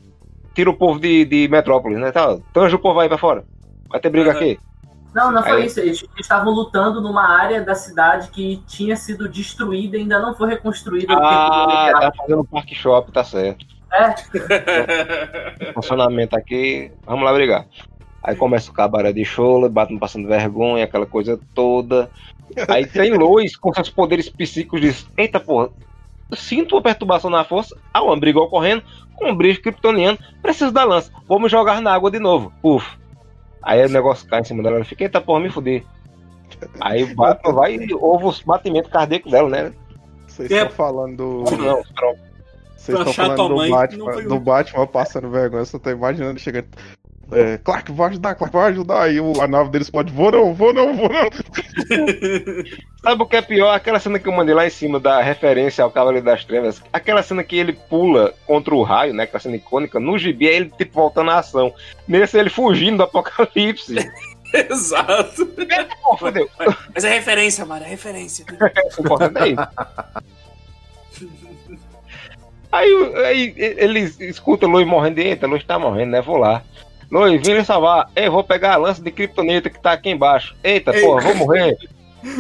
Speaker 4: tira o povo de, de Metrópolis, né? Tá, tanja o povo aí pra fora. Vai ter briga aqui.
Speaker 13: Não, não foi
Speaker 4: Aí-
Speaker 13: isso. Eles estavam lutando numa área da cidade que tinha sido destruída e ainda não foi reconstruída.
Speaker 4: Ah,
Speaker 13: porque-
Speaker 4: tá fazendo um parque shop, tá certo.
Speaker 13: É.
Speaker 4: funcionamento aqui, vamos lá brigar. Aí começa o cabaré de chola, Batman passando vergonha, aquela coisa toda. Aí tem Lois com seus poderes psíquicos diz: Eita porra, sinto uma perturbação na força, há uma briga ocorrendo com um brilho kryptoniano, preciso da lança, vou me jogar na água de novo. Puf. Aí o negócio cai em cima dela, ela fica, eita porra, me fuder. Aí o Batman vai e ouve os batimentos cardíacos dela, né?
Speaker 2: Vocês estão falando do.
Speaker 4: Não, não,
Speaker 2: Vocês estão falando do Batman, do Batman passando vergonha, eu só tô imaginando chegando. É, Clark, vou ajudar, Clark, vou ajudar. Aí o- a nave deles pode, vou não, vou não, vou não. [LAUGHS]
Speaker 4: Sabe o que é pior? Aquela cena que eu mandei lá em cima da referência ao Cavaleiro das Trevas. Aquela cena que ele pula contra o raio, né? Que tá sendo icônica. No gibi é ele, tipo, voltando à ação. Nesse, ele fugindo do apocalipse. [LAUGHS]
Speaker 3: Exato.
Speaker 4: Pô.
Speaker 3: Mas é referência, mano, é referência.
Speaker 4: O [LAUGHS] importante é isso. Aí, aí ele escuta Lois morrendo. Eita, Lois tá morrendo, né? Vou lá. Me salvar. Ei, vou pegar a lança de Kryptonita que tá aqui embaixo. Eita,
Speaker 3: Ei.
Speaker 4: porra, vou morrer.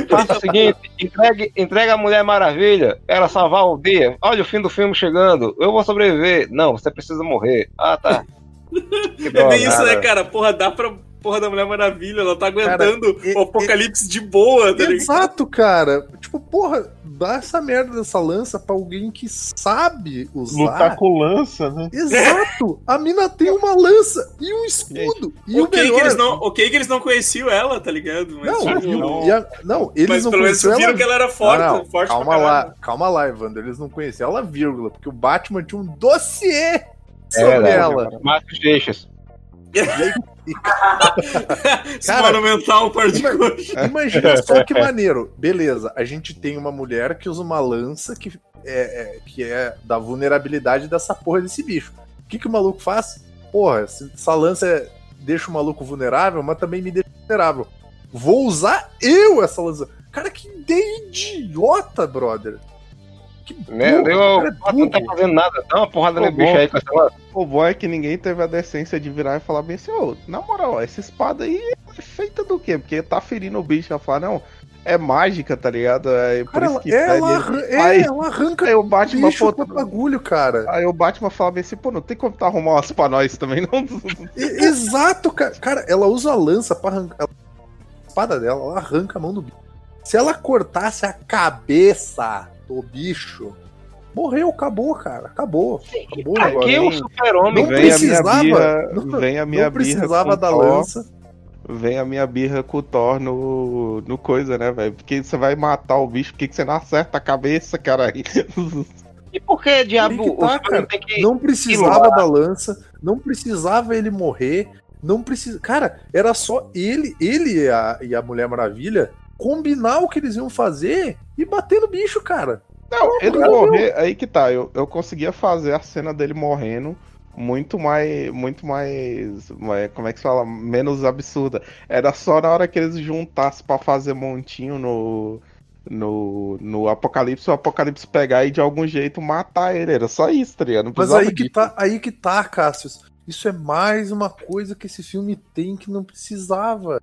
Speaker 4: Faça o [LAUGHS] seguinte, entregue, entregue a Mulher Maravilha, ela salvar o dia. Olha o fim do filme chegando. Eu vou sobreviver. Não, você precisa morrer. Ah, tá. [LAUGHS]
Speaker 3: É bem isso, né, cara? Porra, dá pra. Porra da Mulher Maravilha, ela tá aguentando
Speaker 1: e-
Speaker 3: o apocalipse de boa, tá ligado?
Speaker 1: Exato, cara. Tipo, porra, dá essa merda dessa lança pra alguém que sabe usar.
Speaker 10: Lutar com lança, né?
Speaker 1: Exato! [LAUGHS] A mina tem uma lança e um escudo. E o
Speaker 3: ok,
Speaker 1: melhor...
Speaker 3: que eles não, ok que eles não conheciam ela, tá ligado? Mas,
Speaker 1: Não,
Speaker 3: tipo,
Speaker 1: e o- e a- não, eles
Speaker 3: Mas
Speaker 1: não
Speaker 3: pelo menos
Speaker 1: conheciam
Speaker 3: viram que ela era forte,
Speaker 1: Não, não,
Speaker 3: forte
Speaker 1: calma lá, calma lá, Evandro. Eles não conheciam ela, vírgula, porque o Batman tinha um dossiê
Speaker 4: É
Speaker 1: sobre
Speaker 4: verdade,
Speaker 1: ela.
Speaker 4: Marcos Seixas.
Speaker 3: Esse monumental par de coxa.
Speaker 1: Imagina só que maneiro. Beleza, a gente tem uma mulher que usa uma lança que é, é- que é da vulnerabilidade dessa porra desse bicho. O que, que o maluco faz? Porra, essa lança é- deixa o maluco vulnerável, mas também me deixa vulnerável. Vou usar eu essa lança. Cara, que ideia idiota, brother. Que
Speaker 4: Né?
Speaker 1: burro,
Speaker 4: Eu,
Speaker 1: cara, é
Speaker 4: o Batman não tá fazendo nada. Dá uma porrada no bicho aí com essa.
Speaker 2: O bom é que ninguém teve a decência de virar e falar bem assim, ô, na moral, essa espada aí é feita do quê? Porque tá ferindo o bicho, ela fala, não, é mágica, tá ligado? É por
Speaker 1: Cara,
Speaker 2: isso
Speaker 1: ela,
Speaker 2: que
Speaker 1: ela, arran- é,
Speaker 2: aí,
Speaker 1: ela arranca
Speaker 2: aí o Batman,
Speaker 1: bicho
Speaker 2: pô,
Speaker 1: com bagulho, cara.
Speaker 2: Aí o Batman fala bem assim, pô, não tem como tu arrumar umas pra nós também, não? [LAUGHS]
Speaker 1: E- Exato, cara. Cara, ela usa a lança pra arrancar. A espada dela, ela arranca a mão do bicho. Se ela cortasse a cabeça do bicho, morreu, acabou, cara. Acabou. Acabou o
Speaker 4: Aqui o super-homem.
Speaker 1: Não
Speaker 2: Vem a
Speaker 1: precisava.
Speaker 2: minha birra,
Speaker 1: não,
Speaker 2: vem a minha
Speaker 1: não
Speaker 2: birra
Speaker 1: precisava
Speaker 2: com
Speaker 1: da
Speaker 2: Thor.
Speaker 1: lança.
Speaker 2: Vem a minha birra com o Thor no, no coisa, né, velho? Porque você vai matar o bicho, por que que você não acerta a cabeça, cara? Aí? [LAUGHS]
Speaker 4: E por que diabo
Speaker 1: que tá,
Speaker 4: o
Speaker 1: cara.
Speaker 4: que.
Speaker 1: Não precisava da lança, não precisava ele morrer, não precisa. Cara, era só ele, ele e a, e a Mulher Maravilha combinar o que eles iam fazer e bater no bicho, cara.
Speaker 2: Não, ele morrer, aí que tá, eu, eu conseguia fazer a cena dele morrendo muito mais, muito mais, mais- como é que se fala, menos absurda. Era só na hora que eles juntassem pra fazer montinho no, no, no Apocalipse, o Apocalipse pegar e de algum jeito matar ele. Era só isso, tá ligado?
Speaker 1: Mas aí que
Speaker 2: disso.
Speaker 1: tá, aí que tá, Cassius. Isso é mais uma coisa que esse filme tem que não precisava.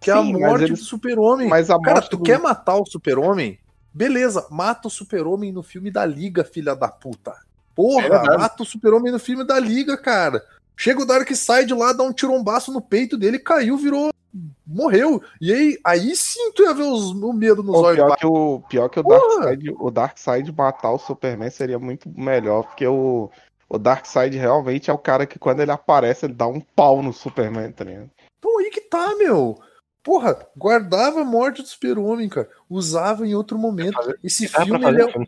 Speaker 1: Que é a morte
Speaker 2: ele-
Speaker 1: do super-homem.
Speaker 2: mas a
Speaker 1: Cara, tu
Speaker 2: do-
Speaker 1: quer matar o super-homem? Beleza, mata o super-homem no filme da Liga, filha da puta. Porra,
Speaker 4: É
Speaker 1: mata o super-homem no filme da Liga, cara. Chega o Darkseid lá, dá um tirombaço no peito dele, caiu, virou. Morreu. E aí, aí sim tu ia ver os- o medo nos
Speaker 2: Pô,
Speaker 1: olhos.
Speaker 2: pior que o, pior que o! Darkseid, o Darkseid matar o Superman seria muito melhor, porque o, o Darkseid realmente é o cara que quando ele aparece, ele dá um pau no Superman, tá ligado?
Speaker 1: Então aí que tá, meu. Porra, guardava a morte do super-homem, cara. Usava em outro momento. Esse filme, é...
Speaker 4: um.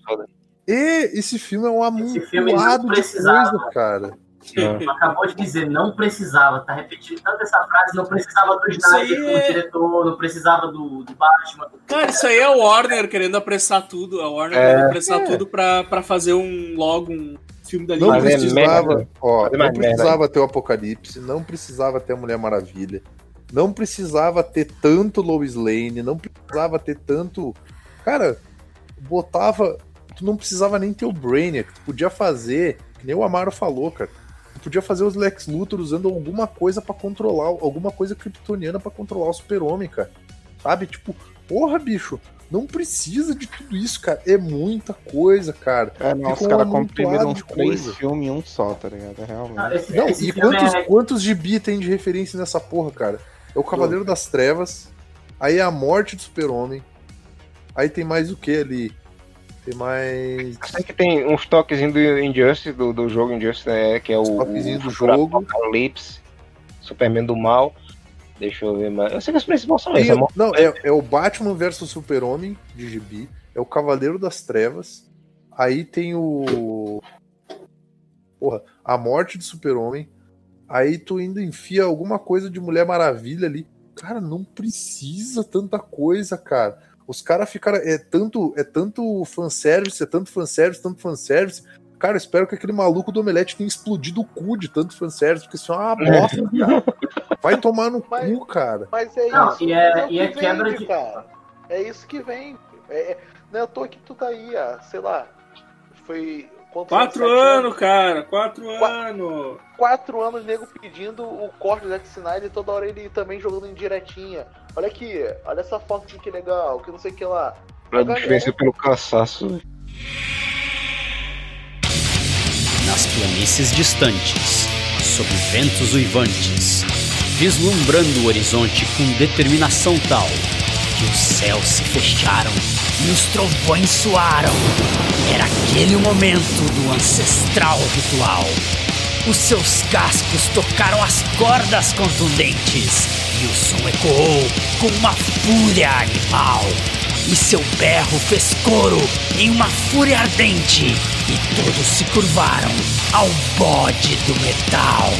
Speaker 1: E esse filme é um amontoado de coisa, cara.
Speaker 13: Tu acabou de dizer, não precisava. Tá repetindo tanto essa frase, não precisava do Snyder
Speaker 3: aí
Speaker 13: como
Speaker 3: é-
Speaker 13: diretor, não precisava do, do Batman.
Speaker 3: Cara, isso aí é o Warner querendo apressar tudo. A Warner
Speaker 1: É.
Speaker 3: querendo apressar
Speaker 1: É.
Speaker 3: tudo pra, pra fazer um logo um filme da
Speaker 1: Não
Speaker 3: Liga.
Speaker 1: precisava, ó, não precisava ter o Apocalipse, não precisava ter a Mulher Maravilha, não precisava ter tanto Lois Lane, não precisava ter tanto. Cara, botava. Tu não precisava nem ter o Brainiac, tu podia fazer, que nem o Amaro falou, cara. Tu podia fazer os Lex Luthor usando alguma coisa pra controlar, alguma coisa kryptoniana pra controlar o Super-Homem, cara. Sabe? Tipo, porra, bicho, não precisa de tudo isso, cara. É muita coisa, cara.
Speaker 2: É, não, os caras comprimiram uns três filmes em um só, tá ligado? É Realmente.
Speaker 13: Ah, esse-
Speaker 1: Não,
Speaker 13: esse
Speaker 1: e quantos,
Speaker 13: é-
Speaker 1: quantos gibi tem de referência nessa porra, cara? É o Cavaleiro das Trevas, aí é a morte do super-homem, aí tem mais o que ali? Tem mais...
Speaker 4: Sei que tem uns toquezinhos do Injustice, do, do jogo Injustice, né, que é o,
Speaker 1: toquezinhos do
Speaker 4: o
Speaker 1: jogo.
Speaker 4: Apocalipse, Superman do mal. Deixa eu ver mais. Eu sei que os principais são esses. é
Speaker 1: não, é, é o Batman versus Super-Homem de gibi, é o Cavaleiro das Trevas, aí tem o... Porra, a morte do super-homem, aí tu ainda enfia alguma coisa de Mulher Maravilha ali. Cara, não precisa tanta coisa, cara. Os caras ficaram. É tanto, é tanto fanservice, é tanto fanservice, tanto fanservice. Cara, espero que aquele maluco do Omelete tenha explodido o cu de tanto fanservice, porque isso é uma bosta, cara. Vai tomar no cu, cara.
Speaker 9: Mas é
Speaker 13: Não,
Speaker 9: isso.
Speaker 13: e é-
Speaker 9: mas o
Speaker 13: e é
Speaker 9: que
Speaker 13: quebra
Speaker 9: vende,
Speaker 13: de-
Speaker 9: cara. É isso que vem. É, é, não é à toa que tu tá aí, ah, sei lá. Foi. Quantos
Speaker 3: Quatro
Speaker 9: Sete
Speaker 3: anos, cara. Quatro anos.
Speaker 9: Quatro anos o nego pedindo o corte do Zack Snyder e toda hora ele também jogando em diretinha. Olha aqui, olha essa foto aqui que legal, que não sei o que lá.
Speaker 4: Pra
Speaker 9: A galera-
Speaker 4: diferença pelo cansaço.
Speaker 8: Nas planícies distantes, sob ventos uivantes, vislumbrando o horizonte com determinação tal que os céus se fecharam e os trovões soaram. Era aquele o momento do ancestral ritual. Os seus cascos tocaram as cordas contundentes e o som ecoou com uma fúria animal. E seu berro fez coro em uma fúria ardente e todos se curvaram ao bode do metal.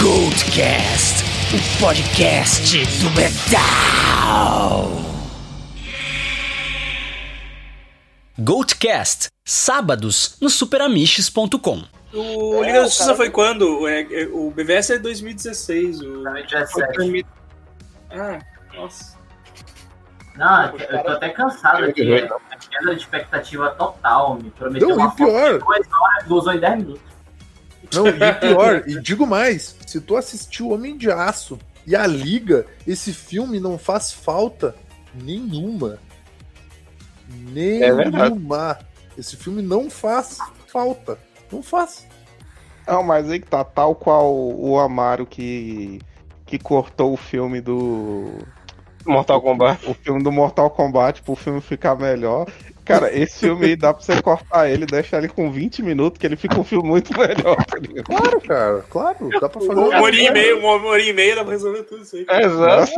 Speaker 8: Goldcast, o podcast do metal. Goldcast, sábados no superamiches.com.
Speaker 3: O
Speaker 9: É,
Speaker 3: Liga da Justiça foi quando? O, é- é- o BVS é 2016. O...
Speaker 13: 2017.
Speaker 3: Ah, nossa.
Speaker 13: Não, eu tô até cansado aqui. É queda de expectativa total. Me prometeu
Speaker 1: Não, e
Speaker 13: uma foto
Speaker 1: pior-
Speaker 13: duas horas, gozou em 10 minutos.
Speaker 1: Não, e pior, e digo mais, se tu assistiu Homem de Aço e a Liga, esse filme não faz falta nenhuma.
Speaker 2: É.
Speaker 1: Nenhuma. esse filme não faz falta. Não faz.
Speaker 2: Não, mas aí que tá, tal qual o Amaro que, que cortou o filme do.
Speaker 4: Mortal Kombat.
Speaker 2: O filme do Mortal Kombat pro filme ficar melhor. Cara, esse filme aí dá pra você cortar ele, deixar ele com 20 minutos, que ele fica um filme muito melhor, tá ligado?
Speaker 1: Claro, cara, claro, dá pra fazer.
Speaker 3: Uma horinha e meia, uma horinha e meia dá pra resolver tudo isso aí.
Speaker 1: Exato.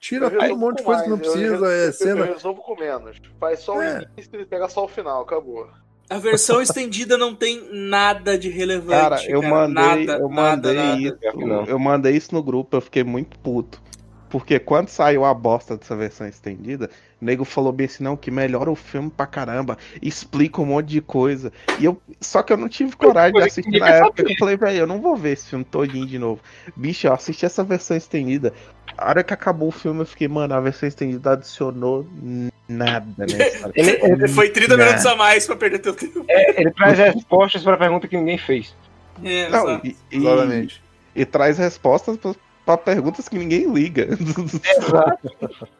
Speaker 1: Tira
Speaker 9: Eu
Speaker 1: todo um monte de coisa que não
Speaker 9: mais, eu
Speaker 1: precisa,
Speaker 9: resolvo-
Speaker 1: é
Speaker 9: Eu
Speaker 1: cena.
Speaker 9: resolvo com menos. Faz só o
Speaker 1: É.
Speaker 9: início e pega só o final, acabou.
Speaker 3: A versão [LAUGHS] estendida não tem nada de relevante.
Speaker 2: Cara, eu mandei,
Speaker 3: nada,
Speaker 2: eu
Speaker 3: nada,
Speaker 2: mandei
Speaker 3: nada.
Speaker 2: isso.
Speaker 4: Não.
Speaker 2: Eu mandei isso no grupo, eu fiquei muito puto. Porque quando saiu a bosta dessa versão estendida, o nego falou bem assim, não, que melhora o filme pra caramba, explica um monte de coisa. E eu. Só que eu não tive coragem de assistir na época.
Speaker 4: saber.
Speaker 2: Eu falei, velho, eu não vou ver esse filme todinho de novo. Bicho, eu assisti essa versão estendida. a hora que acabou o filme, eu fiquei, mano, a versão estendida adicionou nada, né?
Speaker 3: Ele, ele foi 30
Speaker 2: Nada.
Speaker 3: minutos a mais pra perder teu tempo.
Speaker 4: É, ele traz respostas pra pergunta que ninguém fez.
Speaker 3: É,
Speaker 2: Não, e, e- e traz respostas pra, pra perguntas que ninguém liga.
Speaker 4: Exato. [LAUGHS]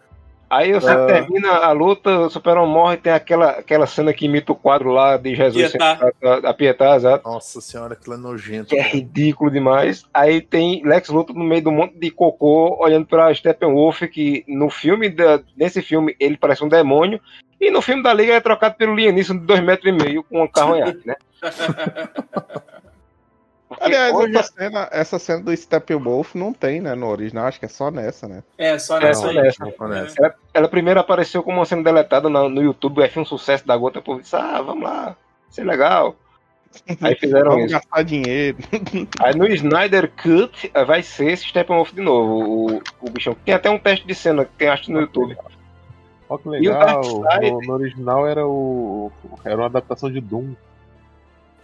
Speaker 4: Aí você
Speaker 2: Ah.
Speaker 4: termina a luta, o Super-Homem morre, tem aquela, aquela cena que imita o quadro lá de Jesus
Speaker 3: Pietá.
Speaker 4: a, a Pietá, exato.
Speaker 1: Nossa senhora, aquilo é nojento.
Speaker 4: Que é ridículo demais. Aí tem Lex Luthor no meio de um monte de cocô, olhando pra Steppenwolf, que no filme, da, nesse filme, ele parece um demônio, e no filme da Liga é trocado pelo Liam Neeson de 2,5 metros e meio com um carronhaque, né? [LAUGHS]
Speaker 2: Aliás,
Speaker 4: hoje-
Speaker 2: essa cena, essa cena do Steppenwolf não tem, né, no original, acho que é só nessa, né?
Speaker 3: É, só
Speaker 4: É,
Speaker 3: nessa
Speaker 4: só
Speaker 3: aí.
Speaker 4: nessa. Ela, ela primeiro apareceu como uma cena deletada no, no YouTube, aí foi um sucesso da gota, povo disse, ah, vamos lá, isso é legal. [LAUGHS] Aí fizeram
Speaker 2: Vamos
Speaker 4: isso.
Speaker 2: gastar dinheiro. [LAUGHS]
Speaker 4: Aí no Snyder Cut eh, vai ser esse Steppenwolf de novo, o, o bichão. Tem até um teste de cena que tem acho no YouTube.
Speaker 14: Ó que
Speaker 4: E o
Speaker 14: legal. No, no original era o. Era uma adaptação de Doom.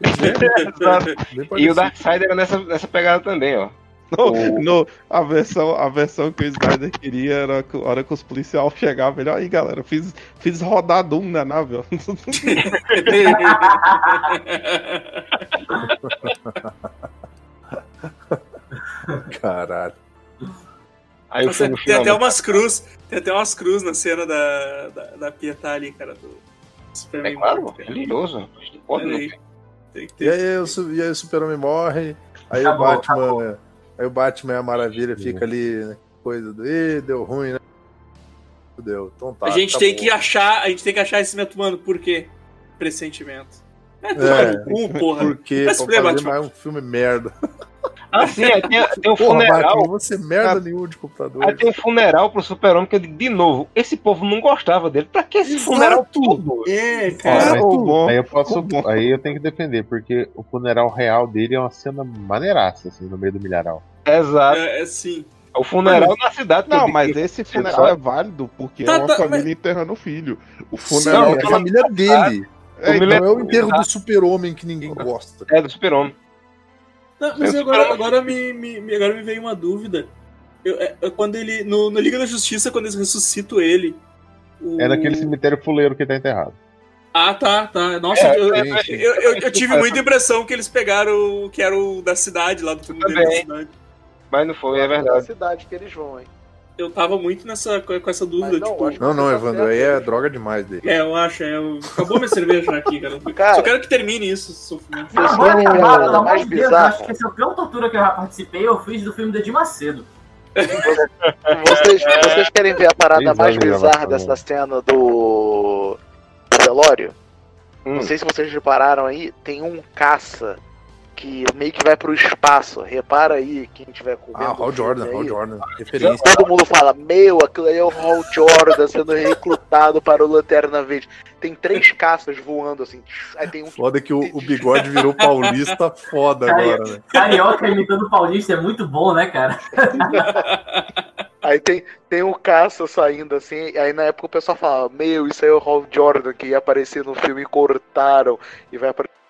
Speaker 14: [LAUGHS]
Speaker 4: e o Darkseid era nessa, nessa pegada também, ó.
Speaker 2: No, no- a, versão, a versão que o Snyder queria era a hora que os policiais chegavam, ele, aí galera, fiz, fiz rodar Doom na nave, ó. [LAUGHS]
Speaker 1: Caralho.
Speaker 4: Aí
Speaker 3: Nossa,
Speaker 4: no
Speaker 3: tem até
Speaker 4: né?
Speaker 3: umas cruz, tem até umas cruz na cena da, da, da Pietá ali, cara, do Superman.
Speaker 4: É claro,
Speaker 3: cara.
Speaker 4: Ter.
Speaker 3: Tem que
Speaker 1: E aí, o, Su- e aí o Super-Homem morre, aí
Speaker 13: Acabou,
Speaker 1: o Batman. Aí o Batman e a Maravilha fica ali, né, coisa do. Ih, deu ruim, né? Deu. Então tá.
Speaker 3: a gente
Speaker 1: tá
Speaker 3: tem
Speaker 1: bom.
Speaker 3: que achar, a gente tem que achar esse método, mano, por quê? Pressentimento. É,
Speaker 1: É,
Speaker 3: cu, porra.
Speaker 1: Por quê?
Speaker 3: Vai se
Speaker 1: Pra fazer
Speaker 3: Batman.
Speaker 1: mais um filme merda.
Speaker 4: Ah, sim, aí tem, tem um
Speaker 1: Porra,
Speaker 4: funeral.
Speaker 1: Não vou ser merda nenhum de computador.
Speaker 4: Aí tem um funeral pro super-homem que eu digo, de novo, esse povo não gostava dele. Pra que esse funeral todo?
Speaker 3: É, cara.
Speaker 14: mas-
Speaker 2: bom-
Speaker 14: aí eu posso. Aí eu tenho que defender, porque o funeral real dele é uma cena maneiraça, assim, no meio do milharal.
Speaker 4: Exato.
Speaker 3: É, é sim.
Speaker 4: O funeral na cidade.
Speaker 2: Não, mas esse
Speaker 4: você
Speaker 2: funeral
Speaker 4: sabe?
Speaker 2: é válido porque
Speaker 3: Tá,
Speaker 2: é uma
Speaker 3: tá,
Speaker 2: família
Speaker 3: mas-
Speaker 2: enterrando o filho. O
Speaker 1: Sim,
Speaker 2: funeral
Speaker 1: é a família dele.
Speaker 2: É,
Speaker 4: lembro-
Speaker 1: é o enterro do super-homem que ninguém gosta.
Speaker 4: É do super-homem.
Speaker 3: Não, mas agora, agora, me, me, agora me veio uma dúvida. Eu, é- é quando ele. No, no Liga da Justiça, quando eles ressuscitam ele. o-
Speaker 14: É naquele cemitério fuleiro que tá enterrado.
Speaker 3: Ah, tá, tá. Nossa,
Speaker 4: É,
Speaker 3: eu,
Speaker 4: é,
Speaker 3: eu,
Speaker 4: é,
Speaker 3: eu- eu- eu
Speaker 4: é,
Speaker 3: tive
Speaker 4: é,
Speaker 3: muita impressão que eles pegaram o que era o da cidade, lá do filme dele da cidade.
Speaker 4: Mas não foi, é
Speaker 9: É a
Speaker 4: verdade.
Speaker 9: cidade que eles vão, hein?
Speaker 3: Eu tava muito nessa, com essa dúvida,
Speaker 9: não,
Speaker 3: tipo.
Speaker 9: acho que
Speaker 1: Não, não,
Speaker 9: tá
Speaker 1: Evandro, aí é droga demais dele.
Speaker 3: É, eu acho. É, eu- acabou minha cerveja aqui, cara.
Speaker 9: Cara-
Speaker 3: Só quero que termine isso, sofrimento.
Speaker 13: Pelo amor
Speaker 9: mais
Speaker 13: de Deus, eu
Speaker 9: bizarra?
Speaker 13: acho que essa é a pior tortura que eu já participei, eu fiz do filme do Edir Macedo.
Speaker 9: Vocês, vocês querem ver a parada mais
Speaker 14: já
Speaker 9: bizarra
Speaker 14: vai
Speaker 9: dessa cena do, do velório?
Speaker 4: Hum.
Speaker 9: Não sei se vocês repararam aí, tem um caça que meio que vai pro espaço. Repara aí, quem tiver com
Speaker 1: Ah, Hal Jordan, Hal Jordan. Referência.
Speaker 9: Todo mundo fala, meu, aquilo aí é o Hal Jordan sendo recrutado para o Lanterna Verde. Tem três caças voando assim. Aí tem um
Speaker 1: Foda que o, o bigode virou paulista foda agora, né?
Speaker 13: Carioca imitando o paulista é muito bom, né, cara? [LAUGHS]
Speaker 9: Aí tem, tem um caça saindo assim, aí na época o pessoal fala, meu, isso aí é o Hal Jordan que ia aparecer no filme e cortaram. E vai aparecer.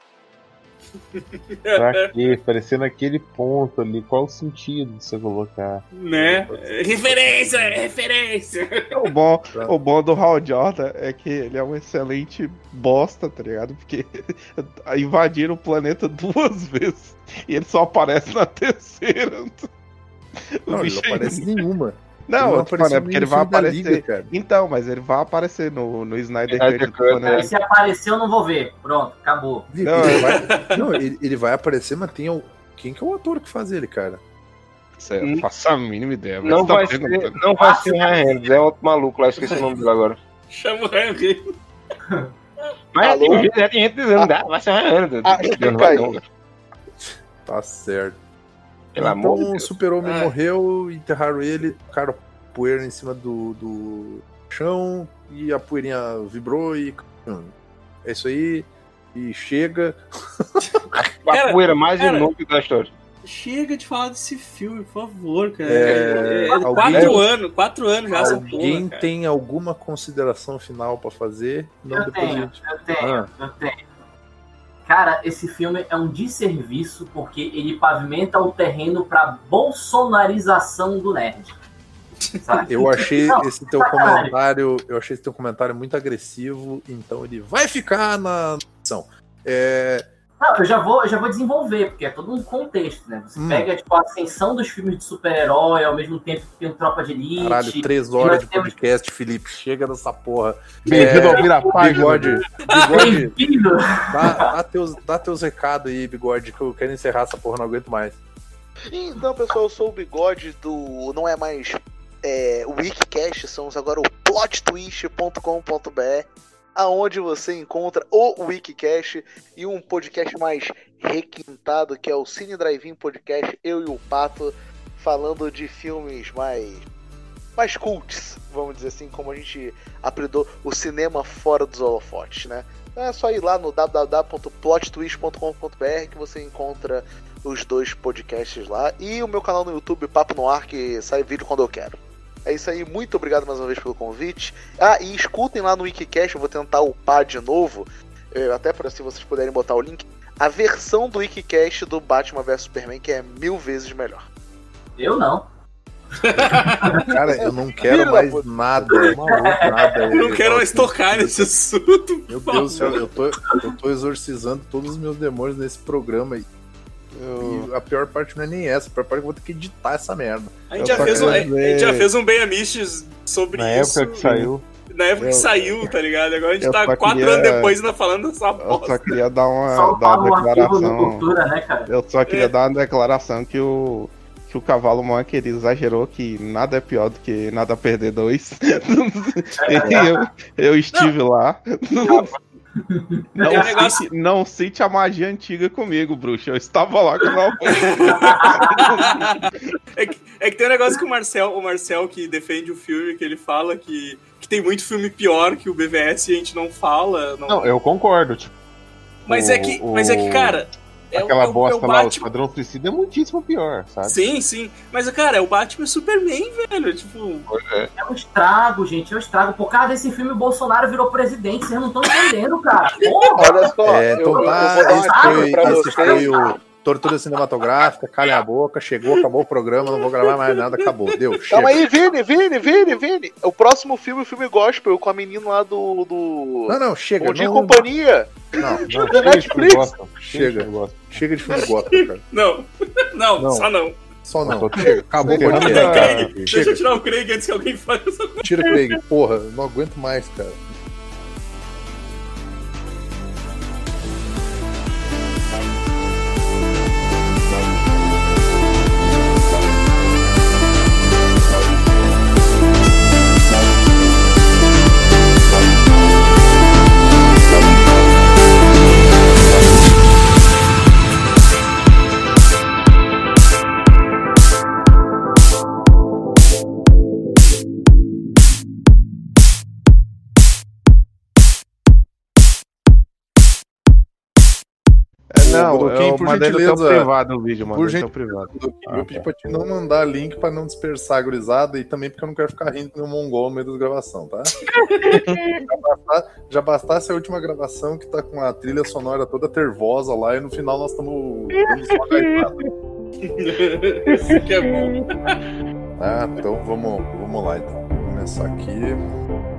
Speaker 9: [LAUGHS]
Speaker 14: Pra quê? Aparecer naquele ponto ali. Qual o sentido de você colocar?
Speaker 3: Né? Referência, referência.
Speaker 2: O bom, o bom do Hal Jordan é que ele é um excelente bosta, tá ligado? Porque [LAUGHS] invadiram o planeta duas [LAUGHS] vezes e ele só aparece na terceira. O
Speaker 1: Não, ele não
Speaker 2: é-
Speaker 1: aparece nenhuma.
Speaker 2: Não, eu tô falando, é porque ele vai aparecer.
Speaker 1: Liga, cara.
Speaker 2: então, mas ele vai aparecer no, no Snyder
Speaker 4: Snyder
Speaker 2: Cut.
Speaker 13: Aí se aparecer eu não vou ver. Pronto, acabou.
Speaker 1: Ele,
Speaker 2: Não,
Speaker 1: ele vai, não, ele, ele vai aparecer, mas tem o. Quem que é o ator que faz ele, cara?
Speaker 2: Isso não faço a mínima ideia. mas
Speaker 4: Não
Speaker 2: tá
Speaker 4: vai,
Speaker 2: vendo,
Speaker 4: ser,
Speaker 2: tá-
Speaker 4: não vai ser o Ryan Reynolds, é outro maluco lá, esqueci o nome dele agora.
Speaker 3: Chama o Henry.
Speaker 4: Mas já tem,
Speaker 9: Alô?
Speaker 4: gente, já tem gente dizendo, ah, vai ser o Ryan Reynolds.
Speaker 9: Ah.
Speaker 1: Tá certo.
Speaker 4: Pelo amor de
Speaker 1: então o
Speaker 4: Deus.
Speaker 1: super-homem
Speaker 3: É.
Speaker 1: morreu, enterraram ele, tocaram poeira em cima do, do chão e a poeirinha vibrou e. hum, É isso aí. E chega. [LAUGHS]
Speaker 4: A
Speaker 3: Cara,
Speaker 4: poeira mais
Speaker 3: cara,
Speaker 4: inútil da história.
Speaker 3: Chega de falar desse filme, por favor, cara.
Speaker 1: É,
Speaker 3: É,
Speaker 1: alguém-
Speaker 3: quatro anos, quatro anos já essa
Speaker 1: Alguém
Speaker 3: porra,
Speaker 1: tem alguma consideração final pra fazer? Não,
Speaker 13: Eu
Speaker 1: depois a
Speaker 13: tenho,
Speaker 1: gente.
Speaker 13: eu tenho,
Speaker 1: Ah.
Speaker 13: eu tenho. Cara, esse filme é um desserviço porque ele pavimenta o terreno pra bolsonarização do nerd. sabe?
Speaker 1: Eu achei
Speaker 13: Não,
Speaker 1: esse teu
Speaker 13: sacanagem.
Speaker 1: comentário, eu achei esse teu comentário muito agressivo, então ele vai ficar na. É,
Speaker 13: Não, eu já vou, eu já vou desenvolver, porque é todo um contexto, né? Você
Speaker 1: Hum.
Speaker 13: pega tipo, a ascensão dos filmes de super-herói, ao mesmo tempo que tem o Tropa de Elite.
Speaker 1: caralho, três horas de
Speaker 13: temos-
Speaker 1: podcast, Felipe, chega dessa porra.
Speaker 14: Bem-vindo ao Vira.
Speaker 1: Bigode, bigode,
Speaker 13: Bem-vindo!
Speaker 1: dá, dá teus, dá teus recados aí, bigode, que eu quero encerrar essa porra, não aguento mais.
Speaker 9: Então, pessoal, eu sou o bigode do. Não é mais é, Wikicast, somos agora o plottwist.com.br, aonde você encontra o Wikicast e um podcast mais requintado que é o Cine Drive-In Podcast, eu e o Pato, falando de filmes mais. mais cults, vamos dizer assim, como a gente apelidou o cinema fora dos holofotes, né? Então é só ir lá no www.plottwist.com.br que você encontra os dois podcasts lá e o meu canal no YouTube, Papo no Ar, que sai vídeo quando eu quero. É isso aí, muito obrigado mais uma vez pelo convite. Ah, e escutem lá no Wikicast, eu vou tentar upar de novo, até para se vocês puderem botar o link, a versão do Wikicast do Batman vs Superman, que é mil vezes melhor.
Speaker 13: Eu não. [LAUGHS]
Speaker 1: Cara, eu não quero
Speaker 9: da
Speaker 1: mais
Speaker 9: puta.
Speaker 1: nada, maluco, nada.
Speaker 3: Eu não quero mais tocar nesse assunto.
Speaker 1: Meu Deus do céu, eu tô, eu tô exorcizando todos os meus demônios nesse programa aí. E a pior parte não é nem essa, a pior parte é que eu vou ter que editar essa merda.
Speaker 3: A gente, já fez um, a gente já fez um bem amistos sobre
Speaker 14: Na
Speaker 3: isso.
Speaker 14: época que saiu.
Speaker 3: Na época que
Speaker 2: Eu-
Speaker 3: saiu, tá ligado? Agora a gente
Speaker 2: eu
Speaker 3: tá quatro
Speaker 2: queria-
Speaker 3: anos depois ainda falando dessa
Speaker 2: Eu
Speaker 3: bosta.
Speaker 2: só queria dar uma,
Speaker 13: Só
Speaker 2: dar uma
Speaker 13: um
Speaker 2: declaração.
Speaker 13: Cultura, né, cara?
Speaker 2: Eu só queria
Speaker 3: É.
Speaker 2: dar uma declaração que o, que o cavalo maior querido exagerou que nada é pior do que nada perder dois. [LAUGHS] e eu, eu estive lá. Não,
Speaker 3: Aquele negócio-
Speaker 2: cite, não cite a magia antiga comigo, bruxo. Eu estava lá com o [LAUGHS]
Speaker 3: é, que, é que tem um negócio que o Marcel, o Marcel que defende o filme, que ele fala que, que tem muito filme pior que o BVS e a gente não fala. Não...
Speaker 14: Não, eu concordo. Tipo,
Speaker 3: mas,
Speaker 14: o-
Speaker 3: é que, mas é que,
Speaker 14: o-
Speaker 3: cara. É, o-
Speaker 14: aquela
Speaker 3: é o-
Speaker 14: bosta
Speaker 3: é o
Speaker 14: lá, o. Esquadrão Suicida é muitíssimo pior, sabe?
Speaker 3: Sim, sim. Mas, cara, é o Batman e Superman, velho. Tipo.
Speaker 13: É um estrago, gente, é um estrago. Por causa desse filme, o Bolsonaro virou presidente, vocês não estão entendendo, cara. Porra!
Speaker 9: Olha só,
Speaker 1: É, então
Speaker 9: eu, eu vou dar
Speaker 1: esse
Speaker 9: uma
Speaker 1: foi,
Speaker 9: dica
Speaker 1: o Tortura Cinematográfica, calha a boca, chegou, acabou o programa, não vou gravar mais nada, acabou, deu,
Speaker 9: Calma
Speaker 1: chega.
Speaker 9: aí, Vini, Vini, Vini, Vini. O próximo filme, o filme gospel, com a menina lá do. do...
Speaker 1: Não, não, chega,
Speaker 9: Bom Dia e
Speaker 1: não-
Speaker 9: Companhia.
Speaker 1: Não, não,
Speaker 14: chega de
Speaker 9: Netflix.
Speaker 14: filme gospel,
Speaker 1: chega,
Speaker 14: de filme gospel.
Speaker 1: chega de filme gótico, cara. [LAUGHS]
Speaker 3: Não, não,
Speaker 1: Não.
Speaker 3: só não.
Speaker 1: Só não, chega, acabou o
Speaker 14: Tô
Speaker 1: podcast.
Speaker 14: encerrando a-
Speaker 3: Craig, deixa
Speaker 1: chega.
Speaker 3: eu tirar o Craig antes que alguém fale essa coisa.
Speaker 1: Tira Craig, porra, não aguento mais, cara.
Speaker 2: Não,
Speaker 1: Bodoquim,
Speaker 2: eu
Speaker 1: por
Speaker 2: mandei no
Speaker 1: gentileza,
Speaker 2: privado o vídeo, mandei
Speaker 1: Por
Speaker 2: no privado.
Speaker 1: eu
Speaker 2: Ah,
Speaker 1: pedi
Speaker 2: tá.
Speaker 1: pra te não mandar link pra não dispersar a gurizada e também porque eu não quero ficar rindo no mongol no meio das gravações, tá? [LAUGHS] já, basta- já bastasse a última gravação que tá com a trilha sonora toda tervosa lá e no final nós estamos. [LAUGHS]
Speaker 3: Esse que é bom.
Speaker 1: Ah, então vamos, vamos lá então. Vou começar aqui.